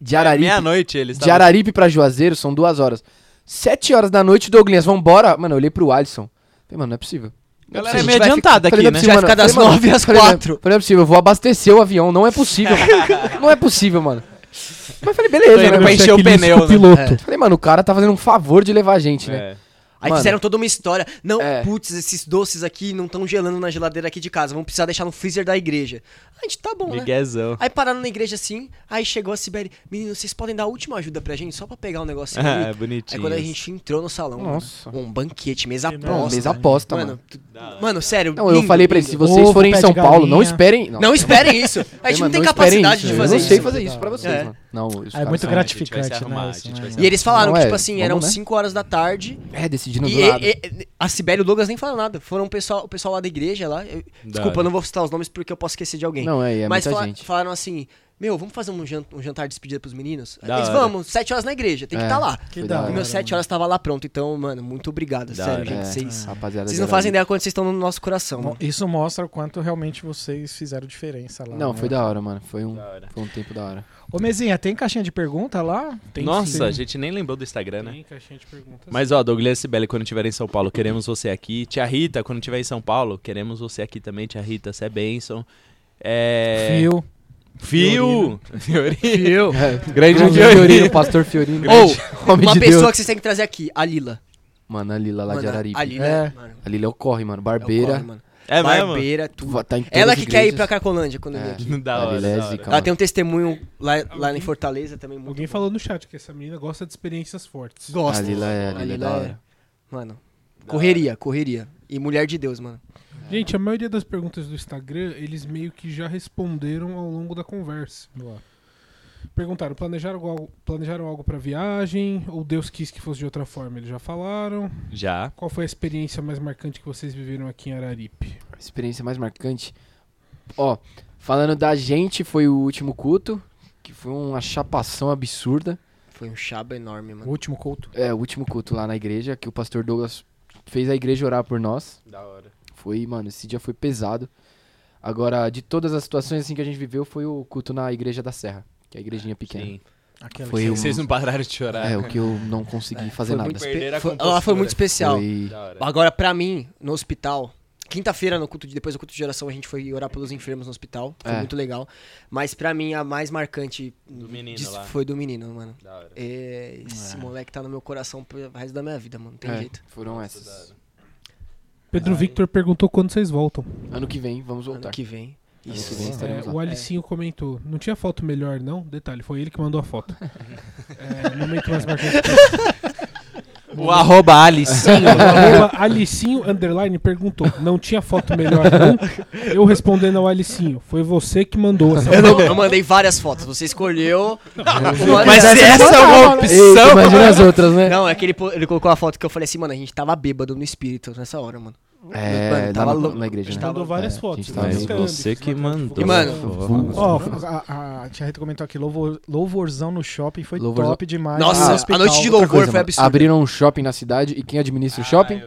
De Araripe, Meia-noite eles de Araripe pra Juazeiro são duas horas. 7 horas da noite, Douglas, vambora. Mano, eu olhei pro Alisson. Falei, mano, não é possível. Galera é é meio adiantada aqui, é né? possível, Vai ficar das Falei, mano, nove às falei, quatro. Falei, não é possível, eu vou abastecer o avião. Não é possível. não é possível, mano. Mas falei, beleza, né? pra encher o pneu, né? piloto. Falei, mano, o cara tá fazendo um favor de levar a gente, né? É. Aí Mano. fizeram toda uma história. Não, É. putz, esses doces aqui não estão gelando na geladeira aqui de casa. Vamos precisar deixar no freezer da igreja. A gente tá bom, né? Miguezão. Aí pararam na igreja assim, aí chegou a Sibeli, menino, vocês podem dar a última ajuda pra gente, só pra pegar um negocinho Ah, ali. bonitinho. Aí quando a gente entrou no salão, Nossa. mano, um banquete, mesa Que Não, posta. mesa aposta, mano. Mano, tu- mano, sério. Não, eu lindo, falei pra eles, lindo. se vocês Ovo, forem em pé São Paulo, não galinha. esperem. Não esperem isso. A gente não tem capacidade isso. de Eu fazer não isso. sei fazer isso pra vocês, É. mano. Não, é muito são- grati- a gente vai se gratificante, arrumar, né? a isso, gente né, vai se mano? E eles falaram Não, que, é, tipo assim, vamos, eram né? 5 horas da tarde. É, decidindo E, nada. e- e- a Sibeli e o Douglas nem falaram nada. Foram o pessoal, o pessoal lá da igreja lá. eu- desculpa, hora. eu não vou citar os nomes porque eu posso esquecer de alguém. Não, é, é Mas muita fala- gente. falaram assim: Meu, vamos fazer um, jan- um jantar de despedida pros meninos? Da Eles hora. vamos, 7 horas na igreja, tem que É. estar lá. Que da E hora. meus 7 horas tava lá pronto. Então, mano, muito obrigado. Da sério, hora. gente. É, Vocês, rapaziada vocês de não fazem ideia quando vocês estão no nosso coração. Mo- mano. Isso mostra o quanto realmente vocês fizeram diferença lá. Não, né? foi da hora, mano. Foi um, Da hora. foi um tempo da hora. Ô, Mezinha, tem caixinha de pergunta lá? Tem Nossa, sim. a gente nem lembrou do Instagram, né? Tem caixinha de perguntas. Mas ó, Douglas Sibeli, quando estiver em São Paulo, queremos você aqui. Tia Rita, quando estiver em São Paulo, queremos você aqui também, Tia Rita, você é bênção. É... Fio. Fio! Fiorino. Fio. Grande Grande Fiorino. Fiorino, pastor Fiorino. Ou, Homem uma de pessoa Deus. que vocês têm que trazer aqui, a Lila. Mano, a Lila lá de Mano, Araripe. A Lila, É. mano. A Lila ocorre, mano. é o Barbeira. corre, mano. É mesmo? Barbeira, tudo. Tá Ela que quer ir pra Cracolândia quando eu vim É. aqui. Da A hora, Lila é da hora. Ela tem um testemunho lá, lá em Fortaleza também muito Alguém bom. falou no chat que essa menina gosta de experiências fortes. Gosta. A Lila é, a A Lila é Lila é-. Mano, correria, correria. E mulher de Deus, mano. Gente, a maioria das perguntas do Instagram, eles meio que já responderam ao longo da conversa. Boa. Perguntaram, planejaram algo, planejaram algo pra viagem? Ou Deus quis que fosse de outra forma? Eles já falaram. Já. Qual foi a experiência mais marcante que vocês viveram aqui em Araripe? A experiência mais marcante. Ó, falando da gente, foi o último culto. Que foi uma chapação absurda. Foi um chaba enorme, O mano. último culto. É, o último culto lá na igreja. Que o pastor Douglas fez a igreja orar por nós. Da hora. Foi, mano, esse dia foi pesado. Agora, de todas as situações assim que a gente viveu, foi o culto na igreja da Serra. Que é a igrejinha pequena. Sim. Aquela Foi que- um- Vocês não pararam de chorar. É, o que eu não consegui fazer foi nada. Foi- ela foi muito especial. Foi... Agora, pra mim, no hospital, quinta-feira, no culto de, depois do culto de oração, a gente foi orar pelos enfermos no hospital. Foi É. muito legal. Mas pra mim, a mais marcante Do menino disso lá. foi do menino, mano. Da hora. É, esse moleque tá no meu coração pro resto da minha vida, mano. Não tem É, jeito. foram essas. Pedro Victor perguntou quando vocês voltam. Ano que vem, vamos Ano voltar. que vem. Ano Isso. que vem É, estaremos lá. o Alicinho comentou, não tinha foto melhor não? Detalhe, foi ele que mandou a foto. é, momento mais marcante. O arroba Alicinho. O arroba Alicinho Underline perguntou, não tinha foto melhor não? Eu respondendo ao Alicinho, foi você que mandou essa Eu, não- eu mandei várias fotos. Você escolheu. Mas essa é uma Eita, opção. imagina as outras, né? Não, é que ele, ele colocou a foto que eu falei assim, mano, a gente tava bêbado no espírito nessa hora, mano. É, lá tava na, louco. na igreja, A gente né? mandou várias É, fotos. a gente tava? Mas você que mandou. E, mano, Ó, a, a tia Rita comentou aqui, louvor, louvorzão no shopping foi Louvorzão. top demais. Nossa, No a noite de louvor coisa, foi absurda. Abriram um shopping na cidade e quem administra o shopping?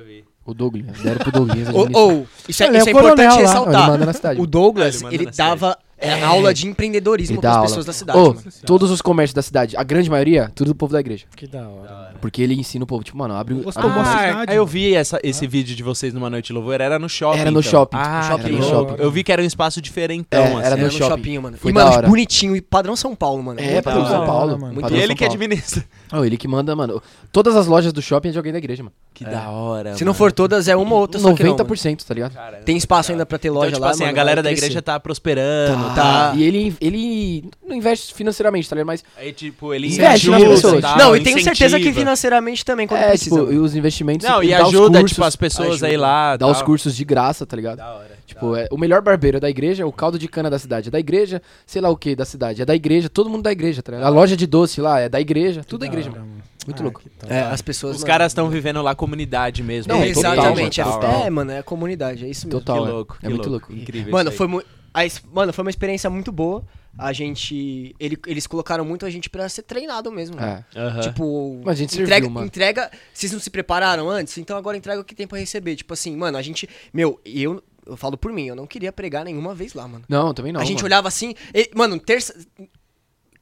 O Douglas. Deram pro Douglas. Ou, administrar. ou, isso é, é isso é coronel importante lá. Não, ele ressaltar. manda na cidade. O Douglas, É, ele ele cidade. Dava é, aula de empreendedorismo para as aula. pessoas da cidade. Mano. todos os comércios da cidade, a grande maioria, tudo do povo da igreja. Que da hora. Porque ele ensina o povo, tipo, mano, abre o. Ah, aí eu vi essa, esse vídeo de vocês numa noite de louvor, era no shopping. Era no então. shopping. Ah, Shopping, que no shopping. Eu vi que era um espaço diferentão, É, assim. era Era no no shopping. shopping, mano. Foi e, mano, hora. bonitinho e padrão São Paulo, mano. É, Muito padrão São. Paulo. mano. Muito E ele São que Paulo. administra. Ô, ele que manda, mano. Todas as lojas do shopping é de alguém da igreja, mano. Que da hora, Se não for todas, é uma ou outra, só que não, mano. 90%, tá ligado? Tem espaço ainda pra ter loja Então, tipo lá, assim, a mano, galera vai da igreja tá prosperando, Tá. E ele, ele não investe financeiramente, tá ligado? Mas Aí, tipo, ele Investe nas pessoas. tal, Não, e tenho certeza que financeiramente também, quando é, precisa. tipo, e os investimentos. Não, e ajuda, cursos, tipo, as pessoas aí lá. Dá os cursos de graça, tá ligado? Da hora. Tipo, é, o melhor barbeiro é da igreja, o caldo de cana da cidade é da igreja, sei lá o que da cidade, é da igreja, todo mundo da igreja, tá ligado? A loja de doce lá é da igreja, tudo da igreja, mano. Muito louco. É, as pessoas... Os mano, caras estão vivendo lá comunidade mesmo. Não, total, Exatamente. é- total. É, mano, é a comunidade, é isso mesmo. Total. Que é. louco. É que muito louco. Incrível. Mano, foi mu- a Mano, foi uma experiência muito boa. A gente. ele- eles colocaram muito a gente pra ser treinado mesmo. né? É. Aham. Tipo, Mas a gente entrega, serviu, mano. entrega. Vocês não se prepararam antes? Então agora entrega o que tem pra receber. Tipo assim, mano, a gente. Meu, eu, eu falo por mim, eu não queria pregar nenhuma vez lá, mano. Não, também não. a gente mano. olhava assim. e- mano, terça.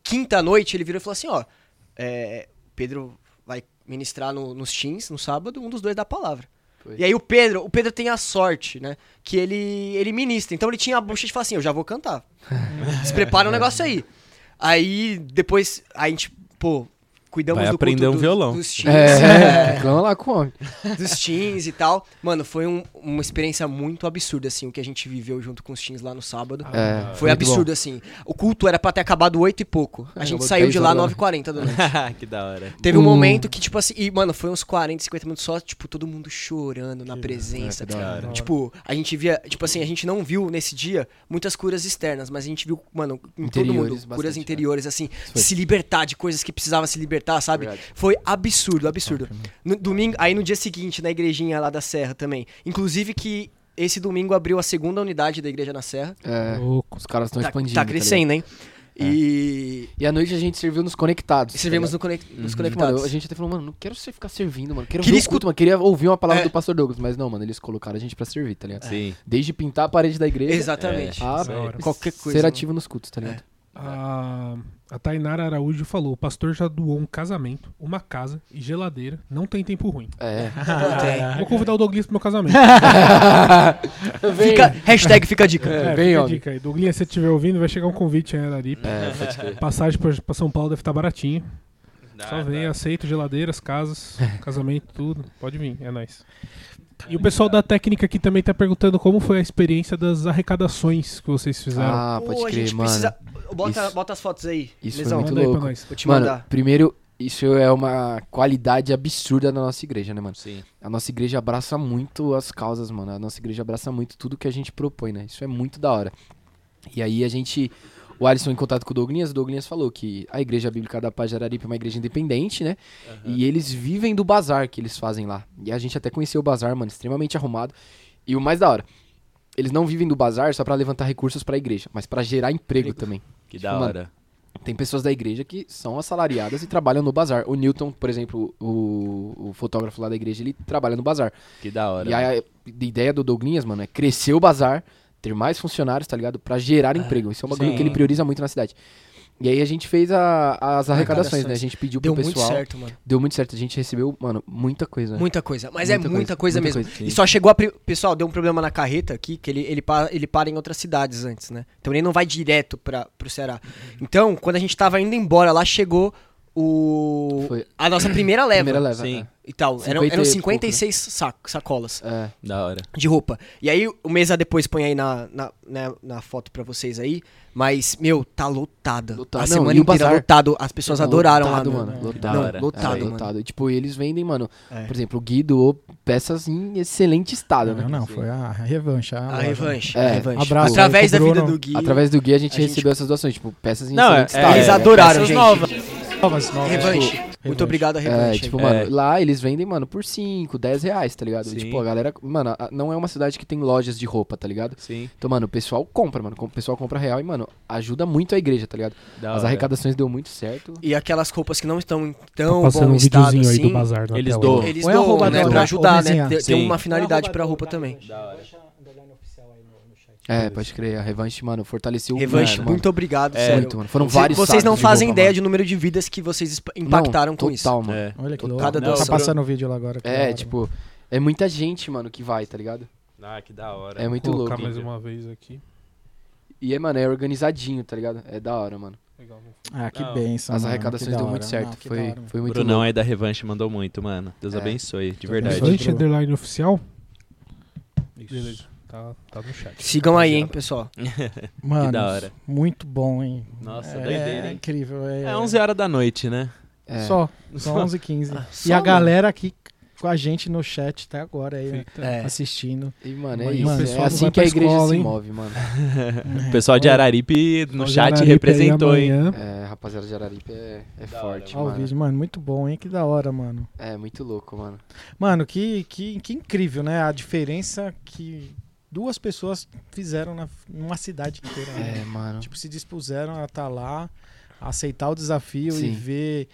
Quinta noite ele virou e falou assim: ó. É, Pedro vai ministrar no- nos teens no sábado, um dos dois dá a palavra. Foi. E aí o Pedro, o Pedro tem a sorte, né? Que ele, ele ministra. Então ele tinha a bucha de falar assim, eu já vou cantar. Se prepara um negócio aí. Aí depois a gente, pô, cuidamos Vai do aprender culto um dos- violão. Dos teens, É, é, vamos lá com o homem. dos teens e tal. Mano, foi um- uma experiência muito absurda, assim, o que a gente viveu junto com os teens lá no sábado. É, Foi muito absurdo, bom. assim. O culto era pra ter acabado 8 e pouco. A É, gente saiu 10 de lá horas da 9h40 da noite. que da hora. Teve um O- momento que, tipo assim, e, mano, foi uns 40, 50 minutos só, tipo, todo mundo chorando na presença. É, hora. Tipo, a gente via, tipo assim, a gente não viu nesse dia muitas curas externas, mas a gente viu, mano, em todo Interiores, mundo, curas bastante, interiores, assim, foi. se libertar de coisas que precisava se libertar, sabe? Verdade. Foi absurdo, absurdo. No domingo, aí no dia seguinte, na igrejinha lá da Serra também. Inclusive que esse domingo abriu a segunda unidade da igreja na Serra. É, Louco. os caras estão Tá, expandindo. tá ligado? crescendo, hein? E E à noite a gente serviu nos conectados. tá servimos ligado? no conect... nos Mano, conectados. a gente até falou, mano, não quero você ficar servindo, mano. Quero Queria ver o culto, mano. Queria ouvir uma palavra É. do pastor Douglas. Mas não, mano, eles colocaram a gente pra servir, tá ligado? Sim. Desde pintar a parede da igreja Exatamente. a hora. Qualquer coisa, ser mano. ativo nos cultos, tá ligado? A, a Tainara Araújo falou: o pastor já doou um casamento, uma casa e geladeira. Não tem tempo ruim. É. Não tem. Vou convidar o Douglas pro meu casamento. Fica, hashtag fica a dica. É, É, bem, fica a dica aí. Douglas, se você estiver ouvindo, vai chegar um convite em Araripe. É. Passagem pra, pra São Paulo deve estar baratinho. Só vem, aceito geladeiras, casas, casamento, tudo. Pode vir, é nóis. E o pessoal da técnica aqui também tá perguntando como foi a experiência das arrecadações que vocês fizeram. Ah, pode Pô, a crer, gente mano. precisa. Bota, Isso- bota as fotos aí. Isso foi Lesão. muito aí pra louco. nós. Vou te Mano, mandar. primeiro, isso é uma qualidade absurda da nossa igreja, né, mano? Sim. A nossa igreja abraça muito as causas, mano. A nossa igreja abraça muito tudo que a gente propõe, né? Isso é muito da hora. E aí a gente. O Alisson, em contato com o Douglas, o Douglas falou que a Igreja Bíblica da Paz de Araripe é uma igreja independente, né? E eles vivem do bazar que eles fazem lá. E a gente até conheceu o bazar, mano, extremamente arrumado. E o mais da hora, eles não vivem do bazar só pra levantar recursos pra igreja, mas pra gerar emprego também. Que Tipo, da mano, hora. Tem pessoas da igreja que são assalariadas e trabalham no bazar. O Newton, por exemplo, o, o fotógrafo lá da igreja, ele trabalha no bazar. Que da hora. E a, a ideia do Douglinhas, mano, é crescer o bazar, ter mais funcionários, tá ligado? Pra gerar emprego. Isso é um bagulho sim. que ele prioriza muito na cidade. E aí a gente fez a- as arrecadações, né? A gente pediu Deu pro muito pessoal. certo, mano. Deu muito certo. A gente recebeu, mano, muita coisa. né? Muita coisa. Mas Muita é muita coisa, coisa, mesmo. muita coisa. E só chegou a. pri- Pessoal, deu um problema na carreta aqui, que ele, ele, para, ele para em outras cidades antes, né? Então ele não vai direto pra, pro Ceará. Então, quando a gente tava indo embora lá, chegou o. Foi. A nossa primeira leva. Primeira leva. Sim. E tal. Eram, 50 eram e 56 saco- sacolas É. É. Da hora. de roupa. E aí, o mesa depois põe aí na, na, na, na foto pra vocês aí. Mas, meu, tá lotada. Lotado. A Não, semana inteira bazar? lotado. As pessoas adoraram lotado, lá, mano. mano. Lotado, Não, hora. lotado, É, mano. lotado. E, tipo, eles vendem, mano. É. Por exemplo, o Gui doou peças em excelente estado, né? Não, não, foi a revanche. A, A revanche. É, a revanche. abraço Através da vida do Gui. Através do Gui a gente a gente- recebeu essas doações, tipo, peças em Não, é, excelente estado. Eles é, adoraram, peças gente. novas. Novas, novas. Revanche. Muito obrigado a revanche. É, tipo, É. mano, lá eles vendem, mano, por 5, 10 reais, tá ligado? Sim. tipo, a galera. Mano, não é uma cidade que tem lojas de roupa, tá ligado? Sim. Então, mano, o pessoal compra, mano. O pessoal compra real e, mano, ajuda muito a igreja, tá ligado? Da As hora. arrecadações deu muito certo. E aquelas roupas que não estão em Tá tão passando bom um estado videozinho aí do assim, bazar na Eles doam. eles doam, né? do- Pra ajudar, né? Tem- uma finalidade pra roupa também. É, pode crer. A revanche, mano, fortaleceu Revanche, muito, mano. muito obrigado, É, sério. Muito, mano. Foram Cê- vários Vocês não sacos de fazem roupa, ideia mano. de número de vidas que vocês isp- Não, impactaram com isso. total, mano. É. Olha que louco. Cada Tá doação. passando o vídeo lá agora. É, hora. tipo, é muita gente, mano, que vai, tá ligado? Ah, que da hora. É muito Vou colocar louco. mais uma vez aqui. E é, mano, é organizadinho, tá ligado? É da hora, mano. Legal, Ah, que Não. benção. As mano, arrecadações deu muito certo. Não, que foi, hora. foi O muito Brunão louco. aí da Revanche mandou muito, mano. Deus É. abençoe, de verdade. Revanche underline oficial? Beleza. Tá, tá no chat. Sigam aí, hein, pessoal. Mano, da hora. muito bom, hein? Nossa, é, doideira, É hein? incrível. É, É 11 horas da noite, né? É. Só, só 11 h 15 Ah, E a mano. galera aqui com a gente no chat até agora aí, né. É. assistindo. E, mano, é Mano, É pessoal assim que a igreja escola, se hein? move, mano. O pessoal de Araripe no chat Jararipe aí representou, hein? É, rapaziada de Araripe é, é forte, Olha o mano. vídeo, mano, muito bom, hein? Que da hora, mano. É, muito louco, mano. Mano, que, que, que incrível, né? A diferença que duas pessoas fizeram na, numa cidade inteira. né? É, mano. Tipo, se dispuseram a estar lá, a aceitar o desafio e Sim. ver.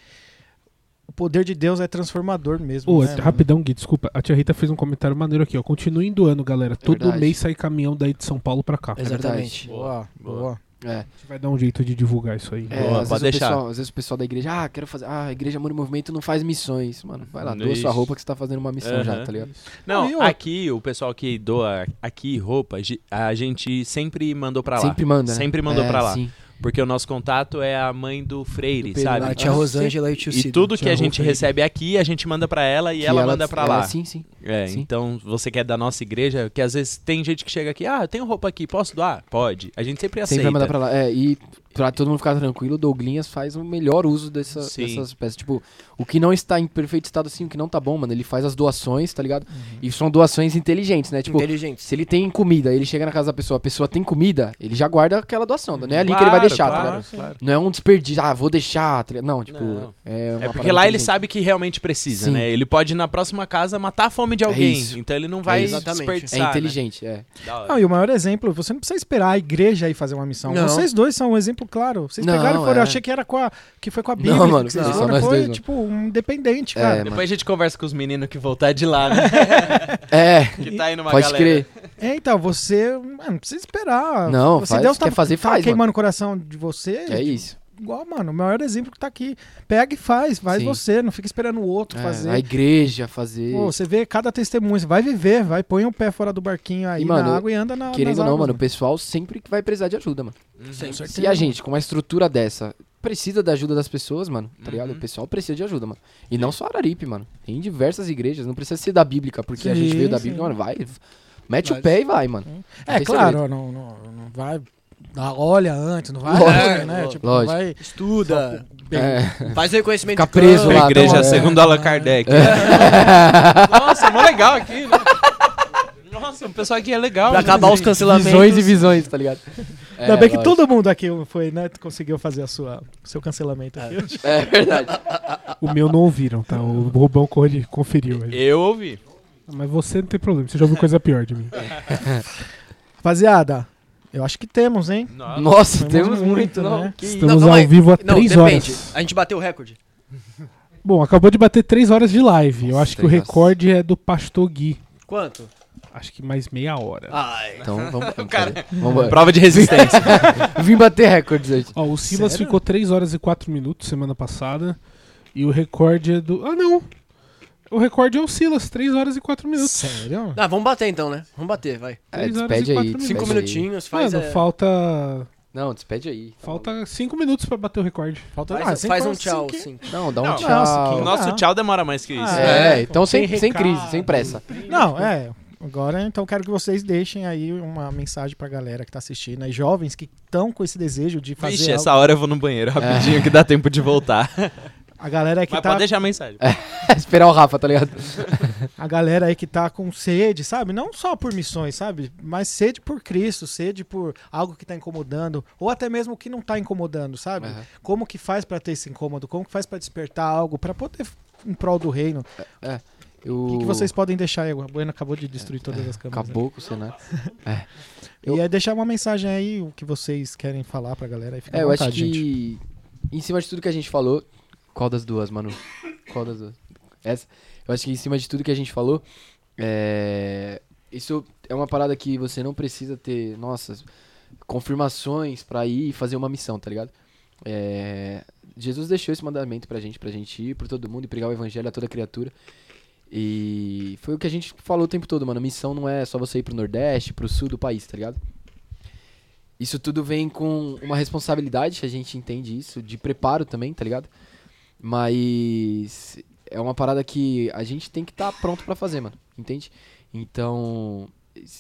O poder de Deus é transformador mesmo. Ô, né, mano? rapidão, Gui, desculpa. A tia Rita fez um comentário maneiro aqui, ó. Continuem doando, galera. Todo verdade. mês sai caminhão daí de São Paulo pra cá. Exatamente. Boa, Boa. boa. É. A gente vai dar um jeito de divulgar isso aí. É, Boa, às, pode vezes o deixar. pessoal, às vezes o pessoal da igreja, ah, quero fazer. Ah, a igreja Amor e Movimento não faz missões. Mano, vai lá, doa Isso. sua roupa que você tá fazendo uma missão já, Aham. tá ligado? Não, Não, aqui, o pessoal que doa aqui roupa, a gente sempre mandou pra lá. Sempre manda. né? Sempre mandou É, pra lá. Sim. Porque o nosso contato é a mãe do Freire, Do sabe? A tia Ah, Rosângela e o tio E Cid. tudo que a gente Rô, recebe aqui, a gente manda pra ela e Que ela, manda pra é, lá. sim, sim. É, Sim. então você que é da nossa igreja, que às vezes tem gente que chega aqui, ah, eu tenho roupa aqui, posso doar? Pode. A gente sempre aceita. Sempre vai mandar pra lá. É, e pra todo mundo ficar tranquilo, o Douglinhas faz o melhor uso dessa, dessas peças. Tipo, o que não está em perfeito estado assim, o que não tá bom, mano, ele faz as doações, tá ligado? E são doações inteligentes, né? Tipo, Inteligentes. se ele tem comida, ele chega na casa da pessoa, a pessoa tem comida, ele já guarda aquela doação. Não é ali que ele vai Claro, deixar, tá claro, ligado? claro. Não é um desperdício, ah, vou deixar. tá ligado? Não, tipo, Não. é uma É porque lá ele inteligente. sabe que realmente precisa, Sim. né? Ele pode ir na próxima casa matar a fome de alguém. isso. então ele não vai Exatamente. desperdiçar. É né? inteligente, é. Da hora. Não, e o maior exemplo, você não precisa esperar a igreja aí fazer uma missão. Não. Vocês dois são um exemplo claro. Vocês Não, pegaram e foram. é. Eu achei que era com a. que foi com a Bíblia. Não, mano, que vocês não, foram. só nós foi, dois, mano. tipo, um independente, É, cara. mano. Depois a gente conversa com os meninos que voltar de lá, né? É, que tá aí numa pode galera. crer. É, então, você. Mano, não precisa esperar. Não, você faz, Deus tá, quer fazer, tá faz, mano. queimando o coração de você. É isso. Igual, mano, o maior exemplo que tá aqui. Pega e faz, faz Sim. você, não fica esperando o outro É, fazer. a igreja fazer. Pô, você vê cada testemunho, você vai viver, vai, põe o pé fora do barquinho aí E, mano, na água e anda na Querendo nas ou não, águas, mano, o pessoal sempre que vai precisar de ajuda, mano. Uhum. Se a gente, com uma estrutura dessa, precisa da ajuda das pessoas, mano, tá ligado? Uhum. O pessoal precisa de ajuda, mano. E não só Araripe, mano. Tem diversas igrejas, não precisa ser da Bíblica, porque a gente Sim, veio da sim. Bíblia, mano, vai. Mete Vai. o pé e vai, mano. É, claro, não, não, não vai. Dá- Olha antes, não vai. Lógico, né? lógico. Tipo, Lógico. vai. Estuda. Bem, É. Faz o reconhecimento campo. preso A lá, igreja então, é. segundo Allan Kardec. Nossa, mó legal aqui, né? Nossa, o pessoal aqui é legal. Pra né? acabar os cancelamentos. Visões e visões, tá ligado? Ainda É, bem que lógico. todo mundo aqui foi, né? Conseguiu fazer a sua, o seu cancelamento aqui. É verdade. O meu não ouviram, tá? O Rubão corre- conferiu. aí. Eu ouvi. Mas você não tem problema, você já ouviu coisa pior de mim. Rapaziada, eu acho que temos, hein? Nossa. Nossa, Temos temos muito, muito, não. né? Que. Estamos calma ao aí. vivo há Não, 3 depende. horas. A gente bateu o recorde. Bom, acabou de bater 3 horas de live. Eu acho que o Três horas. recorde é do Pastor Gui. Quanto? Acho que mais meia hora. Ai. Então, vamos, vamos, cara- vamos Prova de resistência. Vim bater recordes hoje. Ó, o Silas Sério? ficou 3 horas e 4 minutos semana passada. E o recorde é do. Ah, não! O recorde é o Silas, 3 horas e 4 minutos. Sério? Ah, vamos bater então, né? Vamos bater, vai. É, despede aí. quatro despede Cinco aí. minutinhos, faz. Mano, é, falta. Não, despede aí. Falta 5 minutos pra bater o recorde. Falta Faz, sem faz um tchau, assim que- sim. Não, dá um Não, tchau. nossa, nosso Ah. tchau demora mais que isso. Ah, É, É, então sem, sem sem recado. crise, sem pressa. Não, é. Agora, então, quero que vocês deixem aí uma mensagem pra galera que tá assistindo, aí, jovens que estão com esse desejo de fazer Vixe, algo. essa hora eu vou no banheiro rapidinho que dá tempo de voltar. A galera aí que Mas tá pode deixar a mensagem. Esperar o Rafa, tá ligado? a galera aí que tá com sede, sabe? Não só por missões, sabe? Mas sede por Cristo, sede por algo que tá incomodando, ou até mesmo o que não tá incomodando, sabe? Aham. Como que faz pra ter esse incômodo? Como que faz pra despertar algo pra poder em prol do reino? Eu... O que, que vocês podem deixar aí? O Bueno acabou de destruir todas as câmeras. Acabou com o cenário. né? E é deixar uma mensagem aí, o que vocês querem falar pra galera aí. Fica É, à eu acho vontade, gente. que em cima de tudo que a gente falou, qual das duas, Manu? Qual das duas? Essa. Eu acho que em cima de tudo que a gente falou, é... isso é uma parada que você não precisa ter, nossa, confirmações pra ir e fazer uma missão, tá ligado? É... Jesus deixou esse mandamento pra gente, pra gente ir por todo mundo e pregar o evangelho a toda criatura. E foi o que a gente falou o tempo todo, mano. Missão não é só você ir pro Nordeste, pro sul do país, tá ligado? Isso tudo vem com uma responsabilidade, a gente entende isso, de preparo também, tá ligado? Mas é uma parada que a gente tem que estar pronto pra fazer, mano, entende? Então,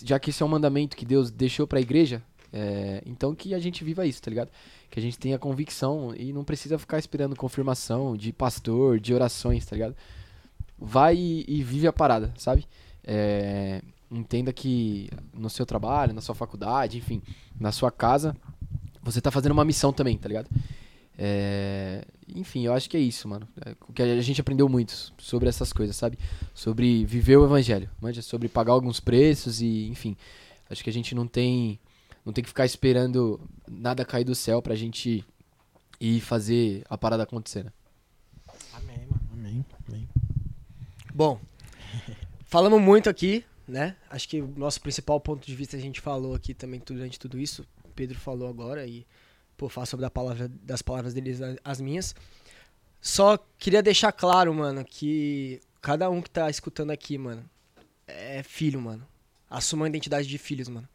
já que isso é um mandamento que Deus deixou pra igreja, é, então que a gente viva isso, tá ligado? Que a gente tenha convicção e não precisa ficar esperando confirmação de pastor, de orações, tá ligado? Vai e, e vive a parada, sabe? É, entenda que no seu trabalho, na sua faculdade, enfim, na sua casa, você tá fazendo uma missão também, tá ligado? É, enfim, eu acho que é isso, mano. É, o que a gente aprendeu muito sobre essas coisas, sabe? Sobre viver o evangelho, manja, sobre pagar alguns preços e, enfim. Acho que a gente não tem não tem que ficar esperando nada cair do céu pra gente ir fazer a parada acontecer, né? Amém, mano. Amém. Amém. Bom, falamos muito aqui, né? Acho que o nosso principal ponto de vista a gente falou aqui também durante tudo isso. O Pedro falou agora e, pô, faço sobre a palavra, das palavras deles as minhas. Só queria deixar claro, mano, que cada um que tá escutando aqui, mano, é filho, mano. Assuma a identidade de filhos, mano.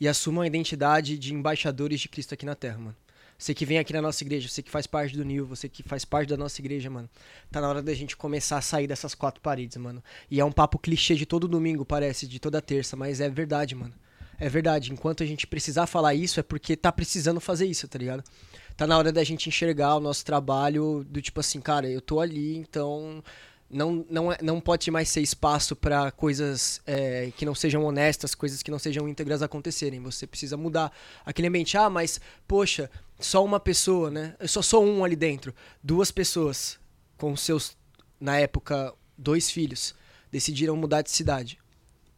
E assuma a identidade de embaixadores de Cristo aqui na Terra, mano. Você que vem aqui na nossa igreja, você que faz parte do NIL, você que faz parte da nossa igreja, mano. Tá na hora da gente começar a sair dessas quatro paredes, mano. E é um papo clichê de todo domingo, parece, de toda terça, mas é verdade, mano. É verdade. Enquanto a gente precisar falar isso, é porque tá precisando fazer isso, tá ligado? Tá na hora da gente enxergar o nosso trabalho do tipo assim, cara, eu tô ali, então não, não, é- não pode mais ser espaço pra coisas é, que não sejam honestas, coisas que não sejam íntegras acontecerem. Você precisa mudar aquele ambiente. Ah, mas, poxa, só uma pessoa, né? Eu só sou um ali dentro. Duas pessoas com seus, na época, dois filhos, decidiram mudar de cidade.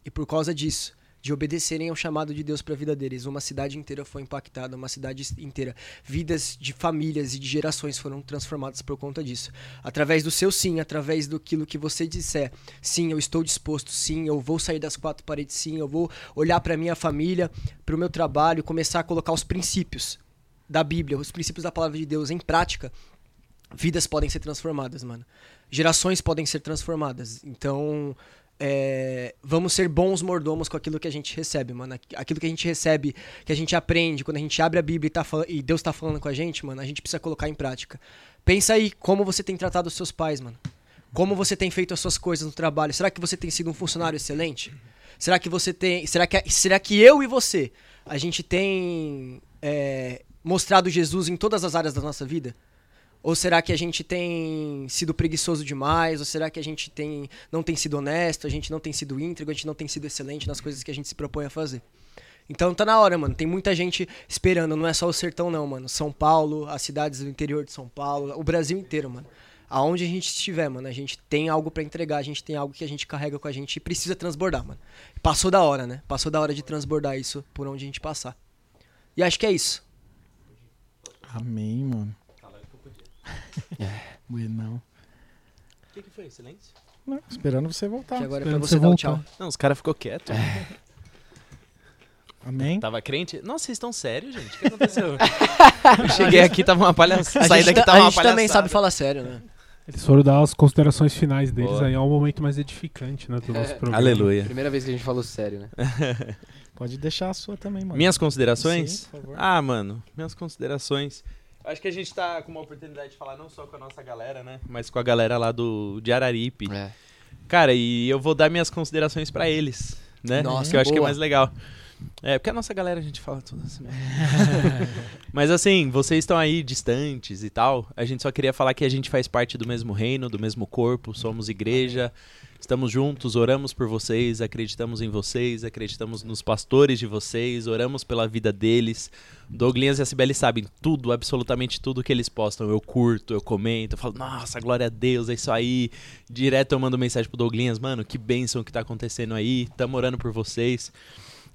E por causa disso, de obedecerem ao chamado de Deus para a vida deles, uma cidade inteira foi impactada, uma cidade inteira. Vidas de famílias e de gerações foram transformadas por conta disso. Através do seu sim, através do que você disser, sim, eu estou disposto, sim, eu vou sair das quatro paredes, sim, eu vou olhar para minha família, para o meu trabalho, começar a colocar os princípios da Bíblia, os princípios da palavra de Deus em prática, vidas podem ser transformadas, mano. Gerações podem ser transformadas. Então, é, vamos ser bons mordomos com aquilo que a gente recebe, mano. Aqu- Aquilo que a gente recebe, que a gente aprende, quando a gente abre a Bíblia e, tá e Deus tá falando com a gente, mano, a gente precisa colocar em prática. Pensa aí como você tem tratado os seus pais, mano. Como você tem feito as suas coisas no trabalho. Será que você tem sido um funcionário excelente? Será que você tem. Será que, será que eu e você, a gente tem é, mostrado Jesus em todas as áreas da nossa vida? Ou será que a gente tem sido preguiçoso demais? Ou será que a gente tem, não tem sido honesto? A gente não tem sido íntegro? A gente não tem sido excelente nas coisas que a gente se propõe a fazer? Então tá na hora, mano. Tem muita gente esperando. Não é só o sertão, não, mano. São Paulo, as cidades do interior de São Paulo, o Brasil inteiro, mano. Aonde a gente estiver, mano, a gente tem algo pra entregar, a gente tem algo que a gente carrega com a gente e precisa transbordar, mano. Passou da hora, né? Passou da hora de transbordar isso por onde a gente passar. E acho que é isso. Amém, mano. Buenão. O que, que foi? Silêncio? Não, esperando você voltar. Que agora é pra você você dar o voltar. tchau. Não, os caras ficou quieto. Amém. Tava crente? Nossa, vocês estão sérios, gente? O que aconteceu? Eu cheguei aqui, tava uma palhaçada. A Saí gente, daqui, ta- tava a uma gente também palhaçada. sabe falar sério, né? Eles foram dar as considerações finais deles, Boa. aí é um momento mais edificante, né, do nosso É. programa. Aleluia. Primeira vez que a gente falou sério, né? Pode deixar a sua também, mano. Minhas considerações? Sim, por favor. ah, mano, minhas considerações. Acho que a gente tá com uma oportunidade de falar não só com a nossa galera, né? Mas com a galera lá do de Araripe. É. Cara, e eu vou dar minhas considerações pra eles, né? Nossa, que eu acho que é boa. mais legal. É, porque a nossa galera a gente fala tudo assim. né? Mas assim, vocês estão aí distantes e tal. A gente só queria falar que a gente faz parte do mesmo reino, do mesmo corpo, somos igreja. Estamos juntos, oramos por vocês, acreditamos em vocês, acreditamos nos pastores de vocês, oramos pela vida deles. Douglas e a Cibele sabem tudo, absolutamente tudo que eles postam. Eu curto, eu comento, eu falo, nossa, glória a Deus, é isso aí. Direto eu mando mensagem pro Douglas, mano, que bênção que tá acontecendo aí, tamo orando por vocês.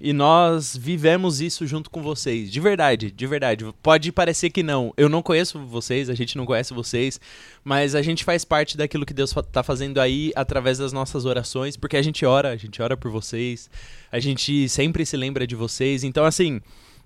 E nós vivemos isso junto com vocês. De verdade, de verdade. Pode parecer que não. Eu não conheço vocês, a gente não conhece vocês, mas a gente faz parte daquilo que Deus fa- tá fazendo aí através das nossas orações, porque a gente ora, a gente ora por vocês, a gente sempre se lembra de vocês. Então, assim,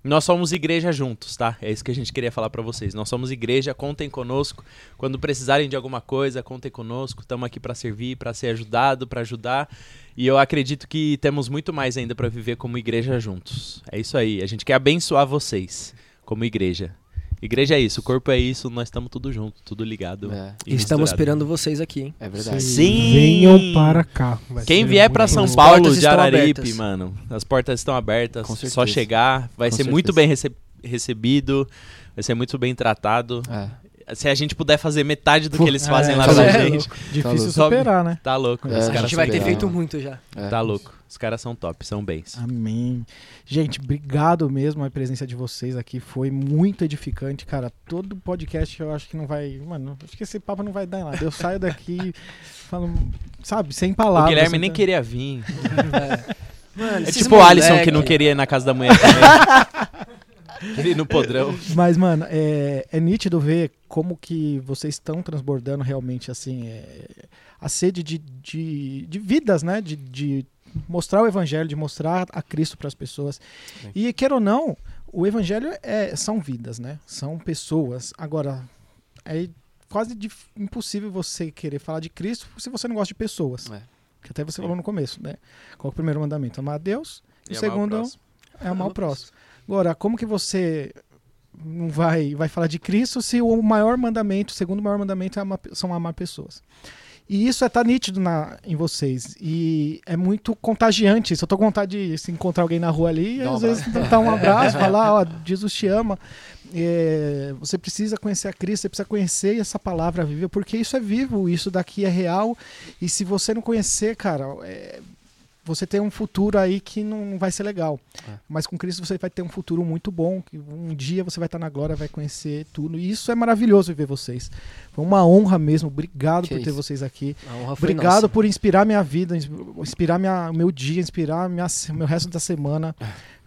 nós somos igreja juntos, tá? É isso que a gente queria falar pra vocês. Nós somos igreja, contem conosco. Quando precisarem de alguma coisa, contem conosco. Estamos aqui pra servir, pra ser ajudado, pra ajudar. E eu acredito que temos muito mais ainda pra viver como igreja juntos. É isso aí. A gente quer abençoar vocês como igreja. Igreja é isso, o corpo é isso, nós estamos tudo junto, tudo ligado. É, e Estamos misturado. esperando vocês aqui, hein? é verdade. Sim! Venham para cá. Vai Quem vier pra muito São bom. Paulo portas de estão Araripe, mano, as portas estão abertas. Com Só chegar, vai Com ser muito certeza. bem rece- recebido, vai ser muito bem tratado. É. Se a gente puder fazer metade do que eles fazem é, lá tá pra louco. gente, Difícil Sobe. superar, né? tá louco. É, Os a gente vai ter feito muito já. É. Tá louco. Os caras são top, são bens. Amém. Gente, obrigado mesmo a presença de vocês aqui. Foi muito edificante, cara. Todo podcast eu acho que não vai. Mano, acho que esse papo não vai dar em nada. Eu saio daqui falo, sabe, sem O palavras. Guilherme nem queria vir. Mano, É esses tipo o Alisson moleque- que não queria ir na casa da mulher também. Ir no podrão. Mas, mano, é, é nítido ver como que vocês estão transbordando realmente, assim, é, a sede de, de, de vidas, né? De, de mostrar o evangelho, de mostrar a Cristo para as pessoas. Sim. E, queira ou não, o evangelho é, são vidas, né? São pessoas. Agora, é quase dif- impossível você querer falar de Cristo se você não gosta de pessoas. É. Que até você falou no começo, né? Qual é o primeiro mandamento? Amar a Deus. E, o amar o segundo próximo. é amar o próximo. Agora, como que você não vai, vai falar de Cristo se o maior mandamento, o segundo maior mandamento é amar, são amar pessoas? E isso é tá nítido na, em vocês. E é muito contagiante. Se eu tô com vontade de se encontrar alguém na rua ali, Dá às vezes dar um abraço, falar, ó, Jesus te ama. É, você precisa conhecer a Cristo, você precisa conhecer essa palavra viva, porque isso é vivo, isso daqui é real. E se você não conhecer, cara, é, você tem um futuro aí que não vai ser legal. É. Mas com Cristo você vai ter um futuro muito bom. que Um dia você vai estar na glória, vai conhecer tudo. E isso é maravilhoso ver vocês. Foi uma honra mesmo. Obrigado Que por ter isso. vocês aqui. Obrigado nossa. por inspirar minha vida, ins- inspirar minha, meu dia, inspirar minha, meu resto da semana.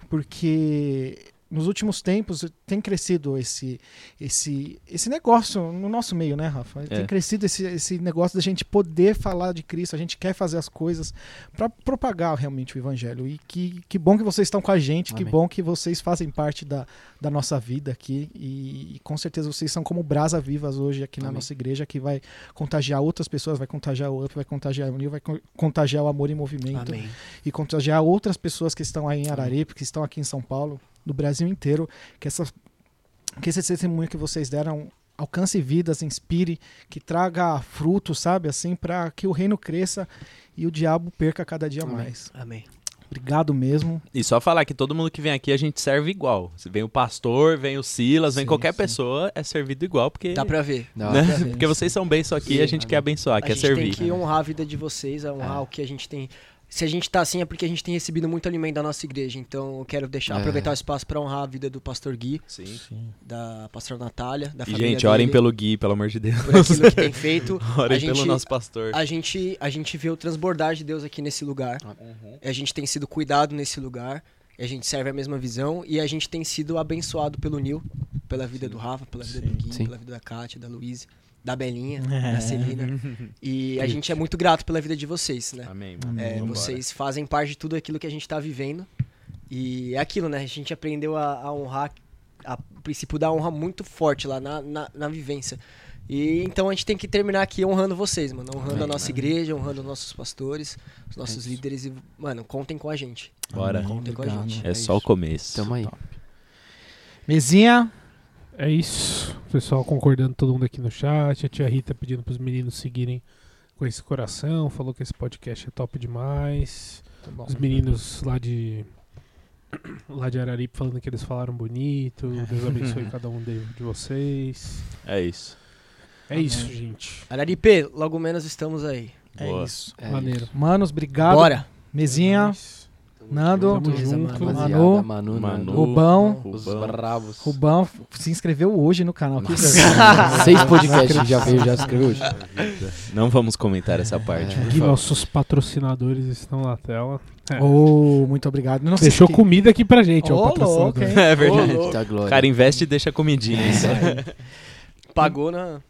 Porque nos últimos tempos tem crescido esse, esse, esse negócio no nosso meio, né, Rafa? Tem É. crescido esse, esse negócio da gente poder falar de Cristo, a gente quer fazer as coisas para propagar realmente o Evangelho. E que, que bom que vocês estão com a gente, que Amém. bom que vocês fazem parte da, da nossa vida aqui. E, e com certeza vocês são como brasa vivas hoje aqui na Amém. nossa igreja, que vai contagiar outras pessoas, vai contagiar o UP, vai contagiar o Nil, vai co- contagiar o Amor em Movimento Amém. e contagiar outras pessoas que estão aí em Araripe, que estão aqui em São Paulo, no Brasil inteiro, que, essa, que esse testemunho que vocês deram alcance vidas, inspire, que traga frutos, sabe, assim, para que o reino cresça e o diabo perca cada dia Amém. mais. Amém. Obrigado mesmo. E só falar que todo mundo que vem aqui a gente serve igual. Se Vem o pastor, vem o Silas, vem Sim, qualquer sim. pessoa, é servido igual, porque. Dá pra ver. Não, né? Dá pra ver, Porque vocês são bem só aqui e a gente Sim. quer abençoar, a quer gente servir. tem que honrar a vida de vocês, honrar É. o que a gente tem. Se a gente tá assim é porque a gente tem recebido muito alimento da nossa igreja. Então eu quero deixar, É. aproveitar o espaço pra honrar a vida do pastor Gui, Sim. da pastora Natália, da E, família gente, orem dele, pelo Gui, pelo amor de Deus. por aquilo que tem feito. orem a pelo gente- nosso pastor. A gente, a gente vê o transbordar de Deus aqui nesse lugar. A gente tem sido cuidado nesse lugar. A gente serve a mesma visão. E a gente tem sido abençoado pelo Nil, pela vida do Rafa, pela vida do Gui, Sim. pela vida da Kátia, da Luísa, da Belinha, É. da Celina. E a gente é muito grato pela vida de vocês, né? Amém. Amém. É, Vambora. vocês fazem parte de tudo aquilo que a gente tá vivendo. E é aquilo, né? A gente aprendeu a, a honrar, a, o princípio da honra muito forte lá na, na, na vivência. E então a gente tem que terminar aqui honrando vocês, mano. Honrando Amém, a nossa mano. igreja, honrando os nossos pastores, os nossos isso. líderes. E, mano, contem com a gente. Bora. Amém. Contem com a gente. É só o isso. começo. Tamo aí. Mesinha, É isso. O pessoal concordando, todo mundo aqui no chat. A tia Rita pedindo pros meninos seguirem com esse coração. Falou que esse podcast é top demais. Tá bom. Os meninos lá de lá de Araripe falando que eles falaram bonito. Deus abençoe cada um de, de vocês. É isso. É isso, gente. Araripe, logo menos estamos aí. É Boa. isso. É Maneiro. Manos, obrigado. Bora. Mesinha, Nando, Tamo junto. Manu, Manu, Manu. Nando, Rubão. Os Rubão. bravos. Rubão se inscreveu hoje no canal. Que Seis podcasts já veio, já escreveu hoje. Não vamos comentar essa parte. Aqui favor. nossos patrocinadores estão na tela. É. Oh, muito obrigado. Não sei Deixou se- comida aqui pra gente, ó, Ô, o patrocinador. louco? É verdade. Eita O cara investe e deixa comidinha. Pagou na.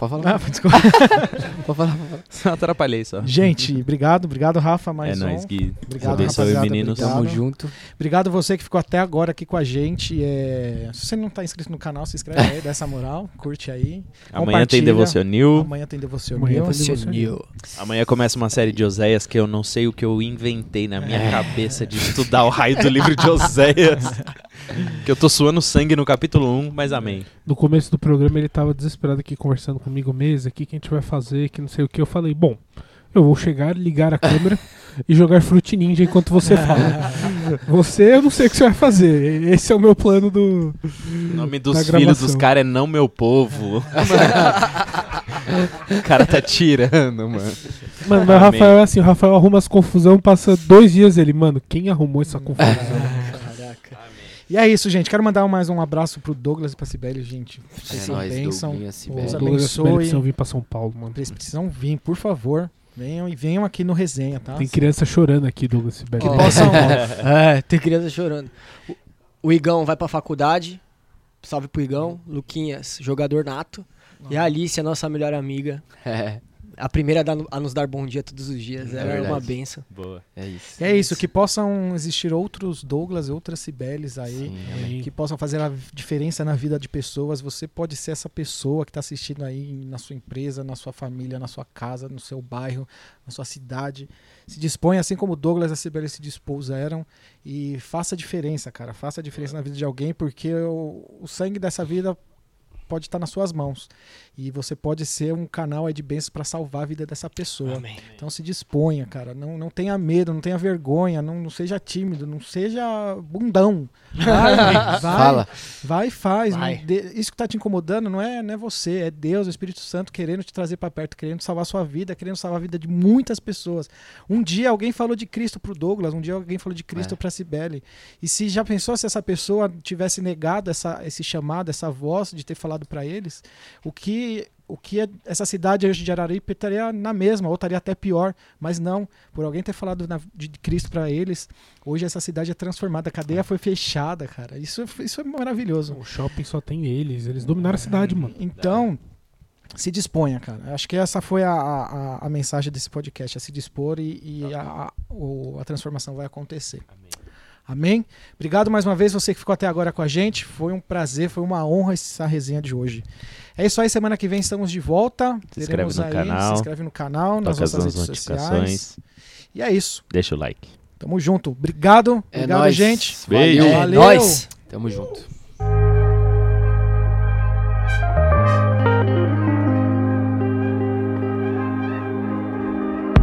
Pode falar. Ah, desculpa. Pode falar. pode falar. Só atrapalhei só. Gente, obrigado, obrado Rafa, mais é um. nóis, Gui. Obrigado, Abençoe, rapaziada, meninos. obrigado. Tamo junto. Obrigado você que ficou até agora aqui com a gente. É, Se você não tá inscrito no canal, se inscreve aí, dá essa moral, curte aí. Amanhã tem. Devocionil. Amanhã tem Devocionil. Amanhã Devocionil. Amanhã começa uma série de Oséias que eu não sei o que eu inventei na minha cabeça de estudar o raio do livro de Oséias. que eu tô suando sangue no capítulo 1, mas amém. No começo do programa ele tava desesperado aqui conversando comigo mesmo, aqui que a gente vai fazer, que não sei o que. Eu falei, bom, eu vou chegar, ligar a câmera e jogar Fruit Ninja enquanto você fala. você, eu não sei o que você vai fazer. Esse é o meu plano do. O nome dos filhos dos caras é Não Meu Povo. o cara tá tirando, mano. Mano, mas o. Rafael é assim, o Rafael arruma as confusão, passa dois dias ele, mano, quem arrumou essa confusão? E é isso, gente. Quero mandar mais um abraço pro Douglas e pra Sibeli, gente. Vocês É são nóis, bênção. Douglinha, Sibeli. Deus Douglas abençoe. Sibeli precisam vir pra São Paulo, mano. Eles precisam vir, por favor. Venham e venham aqui no resenha, tá? Tem criança chorando aqui, Douglas Sibeli. Possam. É, tem criança chorando. O, o Igão vai pra faculdade. Salve pro Igão. Luquinhas, jogador nato. E a Alice, a nossa melhor amiga. É, A primeira a dar- a nos dar bom dia todos os dias. É é uma benção. Boa. é isso. É isso, que possam existir outros Douglas, outras Cibeles aí. Sim, que possam fazer a diferença na vida de pessoas. Você pode ser essa pessoa que está assistindo aí na sua empresa, na sua família, na sua casa, no seu bairro, na sua cidade. Se dispõe, assim como Douglas e a Sibeli se dispuseram, e faça a diferença, cara. Faça a diferença na vida de alguém, porque o, o sangue dessa vida pode estar nas suas mãos. E você pode ser um canal aí de bênçãos para salvar a vida dessa pessoa. Amém. Então se disponha, cara. Não, não tenha medo, não tenha vergonha, não, não seja tímido, não seja bundão. Vai, vai, Fala. vai e faz. Vai. De- isso que tá te incomodando não é, não é você, é Deus, o Espírito Santo querendo te trazer para perto, querendo salvar sua vida, querendo salvar a vida de muitas pessoas. Um dia alguém falou de Cristo pro Douglas, um dia alguém falou de Cristo É. pra Cibele. E se já pensou se essa pessoa tivesse negado essa, esse chamado, essa voz de ter falado para eles, o que o que é- essa cidade hoje de Araripe estaria na mesma, ou estaria até pior, mas não, por alguém ter falado na- de Cristo para eles, hoje essa cidade é transformada, a cadeia foi fechada, cara. Isso, isso é maravilhoso. O shopping só tem eles, eles dominaram a cidade, mano. Então, se disponha, cara. Acho que essa foi a, a, a mensagem desse podcast, é se dispor e, e a, a, o- a transformação vai acontecer. Amém? Obrigado mais uma vez você que ficou até agora com a gente. Foi um prazer, foi uma honra essa resenha de hoje. É isso aí, semana que vem estamos de volta. Se inscreve Teremos no aí, canal. Se inscreve no canal, nas nossas redes notificações. sociais. E é isso. Deixa o like. Tamo junto. Obrigado. É Obrigado, nóis. gente. Beijo. Valeu. É Valeu. nóis. Tamo junto.